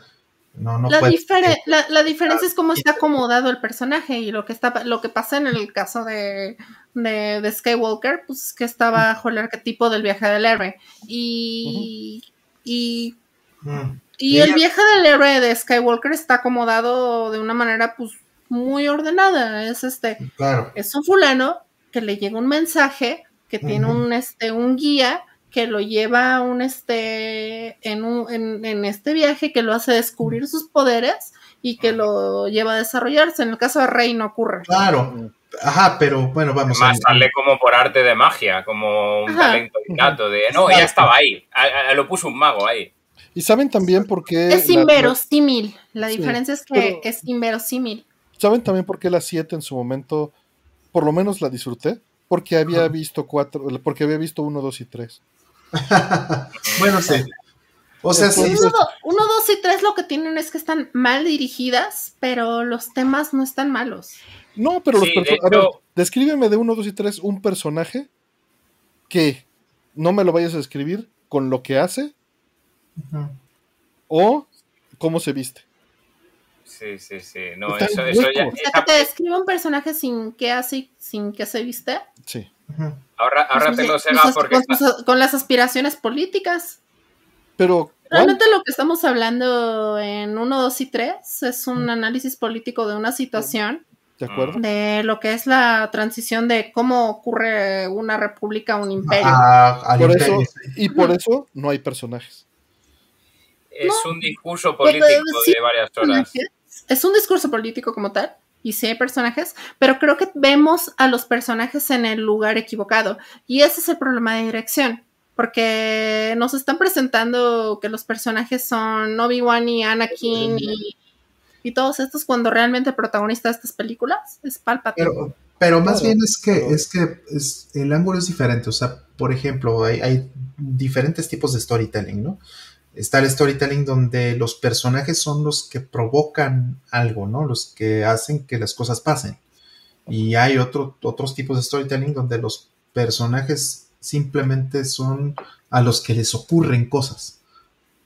no, no la, puede- difere- la- la diferencia es cómo está acomodado el personaje y lo que está lo que pasa en el caso de, de, de Skywalker, pues es que está bajo el arquetipo del viaje del héroe. Y, y, Mm. y Y el viaje del héroe de Skywalker está acomodado de una manera pues muy ordenada. Es este, Claro. es un fulano que le llega un mensaje que tiene un este un guía que lo lleva a un este en un en, en este viaje que lo hace descubrir sus poderes y que lo lleva a desarrollarse. En el caso de Rey no ocurre. Claro. Ajá, pero bueno, vamos Además a sale como por arte de magia, como un Ajá. talento innato de no, ya estaba ahí, a- a- lo puso un mago ahí. Y saben también por qué. Es la- la- inverosímil. La Sí, diferencia es que pero- es inverosímil. ¿Saben también por qué la 7 en su momento, por lo menos la disfruté? Porque había visto cuatro, porque había visto 1, 2 y 3. bueno, sí. O sea, sí. Uno, uno, dos y tres lo que tienen es que están mal dirigidas, pero los temas no están malos. No, pero Sí, los de perso- a ver, hecho- descríbeme de 1, 2 y 3 un personaje que no me lo vayas a describir con lo que hace o cómo se viste. Sí, sí, sí. No, Está eso, eso ya. O sea, que te describe un personaje sin que hace, sin que se viste. Sí. Ujú. ahorra- ahórratelo, Con Sega, sus- porque con, está- sus- con las aspiraciones políticas. Pero, ¿cuál? Realmente lo que estamos hablando en 1, 2 y 3 es un análisis político de una situación, ¿De acuerdo? de lo que es la transición de cómo ocurre una república a un imperio. Ah, Por eso, y por eso no hay personajes. es un discurso político de varias horas. personajes. Es un discurso político como tal, y sí hay personajes, pero creo que vemos a los personajes en el lugar equivocado. Y ese es el problema de dirección, porque nos están presentando que los personajes son Obi-Wan y Anakin y, y todos estos, cuando realmente el protagonista de estas películas es Palpatine. Pero, pero más bien es que, es que es, el ángulo es diferente. O sea, por ejemplo, hay, hay diferentes tipos de storytelling, ¿no? Está el storytelling donde los personajes son los que provocan algo, ¿no? Los que hacen que las cosas pasen. Y hay otro, otros tipos de storytelling donde los personajes simplemente son a los que les ocurren cosas.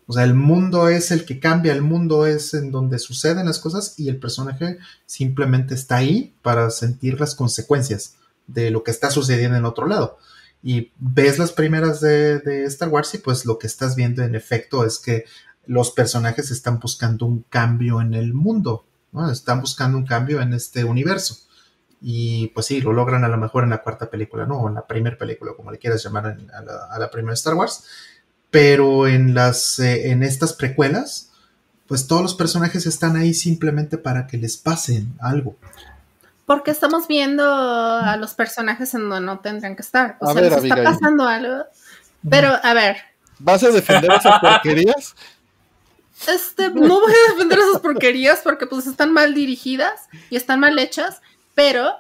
O sea, el mundo es el que cambia, el mundo es en donde suceden las cosas y el personaje simplemente está ahí para sentir las consecuencias de lo que está sucediendo en otro lado. Y ves las primeras de, Star Wars y pues lo que estás viendo en efecto es que los personajes están buscando un cambio en el mundo, ¿no? Están buscando un cambio en este universo. Y pues sí, lo logran a lo mejor en la cuarta película, ¿no? O en la primera película, como le quieras llamar a, la, a la primera Star Wars. Pero en, las, eh, en estas precuelas, pues todos los personajes están ahí simplemente para que les pasen algo. Porque estamos viendo a los personajes en donde no tendrían que estar. O A sea, ver, les está pasando algo. Pero, a ver, ¿Vas a defender esas porquerías? este, no voy a defender esas porquerías porque pues están mal dirigidas y están mal hechas, pero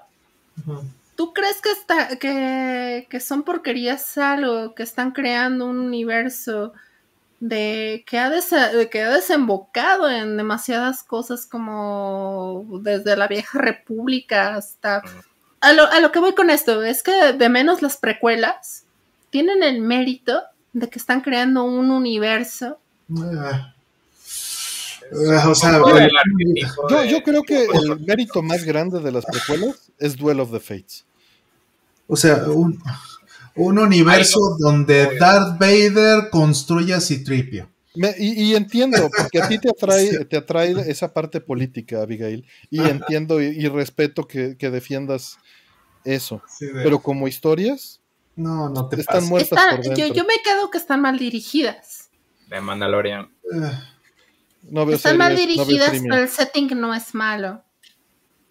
¿tú crees que, está, que, que son porquerías algo, que están creando un universo de que ha, de que ha desembocado en demasiadas cosas como desde la vieja república hasta... A lo, a lo que voy con esto es que de menos las precuelas tienen el mérito de que están creando un universo. Ah. O sea, arquetipo Yo, yo creo que el mérito más grande de las precuelas es Duel of the Fates. o sea, un, un universo Ay, donde Darth Vader construye a Citripio. Me- y, y entiendo, porque a ti te atrae, te atrae esa parte política, Abigail, y Ajá. entiendo y, y respeto que, que defiendas eso. Pero como historias, no, no te están pases. muertas Están- por yo, dentro. yo me quedo que están mal dirigidas. de Mandalorian. Ah, No veo Están mal no veo dirigidas, streaming. pero el setting no es malo.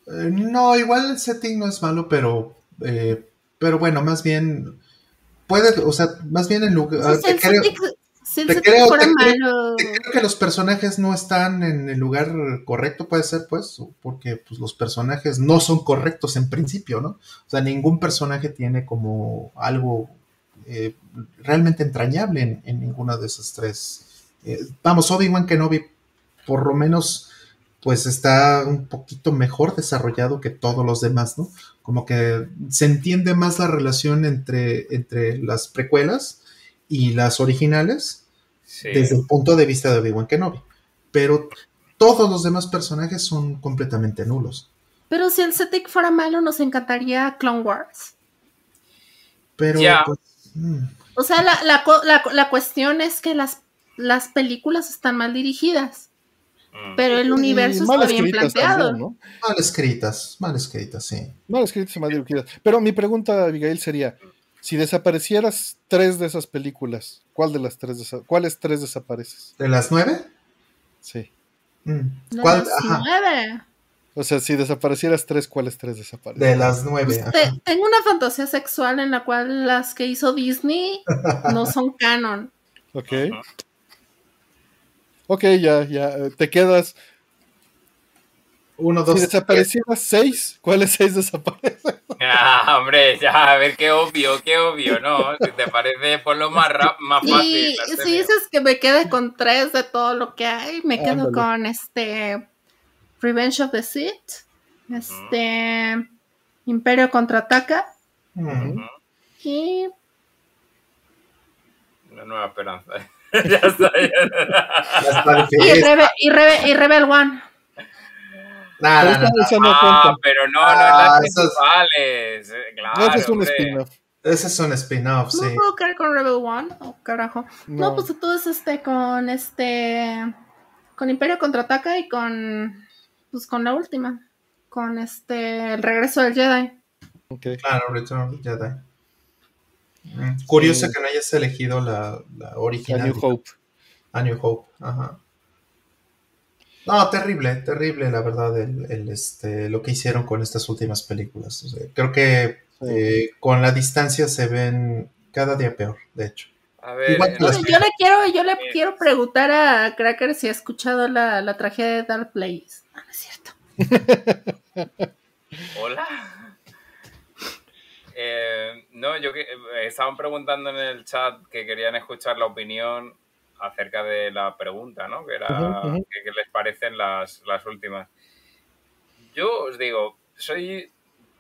eh, no, igual el setting no es malo, pero, eh, pero bueno, más bien puede, o sea, más bien en lugar, si te creo, te creo- te creo- malo, te creo que los personajes no están en el lugar correcto, puede ser, pues, porque pues, los personajes no son correctos en principio, ¿no? O sea, ningún personaje tiene como algo eh, realmente entrañable en, en ninguna de esas tres. Eh, vamos, Obi-Wan Kenobi, por lo menos, pues está un poquito mejor desarrollado que todos los demás, ¿no? Como que se entiende más la relación entre, entre las precuelas y las originales Sí. desde el punto de vista de Obi-Wan Kenobi. Pero todos los demás personajes son completamente nulos. pero si el setting fuera malo, nos encantaría Clone Wars. Pero Ya. pues, mm, O sea, la, la, la- la cuestión es que las, las películas están mal dirigidas, Mm. Pero el universo está bien planteado. también, ¿no? mal escritas, mal escritas, sí. Mal escritas y mal dirigidas. Pero mi pregunta, Abigail, sería: si desaparecieras tres de esas películas, ¿cuál de las tres ¿cuáles tres desapareces? ¿De las nueve? Sí. Mm, De ¿Cuál? las Ajá, nueve. O sea, si desaparecieras tres, ¿cuáles tres desaparecen? de las nueve. Pues te- tengo una fantasía sexual en la cual las que hizo Disney no son canon. Ok. Ok, ya, ya. eh, Te quedas. Uno, dos, Si desaparecieras seis, ¿cuáles seis desaparecen? Ah, hombre, ya, a ver, qué obvio, qué obvio, ¿no? Si te parece, por lo más, rap- más fácil. Y si dices que me quede con tres de todo lo que hay, me quedo Ándale. con este Revenge of the Sith, este Imperio contraataca Mm, y Una nueva esperanza. ya está. ya. ya está y, difícil. Rebe- y, Rebe- y Rebel One. Nah, Pero nah, nah, esa- esa no Ah, pero no, no Ah, es las esas- principales. eh, Claro, No, ese es un spin-off. Ese es un spin-off, No sí. puedo caer con Rebel One, oh, carajo. No, No. pues entonces este con este con Imperio contraataca y con pues con la última, con este el regreso del Jedi. Ok. Claro, Return of the Jedi. Curioso Sí. que no hayas elegido la, la A original. New Hope. A New Hope, ajá. No, terrible, terrible, la verdad, el, el, este, lo que hicieron con estas últimas películas. O sea, creo que Sí. eh, con la distancia se ven cada día peor, de hecho. A ver, las- Yo le quiero, yo le Eh. quiero preguntar a Cracker si ha escuchado la, la tragedia de Dark Place. No, no es cierto. Hola. Eh, no, yo que eh, estaban preguntando en el chat que querían escuchar la opinión acerca de la pregunta, ¿no? Que era qué les parecen las, las últimas. Yo os digo, soy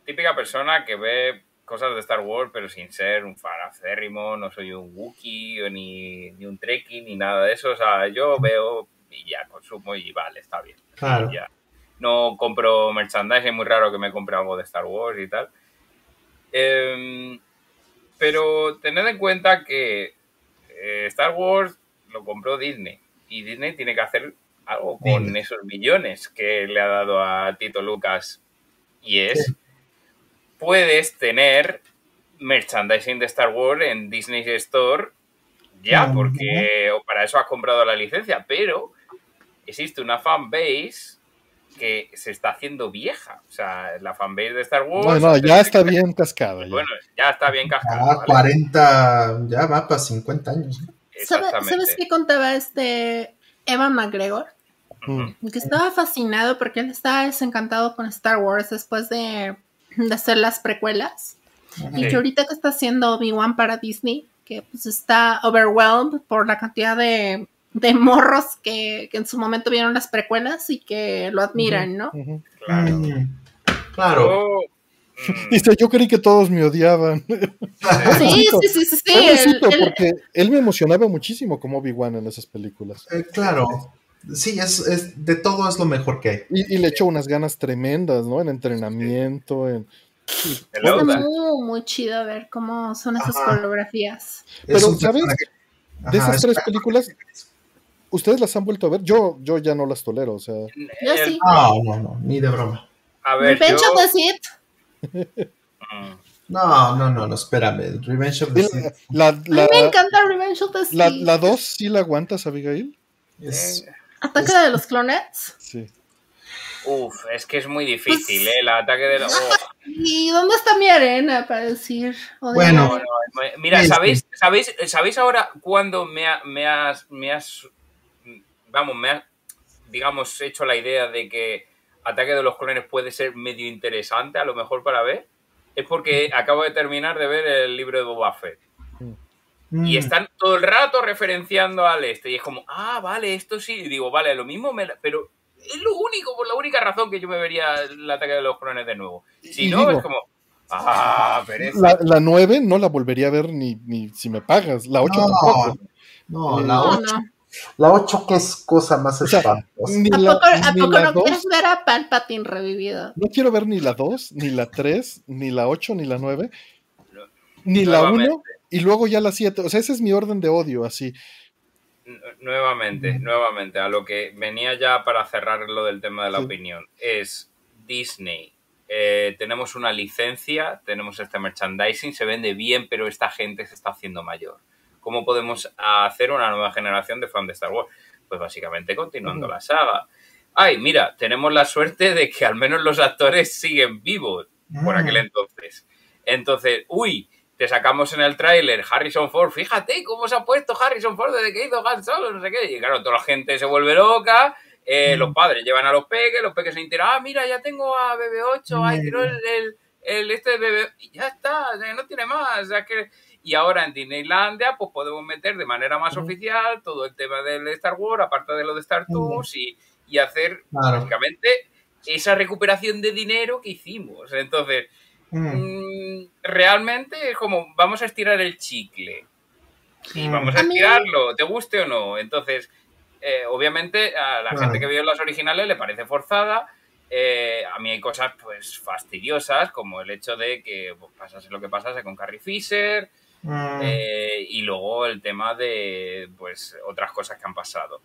típica persona que ve cosas de Star Wars, pero sin ser un fan acérrimo, no soy un Wookiee o ni, ni un Trekkie ni nada de eso. O sea, yo veo y ya consumo y vale, está bien. Claro. Ya. No compro merchandising, es muy raro que me compre algo de Star Wars y tal. Em, pero tened en cuenta que eh, Star Wars lo compró Disney y Disney tiene que hacer algo con Disney. esos millones que le ha dado a Tito Lucas y es puedes tener merchandising de Star Wars en Disney Store ya porque o para eso has comprado la licencia pero existe una fanbase que se está haciendo vieja o sea la fanbase de Star Wars No, no, ya está que- bien cascado. ya. bueno ya está bien cascado Ah, ¿vale? 40, ya va para 50 años. ¿no? ¿Sabe- Exactamente. ¿Sabes qué contaba este Evan McGregor? Mm. Que estaba fascinado porque él estaba desencantado con Star Wars después de, de hacer las precuelas. Y que ahorita que está haciendo Obi-Wan para Disney, que pues está overwhelmed por la cantidad de, de morros que, que en su momento vieron las precuelas y que lo admiran, ¿no? Claro. Claro. Yo, mm, Dice, yo creí que todos me odiaban. Sí, sí, sí, sí, sí. El- porque él me emocionaba muchísimo como Obi-Wan en esas películas. Eh, claro. Sí, es, es- de todo es lo mejor que hay. Y, y le echó unas ganas tremendas, ¿no? En entrenamiento, en... muy, muy chido ver cómo son esas Ajá. coreografías. Pero, ¿sabes? De esas es- tres películas, ¿ustedes las han vuelto a ver? Yo, yo ya no las tolero, o sea... Yo El- sí. No, no, no, ni de broma. A ver, Revenge yo- of the Sith. No, no, no, no, espérame. Revenge of the Sith La, A mí la, me encanta Revenge of the Sith. la, la dos sí la aguantas, Abigail. es- Ataque de los clones. Sí. Uf, es que es muy difícil, Pues- ¿eh? El ataque de la... oh. ¿Y dónde está mi arena para decir? Bueno. No, no, me- Mira, ¿sabéis, ¿sabéis, ¿sabéis ahora cuándo me, ha- me has, me has, vamos, me has, digamos, hecho la idea de que Ataque de los Clones puede ser medio interesante, a lo mejor para ver? Es porque acabo de terminar de ver el libro de Boba Fett. Mm, Y están todo el rato referenciando al este. Y es como, ah, vale, esto sí. Y digo, vale, lo mismo, me la- pero es lo único, por la única razón que yo me vería el ataque de los clones de nuevo. Si Y no, digo- es como, ah, pereza. La, la 9 no la volvería a ver ni, ni si me pagas. La 8 No, tampoco. No, Eh, la No, 8, no. La 8 que es cosa más O sea, espantosa. Ni ¿A la, poco, a ni poco la no 2, quieres ver a Palpatine revivido? no quiero ver ni la 2, ni la 3, ni la 8, ni la 9, ni la 1, Nuevamente. y luego ya la 7. O sea, ese es mi orden de odio, así. Nu- Nuevamente, nuevamente, a lo que venía ya para cerrar lo del tema de la Sí. opinión, es Disney. Eh, tenemos una licencia, tenemos este merchandising, se vende bien, pero esta gente se está haciendo mayor. ¿Cómo podemos hacer una nueva generación de fans de Star Wars? Pues básicamente continuando la saga. Ay, mira, tenemos la suerte de que al menos los actores siguen vivos por Mm. aquel entonces. Entonces, uy, te sacamos en el tráiler Harrison Ford, fíjate cómo se ha puesto Harrison Ford desde que hizo Han Solo, no sé qué. Y claro, toda la gente se vuelve loca, eh, Mm. los padres llevan a los peques, los peques se enteran, ah, mira, ya tengo a BB8, ahí Mm. tiró el, el, el este de BB, y ya está, no tiene más. o sea, que... Y ahora en Disneylandia, pues podemos meter de manera más oficial todo el tema del Star Wars, aparte de lo de Star Tours, y, y hacer Claro. básicamente esa recuperación de dinero que hicimos. Entonces, Mm, mm, realmente es como vamos a estirar el chicle y Mm. vamos a A mí- estirarlo, te guste o no. Entonces, eh, obviamente a la Claro. gente que vio las originales le parece forzada. Eh, a mí hay cosas pues fastidiosas, como el hecho de que pues, pasase lo que pasase con Carrie Fisher, mm, eh, y luego el tema de pues otras cosas que han pasado.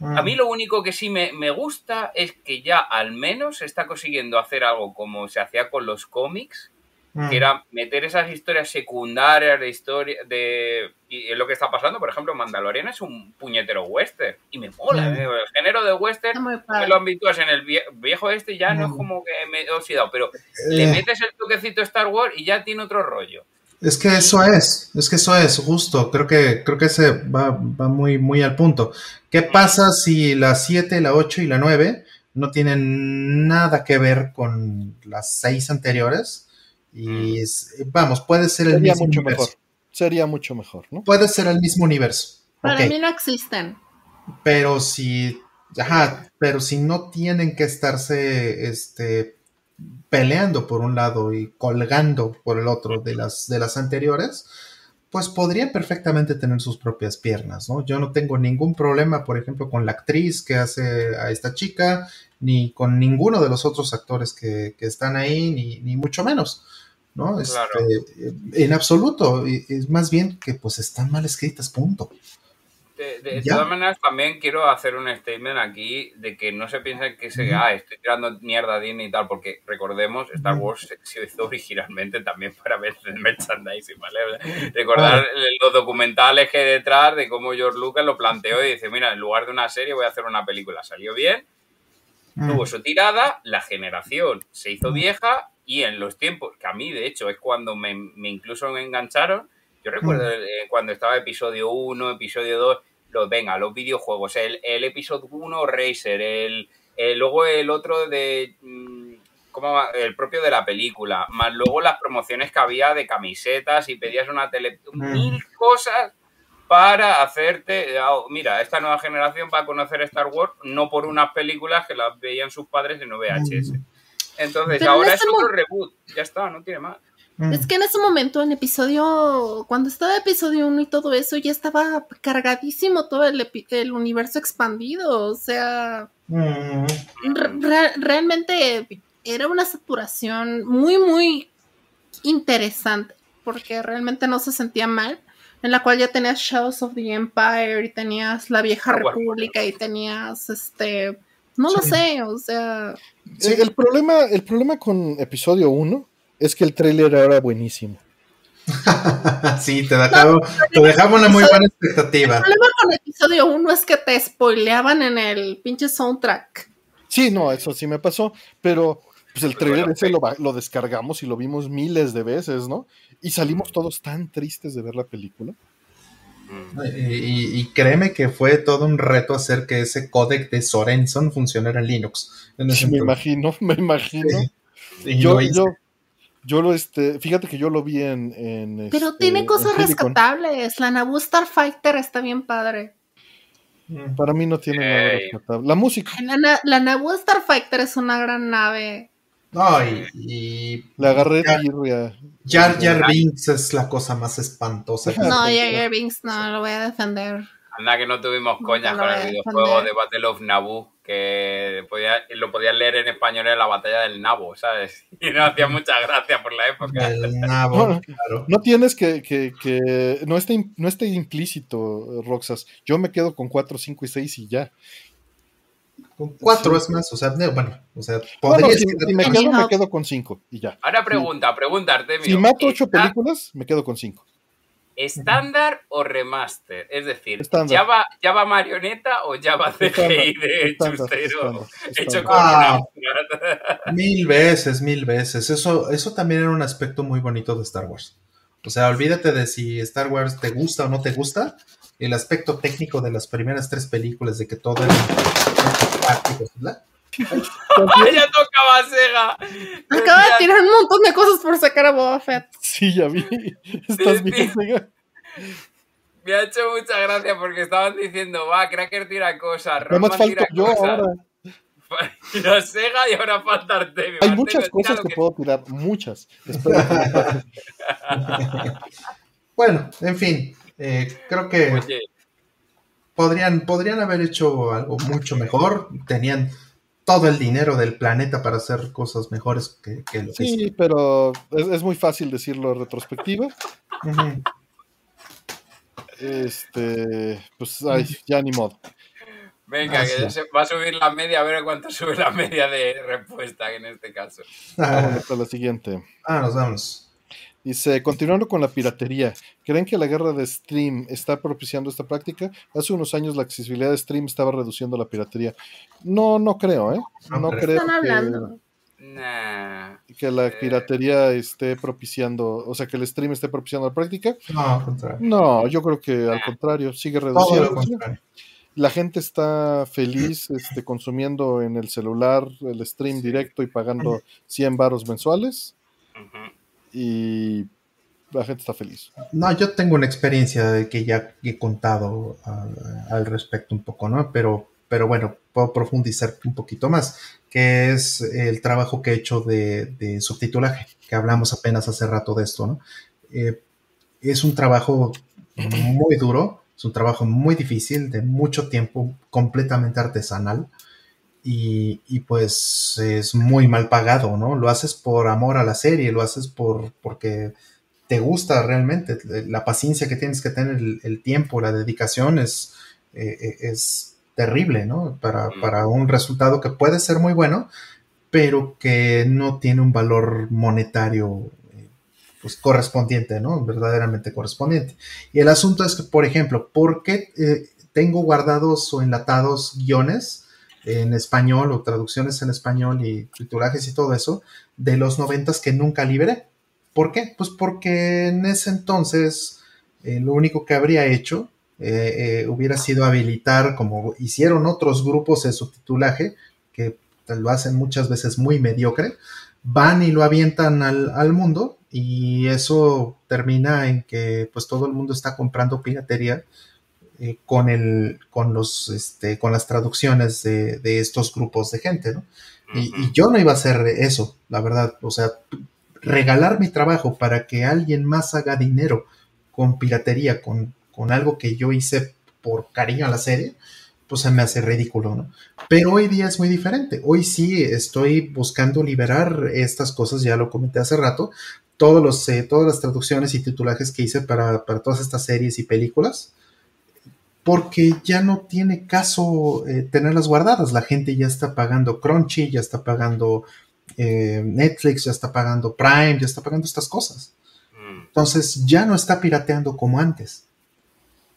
mm. A mí lo único que sí me, me gusta es que ya al menos se está consiguiendo hacer algo como se hacía con los cómics, Mm. que era meter esas historias secundarias de historia de y es lo que está pasando, por ejemplo, Mandalorian es un puñetero western y me mola, Mm. eh, el género de western padre. lo habituas en el vie- viejo este ya no es como que me he oxidado, pero le Eh, metes el toquecito Star Wars y ya tiene otro rollo. Es que eso es, es que eso es, justo. Creo que, creo que ese va, va muy, muy al punto. ¿Qué pasa si la 7, la 8 y la 9 no tienen nada que ver con las seis anteriores? Y es- vamos, puede ser el Sería mismo mucho universo. mejor. Sería mucho mejor, ¿no? Puede ser el mismo universo. Para mí no existen. Pero si, ajá, pero si no tienen que estarse, este, peleando por un lado y colgando por el otro de las, de las anteriores, pues podrían perfectamente tener sus propias piernas, ¿no? Yo no tengo ningún problema, por ejemplo, con la actriz que hace a esta chica, ni con ninguno de los otros actores que, que están ahí, ni, ni mucho menos, ¿no? Este, Claro. en absoluto, es más bien que pues están mal escritas, punto. De, de todas maneras, también quiero hacer un statement aquí de que no se piensen que se, ah, estoy tirando mierda a Disney y tal, porque recordemos, Star. Wars se- hizo originalmente también para ver el merchandising, ¿vale? Recordar los documentales que hay detrás de cómo George Lucas lo planteó y dice, mira, en lugar de una serie voy a hacer una película. Salió bien, Mm. tuvo su tirada, la generación se hizo vieja y en los tiempos, que a mí de hecho es cuando me, me incluso me engancharon, yo recuerdo eh, cuando estaba episodio 1, episodio 2, los, venga, los videojuegos, el, el episodio 1 Racer, el, el- luego el otro de... mm, como el propio de la película, más luego las promociones que había de camisetas y pedías una tele, Mm. mil cosas para hacerte, oh, mira, esta nueva generación va a conocer Star Wars no por unas películas que las veían sus padres en VHS. Mm. Entonces, Pero en ahora es otro reboot, ya está, no tiene más. Mm. Es que en ese momento, en episodio, cuando estaba episodio 1 y todo eso, ya estaba cargadísimo todo el, epi- el universo expandido. O sea, Mm. re- re- realmente era una saturación muy, muy interesante, porque realmente no se sentía mal. En la cual ya tenías Shadows of the Empire y tenías la vieja Ah, bueno. república y tenías este. No lo sé, o sea. Sí, el, problema, el problema con episodio 1 es que el tráiler era buenísimo. sí, te dejaba, te dejaba una muy buena expectativa. El problema con episodio 1 es que te spoileaban en el pinche soundtrack. Sí, no, eso sí me pasó, pero pues el trailer bueno, ese lo, descargamos y lo vimos miles de veces, ¿no? Y salimos todos tan tristes de ver la película. Mm. Y, y- y créeme que fue todo un reto hacer que ese codec de Sorenson funcionara en Linux. En ese me imagino, me imagino. Sí, y Yo, yo, yo lo, este, fíjate que yo lo vi en... en, Pero este, tiene cosas rescatables. La Naboo Starfighter está bien padre. Mm. Para mí no tiene nada rescatable. La música, La, la Naboo Starfighter es una gran nave. No, y, y le agarré Jar- tirria. Jar Jar Binks es la cosa más espantosa. No, Jar Jar Binks no lo voy a defender. Anda que no tuvimos coñas con el videojuego de Battle of Naboo, que podía, lo podías leer en español en la batalla del Nabo, ¿sabes? Y no hacía mucha gracia por la época. El nabo, claro. No tienes que, que, que no está im- no está implícito, Roxas. Yo me quedo con 4, 5 y 6 y ya. Con cuatro Sí. es más, o sea, bueno, o sea, Bueno, podría si, si me quedo, me quedo con 5 y ya. Ahora pregunta, pregunta, Artemio. Si mato 8 ¿está películas, me quedo con 5. ¿Estándar o remaster? Es decir, Estándar. ¿Java, Java marioneta o Java CGI de Estándar, chustero? estándar, Hecho con Ah. una... Mil veces, mil veces. Eso, eso también era un aspecto muy bonito de Star Wars. O sea, olvídate de si Star Wars te gusta o no te gusta. El aspecto técnico de las primeras tres películas, de que todo era práctico, ¿verdad? ¡Ya tocaba Sega! Acaba de tirar un montón de cosas por sacar a Boba Fett. Sí, ya vi. Estás Sí, bien. Sega? Me ha hecho mucha gracia porque estaban diciendo, va, Cracker tira cosas, Roman falto tira yo cosas. ahora. Tira Sega y ahora falta Artemio. Hay muchas cosas que puedo tirar, muchas. Bueno, en fin, eh, creo que Oye, podrían, podrían haber hecho algo mucho mejor. Tenían todo el dinero del planeta para hacer cosas mejores que, que lo que Sí, pero es, es muy fácil decirlo en retrospectiva. Este, pues, ay, ya ni modo. venga, Ah, que sí. va a subir la media, a ver cuánto sube la media de respuesta en este caso. A la siguiente. Ah, nos vamos. Dice, continuando con la piratería, ¿creen que la guerra de Stream está propiciando esta práctica? Hace unos años la accesibilidad de Stream estaba reduciendo la piratería. No, no creo, ¿eh? No No creo. Están que, hablando. Nah. que la Eh. piratería esté propiciando, o sea, que el stream esté propiciando la práctica. No, al contrario. No, yo creo que al contrario, sigue Todo lo reduciendo. contrario. La gente está feliz este, consumiendo en el celular el stream directo y pagando 100 varos mensuales Ujú. y la gente está feliz. No, yo tengo una experiencia de que ya he contado ah, al respecto un poco, ¿no? Pero, pero bueno, puedo profundizar un poquito más, que es el trabajo que he hecho de, de subtitulaje, que hablamos apenas hace rato de esto, ¿no? Eh, es un trabajo muy duro, es un trabajo muy difícil, de mucho tiempo, completamente artesanal. Y, y, pues es muy mal pagado, ¿no? Lo haces por amor a la serie, lo haces por porque te gusta realmente, la paciencia que tienes que tener, el, el tiempo, la dedicación es, eh, es terrible, ¿no? Para, para, un resultado que puede ser muy bueno, pero que no tiene un valor monetario eh, pues, correspondiente, ¿no? Verdaderamente correspondiente. Y el asunto es que, por ejemplo, ¿por qué eh, tengo guardados o enlatados guiones en español o traducciones en español y titulajes y todo eso de los noventas que nunca liberé? ¿Por qué? Pues porque en ese entonces eh, lo único que habría hecho eh, eh, hubiera sido habilitar, como hicieron otros grupos de subtitulaje, que lo hacen muchas veces muy mediocre, van y lo avientan al, al mundo y eso termina en que pues todo el mundo está comprando piratería eh, con el con los este con las traducciones de, de estos grupos de gente ¿no? y, y yo no iba a hacer eso la verdad o sea regalar mi trabajo para que alguien más haga dinero con piratería con, con algo que yo hice por cariño a la serie pues se me hace ridículo, ¿no? Pero hoy día es muy diferente. Hoy sí estoy buscando liberar estas cosas, ya lo comenté hace rato, todos los, eh, todas las traducciones y titulajes que hice para, para, todas estas series y películas, porque ya no tiene caso eh, tenerlas guardadas. La gente ya está pagando Crunchy, ya está pagando eh, Netflix, ya está pagando Prime, ya está pagando estas cosas. Entonces ya no está pirateando como antes.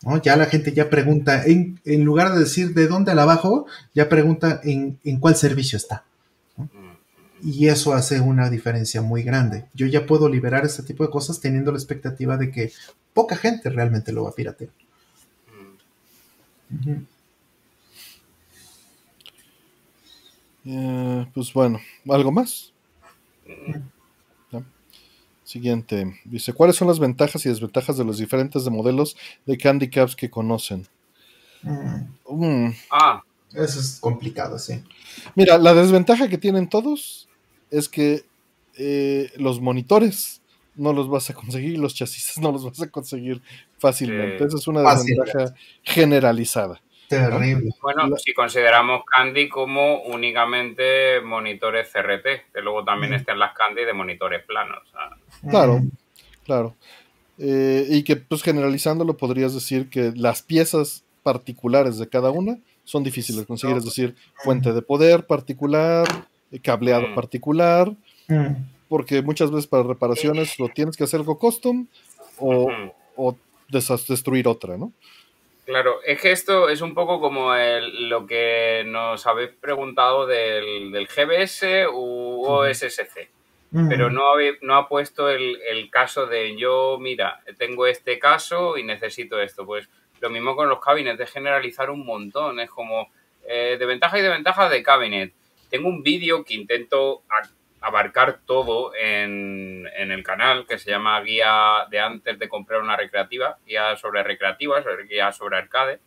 ¿no? Ya la gente ya pregunta, en, en, lugar de decir de dónde la bajo, ya pregunta en, en cuál servicio está. ¿no? Y eso hace una diferencia muy grande. Yo ya puedo liberar este tipo de cosas teniendo la expectativa de que poca gente realmente lo va a piratear. Uh -huh. Eh, pues bueno, ¿algo más? Siguiente. Dice, ¿cuáles son las ventajas y desventajas de los diferentes de modelos de Candy Caps que conocen? Mm. Ah, eso es complicado, sí. Mira, la desventaja que tienen todos es que eh, los monitores no los vas a conseguir, los chasis no los vas a conseguir fácilmente. Esa es una desventaja generalizada. Terrible. Bueno, si consideramos Candy como únicamente monitores CRT, que luego también mm. están las Candy de monitores planos. ¿sabes? Claro, claro. Eh, y que pues generalizándolo podrías decir que las piezas particulares de cada una son difíciles de conseguir, es decir, fuente de poder particular, cableado mm. particular, mm. porque muchas veces para reparaciones lo tienes que hacer algo custom o, mm. o destruir otra, ¿no? Claro, es que esto es un poco como el, lo que nos habéis preguntado del, del GBS u OSSC, mm. pero no, habe, no ha puesto el, el, caso de yo, mira, tengo este caso y necesito esto. Pues lo mismo con los cabinets, de generalizar un montón, es como eh, de ventaja y de ventaja de cabinet. Tengo un vídeo que intento abarcar todo en, en, el canal que se llama Guía de antes de comprar una recreativa, guía sobre recreativas, guía sobre arcade.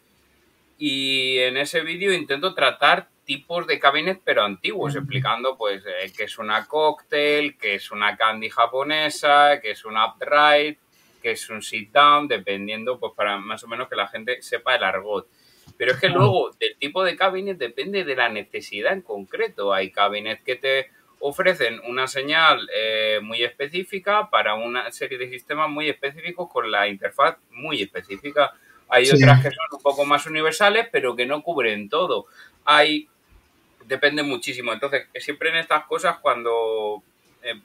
Y en ese vídeo intento tratar tipos de cabinet pero antiguos, explicando pues eh, que es una cóctel, que es una candy japonesa, que es una upright, que es un sit down, dependiendo pues para más o menos que la gente sepa el argot. Pero es que luego del tipo de cabinet depende de la necesidad en concreto. Hay cabinets que te ofrecen una señal eh, muy específica para una serie de sistemas muy específicos con la interfaz muy específica. Hay sí. otras que son un poco más universales, pero que no cubren todo. Hay, depende muchísimo. Entonces, siempre en estas cosas, cuando, eh,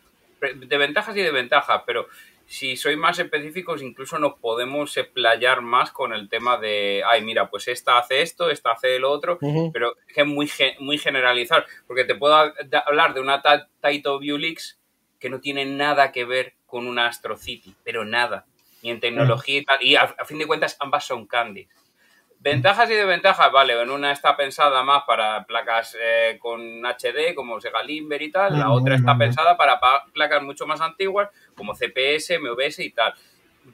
de ventajas y de ventajas, pero si sois más específicos, incluso nos podemos explayar más con el tema de, ay, mira, pues esta hace esto, esta hace lo otro, uh -huh. pero es que es muy, muy generalizar, porque te puedo hablar de una Taito Viewlix que no tiene nada que ver con una Astro City, pero nada, ni en tecnología y tal, y a, a fin de cuentas ambas son candy. Ventajas y desventajas, vale, en una está pensada más para placas eh, con HD, como Sega Limber y tal, la otra está pensada para placas mucho más antiguas, como CPS, MVS y tal.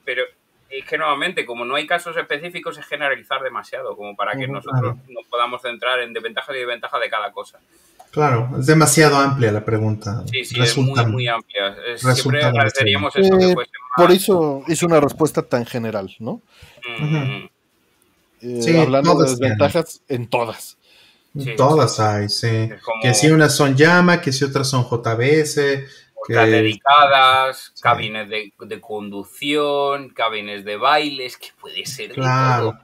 Pero es que nuevamente, como no hay casos específicos, es generalizar demasiado, como para que nosotros nos podamos centrar en desventajas y desventajas de cada cosa. Claro, es demasiado amplia la pregunta. Sí, sí, resulta, es muy, muy amplia. Es, siempre agradeceríamos eso. Eh, que por eso hizo una respuesta tan general, ¿no? Mm. Eh, sí, hablando de desventajas en todas. Sí, todas hay, sí. Como... Que si unas son llama, que si otras son JBS. Que... dedicadas, sí. cabines de, de, conducción, cabines de bailes, que puede ser. Claro.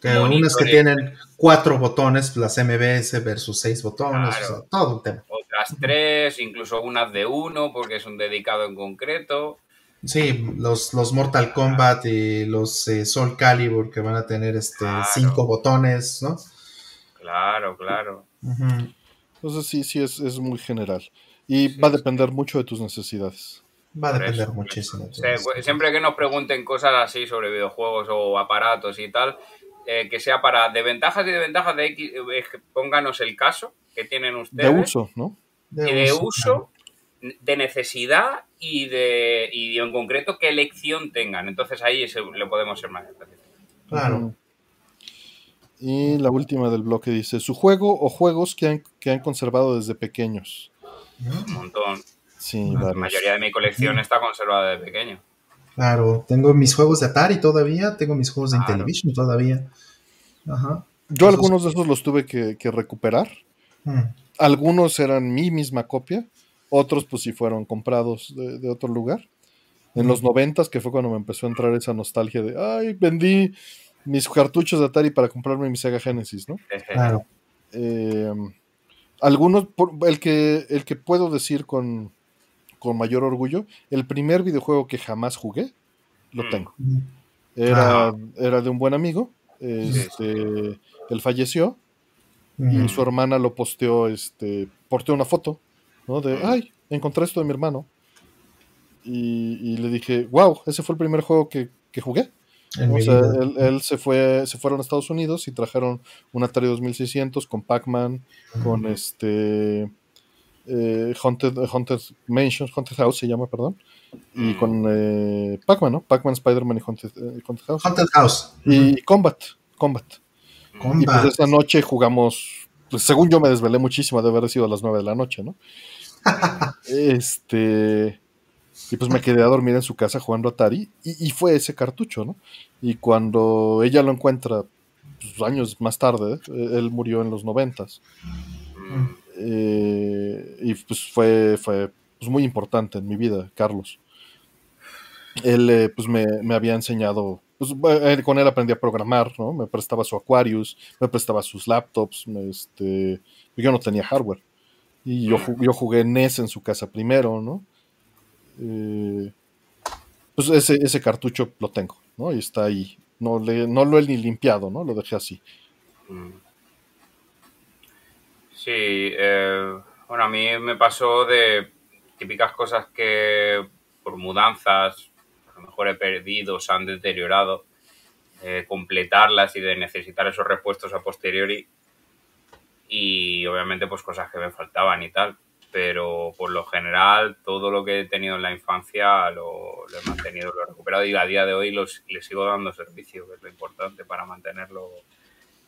Que unas que tienen cuatro botones, las MBS versus seis botones, claro. o sea, todo un tema. Otras tres, incluso unas de uno, porque es un dedicado en concreto. Sí, los, los Mortal Kombat y los eh, Soul Calibur que van a tener este claro. cinco botones, ¿no? Claro, claro. Uh -huh. Entonces sí, sí, es, es muy general. Y sí, va a depender sí. mucho de tus necesidades. Va a depender eso, muchísimo. De siempre que nos pregunten cosas así sobre videojuegos o aparatos y tal, eh, que sea para de ventajas y de ventajas de X, eh, pónganos el caso que tienen ustedes. De uso, ¿no? De y de uso, uso de necesidad y de y en concreto qué elección tengan. Entonces ahí se- le podemos ser más específicos. Claro. Y la última del bloque dice, su juego o juegos que han, que han conservado desde pequeños. Un montón. Sí, La varios. mayoría de mi colección está conservada de pequeño. Claro, tengo mis juegos de Atari todavía, tengo mis juegos de Claro. Intellivision todavía. Ajá. Yo Esos- algunos de esos los tuve que, que recuperar. Mm, Algunos eran mi misma copia, otros pues sí fueron comprados de, de otro lugar. En los noventas, que fue cuando me empezó a entrar esa nostalgia de, ay, vendí mis cartuchos de Atari para comprarme mi Sega Genesis, ¿no? Claro. Eh, algunos, por- el, que, el que puedo decir con, con mayor orgullo, el primer videojuego que jamás jugué, lo Mm. tengo. Era, Ah. era de un buen amigo, este, él falleció y su hermana lo posteó, este, posteó una foto, ¿no? De, ay, encontré esto de mi hermano. Y, y le dije, wow, ese fue el primer juego que, que jugué. O sea, él, él se fue, se fueron a Estados Unidos y trajeron un Atari 2600 con Pac-Man, con este eh, Haunted, Haunted Mansion, Haunted House se llama, perdón, y con eh, Pac-Man, ¿no? Pac-Man, Spider-Man y Haunted, eh, Haunted House. Haunted House. Y Combat, Combat. Y Combat. pues esa noche jugamos, pues según yo me desvelé muchísimo, de haber sido a las 9 de la noche, ¿no? Este. Y pues me quedé a dormir en su casa jugando Atari. Y, fue ese cartucho, ¿no? Y cuando ella lo encuentra, pues, años más tarde, eh, él murió en los noventas. Eh, y pues fue, fue pues, muy importante en mi vida, Carlos. Él eh, pues me, me había enseñado, pues con él aprendí a programar, ¿no? Me prestaba su Aquarius, me prestaba sus laptops, este, yo no tenía hardware. Y yo, yo jugué NES en su casa primero, ¿no? Eh, pues ese, ese cartucho lo tengo, ¿no? Y está ahí. No, le, no lo he ni limpiado, ¿no? Lo dejé así. Mm. Sí, eh, bueno, a mí me pasó de típicas cosas que por mudanzas a lo mejor he perdido, se han deteriorado, eh, completarlas y de necesitar esos repuestos a posteriori y obviamente pues cosas que me faltaban y tal, pero por lo general todo lo que he tenido en la infancia lo, lo he mantenido, lo he recuperado y a día de hoy los, le sigo dando servicio, que es lo importante para mantenerlo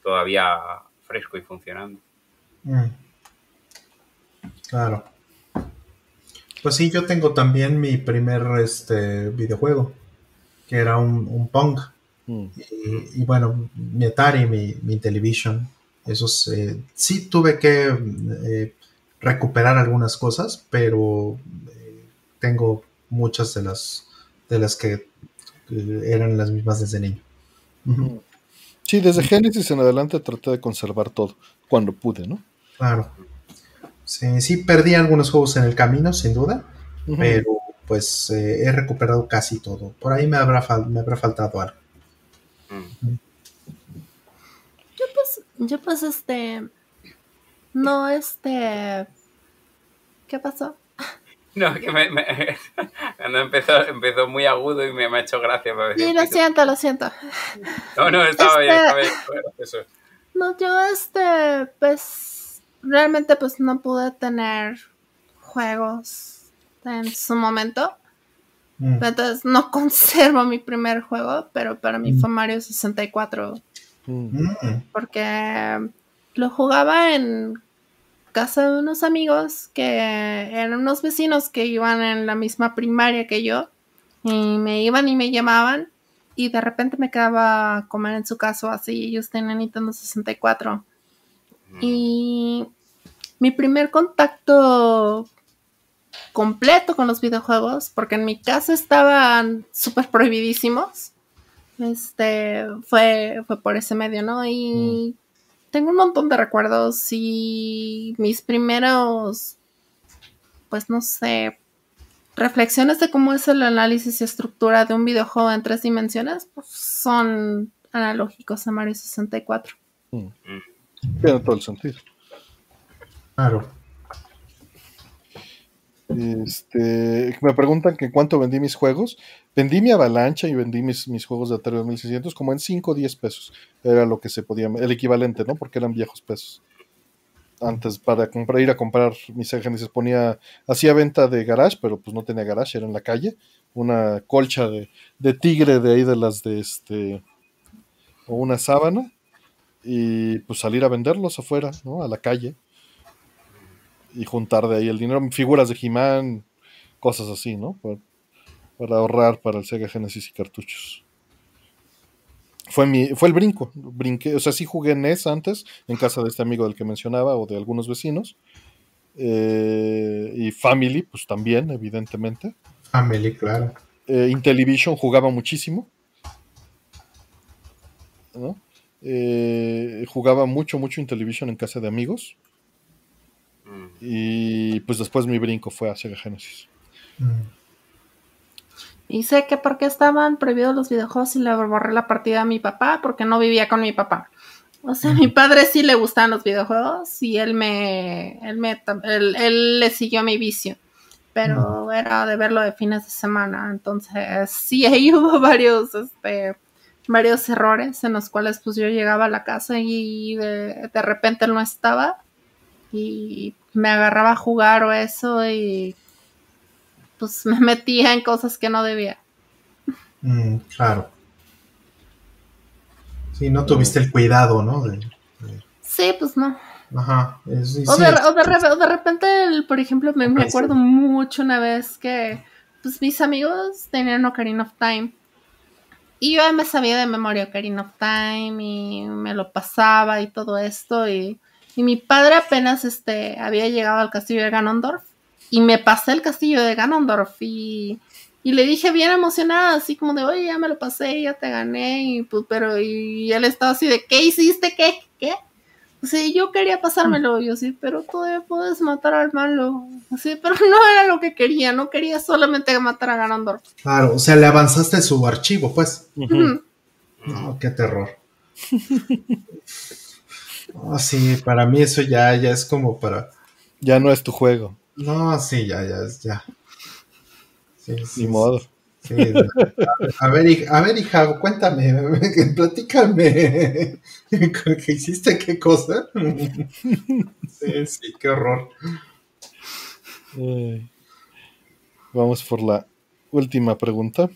todavía fresco y funcionando. Mm. Claro. Pues sí, yo tengo también mi primer este, videojuego, que era un, un Pong. Mm. Y, y bueno, mi Atari, mi, mi Television, esos eh, sí tuve que eh, recuperar algunas cosas, pero eh, tengo muchas de las de las que eh, eran las mismas desde niño. Sí, desde Genesis en adelante traté de conservar todo, cuando pude, ¿no? Claro. Sí, sí, perdí algunos juegos en el camino, sin duda, pero pues eh, he recuperado casi todo. Por ahí me habrá, fal- me habrá faltado algo. Mm. Yo pues este no este ¿qué pasó? No, que me, me- cuando empezó, empezó muy agudo y me, me ha hecho gracia. me ha Sí, lo siento, lo siento. No, no, estaba bien, Este- estaba bien. Eso. No, yo este pues realmente pues no pude tener juegos en su momento. Mm, Entonces no conservo mi primer juego, pero para mí Mm. fue Mario 64 Mm. porque lo jugaba en casa de unos amigos que eran unos vecinos que iban en la misma primaria que yo y me iban y me llamaban y de repente me quedaba a comer en su casa así ellos tenían Nintendo 64 Mm. y mi primer contacto completo con los videojuegos, porque en mi casa estaban súper prohibidísimos, este, fue, fue por ese medio, ¿no? Y tengo un montón de recuerdos y mis primeros, pues no sé, reflexiones de cómo es el análisis y estructura de un videojuego en tres dimensiones, pues son analógicos a Mario 64. Tiene todo el sentido. Claro. Este, me preguntan que cuánto vendí mis juegos. Vendí mi avalancha y vendí mis, mis juegos de Atari 2600 como en 5 o 10 pesos. Era lo que se podía, el equivalente, ¿no? Porque eran viejos pesos. antes para comprar, ir a comprar mi Sega Genesis ponía, hacía venta de garage, pero pues no tenía garage, era en la calle, una colcha de, de tigre de ahí de las de este, o una sábana, y pues salir a venderlos afuera, ¿no? A la calle, y juntar de ahí el dinero, figuras de He-Man, cosas así, ¿no? Para, para ahorrar para el Sega Genesis y cartuchos. Fue, mi, fue el brinco, brinqué, o sea, sí jugué NES antes, en casa de este amigo del que mencionaba, o de algunos vecinos, eh, y Family, pues también, evidentemente. Family, claro. Eh, Intellivision jugaba muchísimo, ¿no? Eh, jugaba mucho, mucho Intellivision en casa de amigos. Y pues después mi brinco fue a Sega Genesis. Y sé que porque estaban prohibidos los videojuegos y le borré la partida a mi papá porque no vivía con mi papá. O sea, a mi padre sí le gustaban los videojuegos y él me, él me, él, él le siguió mi vicio. Pero era de verlo de fines de semana. Entonces, sí, ahí hubo varios, este, varios errores en los cuales pues yo llegaba a la casa y de, de repente él no estaba y me agarraba a jugar o eso y pues me metía en cosas que no debía. Mm, claro. Sí, no tuviste el cuidado, ¿no? De- de- Sí, pues no. Ajá. es- sí, O de, o de re- o de repente, el- por ejemplo, me, me acuerdo sí. mucho una vez que pues mis amigos tenían Ocarina of Time. Y yo ya me sabía de memoria Ocarina of Time y me lo pasaba y todo esto. Y, y mi padre apenas este, había llegado al castillo de Ganondorf y me pasé el castillo de Ganondorf y, y le dije bien emocionada, así como de, oye, ya me lo pasé, ya te gané. Y, pues, pero y él estaba así de, ¿qué hiciste? ¿Qué? ¿Qué? Sí, yo quería pasármelo, yo sí, pero todavía puedes matar al malo. Sí, pero no era lo que quería, no quería solamente matar a Ganondorf. Claro, o sea, le avanzaste su archivo, pues. No, qué terror. No, sí, para mí eso ya, ya es como para. Ya no es tu juego, No, sí, ya, ya, es- ya. Sí, sí, ni modo. sí, a ver, a ver, hija, cuéntame, platícame. ¿Qué hiciste? ¿Qué cosa? Sí, sí, qué horror. Vamos por la última pregunta.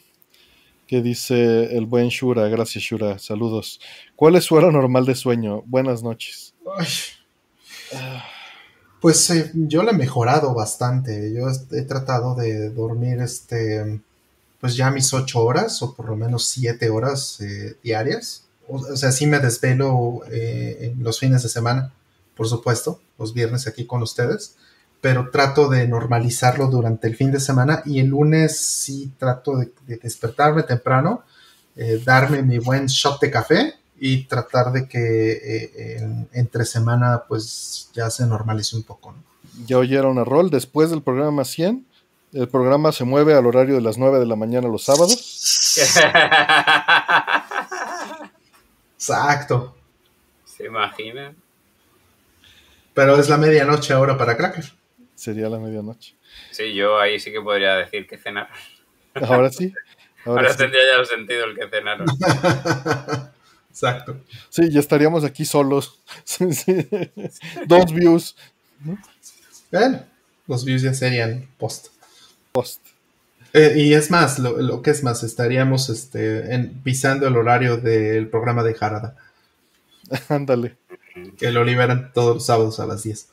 Que dice el buen Shura, gracias Shura, saludos. ¿Cuál es su hora normal de sueño? Buenas noches. Ay. Pues eh, yo le he mejorado bastante. Yo he tratado de dormir este, pues ya mis ocho horas o por lo menos siete horas eh, diarias. O, o sea, sí me desvelo eh, en los fines de semana, por supuesto, los viernes aquí con ustedes, pero trato de normalizarlo durante el fin de semana y el lunes sí trato de, de despertarme temprano, eh, darme mi buen shot de café y tratar de que eh, en- entre semana pues ya se normalice un poco. ¿no? Ya oyeron a Rol, después del programa 100, el programa se mueve al horario de las 9 de la mañana los sábados. Exacto. ¿Se imaginan? Pero es la medianoche ahora para Cracker. Sería la medianoche. Sí, yo ahí sí que podría decir que cenaron. Ahora sí. Ahora Ahora sí. tendría ya el sentido el que cenaron. Exacto. Sí, ya estaríamos aquí solos. Sí, sí. Dos views Bueno, los views ya serían post. post. Eh, y es más, lo, lo que es más, estaríamos este, en- pisando el horario del programa de Harada, Ándale. que lo liberan todos los sábados a las 10.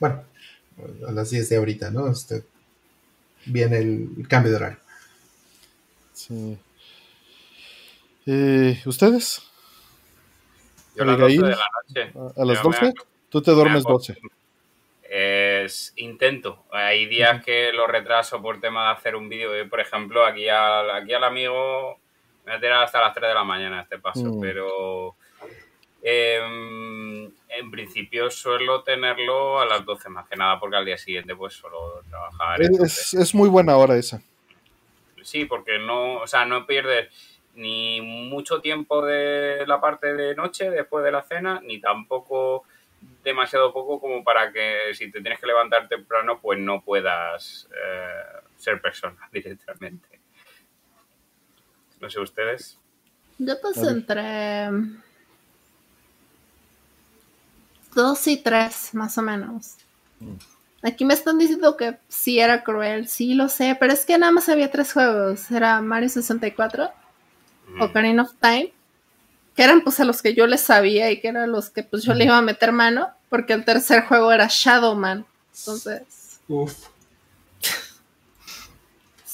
Bueno, a las 10 de ahorita, ¿no? Este, viene el, cambio de horario. Sí. Eh, ¿Ustedes? Yo a las 12 de la noche. ¿A, a las Yo me 12? Tú te duermes acuerdo. 12. Es, intento. Hay días que lo retraso por tema de hacer un vídeo. Por ejemplo, aquí al, aquí al amigo me voy a tirar hasta las 3 de la mañana este paso, Mm. pero em, en principio suelo tenerlo a las 12 más que nada porque al día siguiente pues suelo trabajar. Es, es muy buena hora esa. Sí, porque no, o sea, no pierdes ni mucho tiempo de la parte de noche después de la cena, ni tampoco demasiado poco como para que si te tienes que levantar temprano, pues no puedas eh, ser persona directamente. No sé ustedes. Yo pues entre 2 y 3, más o menos. Aquí me están diciendo que sí era cruel, sí lo sé, pero es que nada más había tres juegos. Era Mario 64, Ocarina of Time, que eran pues a los que yo les sabía y que eran los que pues yo le iba a meter mano, porque el tercer juego era Shadow Man. Entonces, Uf.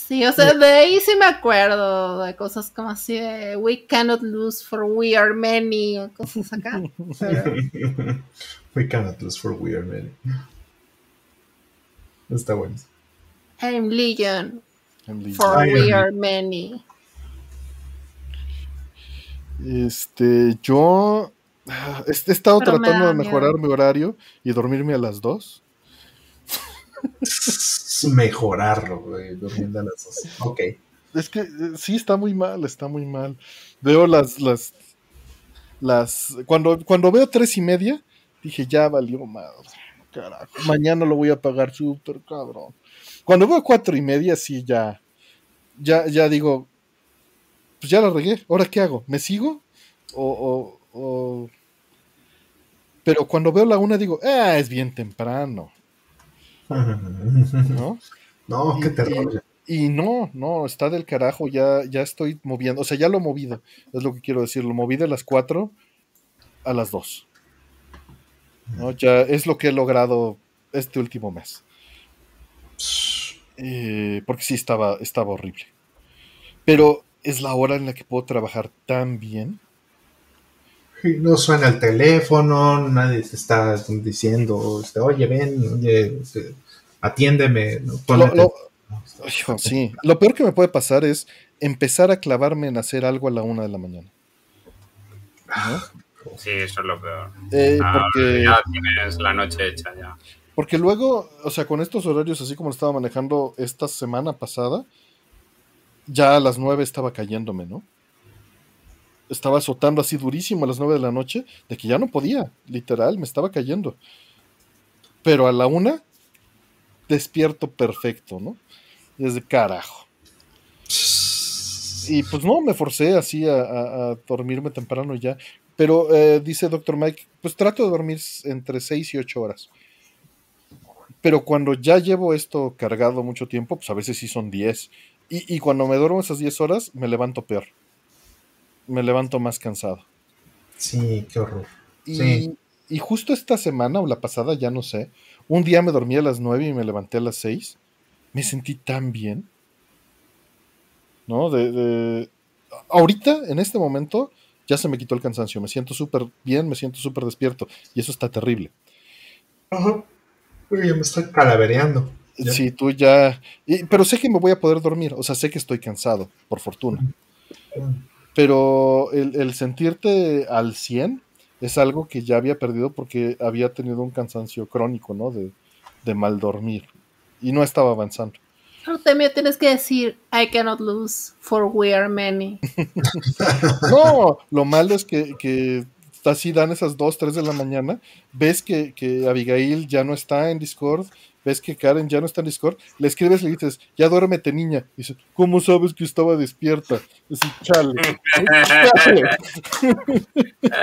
Sí, o sea, de ahí sí me acuerdo de cosas como así de We cannot lose for we are many o cosas acá. Pero, We cannot lose for we are many. Está bueno. I'm Legion en línea. for we are many. Este, yo ah, he estado Pero tratando de mejorar miedo. mi horario y dormirme a las 2. Mejorarlo, güey, durmiendo a las dos. Ok. Es que eh, sí está muy mal, está muy mal. Veo las, las, las, cuando, cuando veo tres y media, dije ya valió madre, carajo. Mañana lo voy a pagar súper cabrón. Cuando veo cuatro y media, sí ya, ya, ya digo, pues ya la regué. ¿Ahora qué hago? ¿Me sigo? O, o, o- Pero cuando veo la una digo, ah, es bien temprano, ¿no? No, qué terror. Y no, no, está del carajo, ya, ya estoy moviendo, o sea, ya lo he movido, es lo que quiero decir, lo moví de las 4 a las 2. ¿no? Ya es lo que he logrado este último mes. Eh, porque sí estaba, estaba horrible. Pero es la hora en la que puedo trabajar tan bien. No suena el teléfono, nadie te está diciendo, este, oye, ven, oye, este, atiéndeme. Lo- lo- sí, lo peor que me puede pasar es empezar a clavarme en hacer algo a la una de la mañana. ¿no? Sí, eso es lo peor. Eh, Ah, porque... Ya tienes la noche hecha ya. Porque luego, o sea, con estos horarios, así como lo estaba manejando esta semana pasada, ya a las 9 estaba cayéndome, ¿no? Estaba azotando así durísimo a las 9 de la noche, de que ya no podía, literal, me estaba cayendo. Pero a la una, despierto perfecto, ¿no? Desde carajo. Y pues no, me forcé así a, a- dormirme temprano ya. Pero eh, dice Dr. Mike, pues trato de dormir entre 6 y 8 horas. Pero cuando ya llevo esto cargado mucho tiempo, pues a veces sí son 10. Y, y cuando me duermo esas 10 horas, me levanto peor. Me levanto más cansado. Sí, qué horror. Y, Sí. y justo esta semana o la pasada, ya no sé, un día me dormí a las 9 y me levanté a las 6. Me sentí tan bien. ¿No? De, de- Ahorita, en este momento, ya se me quitó el cansancio. Me siento súper bien, me siento súper despierto. Y eso está terrible. Ajá. Ya me estoy calavereando. Ya. Sí, tú ya... y- pero sé que me voy a poder dormir. O sea, sé que estoy cansado, por fortuna. Pero el, el sentirte al 100 es algo que ya había perdido porque había tenido un cansancio crónico, ¿no? De, de mal dormir. Y no estaba avanzando. Pero también tienes que decir, I cannot lose, for we are many. No, lo malo es que, que así dan esas 2, 3 de la mañana, ves que, que Abigail ya no está en Discord, ves que Karen ya no está en Discord, le escribes y le dices, ya duérmete niña. Y dice, ¿cómo sabes que estaba despierta? Y dice, chale, chale.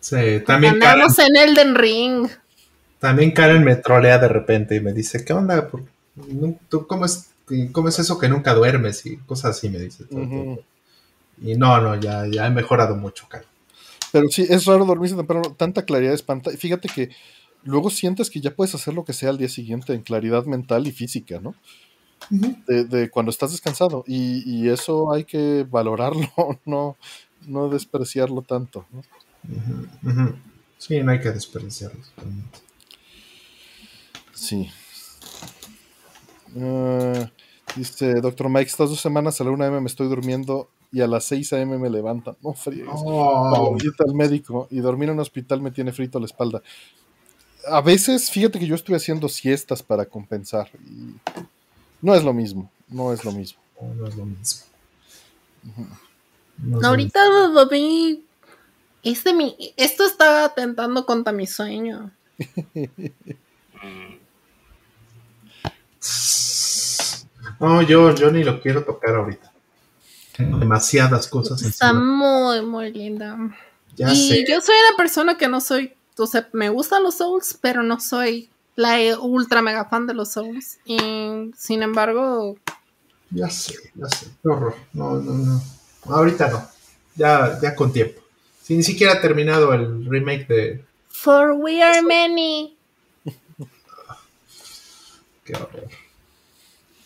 Sí, también Karen, Andamos en Elden Ring. también Karen me trolea de repente y me dice, ¿qué onda? ¿Por- no- ¿Tú cómo es, cómo es eso que nunca duermes? Y cosas así me dice. todo el Ujú. tiempo. Y no, no, ya, ya he mejorado mucho, Karen. Pero sí, es raro dormirse temprano, tanta claridad espanta. Fíjate que luego sientes que ya puedes hacer lo que sea al día siguiente en claridad mental y física, ¿no? De, de cuando estás descansado. Y, y eso hay que valorarlo, no, no despreciarlo tanto. ¿no? Sí, no hay que desperdiciarlos. realmente. Sí. Ah, dice Doctor Mike, estas dos semanas a la 1 am me estoy durmiendo y a las 6 am me levantan. No friegues. Oh, al médico y dormir en un hospital me tiene frito la espalda. A veces, fíjate que yo estuve haciendo siestas para compensar y no es lo mismo, no es lo mismo. no, no es lo mismo. No es No, lo ahorita dormí. Este mi, esto estaba atentando contra mi sueño. No, yo, yo ni lo quiero tocar ahorita. Demasiadas cosas. Está encima. muy, muy linda. Ya y sé. yo soy una persona que no soy, o sea, me gustan los Souls, pero no soy la ultra mega fan de los Souls. Y sin embargo, Ya sé, ya sé. Qué horror. No, no, no. Ahorita no. Ya, ya con tiempo. Si ni siquiera ha terminado el remake de. For We Are Many. Qué horror.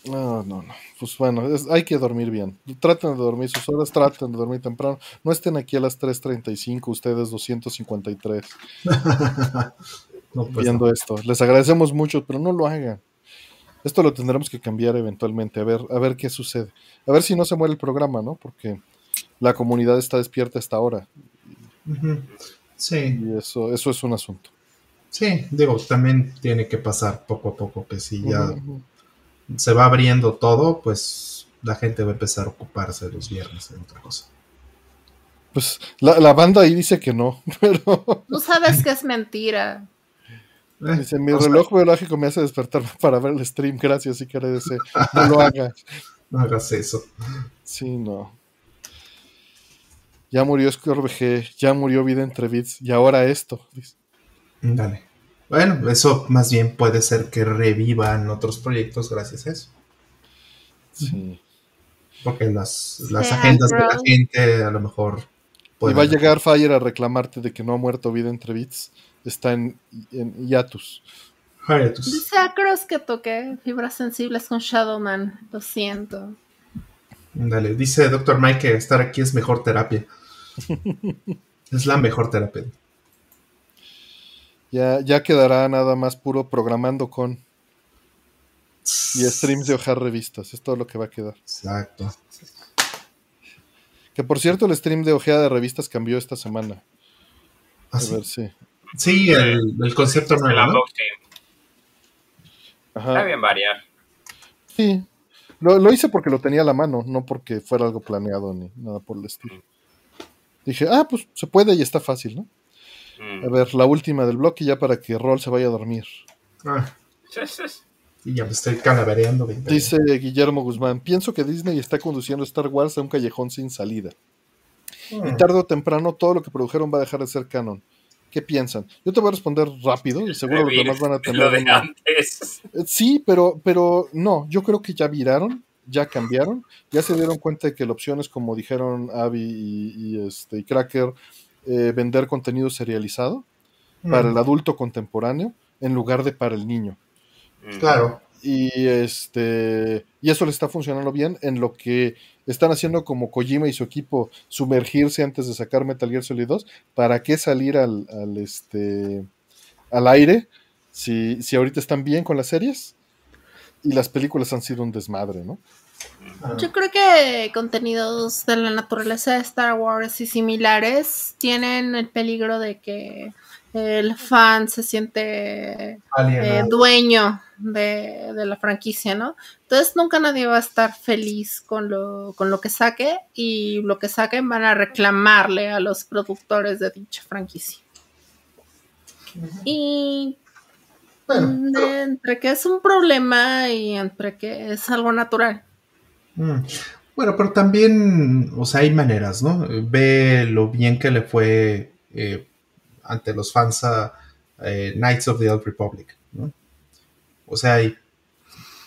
No, no, no. Pues bueno, es- hay que dormir bien. Traten de dormir sus horas, traten de dormir temprano. No estén aquí a las 3.35, ustedes 253, no, pues viendo no. esto. Les agradecemos mucho, pero no lo hagan. Esto lo tendremos que cambiar eventualmente, a ver, a ver qué sucede. A ver si no se muere el programa, ¿no? Porque la comunidad está despierta hasta ahora. Sí, Y eso, eso es un asunto. sí. Digo, también tiene que pasar poco a poco. Que si ya. Se va abriendo todo, pues la gente va a empezar a ocuparse los viernes de otra cosa. Pues la, la banda ahí dice que no, pero Tú sabes que es mentira. Eh, dice, mi reloj biológico me hace despertarme para ver el stream, gracias, y que deseo. No lo hagas. no hagas eso. Sí, no. Ya murió Scorbg, ya murió Vida entre Bits, y ahora esto. dice. Dale. Bueno, eso más bien puede ser que revivan otros proyectos gracias a eso. Sí. Porque las, las agendas de la gente a lo mejor Y va a llegar Fire a reclamarte de que no ha muerto Vida entre Bits. Está en, en hiatus. Hiatus. Dice Acros que toqué fibras sensibles con Shadowman. Lo siento. Dale, dice Dr. Mike que estar aquí es mejor terapia. es la mejor terapia. Ya, ya quedará nada más puro programando con y streams de hojar revistas. Es todo lo que va a quedar. Exacto. Que por cierto, el stream de ojeada de revistas cambió esta semana. A Así. ver si. Sí, el, el concepto El nuevo, ¿no? unboxing. Está bien variar. Sí. Lo, lo hice porque lo tenía a la mano, no porque fuera algo planeado ni nada por el estilo. Dije, ah, pues se puede y está fácil, ¿no? Mm. A ver, la última del bloque ya para que Roll se vaya a dormir. Ah, y ya me estoy calavereando. Dice Guillermo Guzmán, pienso que Disney está conduciendo Star Wars a un callejón sin salida. Mm. Y tarde o temprano todo lo que produjeron va a dejar de ser canon. ¿Qué piensan? Yo te voy a responder rápido y seguro los demás van a tener... Lo de una- antes. Eh, Sí, pero, pero no, yo creo que ya viraron, ya cambiaron, ya se dieron cuenta de que la opción es, como dijeron Abby y, y, este, y Cracker, eh, vender contenido serializado Mm. para el adulto contemporáneo en lugar de para el niño. Mm. Claro. Y este y eso le está funcionando bien en lo que están haciendo como Kojima y su equipo sumergirse antes de sacar Metal Gear Solid 2. ¿Para qué salir al, al, este al aire si, si ahorita están bien con las series? Y las películas han sido un desmadre, ¿no? Yo creo que contenidos de la naturaleza de Star Wars y similares tienen el peligro de que el fan se siente eh, dueño de, de la franquicia, ¿no? Entonces nunca nadie va a estar feliz con lo, con lo que saque y lo que saquen van a reclamarle a los productores de dicha franquicia. Y Bueno, mm, pero- entre que es un problema y entre que es algo natural. Mm. Bueno, pero también, o sea, hay maneras, ¿no? Ve lo bien que le fue eh, ante los fans a eh, Knights of the Old Republic, ¿no? O sea,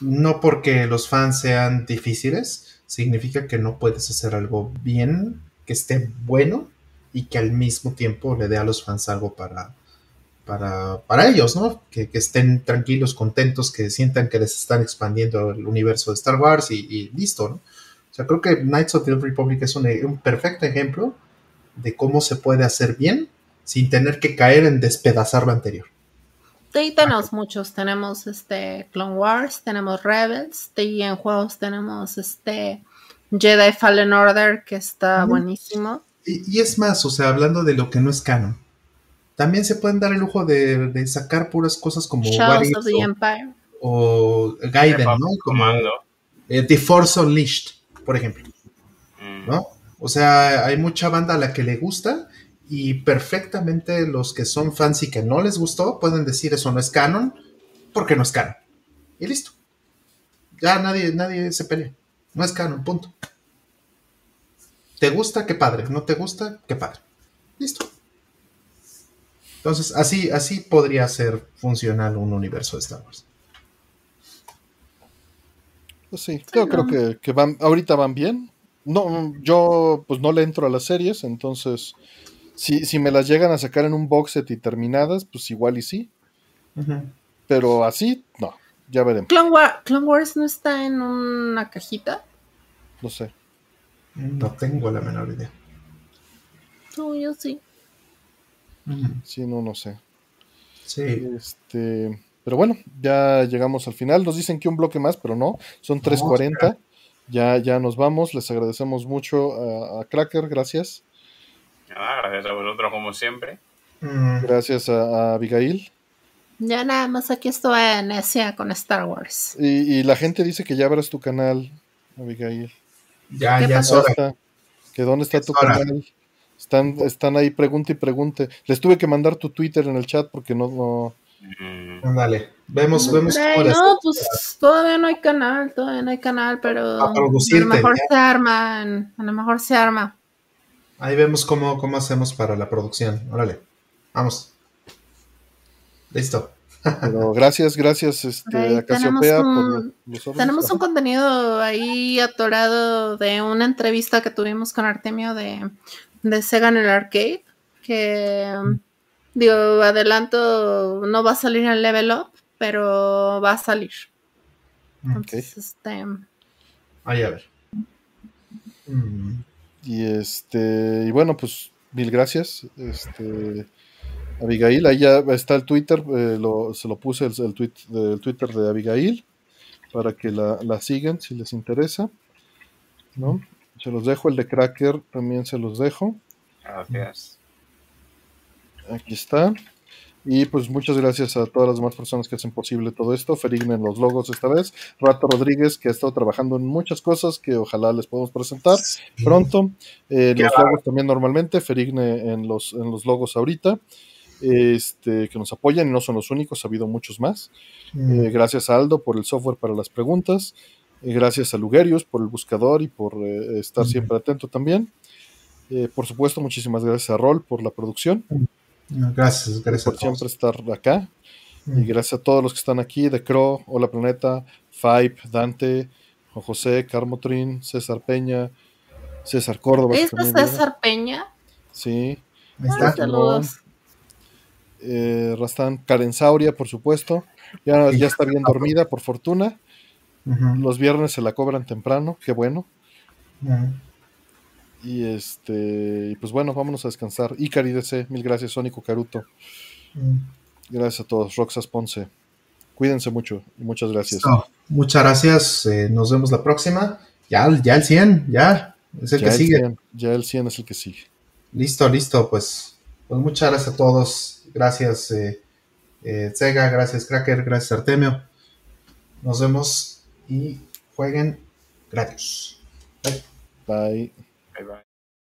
no porque los fans sean difíciles, significa que no puedes hacer algo bien, que esté bueno y que al mismo tiempo le dé a los fans algo para, para, para ellos, ¿no? Que, que estén tranquilos, contentos, que sientan que les están expandiendo el universo de Star Wars y, y listo, ¿no? O sea, creo que Knights of the Old Republic es un, un perfecto ejemplo de cómo se puede hacer bien sin tener que caer en despedazar lo anterior. Ahí tenemos muchos, tenemos este Clone Wars, tenemos Rebels, ahí en juegos tenemos este Jedi Fallen Order que está buenísimo. Y, y es más, o sea, hablando de lo que no es canon, también se pueden dar el lujo de, de sacar puras cosas como Shadows of the o, Empire. o Gaiden, ¿no? Como Comando. eh, The Force Unleashed, por ejemplo, Mm. ¿no? O sea, hay mucha banda a la que le gusta y perfectamente los que son fans y que no les gustó pueden decir eso no es canon porque no es canon. Y listo. Ya nadie, nadie se pelea. No es canon, punto. ¿Te gusta? Qué padre. ¿No te gusta? Qué padre. Listo. Entonces, así, así podría ser funcional un universo de Star Wars. Pues sí, yo creo que, que van, ahorita van bien. No, yo pues no le entro a las series, entonces si, si me las llegan a sacar en un box set y terminadas, pues igual y sí. Pero así, no, ya veremos. Clone, War- Clone Wars no está en una cajita. No sé. No tengo la menor idea. No, yo sí. Sí, no, no sé. Sí. Este, pero bueno, ya llegamos al final. Nos dicen que un bloque más, pero no. Son 3.40. Ya, ya nos vamos. Les agradecemos mucho a, a Cracker, gracias. Nada, gracias a vosotros como siempre. Mm, Gracias a, a Abigail. Ya nada más aquí estoy en Asia con Star Wars. Y, y la gente dice que ya abras tu canal, Abigail. Ya, ¿Qué ya dónde está Es tu hora. canal? Están, están ahí, pregunte y pregunte. Les tuve que mandar tu Twitter en el chat porque no, no. Mm, Ándale. Vemos, vemos Ay, no, pues todavía no hay canal, todavía no hay canal, pero A a producirte, lo mejor ya. se arma, en- a lo mejor se arma. Ahí vemos cómo, cómo hacemos para la producción. Órale. Vamos. Listo. Pero gracias, gracias, este, a Casiopea por un-. Tenemos un contenido ahí atorado de una entrevista que tuvimos con Artemio de, de Sega en el arcade, que digo, adelanto, no va a salir en Level Up, pero va a salir. Entonces, este, Ahí a ver. Mm, Y este, y bueno, pues mil gracias. Este, Abigail, ahí ya está el Twitter, eh, lo- se lo puse el, el tweet, el Twitter de Abigail para que la, la sigan si les interesa. ¿no? Se los dejo, el de Cracker también se los dejo. gracias. Aquí está. Y pues muchas gracias a todas las demás personas que hacen posible todo esto. Ferigna en los logos esta vez. Rato Rodríguez, que ha estado trabajando en muchas cosas que ojalá les podamos presentar pronto. Eh, los logos también normalmente. Ferigne en los, en los logos ahorita. Este, que nos apoyan y no son los únicos, ha habido muchos más. mm, Eh, gracias a Aldo por el software para las preguntas. Eh, gracias a Lugerius por el buscador y por eh, estar siempre atento también. Eh, por supuesto, muchísimas gracias a Rol por la producción Gracias, gracias por a todos. siempre estar acá. Mm, Y gracias a todos los que están aquí, de Cro, Hola Planeta, Five, Dante, Juan José, Carmotrin, César Peña, César Córdoba. ¿es. César Peña? Sí. Ahí está. Saludos. Eh, Rastán, Karen Sauria, por supuesto. Ya, ya está bien dormida, por fortuna. Los viernes se la cobran temprano, qué bueno. Y este, pues bueno, vámonos a descansar. Icari DC, mil gracias, Sónico Caruto. Gracias a todos. Roxas Ponce. Cuídense mucho y muchas gracias. Muchas gracias. eh, nos vemos la próxima. Ya, ya el 100, ya. Es el ya, que el sigue. 100, ya el 100 es el que sigue. Listo, listo. Pues, pues muchas gracias a todos. Gracias, eh, eh, Sega. Gracias, Cracker. Gracias, Artemio. Nos vemos y jueguen gratis. Bye. Bye, bye.